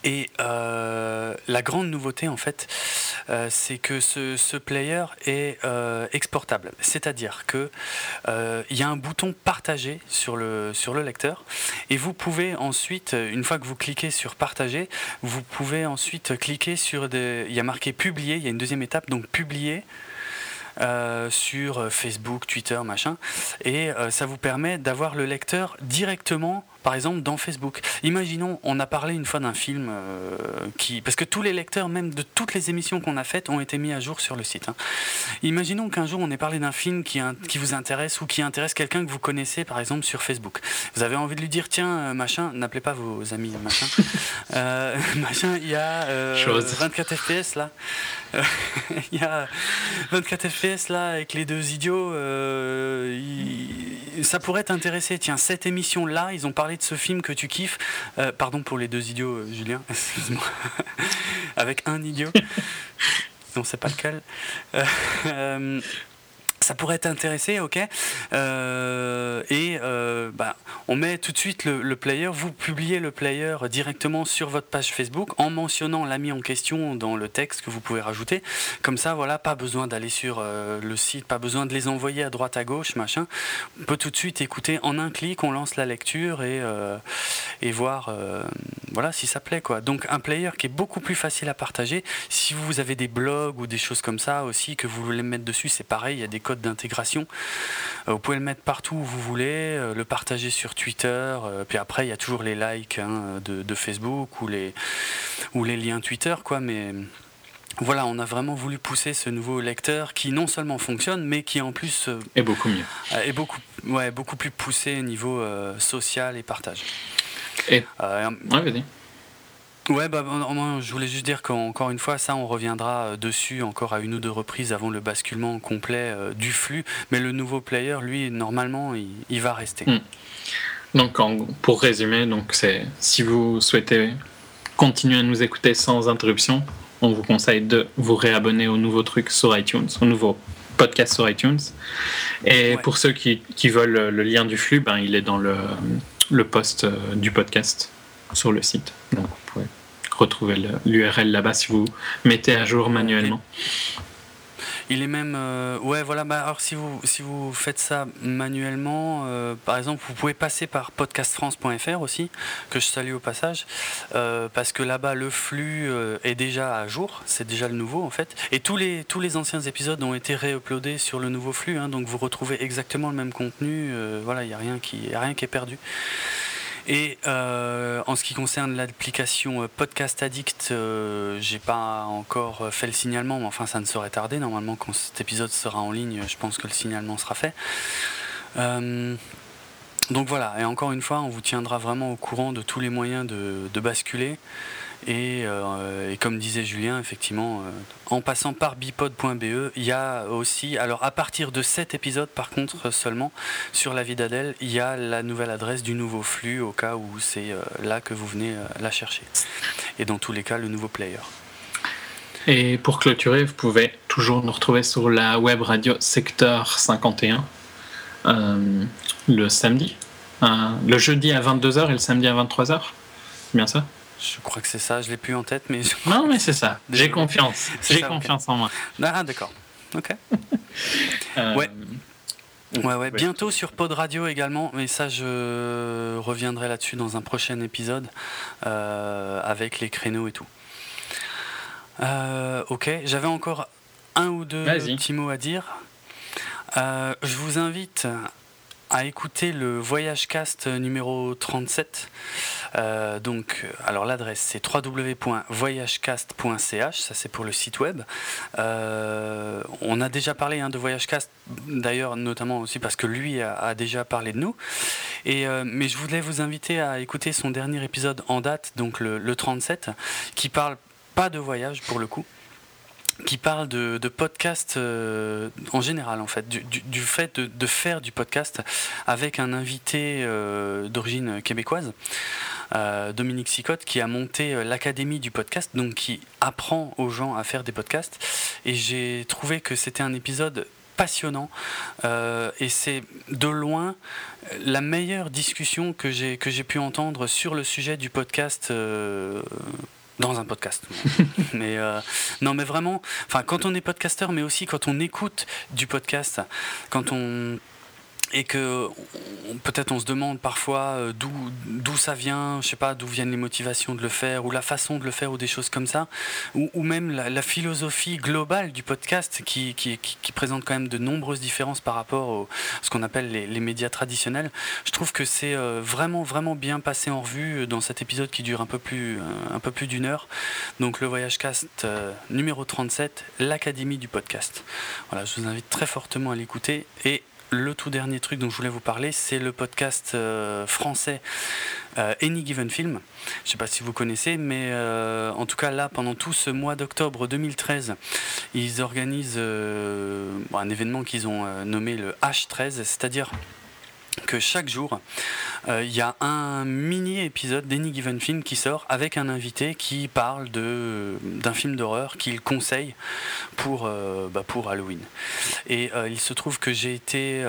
Et euh, la grande nouveauté, en fait, euh, c'est que ce, player est euh, exportable. C'est-à-dire qu'il il y a un bouton partager sur le, sur le lecteur. Et vous pouvez ensuite, une fois que vous cliquez sur partager, vous pouvez ensuite cliquer sur des. Il y a marqué publier, il y a une deuxième étape, donc publier. sur Facebook, Twitter, machin, et ça vous permet d'avoir le lecteur directement par exemple dans Facebook. Imaginons, on a parlé une fois d'un film euh, qui... Parce que tous les lecteurs, même de toutes les émissions qu'on a faites, ont été mis à jour sur le site. Hein. Imaginons qu'un jour on ait parlé d'un film qui, qui vous intéresse ou qui intéresse quelqu'un que vous connaissez, par exemple sur Facebook. Vous avez envie de lui dire, tiens, euh, machin, n'appelez pas vos amis, machin. Euh, machin, il y a 24 FPS là. Il y a 24 FPS là avec les deux idiots. Ça pourrait t'intéresser. Tiens, cette émission là, ils ont parlé de ce film que tu kiffes. Euh, pardon pour les deux idiots, euh, Julien, excuse-moi. Avec un idiot. non, c'est pas lequel. Euh, ça pourrait t'intéresser, ok euh, Et euh, bah, on met tout de suite le, player, vous publiez le player directement sur votre page Facebook en mentionnant l'ami en question dans le texte que vous pouvez rajouter. Comme ça, voilà, pas besoin d'aller sur euh, le site, pas besoin de les envoyer à droite à gauche, machin. On peut tout de suite écouter en un clic, on lance la lecture et, et voir voilà, si ça plaît. Quoi. Donc un player qui est beaucoup plus facile à partager. Si vous avez des blogs ou des choses comme ça aussi que vous voulez mettre dessus, c'est pareil, il y a des d'intégration. Euh, vous pouvez le mettre partout où vous voulez, euh, le partager sur Twitter, euh, puis après il y a toujours les likes hein, de, Facebook ou les, ou les liens Twitter, quoi, mais voilà, on a vraiment voulu pousser ce nouveau lecteur qui non seulement fonctionne, mais qui en plus est beaucoup mieux, est beaucoup, ouais, beaucoup plus poussé au niveau social et partage. Et... ouais, Ouais, bah, je voulais juste dire qu'encore une fois, ça, on reviendra euh, dessus encore à une ou deux reprises avant le basculement complet euh, du flux. Mais le nouveau player, lui, normalement, il, va rester. Hmm. Donc, pour résumer, donc c'est si vous souhaitez continuer à nous écouter sans interruption, on vous conseille de vous réabonner au nouveau truc sur iTunes, au nouveau podcast sur iTunes. Et pour ceux qui, veulent le lien du flux, ben, il est dans le, le post euh, du podcast sur le site. Donc, vous pouvez retrouver l'URL là-bas si vous mettez à jour manuellement. Il est même. Euh, ouais, voilà. Bah, alors, si vous, si vous faites ça manuellement, euh, par exemple, vous pouvez passer par podcastfrance.fr aussi, que je salue au passage, euh, parce que là-bas, le flux est déjà à jour. C'est déjà le nouveau, en fait. Et tous les, tous les anciens épisodes ont été réuploadés sur le nouveau flux. Hein, donc, vous retrouvez exactement le même contenu. voilà, il n'y a, a rien qui est perdu. Et euh, en ce qui concerne l'application euh, Podcast Addict, euh, j'ai pas encore fait le signalement, mais enfin ça ne saurait tarder. Normalement, quand cet épisode sera en ligne, je pense que le signalement sera fait. donc voilà, et encore une fois, on vous tiendra vraiment au courant de tous les moyens de basculer. Euh, et, comme disait Julien, effectivement, euh, en passant par bipod.be, il y a aussi, alors à partir de cet épisode par contre seulement, sur la vie d'Adèle, il y a la nouvelle adresse du nouveau flux au cas où c'est euh, là que vous venez la chercher. Et dans tous les cas, le nouveau player. Et pour clôturer, vous pouvez toujours nous retrouver sur la web radio Secteur 51 le samedi. le jeudi à 22h et le samedi à 23h. C'est bien ça? Je crois que c'est ça, je l'ai plus en tête, mais. Non, mais c'est ça. J'ai confiance. J'ai confiance en moi. Ah, d'accord. Ok. Euh, ouais. Ouais, ouais. Bientôt sur Pod Radio également, mais ça, je reviendrai là-dessus dans un prochain épisode euh, avec les créneaux et tout. Euh, ok, j'avais encore un ou deux petits mots à dire. je vous invite à écouter le Voyage Cast numéro 37. Euh, donc, alors l'adresse c'est www.voyagecast.ch, ça c'est pour le site web. Euh, on a déjà parlé hein, de Voyagecast, d'ailleurs notamment aussi parce que lui a, déjà parlé de nous. Euh, mais je voulais vous inviter à écouter son dernier épisode en date, donc le, le 37, qui parle pas de voyage pour le coup qui parle de, podcast euh, en général, en fait, du, fait de, faire du podcast avec un invité euh, d'origine québécoise, euh, Dominique Sicotte, qui a monté l'Académie du podcast, donc qui apprend aux gens à faire des podcasts. Et j'ai trouvé que c'était un épisode passionnant et c'est de loin la meilleure discussion que j'ai que j'ai pu entendre sur le sujet du podcast dans un podcast. mais euh, non, mais vraiment, quand on est podcasteur, mais aussi quand on écoute du podcast, quand on et que peut-être on se demande parfois euh, d'où d'où ça vient, je sais pas d'où viennent les motivations de le faire ou la façon de le faire ou des choses comme ça, ou, même la, philosophie globale du podcast qui, qui, qui, présente quand même de nombreuses différences par rapport à ce qu'on appelle les, les, médias traditionnels. Je trouve que c'est euh, vraiment vraiment bien passé en revue dans cet épisode qui dure un peu plus euh, un peu plus d'une heure. Donc le voyage cast numéro 37, l'académie du podcast. Voilà, je vous invite très fortement à l'écouter et le tout dernier truc dont je voulais vous parler, c'est le podcast euh, français euh, Any Given Film. Je ne sais pas si vous connaissez, mais euh, en tout cas là, pendant tout ce mois d'octobre 2013, ils organisent un événement qu'ils ont nommé le H13, c'est-à-dire que chaque jour, euh, il y a un mini épisode d'Any Given Film qui sort avec un invité qui parle d'un film d'horreur qu'il conseille pour, euh, bah, pour Halloween. Et euh, il se trouve que j'ai été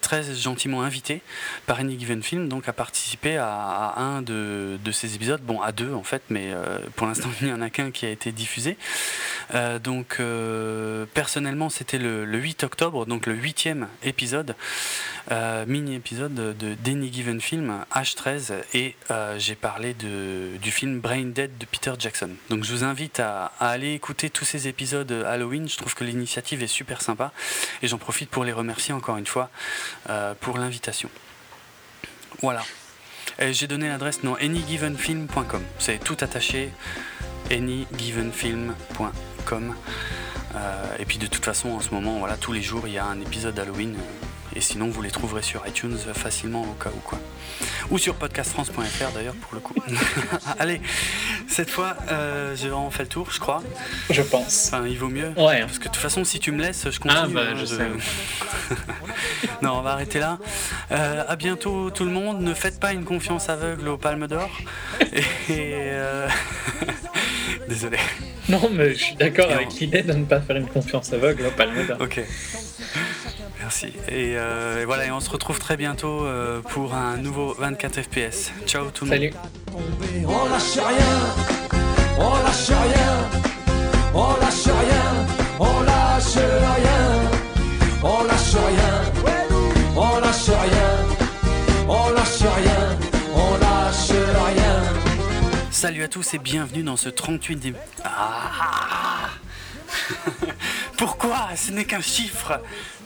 très gentiment invité par Any Given Film donc à participer à, un de, de, ces épisodes, bon à deux en fait, mais pour l'instant il n'y en a qu'un qui a été diffusé. donc personnellement c'était le, le, 8 octobre, donc le huitième épisode, mini épisode de Danny Given Film H13 et euh, j'ai parlé de, du film Brain Dead de Peter Jackson. Donc je vous invite à, aller écouter tous ces épisodes Halloween. Je trouve que l'initiative est super sympa et j'en profite pour les remercier encore une fois euh, pour l'invitation. Voilà. J'ai donné l'adresse non anygivenfilm.com. C'est tout attaché anygivenfilm.com. Euh, et puis de toute façon en ce moment voilà tous les jours il y a un épisode Halloween et sinon, vous les trouverez sur iTunes facilement au cas où quoi. Ou sur podcastfrance.fr d'ailleurs pour le coup. Allez, cette fois, euh, j'ai vraiment fait le tour, je crois. Je pense. Enfin, il vaut mieux. Ouais. Parce que de toute façon, si tu me laisses, je continue. Ah bah, hein, je sais. non, on va arrêter là. Euh, à bientôt tout le monde. Ne faites pas une confiance aveugle au Palme d'Or. Et. Euh, désolé. Non, mais je suis d'accord avec l'idée de ne pas faire une confiance aveugle au Palme d'Or. Ok merci. Et, euh, et, voilà, et on se retrouve très bientôt euh, pour un nouveau 24 FPS. Ciao tout le monde. Salut. On lâche rien, on lâche rien, on lâche rien, on lâche rien, on lâche rien, on lâche rien, on lâche rien, on lâche rien. Salut à tous et bienvenue dans ce 38e. Ah Pourquoi? Ce n'est qu'un chiffre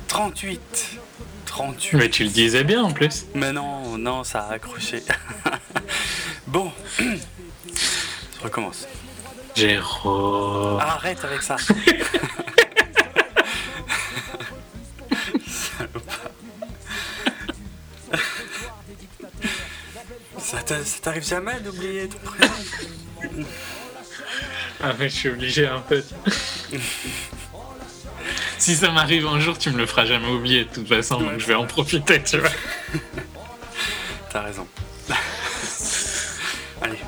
38 38 Mais tu le disais bien en plus. Mais non, non, ça a accroché. bon, je recommence. Jérôme. Arrête avec ça. ça t'a- ça t'arrive jamais d'oublier ton prénom? Ah mais je suis obligé un peu. si ça m'arrive un jour, tu me le feras jamais oublier de toute façon, donc je vais en profiter, tu vois. T'as raison. Allez.